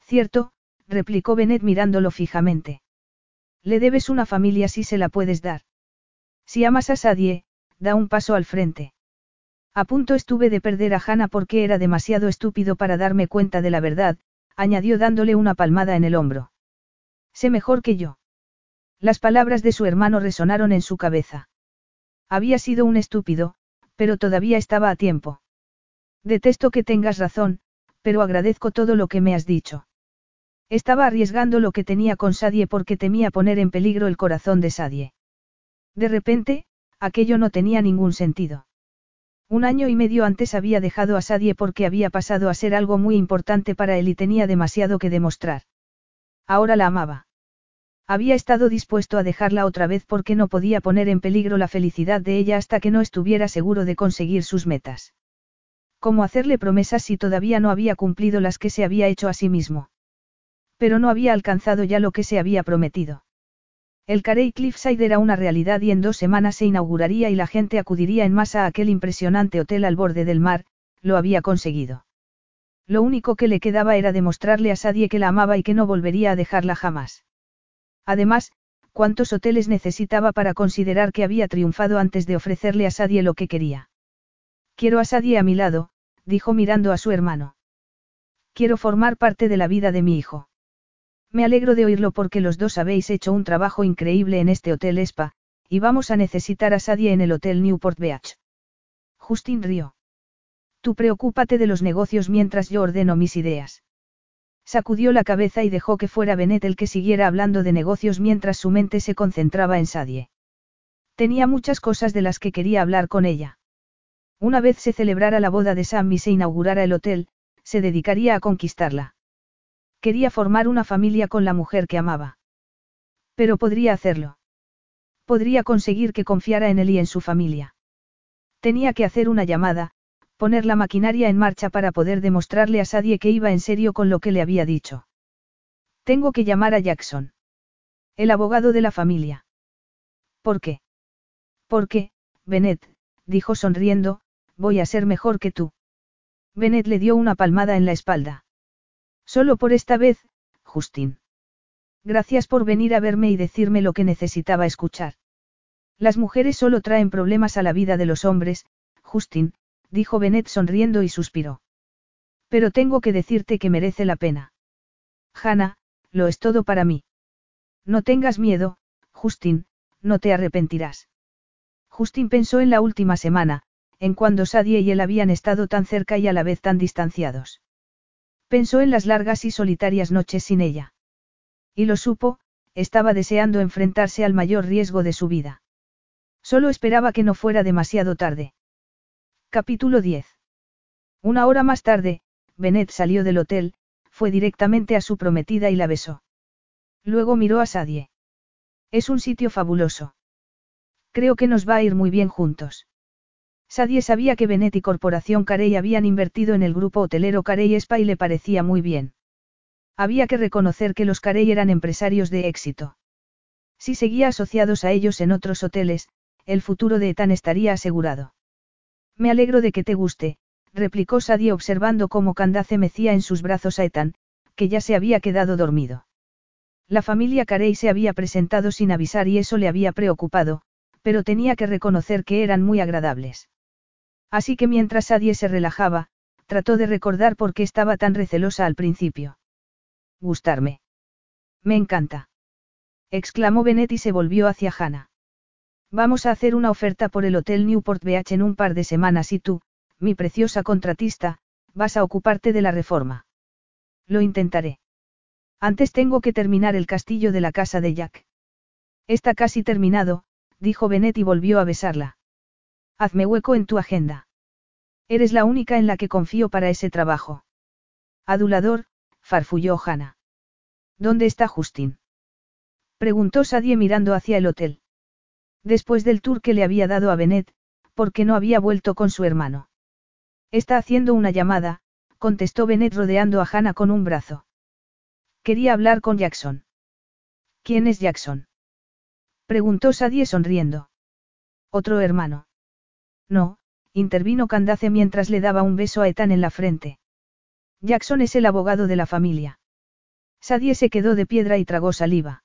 Cierto, replicó Bennett mirándolo fijamente. Le debes una familia si se la puedes dar. Si amas a Sadie, da un paso al frente. A punto estuve de perder a Hannah porque era demasiado estúpido para darme cuenta de la verdad, añadió dándole una palmada en el hombro. Sé mejor que yo. Las palabras de su hermano resonaron en su cabeza. Había sido un estúpido, pero todavía estaba a tiempo. Detesto que tengas razón, pero agradezco todo lo que me has dicho. Estaba arriesgando lo que tenía con Sadie porque temía poner en peligro el corazón de Sadie. De repente, aquello no tenía ningún sentido. Un año y medio antes había dejado a Sadie porque había pasado a ser algo muy importante para él y tenía demasiado que demostrar. Ahora la amaba. Había estado dispuesto a dejarla otra vez porque no podía poner en peligro la felicidad de ella hasta que no estuviera seguro de conseguir sus metas. ¿Cómo hacerle promesas si todavía no había cumplido las que se había hecho a sí mismo? Pero no había alcanzado ya lo que se había prometido. El Carey Cliffside era una realidad y en dos semanas se inauguraría y la gente acudiría en masa a aquel impresionante hotel al borde del mar, lo había conseguido. Lo único que le quedaba era demostrarle a Sadie que la amaba y que no volvería a dejarla jamás. Además, cuántos hoteles necesitaba para considerar que había triunfado antes de ofrecerle a Sadie lo que quería. Quiero a Sadie a mi lado, dijo mirando a su hermano. Quiero formar parte de la vida de mi hijo. Me alegro de oírlo porque los dos habéis hecho un trabajo increíble en este hotel Spa, y vamos a necesitar a Sadie en el hotel Newport Beach. Justin rió. Tú preocúpate de los negocios mientras yo ordeno mis ideas. Sacudió la cabeza y dejó que fuera Benet el que siguiera hablando de negocios mientras su mente se concentraba en Sadie. Tenía muchas cosas de las que quería hablar con ella. Una vez se celebrara la boda de Sam y se inaugurara el hotel, se dedicaría a conquistarla. Quería formar una familia con la mujer que amaba. Pero podría hacerlo. Podría conseguir que confiara en él y en su familia. Tenía que hacer una llamada, poner la maquinaria en marcha para poder demostrarle a Sadie que iba en serio con lo que le había dicho. Tengo que llamar a Jackson. El abogado de la familia. ¿Por qué? Porque, Bennett, dijo sonriendo, voy a ser mejor que tú. Bennett le dio una palmada en la espalda. Solo por esta vez, Justin. Gracias por venir a verme y decirme lo que necesitaba escuchar. Las mujeres solo traen problemas a la vida de los hombres, Justin, dijo Bennett sonriendo y suspiró. Pero tengo que decirte que merece la pena. Hannah, lo es todo para mí. No tengas miedo, Justin, no te arrepentirás. Justin pensó en la última semana, en cuando Sadie y él habían estado tan cerca y a la vez tan distanciados. Pensó en las largas y solitarias noches sin ella. Y lo supo, estaba deseando enfrentarse al mayor riesgo de su vida. Solo esperaba que no fuera demasiado tarde. Capítulo 10. Una hora más tarde, Bennett salió del hotel, fue directamente a su prometida y la besó. Luego miró a Sadie. Es un sitio fabuloso. Creo que nos va a ir muy bien juntos. Sadie sabía que Bennett y Corporación Carey habían invertido en el grupo hotelero Carey Spa y le parecía muy bien. Había que reconocer que los Carey eran empresarios de éxito. Si seguía asociados a ellos en otros hoteles, el futuro de Ethan estaría asegurado. Me alegro de que te guste, replicó Sadie observando cómo Candace mecía en sus brazos a Ethan, que ya se había quedado dormido. La familia Carey se había presentado sin avisar y eso le había preocupado, pero tenía que reconocer que eran muy agradables. Así que mientras Sadie se relajaba, trató de recordar por qué estaba tan recelosa al principio. Gustarme. Me encanta. exclamó Bennett y se volvió hacia Hannah. Vamos a hacer una oferta por el Hotel Newport Beach en un par de semanas y tú, mi preciosa contratista, vas a ocuparte de la reforma. Lo intentaré. Antes tengo que terminar el castillo de la casa de Jack. Está casi terminado, dijo Bennett y volvió a besarla. Hazme hueco en tu agenda. Eres la única en la que confío para ese trabajo. Adulador, farfulló Hannah. ¿Dónde está Justin? Preguntó Sadie mirando hacia el hotel. Después del tour que le había dado a Bennett, porque no había vuelto con su hermano. Está haciendo una llamada, contestó Bennett rodeando a Hannah con un brazo. Quería hablar con Jackson. ¿Quién es Jackson? Preguntó Sadie sonriendo. Otro hermano. No, intervino Candace mientras le daba un beso a Ethan en la frente. Jackson es el abogado de la familia. Sadie se quedó de piedra y tragó saliva.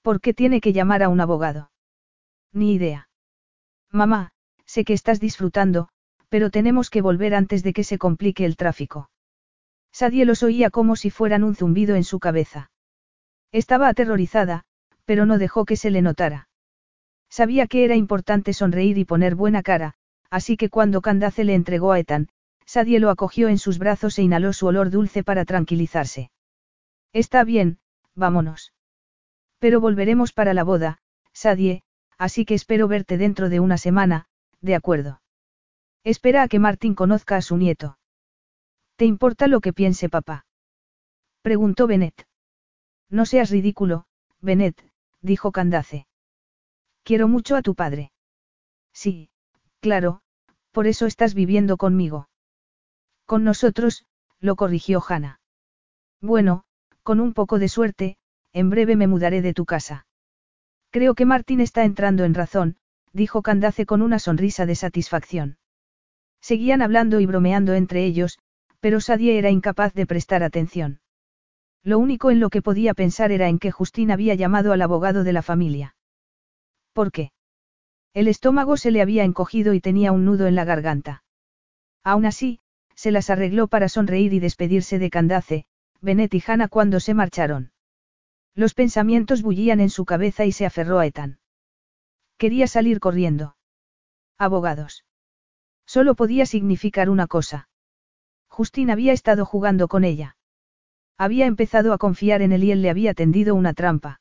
¿Por qué tiene que llamar a un abogado? Ni idea. Mamá, sé que estás disfrutando, pero tenemos que volver antes de que se complique el tráfico. Sadie los oía como si fueran un zumbido en su cabeza. Estaba aterrorizada, pero no dejó que se le notara. Sabía que era importante sonreír y poner buena cara, así que cuando Candace le entregó a Ethan, Sadie lo acogió en sus brazos e inhaló su olor dulce para tranquilizarse. Está bien, vámonos. Pero volveremos para la boda, Sadie, así que espero verte dentro de una semana, de acuerdo. Espera a que Martín conozca a su nieto. ¿Te importa lo que piense papá? Preguntó Bennett. No seas ridículo, Bennett, dijo Candace. Quiero mucho a tu padre. Sí, claro, por eso estás viviendo conmigo. Con nosotros, lo corrigió Hannah. Bueno, con un poco de suerte, en breve me mudaré de tu casa. Creo que Martín está entrando en razón, dijo Candace con una sonrisa de satisfacción. Seguían hablando y bromeando entre ellos, pero Sadie era incapaz de prestar atención. Lo único en lo que podía pensar era en que Justín había llamado al abogado de la familia. ¿Por qué? El estómago se le había encogido y tenía un nudo en la garganta. Aún así, se las arregló para sonreír y despedirse de Candace, Benet y Hannah cuando se marcharon. Los pensamientos bullían en su cabeza y se aferró a Ethan. Quería salir corriendo. Abogados. Solo podía significar una cosa. Justín había estado jugando con ella. Había empezado a confiar en él y él le había tendido una trampa.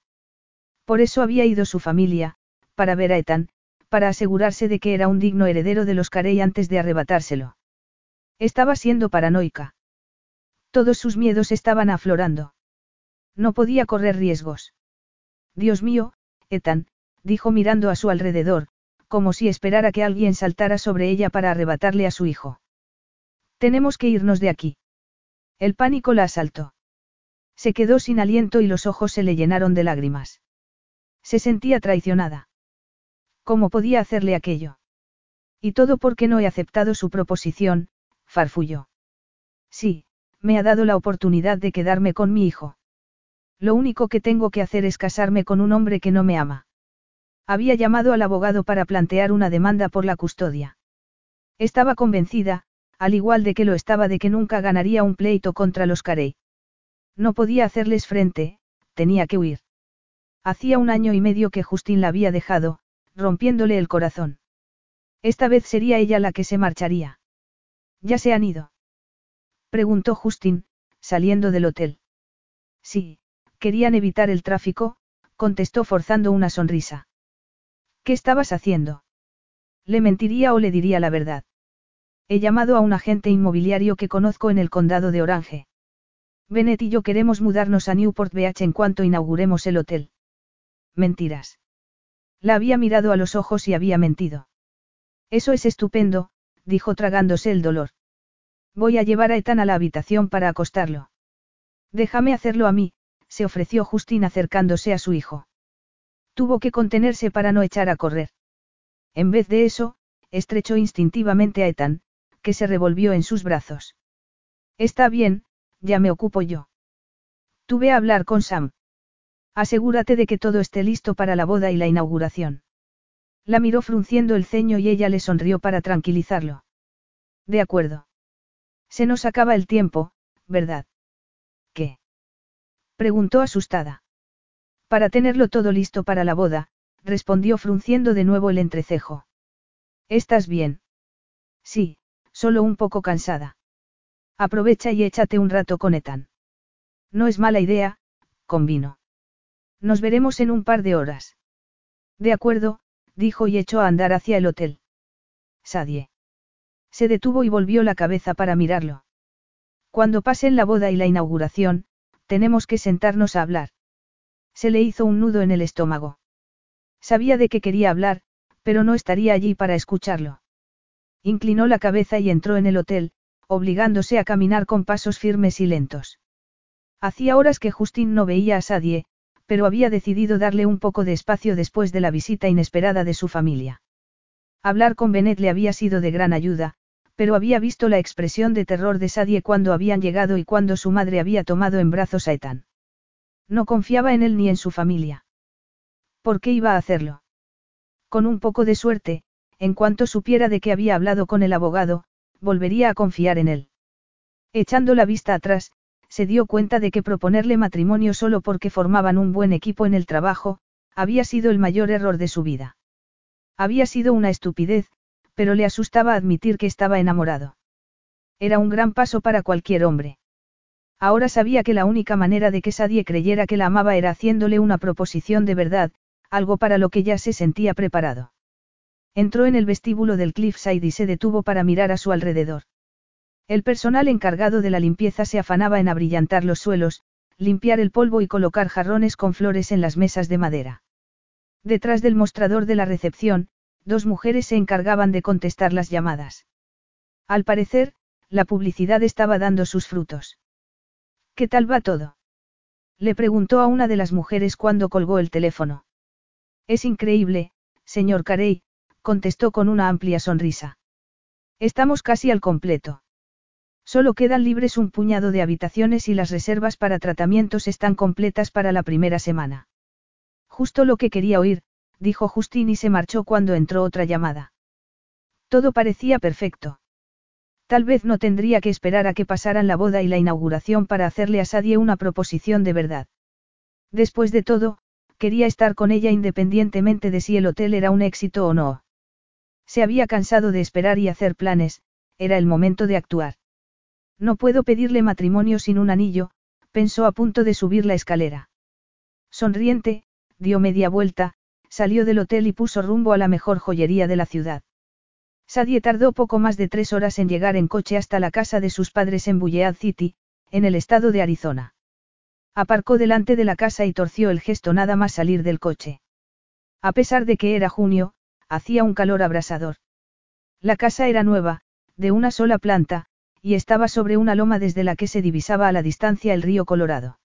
Por eso había ido su familia, para ver a Ethan, para asegurarse de que era un digno heredero de los Carey antes de arrebatárselo. Estaba siendo paranoica. Todos sus miedos estaban aflorando. No podía correr riesgos. Dios mío, Ethan, dijo mirando a su alrededor, como si esperara que alguien saltara sobre ella para arrebatarle a su hijo. Tenemos que irnos de aquí. El pánico la asaltó. Se quedó sin aliento y los ojos se le llenaron de lágrimas. Se sentía traicionada. ¿Cómo podía hacerle aquello? Y todo porque no he aceptado su proposición, farfulló. Sí, me ha dado la oportunidad de quedarme con mi hijo. Lo único que tengo que hacer es casarme con un hombre que no me ama. Había llamado al abogado para plantear una demanda por la custodia. Estaba convencida, al igual de que lo estaba de que nunca ganaría un pleito contra los Carey. No podía hacerles frente, tenía que huir. Hacía un año y medio que Justin la había dejado, rompiéndole el corazón. Esta vez sería ella la que se marcharía. ¿Ya se han ido? Preguntó Justin, saliendo del hotel. Sí, querían evitar el tráfico, contestó forzando una sonrisa. ¿Qué estabas haciendo? ¿Le mentiría o le diría la verdad? He llamado a un agente inmobiliario que conozco en el condado de Orange. Bennett y yo queremos mudarnos a Newport Beach en cuanto inauguremos el hotel. Mentiras. La había mirado a los ojos y había mentido. Eso es estupendo, dijo tragándose el dolor. Voy a llevar a Ethan a la habitación para acostarlo. Déjame hacerlo a mí, se ofreció Justin acercándose a su hijo. Tuvo que contenerse para no echar a correr. En vez de eso, estrechó instintivamente a Ethan, que se revolvió en sus brazos. Está bien, ya me ocupo yo. Tuve a hablar con Sam. Asegúrate de que todo esté listo para la boda y la inauguración. La miró frunciendo el ceño y ella le sonrió para tranquilizarlo. De acuerdo. Se nos acaba el tiempo, ¿verdad? ¿Qué? Preguntó asustada. Para tenerlo todo listo para la boda, respondió frunciendo de nuevo el entrecejo. ¿Estás bien? Sí, solo un poco cansada. Aprovecha y échate un rato con Ethan. No es mala idea, convino. Nos veremos en un par de horas. De acuerdo, dijo y echó a andar hacia el hotel. Sadie. Se detuvo y volvió la cabeza para mirarlo. Cuando pasen la boda y la inauguración, tenemos que sentarnos a hablar. Se le hizo un nudo en el estómago. Sabía de qué quería hablar, pero no estaría allí para escucharlo. Inclinó la cabeza y entró en el hotel, obligándose a caminar con pasos firmes y lentos. Hacía horas que Justin no veía a Sadie, pero había decidido darle un poco de espacio después de la visita inesperada de su familia. Hablar con Bennett le había sido de gran ayuda, pero había visto la expresión de terror de Sadie cuando habían llegado y cuando su madre había tomado en brazos a Ethan. No confiaba en él ni en su familia. ¿Por qué iba a hacerlo? Con un poco de suerte, en cuanto supiera de que había hablado con el abogado, volvería a confiar en él. Echando la vista atrás, se dio cuenta de que proponerle matrimonio solo porque formaban un buen equipo en el trabajo, había sido el mayor error de su vida. Había sido una estupidez, pero le asustaba admitir que estaba enamorado. Era un gran paso para cualquier hombre. Ahora sabía que la única manera de que Sadie creyera que la amaba era haciéndole una proposición de verdad, algo para lo que ya se sentía preparado. Entró en el vestíbulo del Cliffside y se detuvo para mirar a su alrededor. El personal encargado de la limpieza se afanaba en abrillantar los suelos, limpiar el polvo y colocar jarrones con flores en las mesas de madera. Detrás del mostrador de la recepción, dos mujeres se encargaban de contestar las llamadas. Al parecer, la publicidad estaba dando sus frutos. ¿Qué tal va todo? Le preguntó a una de las mujeres cuando colgó el teléfono. Es increíble, señor Carey, contestó con una amplia sonrisa. Estamos casi al completo. Solo quedan libres un puñado de habitaciones y las reservas para tratamientos están completas para la primera semana. Justo lo que quería oír, dijo Justin y se marchó cuando entró otra llamada. Todo parecía perfecto. Tal vez no tendría que esperar a que pasaran la boda y la inauguración para hacerle a Sadie una proposición de verdad. Después de todo, quería estar con ella independientemente de si el hotel era un éxito o no. Se había cansado de esperar y hacer planes, era el momento de actuar. No puedo pedirle matrimonio sin un anillo, pensó a punto de subir la escalera. Sonriente, dio media vuelta, salió del hotel y puso rumbo a la mejor joyería de la ciudad. Sadie tardó poco más de tres horas en llegar en coche hasta la casa de sus padres en Bullead City, en el estado de Arizona. Aparcó delante de la casa y torció el gesto nada más salir del coche. A pesar de que era junio, hacía un calor abrasador. La casa era nueva, de una sola planta, y estaba sobre una loma desde la que se divisaba a la distancia el río Colorado.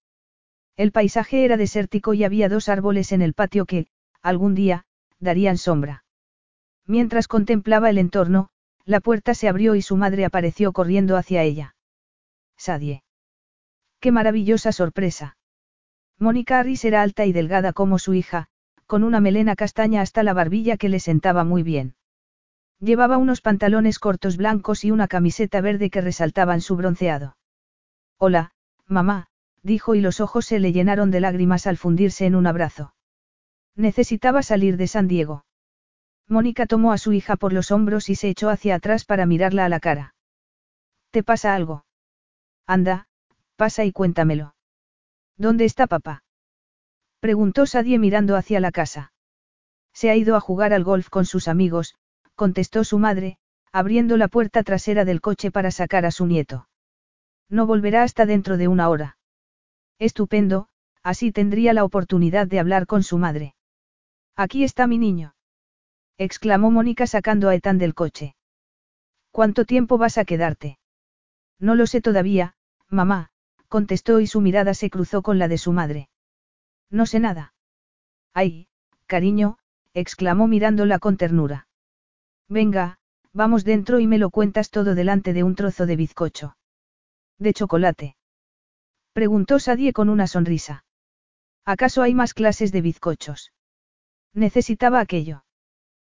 El paisaje era desértico y había dos árboles en el patio que, algún día, darían sombra. Mientras contemplaba el entorno, la puerta se abrió y su madre apareció corriendo hacia ella. Sadie. ¡Qué maravillosa sorpresa! Mónica Harris era alta y delgada como su hija, con una melena castaña hasta la barbilla que le sentaba muy bien. Llevaba unos pantalones cortos blancos y una camiseta verde que resaltaban su bronceado. Hola, mamá, dijo y los ojos se le llenaron de lágrimas al fundirse en un abrazo. Necesitaba salir de San Diego. Mónica tomó a su hija por los hombros y se echó hacia atrás para mirarla a la cara. ¿Te pasa algo? Anda, pasa y cuéntamelo. ¿Dónde está papá? Preguntó Sadie mirando hacia la casa. Se ha ido a jugar al golf con sus amigos, contestó su madre, abriendo la puerta trasera del coche para sacar a su nieto. No volverá hasta dentro de una hora. Estupendo, así tendría la oportunidad de hablar con su madre. Aquí está mi niño exclamó Mónica sacando a Ethan del coche. ¿Cuánto tiempo vas a quedarte? No lo sé todavía, mamá, contestó y su mirada se cruzó con la de su madre. No sé nada. Ay, cariño, exclamó mirándola con ternura. Venga, vamos dentro y me lo cuentas todo delante de un trozo de bizcocho. ¿De chocolate? Preguntó Sadie con una sonrisa. ¿Acaso hay más clases de bizcochos? Necesitaba aquello.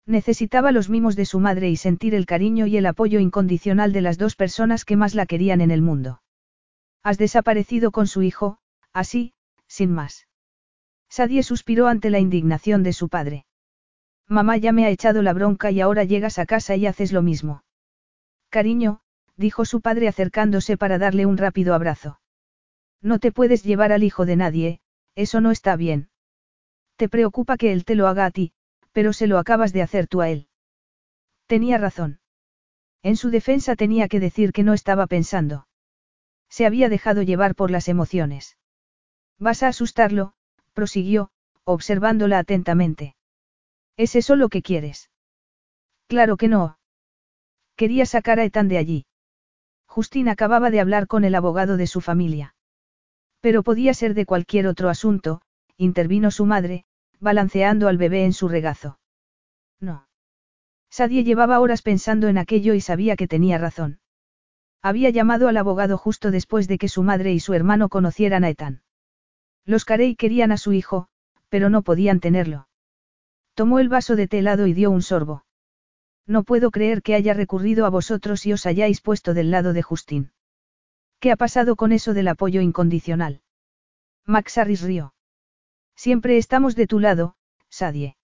Necesitaba los mimos de su madre y sentir el cariño y el apoyo incondicional de las dos personas que más la querían en el mundo. Has desaparecido con su hijo, así, sin más. Sadie suspiró ante la indignación de su padre. Mamá ya me ha echado la bronca y ahora llegas a casa y haces lo mismo. Cariño, dijo su padre acercándose para darle un rápido abrazo. No te puedes llevar al hijo de nadie, eso no está bien. Te preocupa que él te lo haga a ti, pero se lo acabas de hacer tú a él. Tenía razón. En su defensa tenía que decir que no estaba pensando. Se había dejado llevar por las emociones. Vas a asustarlo, prosiguió, observándola atentamente. ¿Es eso lo que quieres? Claro que no. Quería sacar a Ethan de allí. Justín acababa de hablar con el abogado de su familia. Pero podía ser de cualquier otro asunto, intervino su madre, balanceando al bebé en su regazo. No. Sadie llevaba horas pensando en aquello y sabía que tenía razón. Había llamado al abogado justo después de que su madre y su hermano conocieran a Ethan. Los Carey querían a su hijo, pero no podían tenerlo. Tomó el vaso de té helado y dio un sorbo. No puedo creer que haya recurrido a vosotros y os hayáis puesto del lado de Justin. ¿Qué ha pasado con eso del apoyo incondicional? Max Harris rió. Siempre estamos de tu lado, Sadie.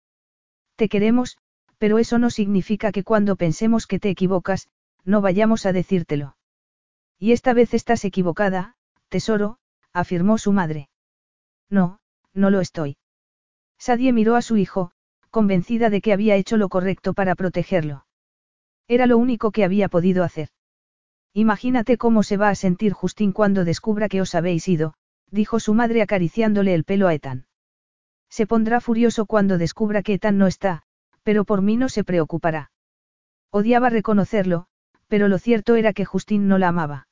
Te queremos, pero eso no significa que cuando pensemos que te equivocas, no vayamos a decírtelo. Y esta vez estás equivocada, tesoro, afirmó su madre. No, no lo estoy. Sadie miró a su hijo, convencida de que había hecho lo correcto para protegerlo. Era lo único que había podido hacer. Imagínate cómo se va a sentir Justín cuando descubra que os habéis ido, dijo su madre acariciándole el pelo a Ethan. Se pondrá furioso cuando descubra que Ethan no está, pero por mí no se preocupará. Odiaba reconocerlo, pero lo cierto era que Justin no la amaba.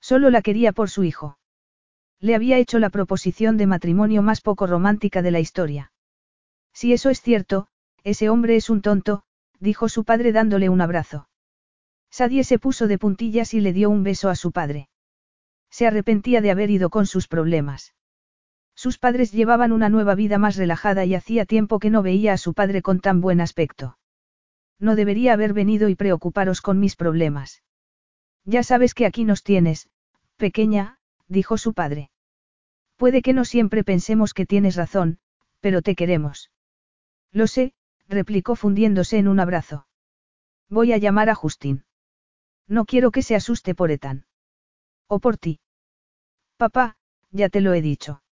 Solo la quería por su hijo. Le había hecho la proposición de matrimonio más poco romántica de la historia. Si eso es cierto, ese hombre es un tonto, dijo su padre dándole un abrazo. Sadie se puso de puntillas y le dio un beso a su padre. Se arrepentía de haber ido con sus problemas. Sus padres llevaban una nueva vida más relajada y hacía tiempo que no veía a su padre con tan buen aspecto. No debería haber venido y preocuparos con mis problemas. Ya sabes que aquí nos tienes, pequeña, dijo su padre. Puede que no siempre pensemos que tienes razón, pero te queremos. Lo sé, replicó fundiéndose en un abrazo. Voy a llamar a Justín. No quiero que se asuste por Ethan. O por ti. Papá, ya te lo he dicho.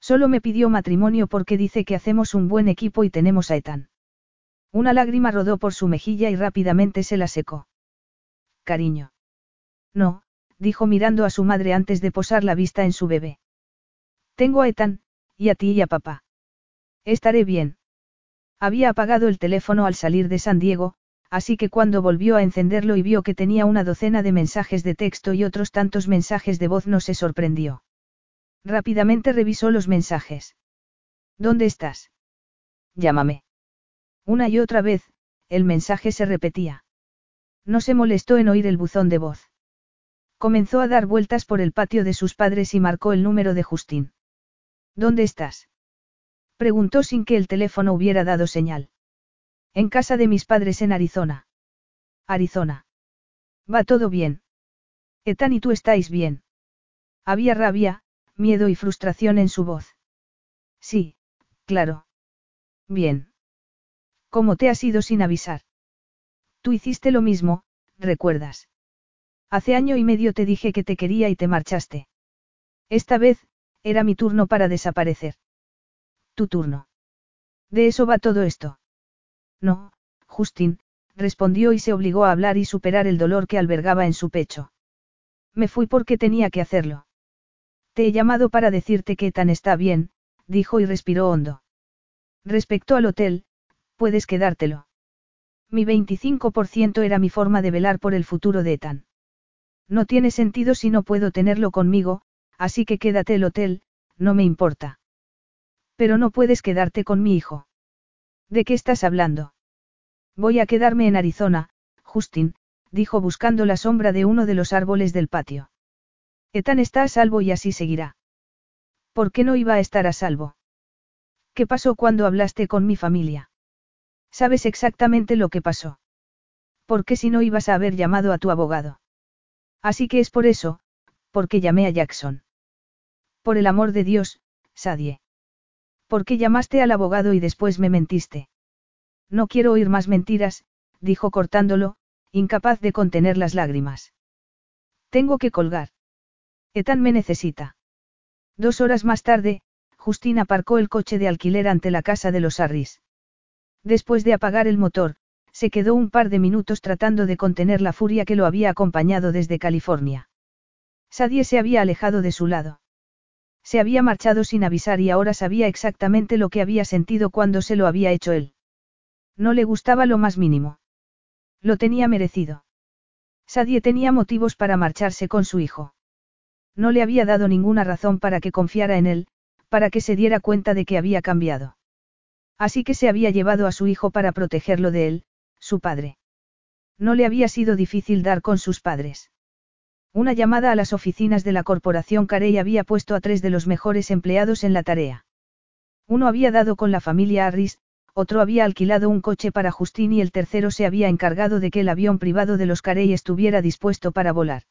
Solo me pidió matrimonio porque dice que hacemos un buen equipo y tenemos a Ethan. Una lágrima rodó por su mejilla y rápidamente se la secó. Cariño. No, dijo mirando a su madre antes de posar la vista en su bebé. Tengo a Ethan, y a ti y a papá. Estaré bien. Había apagado el teléfono al salir de San Diego, así que cuando volvió a encenderlo y vio que tenía una docena de mensajes de texto y otros tantos mensajes de voz no se sorprendió. Rápidamente revisó los mensajes. ¿Dónde estás? Llámame. Una y otra vez, el mensaje se repetía. No se molestó en oír el buzón de voz. Comenzó a dar vueltas por el patio de sus padres y marcó el número de Justín. ¿Dónde estás? Preguntó sin que el teléfono hubiera dado señal. En casa de mis padres en Arizona. Arizona. Va todo bien. Ethan y tú estáis bien. Había rabia, miedo y frustración en su voz. Sí, claro. Bien. ¿Cómo te has ido sin avisar? Tú hiciste lo mismo, recuerdas. Hace año y medio te dije que te quería y te marchaste. Esta vez, era mi turno para desaparecer. Tu turno. De eso va todo esto. No, Justin, respondió y se obligó a hablar y superar el dolor que albergaba en su pecho. Me fui porque tenía que hacerlo. Te he llamado para decirte que tan está bien, dijo y respiró hondo. Respecto al hotel, puedes quedártelo. Mi 25% era mi forma de velar por el futuro de Ethan. No tiene sentido si no puedo tenerlo conmigo, así que quédate el hotel, no me importa. Pero no puedes quedarte con mi hijo. ¿De qué estás hablando? Voy a quedarme en Arizona, Justin, dijo buscando la sombra de uno de los árboles del patio. Ethan está a salvo y así seguirá. ¿Por qué no iba a estar a salvo? ¿Qué pasó cuando hablaste con mi familia? Sabes exactamente lo que pasó. ¿Por qué si no ibas a haber llamado a tu abogado? Así que es por eso, porque llamé a Jackson. Por el amor de Dios, Sadie. ¿Por qué llamaste al abogado y después me mentiste? No quiero oír más mentiras, dijo cortándolo, incapaz de contener las lágrimas. Tengo que colgar. Ethan me necesita. Dos horas más tarde, Justina aparcó el coche de alquiler ante la casa de los Arris. Después de apagar el motor, se quedó un par de minutos tratando de contener la furia que lo había acompañado desde California. Sadie se había alejado de su lado. Se había marchado sin avisar y ahora sabía exactamente lo que había sentido cuando se lo había hecho él. No le gustaba lo más mínimo. Lo tenía merecido. Sadie tenía motivos para marcharse con su hijo. No le había dado ninguna razón para que confiara en él, para que se diera cuenta de que había cambiado. Así que se había llevado a su hijo para protegerlo de él, su padre. No le había sido difícil dar con sus padres. Una llamada a las oficinas de la corporación Carey había puesto a tres de los mejores empleados en la tarea. Uno había dado con la familia Harris, otro había alquilado un coche para Justin y el tercero se había encargado de que el avión privado de los Carey estuviera dispuesto para volar.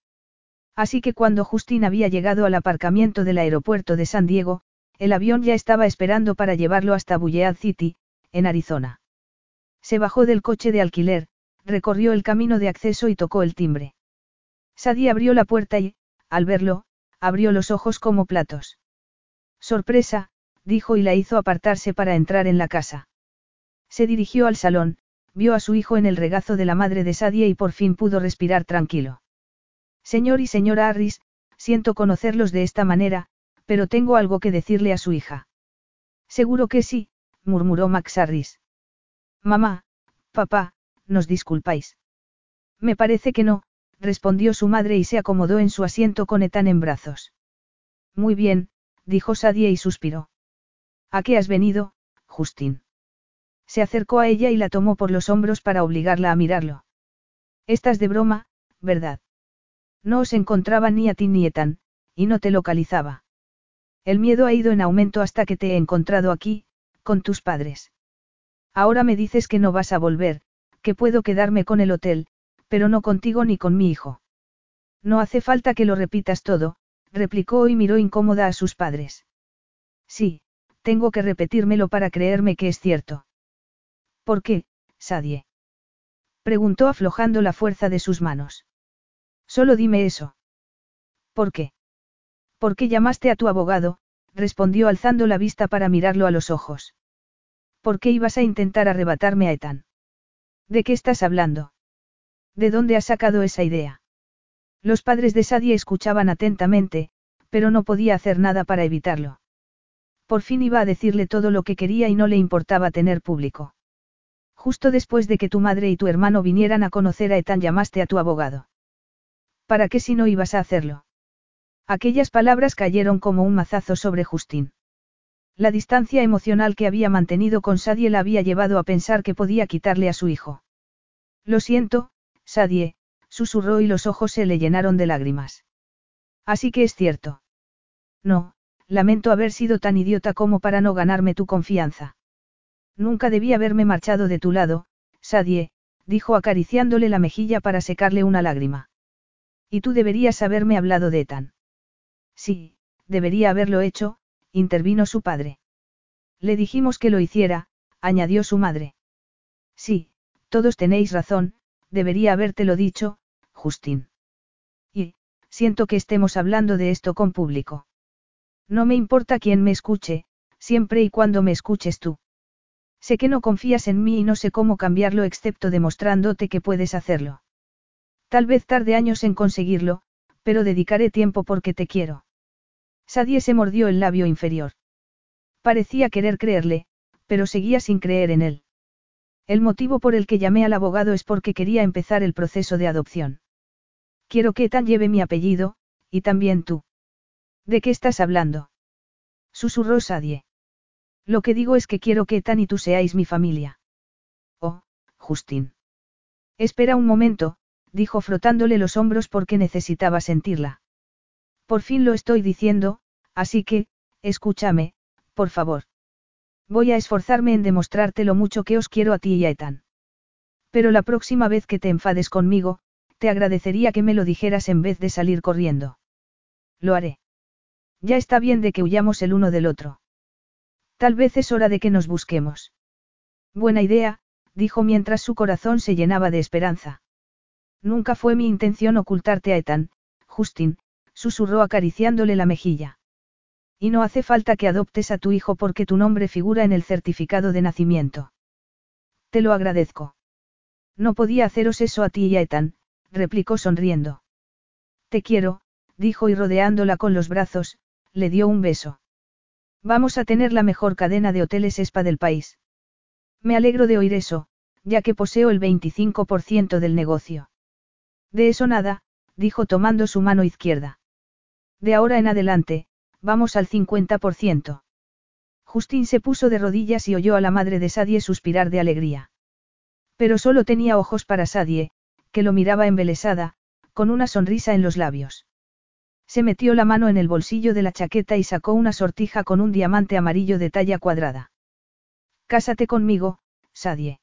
Así que cuando Justin había llegado al aparcamiento del aeropuerto de San Diego, el avión ya estaba esperando para llevarlo hasta Bullhead City, en Arizona. Se bajó del coche de alquiler, recorrió el camino de acceso y tocó el timbre. Sadie abrió la puerta y, al verlo, abrió los ojos como platos. Sorpresa, dijo y la hizo apartarse para entrar en la casa. Se dirigió al salón, vio a su hijo en el regazo de la madre de Sadie y por fin pudo respirar tranquilo. Señor y señora Harris, siento conocerlos de esta manera, pero tengo algo que decirle a su hija. Seguro que sí, murmuró Max Harris. Mamá, papá, nos disculpáis. Me parece que no, respondió su madre y se acomodó en su asiento con Ethan en brazos. Muy bien, dijo Sadie y suspiró. ¿A qué has venido, Justin? Se acercó a ella y la tomó por los hombros para obligarla a mirarlo. Estás de broma, ¿verdad? No os encontraba ni a ti ni Ethan, y no te localizaba. El miedo ha ido en aumento hasta que te he encontrado aquí, con tus padres. Ahora me dices que no vas a volver, que puedo quedarme con el hotel, pero no contigo ni con mi hijo. No hace falta que lo repitas todo, replicó y miró incómoda a sus padres. Sí, tengo que repetírmelo para creerme que es cierto. ¿Por qué, Sadie? Preguntó aflojando la fuerza de sus manos. Solo dime eso. ¿Por qué? ¿Por qué llamaste a tu abogado? respondió alzando la vista para mirarlo a los ojos. ¿Por qué ibas a intentar arrebatarme a Ethan? ¿De qué estás hablando? ¿De dónde has sacado esa idea? Los padres de Sadie escuchaban atentamente, pero no podía hacer nada para evitarlo. Por fin iba a decirle todo lo que quería y no le importaba tener público. Justo después de que tu madre y tu hermano vinieran a conocer a Ethan llamaste a tu abogado. ¿Para qué si no ibas a hacerlo? Aquellas palabras cayeron como un mazazo sobre Justin. La distancia emocional que había mantenido con Sadie la había llevado a pensar que podía quitarle a su hijo. Lo siento, Sadie, susurró y los ojos se le llenaron de lágrimas. Así que es cierto. No, lamento haber sido tan idiota como para no ganarme tu confianza. Nunca debí haberme marchado de tu lado, Sadie, dijo acariciándole la mejilla para secarle una lágrima. Y tú deberías haberme hablado de Ethan. Sí, debería haberlo hecho, intervino su padre. Le dijimos que lo hiciera, añadió su madre. Sí, todos tenéis razón, debería habértelo dicho, Justin. Y, siento que estemos hablando de esto con público. No me importa quién me escuche, siempre y cuando me escuches tú. Sé que no confías en mí y no sé cómo cambiarlo excepto demostrándote que puedes hacerlo. Tal vez tarde años en conseguirlo, pero dedicaré tiempo porque te quiero. Sadie se mordió el labio inferior. Parecía querer creerle, pero seguía sin creer en él. El motivo por el que llamé al abogado es porque quería empezar el proceso de adopción. Quiero que Ethan lleve mi apellido, y también tú. ¿De qué estás hablando? Susurró Sadie. Lo que digo es que quiero que Ethan y tú seáis mi familia. Oh, Justin. Espera un momento, dijo frotándole los hombros porque necesitaba sentirla. Por fin lo estoy diciendo, así que, escúchame, por favor. Voy a esforzarme en demostrarte lo mucho que os quiero a ti y a Ethan. Pero la próxima vez que te enfades conmigo, te agradecería que me lo dijeras en vez de salir corriendo. Lo haré. Ya está bien de que huyamos el uno del otro. Tal vez es hora de que nos busquemos. Buena idea, dijo mientras su corazón se llenaba de esperanza. Nunca fue mi intención ocultarte a Ethan, Justin, susurró acariciándole la mejilla. Y no hace falta que adoptes a tu hijo porque tu nombre figura en el certificado de nacimiento. Te lo agradezco. No podía haceros eso a ti y a Ethan, replicó sonriendo. Te quiero, dijo y rodeándola con los brazos, le dio un beso. Vamos a tener la mejor cadena de hoteles spa del país. Me alegro de oír eso, ya que poseo el 25% del negocio. De eso nada, dijo tomando su mano izquierda. De ahora en adelante, vamos al 50%. Justin se puso de rodillas y oyó a la madre de Sadie suspirar de alegría. Pero solo tenía ojos para Sadie, que lo miraba embelesada, con una sonrisa en los labios. Se metió la mano en el bolsillo de la chaqueta y sacó una sortija con un diamante amarillo de talla cuadrada. Cásate conmigo, Sadie.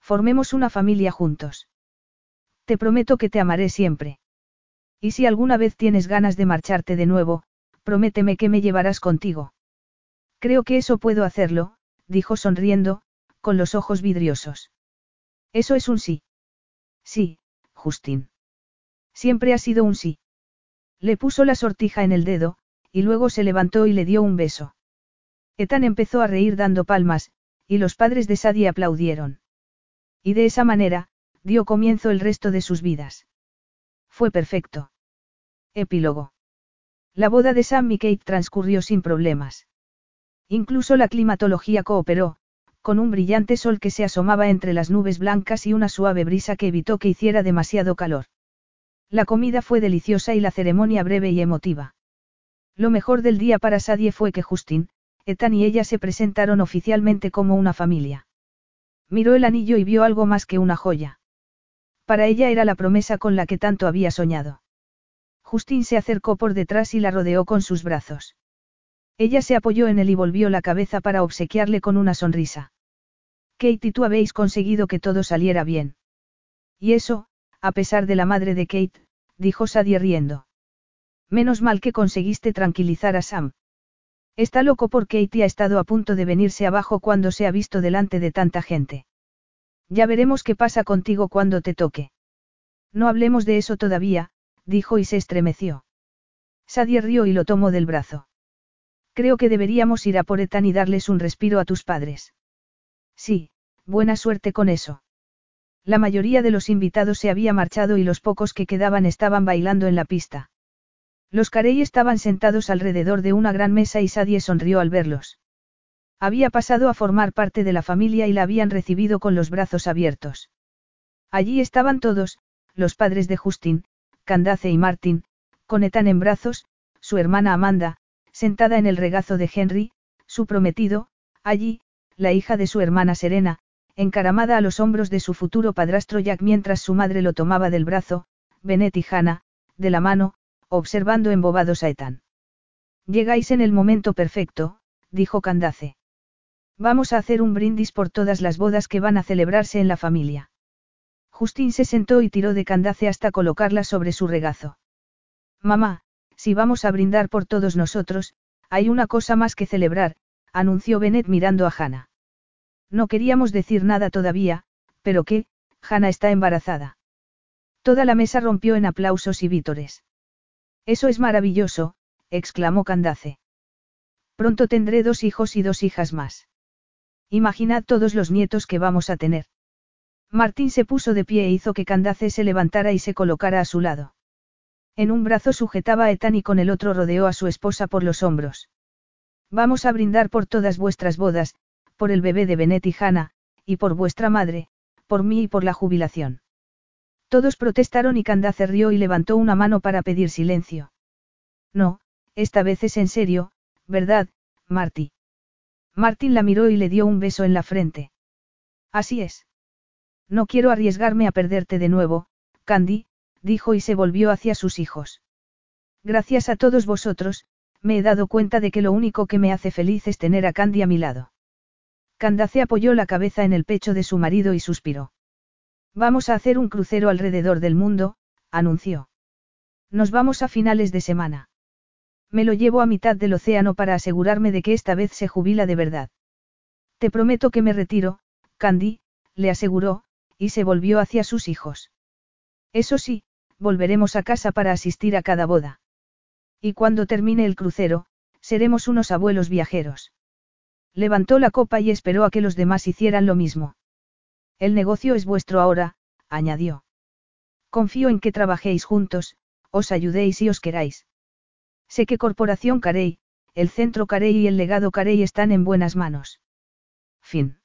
Formemos una familia juntos. Te prometo que te amaré siempre. Y si alguna vez tienes ganas de marcharte de nuevo, prométeme que me llevarás contigo. Creo que eso puedo hacerlo, dijo sonriendo, con los ojos vidriosos. Eso es un sí. Sí, Justin. Siempre ha sido un sí. Le puso la sortija en el dedo, y luego se levantó y le dio un beso. Ethan empezó a reír dando palmas, y los padres de Sadie aplaudieron. Y de esa manera, dio comienzo el resto de sus vidas. Fue perfecto. Epílogo. La boda de Sam y Kate transcurrió sin problemas. Incluso la climatología cooperó, con un brillante sol que se asomaba entre las nubes blancas y una suave brisa que evitó que hiciera demasiado calor. La comida fue deliciosa y la ceremonia breve y emotiva. Lo mejor del día para Sadie fue que Justin, Ethan y ella se presentaron oficialmente como una familia. Miró el anillo y vio algo más que una joya. Para ella era la promesa con la que tanto había soñado. Justin se acercó por detrás y la rodeó con sus brazos. Ella se apoyó en él y volvió la cabeza para obsequiarle con una sonrisa. Kate y tú habéis conseguido que todo saliera bien. Y eso, a pesar de la madre de Kate, dijo Sadie riendo. Menos mal que conseguiste tranquilizar a Sam. Está loco porque Katie ha estado a punto de venirse abajo cuando se ha visto delante de tanta gente. Ya veremos qué pasa contigo cuando te toque. No hablemos de eso todavía, dijo y se estremeció. Sadie rió y lo tomó del brazo. Creo que deberíamos ir a por Ethan y darles un respiro a tus padres. Sí, buena suerte con eso. La mayoría de los invitados se había marchado y los pocos que quedaban estaban bailando en la pista. Los Carey estaban sentados alrededor de una gran mesa y Sadie sonrió al verlos. Había pasado a formar parte de la familia y la habían recibido con los brazos abiertos. Allí estaban todos, los padres de Justin, Candace y Martin, con Ethan en brazos, su hermana Amanda, sentada en el regazo de Henry, su prometido, allí, la hija de su hermana Serena, encaramada a los hombros de su futuro padrastro Jack mientras su madre lo tomaba del brazo, Bennett y Hannah, de la mano, observando embobados a Ethan. Llegáis en el momento perfecto, dijo Candace. Vamos a hacer un brindis por todas las bodas que van a celebrarse en la familia. Justin se sentó y tiró de Candace hasta colocarla sobre su regazo. Mamá, si vamos a brindar por todos nosotros, hay una cosa más que celebrar, anunció Bennett mirando a Hannah. No queríamos decir nada todavía, pero que, Hannah está embarazada. Toda la mesa rompió en aplausos y vítores. Eso es maravilloso, exclamó Candace. Pronto tendré dos hijos y dos hijas más. Imaginad todos los nietos que vamos a tener. Martín se puso de pie e hizo que Candace se levantara y se colocara a su lado. En un brazo sujetaba a Ethan y con el otro rodeó a su esposa por los hombros. Vamos a brindar por todas vuestras bodas, por el bebé de Benet y Hannah, y por vuestra madre, por mí y por la jubilación. Todos protestaron y Candace rió y levantó una mano para pedir silencio. No, esta vez es en serio, ¿verdad, Marty? Martín la miró y le dio un beso en la frente. Así es. No quiero arriesgarme a perderte de nuevo, Candy, dijo y se volvió hacia sus hijos. Gracias a todos vosotros, me he dado cuenta de que lo único que me hace feliz es tener a Candy a mi lado. Candace apoyó la cabeza en el pecho de su marido y suspiró. Vamos a hacer un crucero alrededor del mundo, anunció. Nos vamos a finales de semana. Me lo llevo a mitad del océano para asegurarme de que esta vez se jubila de verdad. Te prometo que me retiro, Candy, le aseguró, y se volvió hacia sus hijos. Eso sí, volveremos a casa para asistir a cada boda. Y cuando termine el crucero, seremos unos abuelos viajeros. Levantó la copa y esperó a que los demás hicieran lo mismo. El negocio es vuestro ahora, añadió. Confío en que trabajéis juntos, os ayudéis y os queráis. Sé que Corporación Carey, el Centro Carey y el Legado Carey están en buenas manos. Fin.